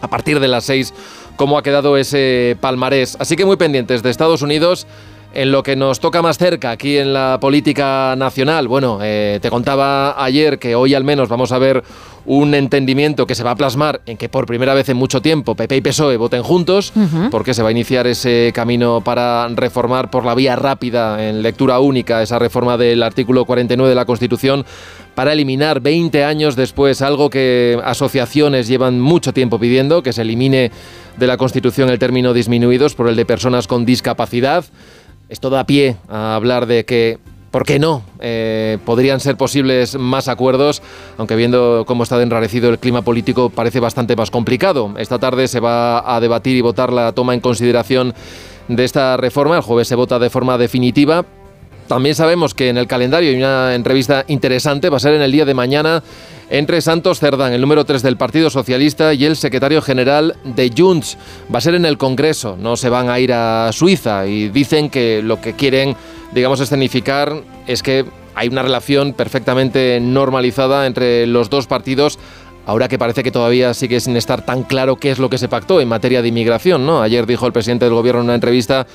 a partir de las 6 cómo ha quedado ese palmarés. Así que muy pendientes de Estados Unidos. En lo que nos toca más cerca aquí en la política nacional, bueno, eh, te contaba ayer que hoy al menos vamos a ver un entendimiento que se va a plasmar en que por primera vez en mucho tiempo PP y PSOE voten juntos, porque se va a iniciar ese camino para reformar por la vía rápida en lectura única esa reforma del artículo 49 de la Constitución para eliminar 20 años después algo que asociaciones llevan mucho tiempo pidiendo, que se elimine de la Constitución el término disminuidos por el de personas con discapacidad. Esto da pie a hablar de que, ¿por qué no? Eh, podrían ser posibles más acuerdos, aunque viendo cómo está de enrarecido el clima político parece bastante más complicado. Esta tarde se va a debatir y votar la toma en consideración de esta reforma. El jueves se vota de forma definitiva. También sabemos que en el calendario hay una entrevista interesante, va a ser en el día de mañana entre Santos Cerdán, el número 3 del Partido Socialista, y el secretario general de Junts. Va a ser en el Congreso, no se van a ir a Suiza y dicen que lo que quieren, digamos, escenificar es que hay una relación perfectamente normalizada entre los dos partidos. Ahora que parece que todavía sigue sin estar tan claro qué es lo que se pactó en materia de inmigración, ¿no? Ayer dijo el presidente del gobierno en una entrevista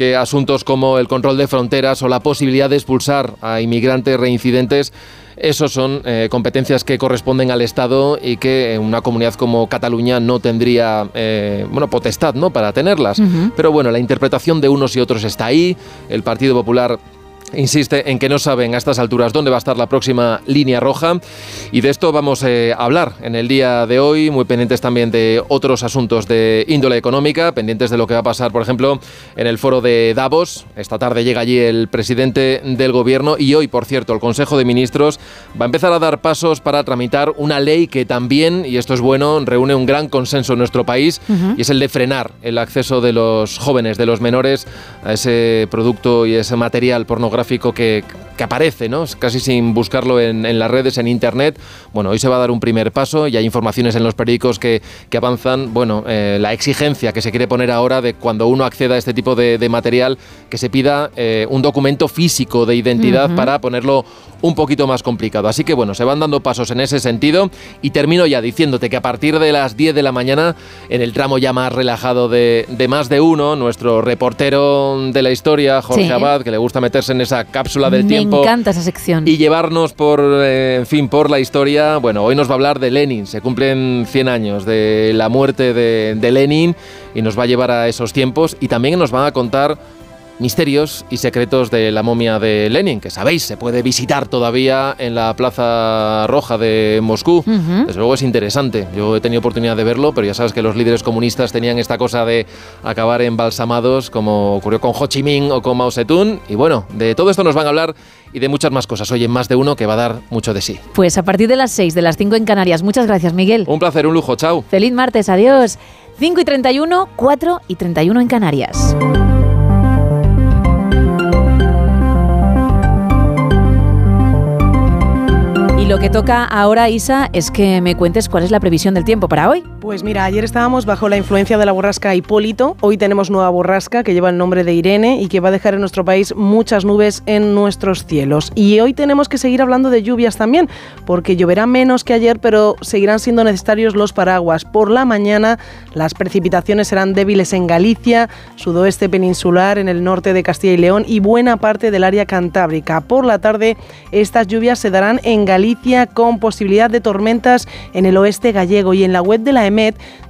que asuntos como el control de fronteras o la posibilidad de expulsar a inmigrantes reincidentes, esos son eh, competencias que corresponden al Estado y que una comunidad como Cataluña no tendría eh, bueno, potestad ¿no? para tenerlas. Pero bueno, la interpretación de unos y otros está ahí. El Partido Popular insiste en que no saben a estas alturas dónde va a estar la próxima línea roja y de esto vamos eh, a hablar en el día de hoy, muy pendientes también de otros asuntos de índole económica, pendientes de lo que va a pasar, por ejemplo, en el foro de Davos. Esta tarde llega allí el presidente del gobierno y hoy, por cierto, el Consejo de Ministros va a empezar a dar pasos para tramitar una ley que también, y esto es bueno, reúne un gran consenso en nuestro país y es el de frenar el acceso de los jóvenes, de los menores, a ese producto y ese material pornográfico que, que aparece, ¿no? casi sin buscarlo en, en las redes, en internet. Bueno, hoy se va a dar un primer paso y hay informaciones en los periódicos que, que avanzan, bueno, eh, la exigencia que se quiere poner ahora de cuando uno acceda a este tipo de, de material, que se pida eh, un documento físico de identidad para ponerlo un poquito más complicado. Así que bueno, se van dando pasos en ese sentido y termino ya diciéndote que a partir de las 10 de la mañana, en el tramo ya más relajado de, de más de uno, nuestro reportero de la historia, Jorge Sí. Abad, que le gusta meterse en esa cápsula del Me tiempo encanta esa sección. y llevarnos por, eh, en fin, por la historia. Bueno, hoy nos va a hablar de Lenin. Se cumplen 100 años de la muerte de, de Lenin y nos va a llevar a esos tiempos y también nos van a contar misterios y secretos de la momia de Lenin, que sabéis, se puede visitar todavía en la Plaza Roja de Moscú. Desde luego es interesante. Yo he tenido oportunidad de verlo, pero ya sabes que los líderes comunistas tenían esta cosa de acabar embalsamados, como ocurrió con Ho Chi Minh o con Mao Zedong. Y bueno, de todo esto nos van a hablar y de muchas más cosas. Hoy en más de uno que va a dar mucho de sí. Pues a partir de las 6, de las 5 en Canarias. Muchas gracias, Miguel. Un placer, un lujo. Chao. Feliz martes, adiós. 5 y 31, 4 y 31 en Canarias. Lo que toca ahora, Isa, es que me cuentes cuál es la previsión del tiempo para hoy. Pues mira, ayer estábamos bajo la influencia de la borrasca Hipólito, hoy tenemos nueva borrasca que lleva el nombre de Irene y que va a dejar en nuestro país muchas nubes en nuestros cielos. Y hoy tenemos que seguir hablando de lluvias también, porque lloverá menos que ayer, pero seguirán siendo necesarios los paraguas. Por la mañana las precipitaciones serán débiles en Galicia, sudoeste peninsular, en el norte de Castilla y León y buena parte del área cantábrica. Por la tarde estas lluvias se darán en Galicia con posibilidad de tormentas en el oeste gallego y en la web de la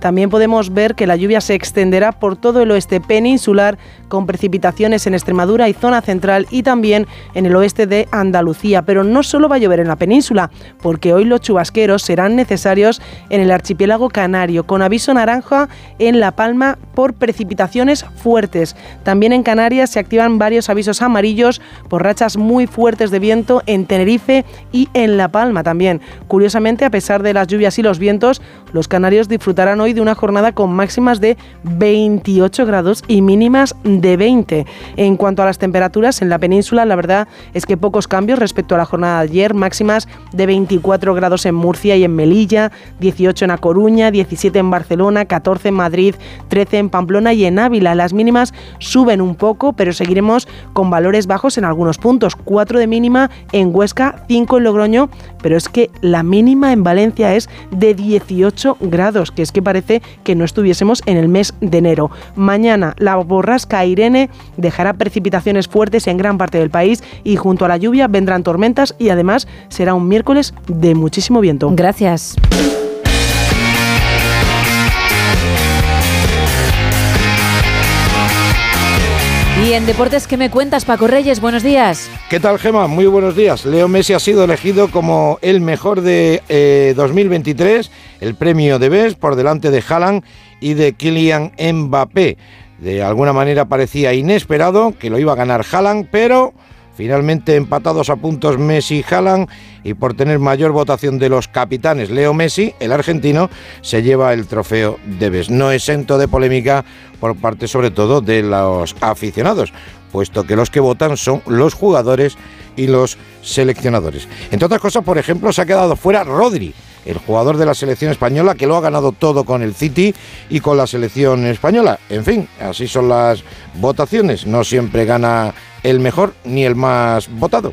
También podemos ver que la lluvia se extenderá por todo el oeste peninsular con precipitaciones en Extremadura y zona central y también en el oeste de Andalucía. Pero no solo va a llover en la península, porque hoy los chubasqueros serán necesarios en el archipiélago canario, con aviso naranja en La Palma por precipitaciones fuertes. También en Canarias se activan varios avisos amarillos por rachas muy fuertes de viento en Tenerife y en La Palma también. Curiosamente, a pesar de las lluvias y los vientos, los canarios disfrutarán hoy de una jornada con máximas de 28 grados y mínimas de 20. En cuanto a las temperaturas en la península, la verdad es que pocos cambios respecto a la jornada de ayer, máximas de 24 grados en Murcia y en Melilla, 18 en A Coruña, 17 en Barcelona, 14 en Madrid, 13 en Pamplona y en Ávila. Las mínimas suben un poco, pero seguiremos con valores bajos en algunos puntos. 4 de mínima en Huesca, 5 en Logroño, pero es que la mínima en Valencia es de 18 grados, que es que parece que no estuviésemos en el mes de enero. Mañana la borrasca Irene dejará precipitaciones fuertes en gran parte del país y junto a la lluvia vendrán tormentas y además será un miércoles de muchísimo viento. Gracias. En deportes, ¿qué me cuentas, Paco Reyes? Buenos días. ¿Qué tal, Gema? Muy buenos días. Leo Messi ha sido elegido como el mejor de eh, 2023, el premio de BES por delante de Haaland y de Kylian Mbappé. De alguna manera parecía inesperado que lo iba a ganar Haaland, pero finalmente empatados a puntos Messi y Haaland y por tener mayor votación de los capitanes Leo Messi, el argentino, se lleva el trofeo de. No exento de polémica por parte sobre todo de los aficionados, puesto que los que votan son los jugadores y los seleccionadores. Entre otras cosas, por ejemplo, se ha quedado fuera Rodri, el jugador de la selección española que lo ha ganado todo con el City y con la selección española. En fin, así son las votaciones. No siempre gana el mejor ni el más votado.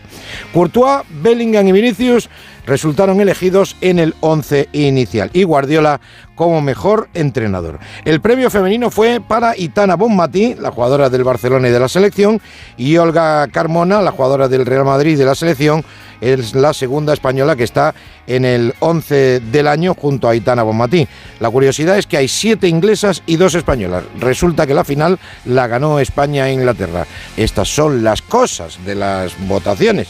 Courtois, Bellingham y Vinicius resultaron elegidos en el 11 inicial y Guardiola como mejor entrenador. El premio femenino fue para Itana Bonmatí, la jugadora del Barcelona y de la selección, y Olga Carmona, la jugadora del Real Madrid y de la selección, es la segunda española que está en el 11 del año junto a Itana Bonmatí. La curiosidad es que hay siete inglesas y dos españolas. Resulta que la final la ganó España e Inglaterra. Estas son las cosas de las votaciones.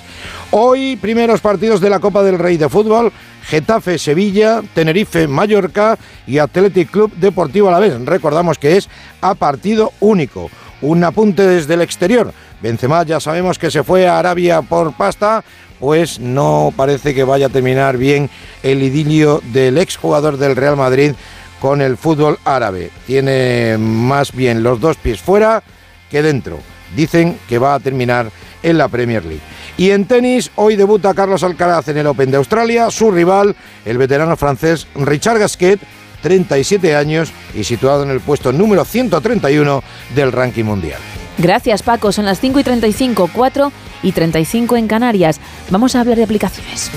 Hoy, primeros partidos de la Copa del Rey de Fútbol. Getafe, Sevilla, Tenerife, Mallorca y Athletic Club Deportivo Alavés. Recordamos que es a partido único. Un apunte desde el exterior. Benzema ya sabemos que se fue a Arabia por pasta, pues no parece que vaya a terminar bien el idilio del exjugador del Real Madrid con el fútbol árabe. Tiene más bien los dos pies fuera que dentro. Dicen que va a terminar en la Premier League. Y en tenis, hoy debuta Carlos Alcaraz en el Open de Australia, su rival, el veterano francés Richard Gasquet, 37 años y situado en el puesto número 131 del ranking mundial. Gracias, Paco. Son las 5 y 35, 4 y 35 en Canarias. Vamos a hablar de aplicaciones.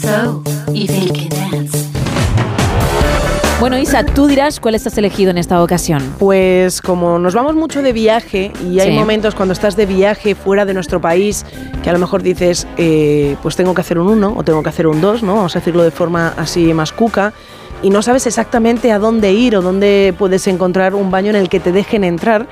So, you think? Bueno, Isa, tú dirás cuál estás elegido en esta ocasión. Pues como nos vamos mucho de viaje y hay Sí. momentos cuando estás de viaje fuera de nuestro país que a lo mejor dices, eh, pues tengo que hacer un 1 o tengo que hacer un 2, ¿no? Vamos a decirlo de forma así más cuca. y no sabes exactamente a dónde ir o dónde puedes encontrar un baño en el que te dejen entrar,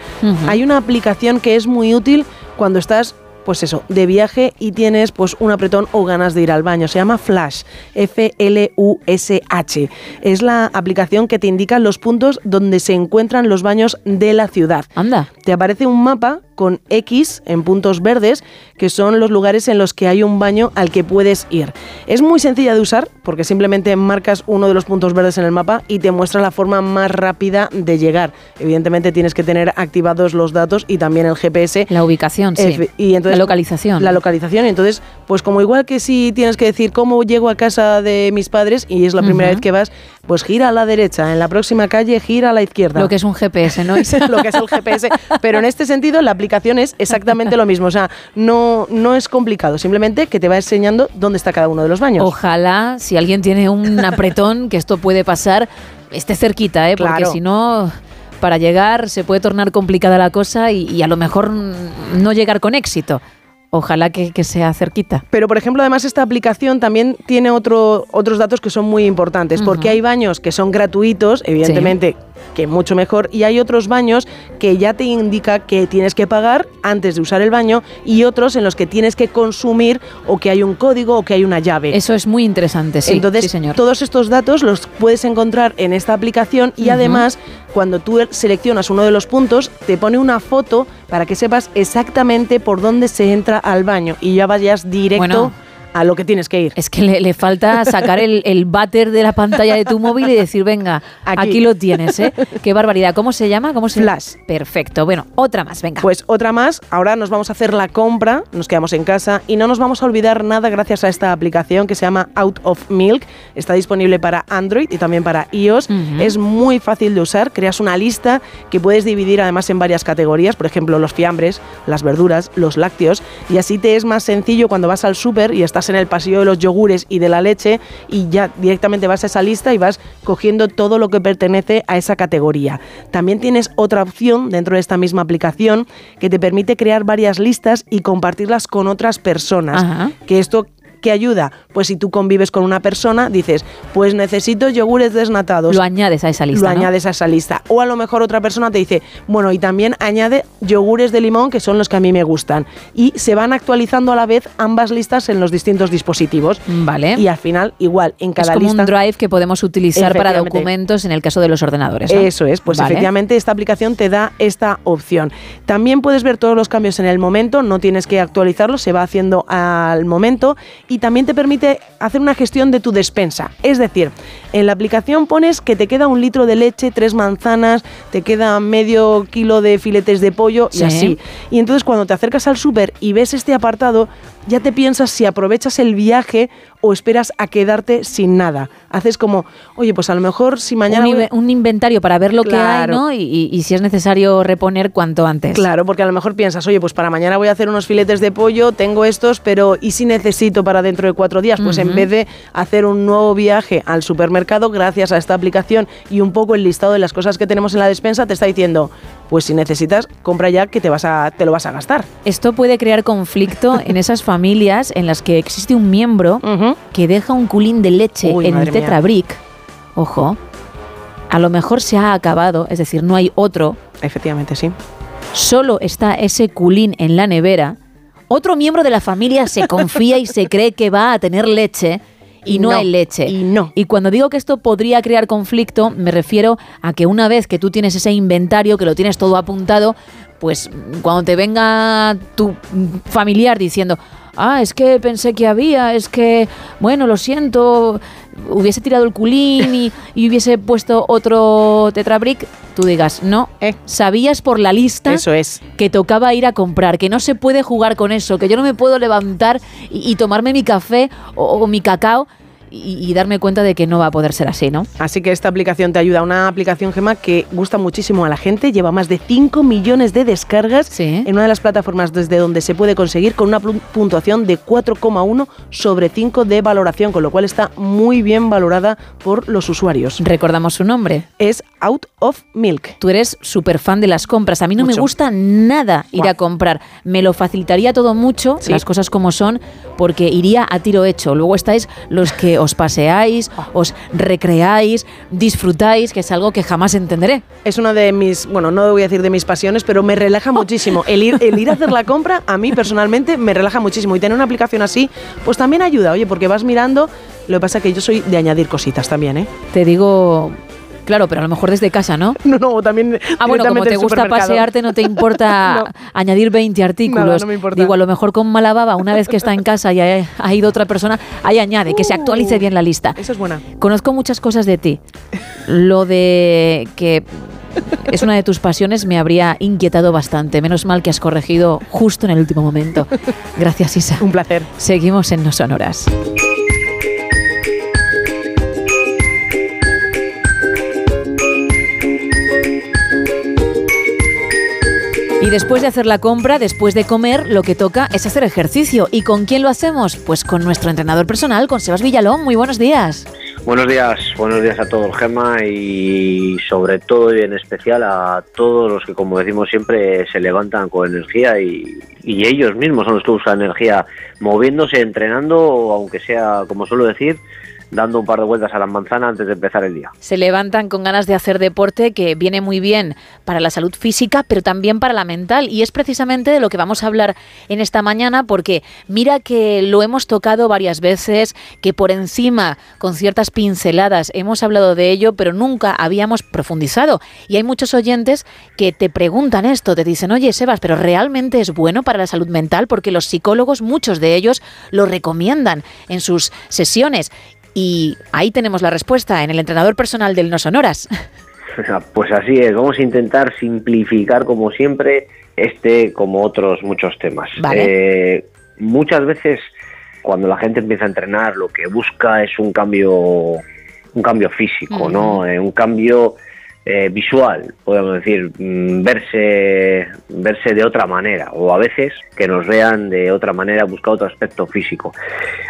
hay una aplicación que es muy útil cuando estás pues eso, de viaje y tienes pues un apretón o ganas de ir al baño. Se llama Flash, F-L-U-S-H. Es la aplicación que te indica los puntos donde se encuentran los baños de la ciudad. Anda. Te aparece un mapa con X en puntos verdes, que son los lugares en los que hay un baño al que puedes ir. Es muy sencilla de usar porque simplemente marcas uno de los puntos verdes en el mapa y te muestra la forma más rápida de llegar. Evidentemente tienes que tener activados los datos y también el GPS. La ubicación, sí. Y entonces, La localización. La localización. Y entonces, pues como igual que si tienes que decir cómo llego a casa de mis padres y es la primera vez que vas, pues gira a la derecha, en la próxima calle gira a la izquierda. Lo que es un GPS, ¿no? lo que es el GPS. Pero en este sentido, la aplicación es exactamente lo mismo. O sea, no, no es complicado, simplemente que te va enseñando dónde está cada uno de los baños. Ojalá, si alguien tiene un apretón, que esto puede pasar, esté cerquita, ¿eh? porque Claro. si no, para llegar se puede tornar complicada la cosa y, y a lo mejor no llegar con éxito. Ojalá que, que sea cerquita. Pero, por ejemplo, además esta aplicación también tiene otro, otros datos que son muy importantes, porque hay baños que son gratuitos, evidentemente, que mucho mejor, y hay otros baños que ya te indica que tienes que pagar antes de usar el baño y otros en los que tienes que consumir o que hay un código o que hay una llave. Eso es muy interesante, sí. Entonces, sí, señor. todos estos datos los puedes encontrar en esta aplicación y además, cuando tú seleccionas uno de los puntos, te pone una foto para que sepas exactamente por dónde se entra al baño y ya vayas directo Bueno. A lo que tienes que ir. Es que le, le falta sacar el, el váter de la pantalla de tu móvil y decir, venga, aquí, Aquí. lo tienes, ¿eh? Qué barbaridad. ¿Cómo se llama? ¿Cómo se Flash. Perfecto. Bueno, otra más, venga. Pues otra más, ahora nos vamos a hacer la compra, nos quedamos en casa y no nos vamos a olvidar nada gracias a esta aplicación que se llama Out of Milk. Está disponible para Android y también para iOS. Es muy fácil de usar, creas una lista que puedes dividir además en varias categorías, por ejemplo los fiambres, las verduras, los lácteos y así te es más sencillo cuando vas al súper y estás en el pasillo de los yogures y de la leche y ya directamente vas a esa lista y vas cogiendo todo lo que pertenece a esa categoría. También tienes otra opción dentro de esta misma aplicación que te permite crear varias listas y compartirlas con otras personas. Ajá. Que esto ¿Qué ayuda? Pues si tú convives con una persona, dices, pues necesito yogures desnatados. Lo añades a esa lista. Lo ¿no? añades a esa lista. O a lo mejor otra persona te dice, bueno, y también añade yogures de limón, que son los que a mí me gustan. Y se van actualizando a la vez ambas listas en los distintos dispositivos. Vale. Y al final, igual, en es cada como lista. un drive que podemos utilizar para documentos en el caso de los ordenadores. ¿no? Eso es, pues Vale. efectivamente esta aplicación te da esta opción. También puedes ver todos los cambios en el momento, no tienes que actualizarlo, se va haciendo al momento y también te permite hacer una gestión de tu despensa. Es decir, en la aplicación pones que te queda un litro de leche, tres manzanas, te queda medio kilo de filetes de pollo y Sí. así. Y entonces cuando te acercas al súper y ves este apartado, ya te piensas si aprovechas el viaje o esperas a quedarte sin nada. Haces como, oye, pues a lo mejor si mañana... un, un inventario para ver lo que hay. ¿no? Y, si es necesario reponer cuanto antes. Claro, porque a lo mejor piensas, oye, pues para mañana voy a hacer unos filetes de pollo, tengo estos, pero ¿y si necesito para dentro de cuatro días? Pues en vez de hacer un nuevo viaje al supermercado, gracias a esta aplicación y un poco el listado de las cosas que tenemos en la despensa, te está diciendo, pues si necesitas, compra ya que te, vas a, te lo vas a gastar. Esto puede crear conflicto en esas familias en las que existe un miembro que deja un culín de leche Uy, en mía. tetrabric. Ojo, a lo mejor se ha acabado, es decir, no hay otro. Efectivamente, sí. Solo está ese culín en la nevera. Otro miembro de la familia se confía y se cree que va a tener leche. Y no, No, hay leche. y no. Y cuando digo que esto podría crear conflicto, me refiero a que una vez que tú tienes ese inventario, que lo tienes todo apuntado, pues cuando te venga tu familiar diciendo, ah, es que pensé que había, es que, bueno, lo siento, hubiese tirado el culín y, y hubiese puesto otro tetrabric, tú digas, no, sabías por la lista Eh. Eso es. que tocaba ir a comprar, que no se puede jugar con eso, que yo no me puedo levantar y, y tomarme mi café o, o mi cacao y, y darme cuenta de que no va a poder ser así, ¿no? Así que esta aplicación te ayuda. Una aplicación, Gema, que gusta muchísimo a la gente. Lleva más de 5 millones de descargas en una de las plataformas desde donde se puede conseguir con una puntuación de 4,1 sobre 5 de valoración, con lo cual está muy bien valorada por los usuarios. Recordamos su nombre. Es Out of Milk. Tú eres súper fan de las compras. A mí no me gusta nada ir a comprar. Me lo facilitaría todo mucho, Sí. las cosas como son, porque iría a tiro hecho. Luego estáis los que os paseáis, os recreáis, disfrutáis, que es algo que jamás entenderé. Es una de mis, bueno, no voy a decir de mis pasiones, pero me relaja muchísimo. El ir, el ir a hacer la compra, a mí personalmente me relaja muchísimo. Y tener una aplicación así, pues también ayuda, oye, porque vas mirando. Lo que pasa es que yo soy de añadir cositas también, ¿eh? Te digo, claro, pero a lo mejor desde casa, ¿no? No, no, también. Ah, bueno, como te gusta pasearte, no te importa añadir 20 artículos. Nada, no me importa. Digo, a lo mejor con mala baba, una vez que está en casa y ha, ha ido otra persona, ahí añade, que se actualice bien la lista. Eso es buena. Conozco muchas cosas de ti. Lo de que es una de tus pasiones me habría inquietado bastante. Menos mal que has corregido justo en el último momento. Gracias, Isa. Un placer. Seguimos en No Sonoras. Después de hacer la compra, después de comer, lo que toca es hacer ejercicio. ¿Y con quién lo hacemos? Pues con nuestro entrenador personal, con Sebas Villalón. Muy buenos días. Buenos días, buenos días a todos, Gema, y sobre todo y en especial a todos los que, como decimos siempre, se levantan con energía y, ellos mismos son los que usan energía moviéndose, entrenando, aunque sea, como suelo decir, dando un par de vueltas a la manzana antes de empezar el día. Se levantan con ganas de hacer deporte que viene muy bien para la salud física, pero también para la mental. Y es precisamente de lo que vamos a hablar en esta mañana, porque mira que lo hemos tocado varias veces, que por encima, con ciertas pinceladas, hemos hablado de ello, pero nunca habíamos profundizado. Y hay muchos oyentes que te preguntan esto, te dicen, oye, Sebas, pero ¿realmente es bueno para la salud mental? Porque los psicólogos, muchos de ellos, lo recomiendan en sus sesiones. Y ahí tenemos la respuesta en el entrenador personal del No Sonoras. Pues así es, vamos a intentar simplificar como siempre este como otros muchos temas. Vale. Eh, muchas veces cuando la gente empieza a entrenar lo que busca es un cambio un cambio físico, ¿no? Eh, un cambio eh, visual, podemos decir, mm, verse verse de otra manera o a veces que nos vean de otra manera, buscar otro aspecto físico.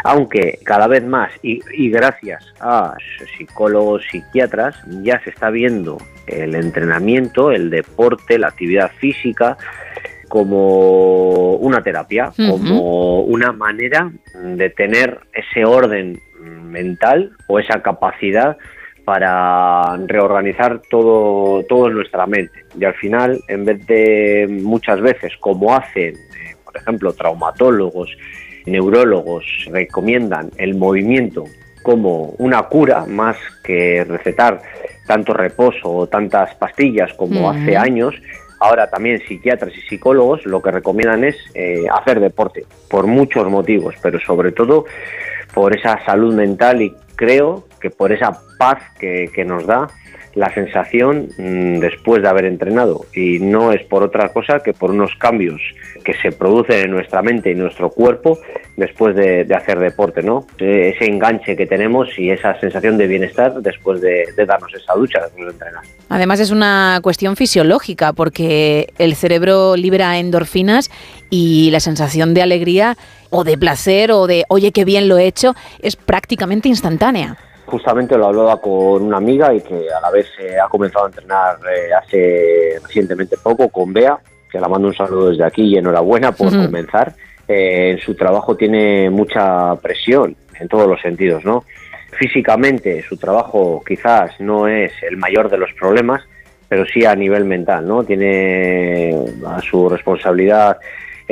Aunque cada vez más y, y gracias a psicólogos, psiquiatras, ya se está viendo el entrenamiento, el deporte, la actividad física como una terapia, como una manera de tener ese orden mental o esa capacidad para reorganizar todo, todo en nuestra mente. Y al final, en vez de muchas veces, como hacen, eh, por ejemplo, traumatólogos, neurólogos, recomiendan el movimiento como una cura más que recetar tanto reposo o tantas pastillas como hace años, ahora también psiquiatras y psicólogos lo que recomiendan es eh, hacer deporte, por muchos motivos, pero sobre todo por esa salud mental y creo que por esa paz que, nos da la sensación mm, después de haber entrenado y no es por otra cosa que por unos cambios que se producen en nuestra mente y nuestro cuerpo después de, hacer deporte, ¿no? Eh, Ese enganche que tenemos y esa sensación de bienestar después de, de darnos esa ducha después de entrenar. Además es una cuestión fisiológica porque el cerebro libera endorfinas y la sensación de alegría o de placer o de oye qué bien lo he hecho es prácticamente instantánea. Justamente lo hablaba con una amiga y que a la vez eh, ha comenzado a entrenar eh, hace recientemente poco con Bea, que la mando un saludo desde aquí y enhorabuena por comenzar. Eh, en su trabajo tiene mucha presión en todos los sentidos, ¿no? Físicamente su trabajo quizás no es el mayor de los problemas, pero sí a nivel mental, ¿no? Tiene a su responsabilidad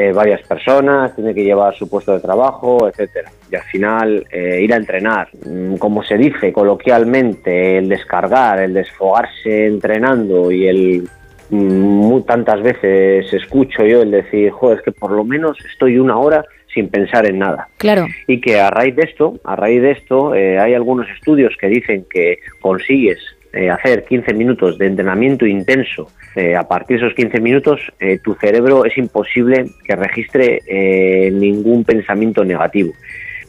eh, varias personas, tiene que llevar su puesto de trabajo, etcétera. Y al final eh, ir a entrenar, mm, como se dice coloquialmente, el descargar, el desfogarse entrenando y el mm, mu- tantas veces escucho yo el decir, joder, es que por lo menos estoy una hora sin pensar en nada Claro. y que a raíz de esto, a raíz de esto, eh, hay algunos estudios que dicen que consigues eh, hacer 15 minutos de entrenamiento intenso. eh, a partir de esos 15 minutos, eh, tu cerebro es imposible que registre ningún pensamiento negativo.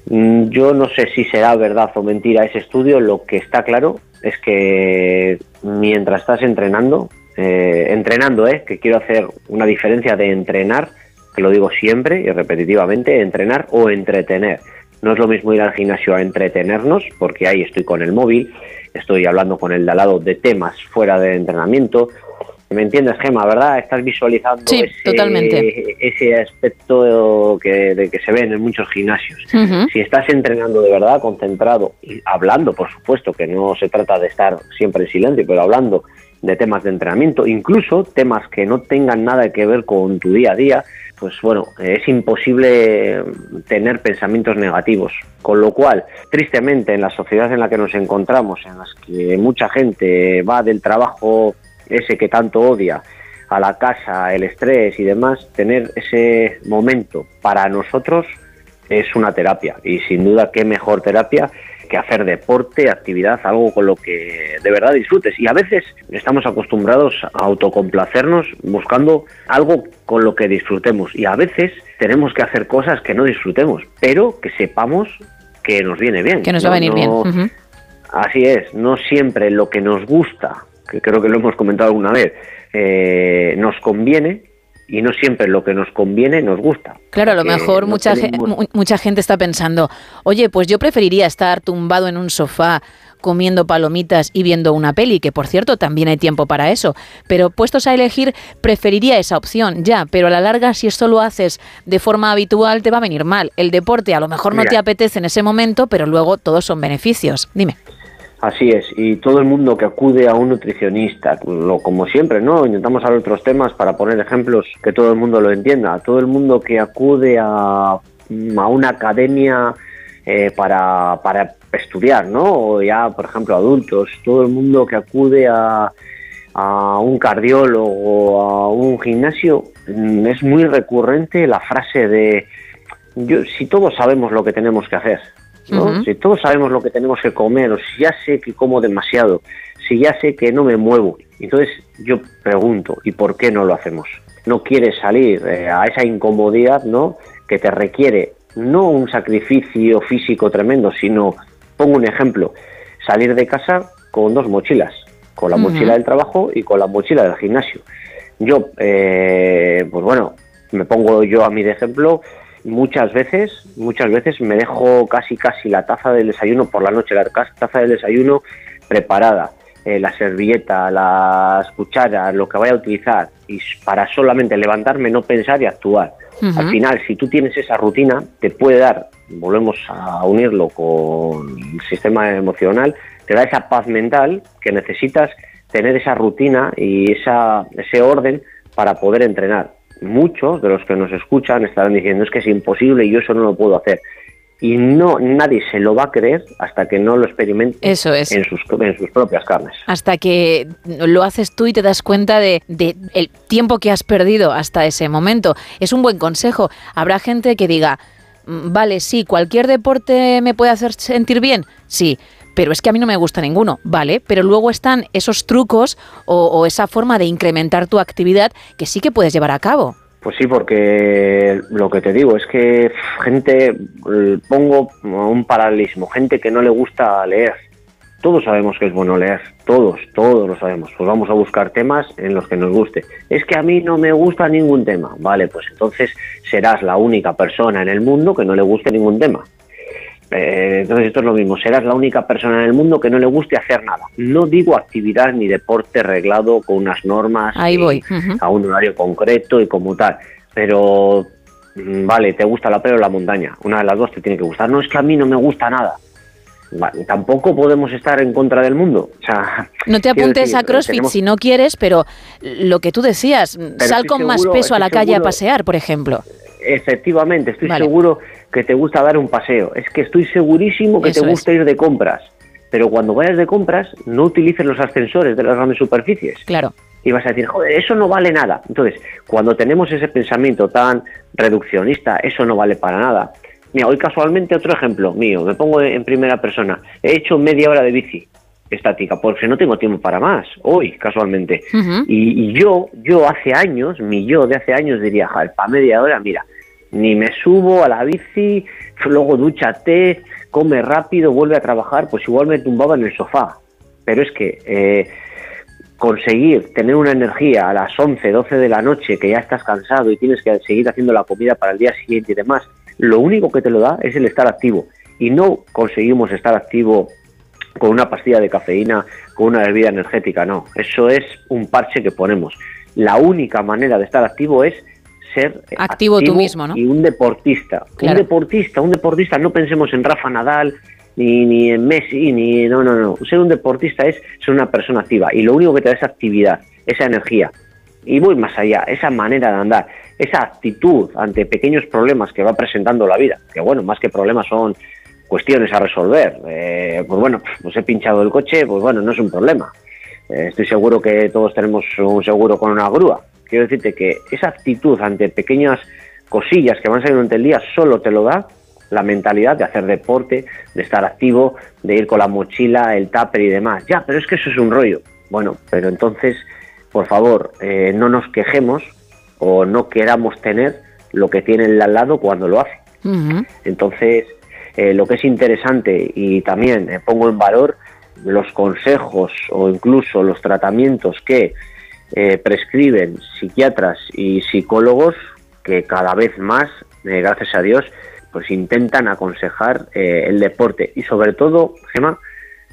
Mm, Yo no sé si será verdad o mentira ese estudio. Lo que está claro es que mientras estás entrenando, entrenando, que quiero hacer una diferencia de entrenar, que lo digo siempre y repetitivamente, entrenar o entretener. No es lo mismo ir al gimnasio a entretenernos, porque ahí estoy con el móvil, estoy hablando con el de al lado de temas fuera de entrenamiento, ¿Me entiendes, Gema, verdad? Estás visualizando Sí, ese, totalmente. ese aspecto que, de que se ven en muchos gimnasios. Si estás entrenando de verdad, concentrado, y hablando, por supuesto, que no se trata de estar siempre en silencio, pero hablando de temas de entrenamiento, incluso temas que no tengan nada que ver con tu día a día, pues bueno, es imposible tener pensamientos negativos. Con lo cual, tristemente, en la sociedad en la que nos encontramos, en las que mucha gente va del trabajo ese que tanto odia a la casa, el estrés y demás, tener ese momento para nosotros es una terapia y sin duda qué mejor terapia que hacer deporte, actividad, algo con lo que de verdad disfrutes. Y a veces estamos acostumbrados a autocomplacernos buscando algo con lo que disfrutemos y a veces tenemos que hacer cosas que no disfrutemos, pero que sepamos que nos viene bien. Que nos va a No- venir bien. Así es, no siempre lo que nos gusta, que creo que lo hemos comentado alguna vez, eh, nos conviene y no siempre lo que nos conviene nos gusta. Claro, a lo mejor mucha, tenemos- mucha gente está pensando, oye, pues yo preferiría estar tumbado en un sofá comiendo palomitas y viendo una peli, que por cierto también hay tiempo para eso, pero puestos a elegir, preferiría esa opción, ya, pero a la larga si esto lo haces de forma habitual te va a venir mal. El deporte a lo mejor no te apetece en ese momento, pero luego todos son beneficios. Dime. Así es, y todo el mundo que acude a un nutricionista, lo, como siempre, ¿no? Intentamos hablar otros temas para poner ejemplos que todo el mundo lo entienda. Todo el mundo que acude a, a una academia eh, para, para estudiar, ¿no? O ya, por ejemplo, adultos, todo el mundo que acude a, a un cardiólogo, a un gimnasio, mm, es muy recurrente la frase de, yo, si todos sabemos lo que tenemos que hacer, Si todos sabemos lo que tenemos que comer, o si ya sé que como demasiado, si ya sé que no me muevo, entonces yo pregunto, ¿y por qué no lo hacemos? No quieres salir eh, a esa incomodidad, ¿no? Que te requiere no un sacrificio físico tremendo, sino, pongo un ejemplo, salir de casa con dos mochilas, con la mochila del trabajo y con la mochila del gimnasio. Yo, eh, pues bueno, me pongo yo a mí de ejemplo, muchas veces, muchas veces me dejo casi casi la taza del desayuno por la noche, la taza del desayuno preparada, eh, la servilleta, las cucharas, lo que vaya a utilizar, y para solamente levantarme, no pensar y actuar. Al final, si tú tienes esa rutina, te puede dar, volvemos a unirlo con el sistema emocional, te da esa paz mental que necesitas tener esa rutina y esa, ese orden para poder entrenar. Muchos de los que nos escuchan estarán diciendo es que es imposible y yo eso no lo puedo hacer. Y no nadie se lo va a creer hasta que no lo experimente Eso es. en, sus, en sus propias carnes. hasta que lo haces tú y te das cuenta de, de el tiempo que has perdido hasta ese momento. Es un buen consejo. Habrá gente que diga, "Mm, vale, sí, cualquier deporte me puede hacer sentir bien, sí. Pero es que a mí no me gusta ninguno, ¿vale? Pero luego están esos trucos o, esa forma de incrementar tu actividad que sí que puedes llevar a cabo. Pues sí, porque lo que te digo es que gente, eh, pongo un paralelismo, gente que no le gusta leer. Todos sabemos que es bueno leer, todos, todos lo sabemos. Pues vamos a buscar temas en los que nos guste. Es que a mí no me gusta ningún tema. Vale, pues entonces serás la única persona en el mundo que no le guste ningún tema. Eh, entonces esto es lo mismo, serás la única persona en el mundo que no le guste hacer nada. No digo actividad ni deporte reglado con unas normas Ahí voy. A un horario concreto y como tal, pero mm, vale, te gusta la playa o la montaña, una de las dos te tiene que gustar. No es que a mí no me gusta nada. Vale, tampoco podemos estar en contra del mundo. O sea, No te apuntes decir, a CrossFit tenemos- si no quieres, pero lo que tú decías, sal con más peso a la calle a pasear, por ejemplo. Efectivamente, estoy Vale. seguro que te gusta dar un paseo. Es que estoy segurísimo que Eso te es. gusta ir de compras. Pero cuando vayas de compras, no utilices los ascensores de las grandes superficies. Claro. Y vas a decir, joder, eso no vale nada. Entonces, cuando tenemos ese pensamiento tan reduccionista, eso no vale para nada. Mira, hoy casualmente otro ejemplo mío, me pongo en primera persona. He hecho media hora de bici estática, porque no tengo tiempo para más, hoy casualmente. Y, y yo, yo hace años, mi yo de hace años diría, joder, para media hora, mira, ni me subo a la bici, luego dúchate, come rápido, vuelve a trabajar, pues igual me tumbaba en el sofá. Pero es que eh, conseguir tener una energía a las 11, 12 de la noche, que ya estás cansado y tienes que seguir haciendo la comida para el día siguiente y demás, lo único que te lo da es el estar activo. Y no conseguimos estar activo con una pastilla de cafeína, con una bebida energética, no. Eso es un parche que ponemos. La única manera de estar activo es ser Activo tú mismo, ¿no? y un deportista. Claro. Un deportista, un deportista, no pensemos en Rafa Nadal, ni, ni en Messi, ni no, no, no. Ser un deportista es ser una persona activa y lo único que te da es actividad, esa energía. Y voy más allá, esa manera de andar, esa actitud ante pequeños problemas que va presentando la vida, que bueno, más que problemas son cuestiones a resolver. Eh, pues bueno, pues he pinchado el coche, pues bueno, no es un problema. Eh, estoy seguro que todos tenemos un seguro con una grúa. Quiero decirte que esa actitud ante pequeñas cosillas que van saliendo durante el día solo te lo da la mentalidad de hacer deporte, de estar activo, de ir con la mochila, el tupper y demás. Ya, pero es que eso es un rollo. Bueno, pero entonces, por favor, eh, no nos quejemos o no queramos tener lo que tiene el al lado cuando lo hace. Entonces, eh, lo que es interesante y también eh, pongo en valor los consejos o incluso los tratamientos que eh, prescriben psiquiatras y psicólogos que cada vez más, eh, gracias a Dios, pues intentan aconsejar eh, el deporte y sobre todo, Gemma,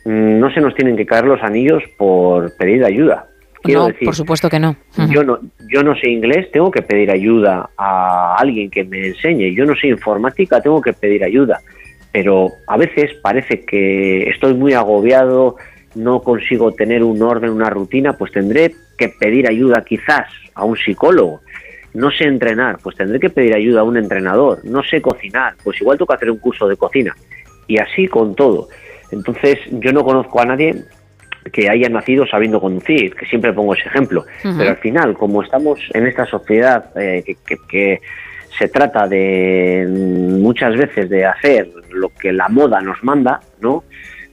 mm, no se nos tienen que caer los anillos por pedir ayuda. Quiero No, decir, por supuesto que no. yo no, yo no sé inglés, tengo que pedir ayuda a alguien que me enseñe. Yo no sé informática, tengo que pedir ayuda. Pero a veces parece que estoy muy agobiado, no consigo tener un orden, una rutina, pues tendré que pedir ayuda quizás a un psicólogo. No sé entrenar, pues tendré que pedir ayuda a un entrenador. No sé cocinar, pues igual tengo que hacer un curso de cocina. Y así con todo. Entonces yo no conozco a nadie que haya nacido sabiendo conducir, que siempre pongo ese ejemplo. Pero al final, como estamos en esta sociedad eh, que, que- que se trata de mm, muchas veces de hacer lo que la moda nos manda, ¿no?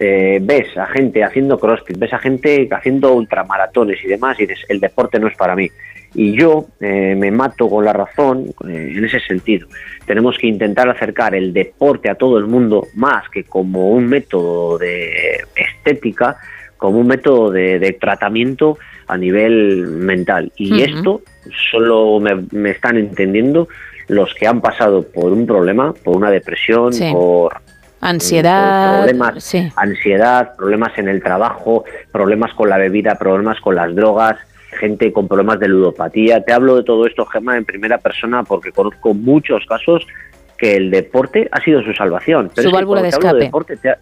Eh, ves a gente haciendo crossfit, ves a gente haciendo ultramaratones y demás, y dices, el deporte no es para mí. Y yo eh, me mato con la razón eh, en ese sentido. Tenemos que intentar acercar el deporte a todo el mundo más que como un método de estética, como un método de, de tratamiento a nivel mental. Y esto solo me, me están entendiendo los que han pasado por un problema, por una depresión, Sí. por Ansiedad. problemas, Sí. ansiedad, problemas en el trabajo, problemas con la bebida, problemas con las drogas, gente con problemas de ludopatía. Te hablo de todo esto, Gemma, en primera persona porque conozco muchos casos que el deporte ha sido su salvación. Su es que válvula de escape. deporte, te,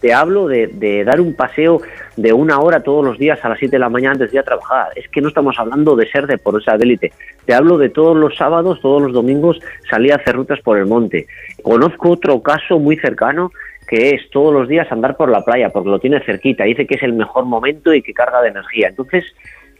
te hablo de, de dar un paseo de una hora todos los días a las 7 de la mañana antes de ir a trabajar. Es que no estamos hablando de ser de élite. Te hablo de todos los sábados, todos los domingos salir a hacer rutas por el monte. Conozco otro caso muy cercano que es todos los días andar por la playa porque lo tiene cerquita. Dice que es el mejor momento y que carga de energía. Entonces,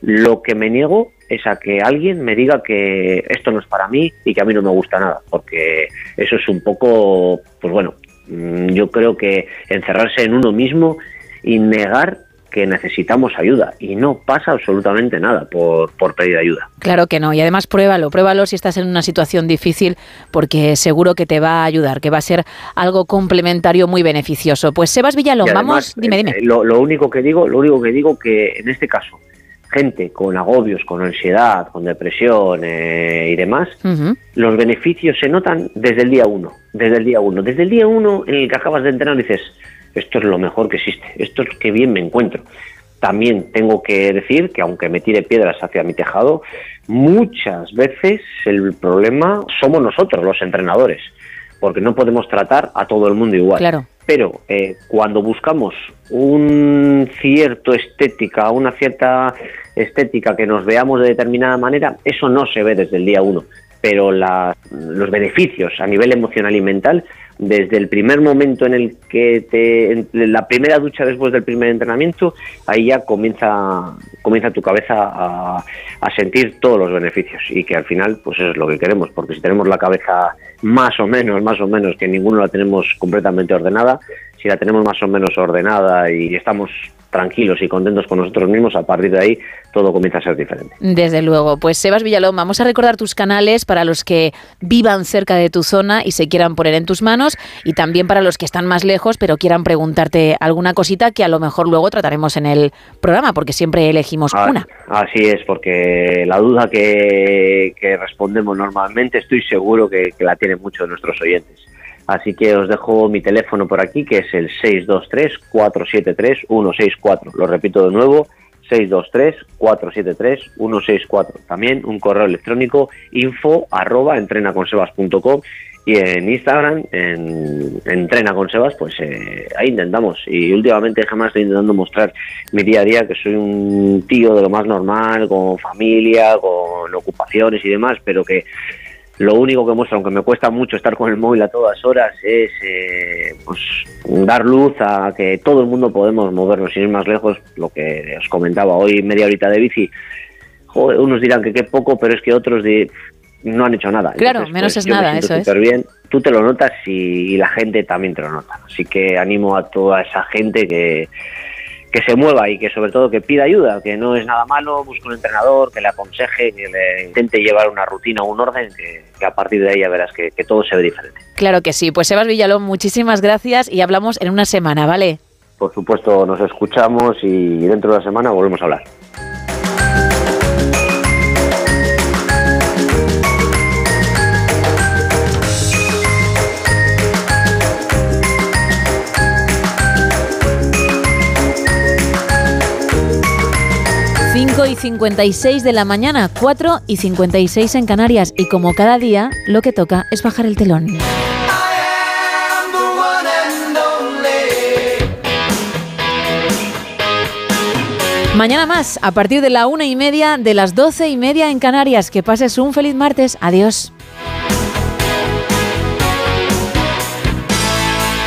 lo que me niego es a que alguien me diga que esto no es para mí y que a mí no me gusta nada, porque eso es un poco, pues bueno, yo creo que encerrarse en uno mismo y negar que necesitamos ayuda y no pasa absolutamente nada por, por pedir ayuda. Claro que no. Y además pruébalo, pruébalo si estás en una situación difícil, porque seguro que te va a ayudar, que va a ser algo complementario muy beneficioso. Pues Sebas Villalón, vamos, dime, eh, dime. Lo, lo único que digo, lo único que digo que en este caso, gente con agobios, con ansiedad, con depresión eh, y demás, los beneficios se notan desde el día uno, desde el día uno. Desde el día uno en el que acabas de entrenar dices, esto es lo mejor que existe, esto es que bien me encuentro. También tengo que decir que aunque me tire piedras hacia mi tejado, muchas veces el problema somos nosotros, los entrenadores, porque no podemos tratar a todo el mundo igual. Claro. Pero eh, cuando buscamos un cierto estética, una cierta estética que nos veamos de determinada manera, eso no se ve desde el día uno. Pero la- los beneficios a nivel emocional y mental, desde el primer momento en el que te, la primera ducha después del primer entrenamiento, ahí ya comienza, comienza tu cabeza a, a sentir todos los beneficios. Y que al final, pues eso es lo que queremos, porque si tenemos la cabeza más o menos, más o menos, que ninguno la tenemos completamente ordenada, si la tenemos más o menos ordenada y estamos tranquilos y contentos con nosotros mismos, a partir de ahí todo comienza a ser diferente. Desde luego. Pues Sebas Villalón, vamos a recordar tus canales para los que vivan cerca de tu zona y se quieran poner en tus manos y también para los que están más lejos pero quieran preguntarte alguna cosita que a lo mejor luego trataremos en el programa porque siempre elegimos Ah, una. Así es, porque la duda que, que respondemos normalmente estoy seguro que, que la tienen muchos de nuestros oyentes. Así que os dejo mi teléfono por aquí, que es el 623-473-164. Lo repito de nuevo, 623-473-164. También un correo electrónico info arroba entrenaconsebas.com y en Instagram, en Entrena con pues eh, ahí intentamos. Y últimamente jamás estoy intentando mostrar mi día a día, que soy un tío de lo más normal, con familia, con ocupaciones y demás, pero que lo único que muestro, aunque me cuesta mucho estar con el móvil a todas horas, es eh, pues, dar luz a que todo el mundo podemos movernos sin ir más lejos. Lo que os comentaba hoy, media horita de bici. Joder, unos dirán que qué poco, pero es que otros no han hecho nada. Claro, Entonces, menos pues, es yo me nada, siento eso es. bien. Tú te lo notas y, y la gente también te lo nota. Así que animo a toda esa gente que, que se mueva y que sobre todo que pida ayuda, que no es nada malo, busque un entrenador, que le aconseje, que le intente llevar una rutina o un orden, que, que a partir de ahí ya verás que, que todo se ve diferente. Claro que sí. Pues Sebas Villalón, muchísimas gracias y hablamos en una semana, ¿vale? Por supuesto, nos escuchamos y dentro de la semana volvemos a hablar. Y 56 de la mañana, 4 y 56 en Canarias. Y como cada día, lo que toca es bajar el telón. Mañana más, a partir de la una y media, de las doce y media en Canarias. Que pases un feliz martes. Adiós.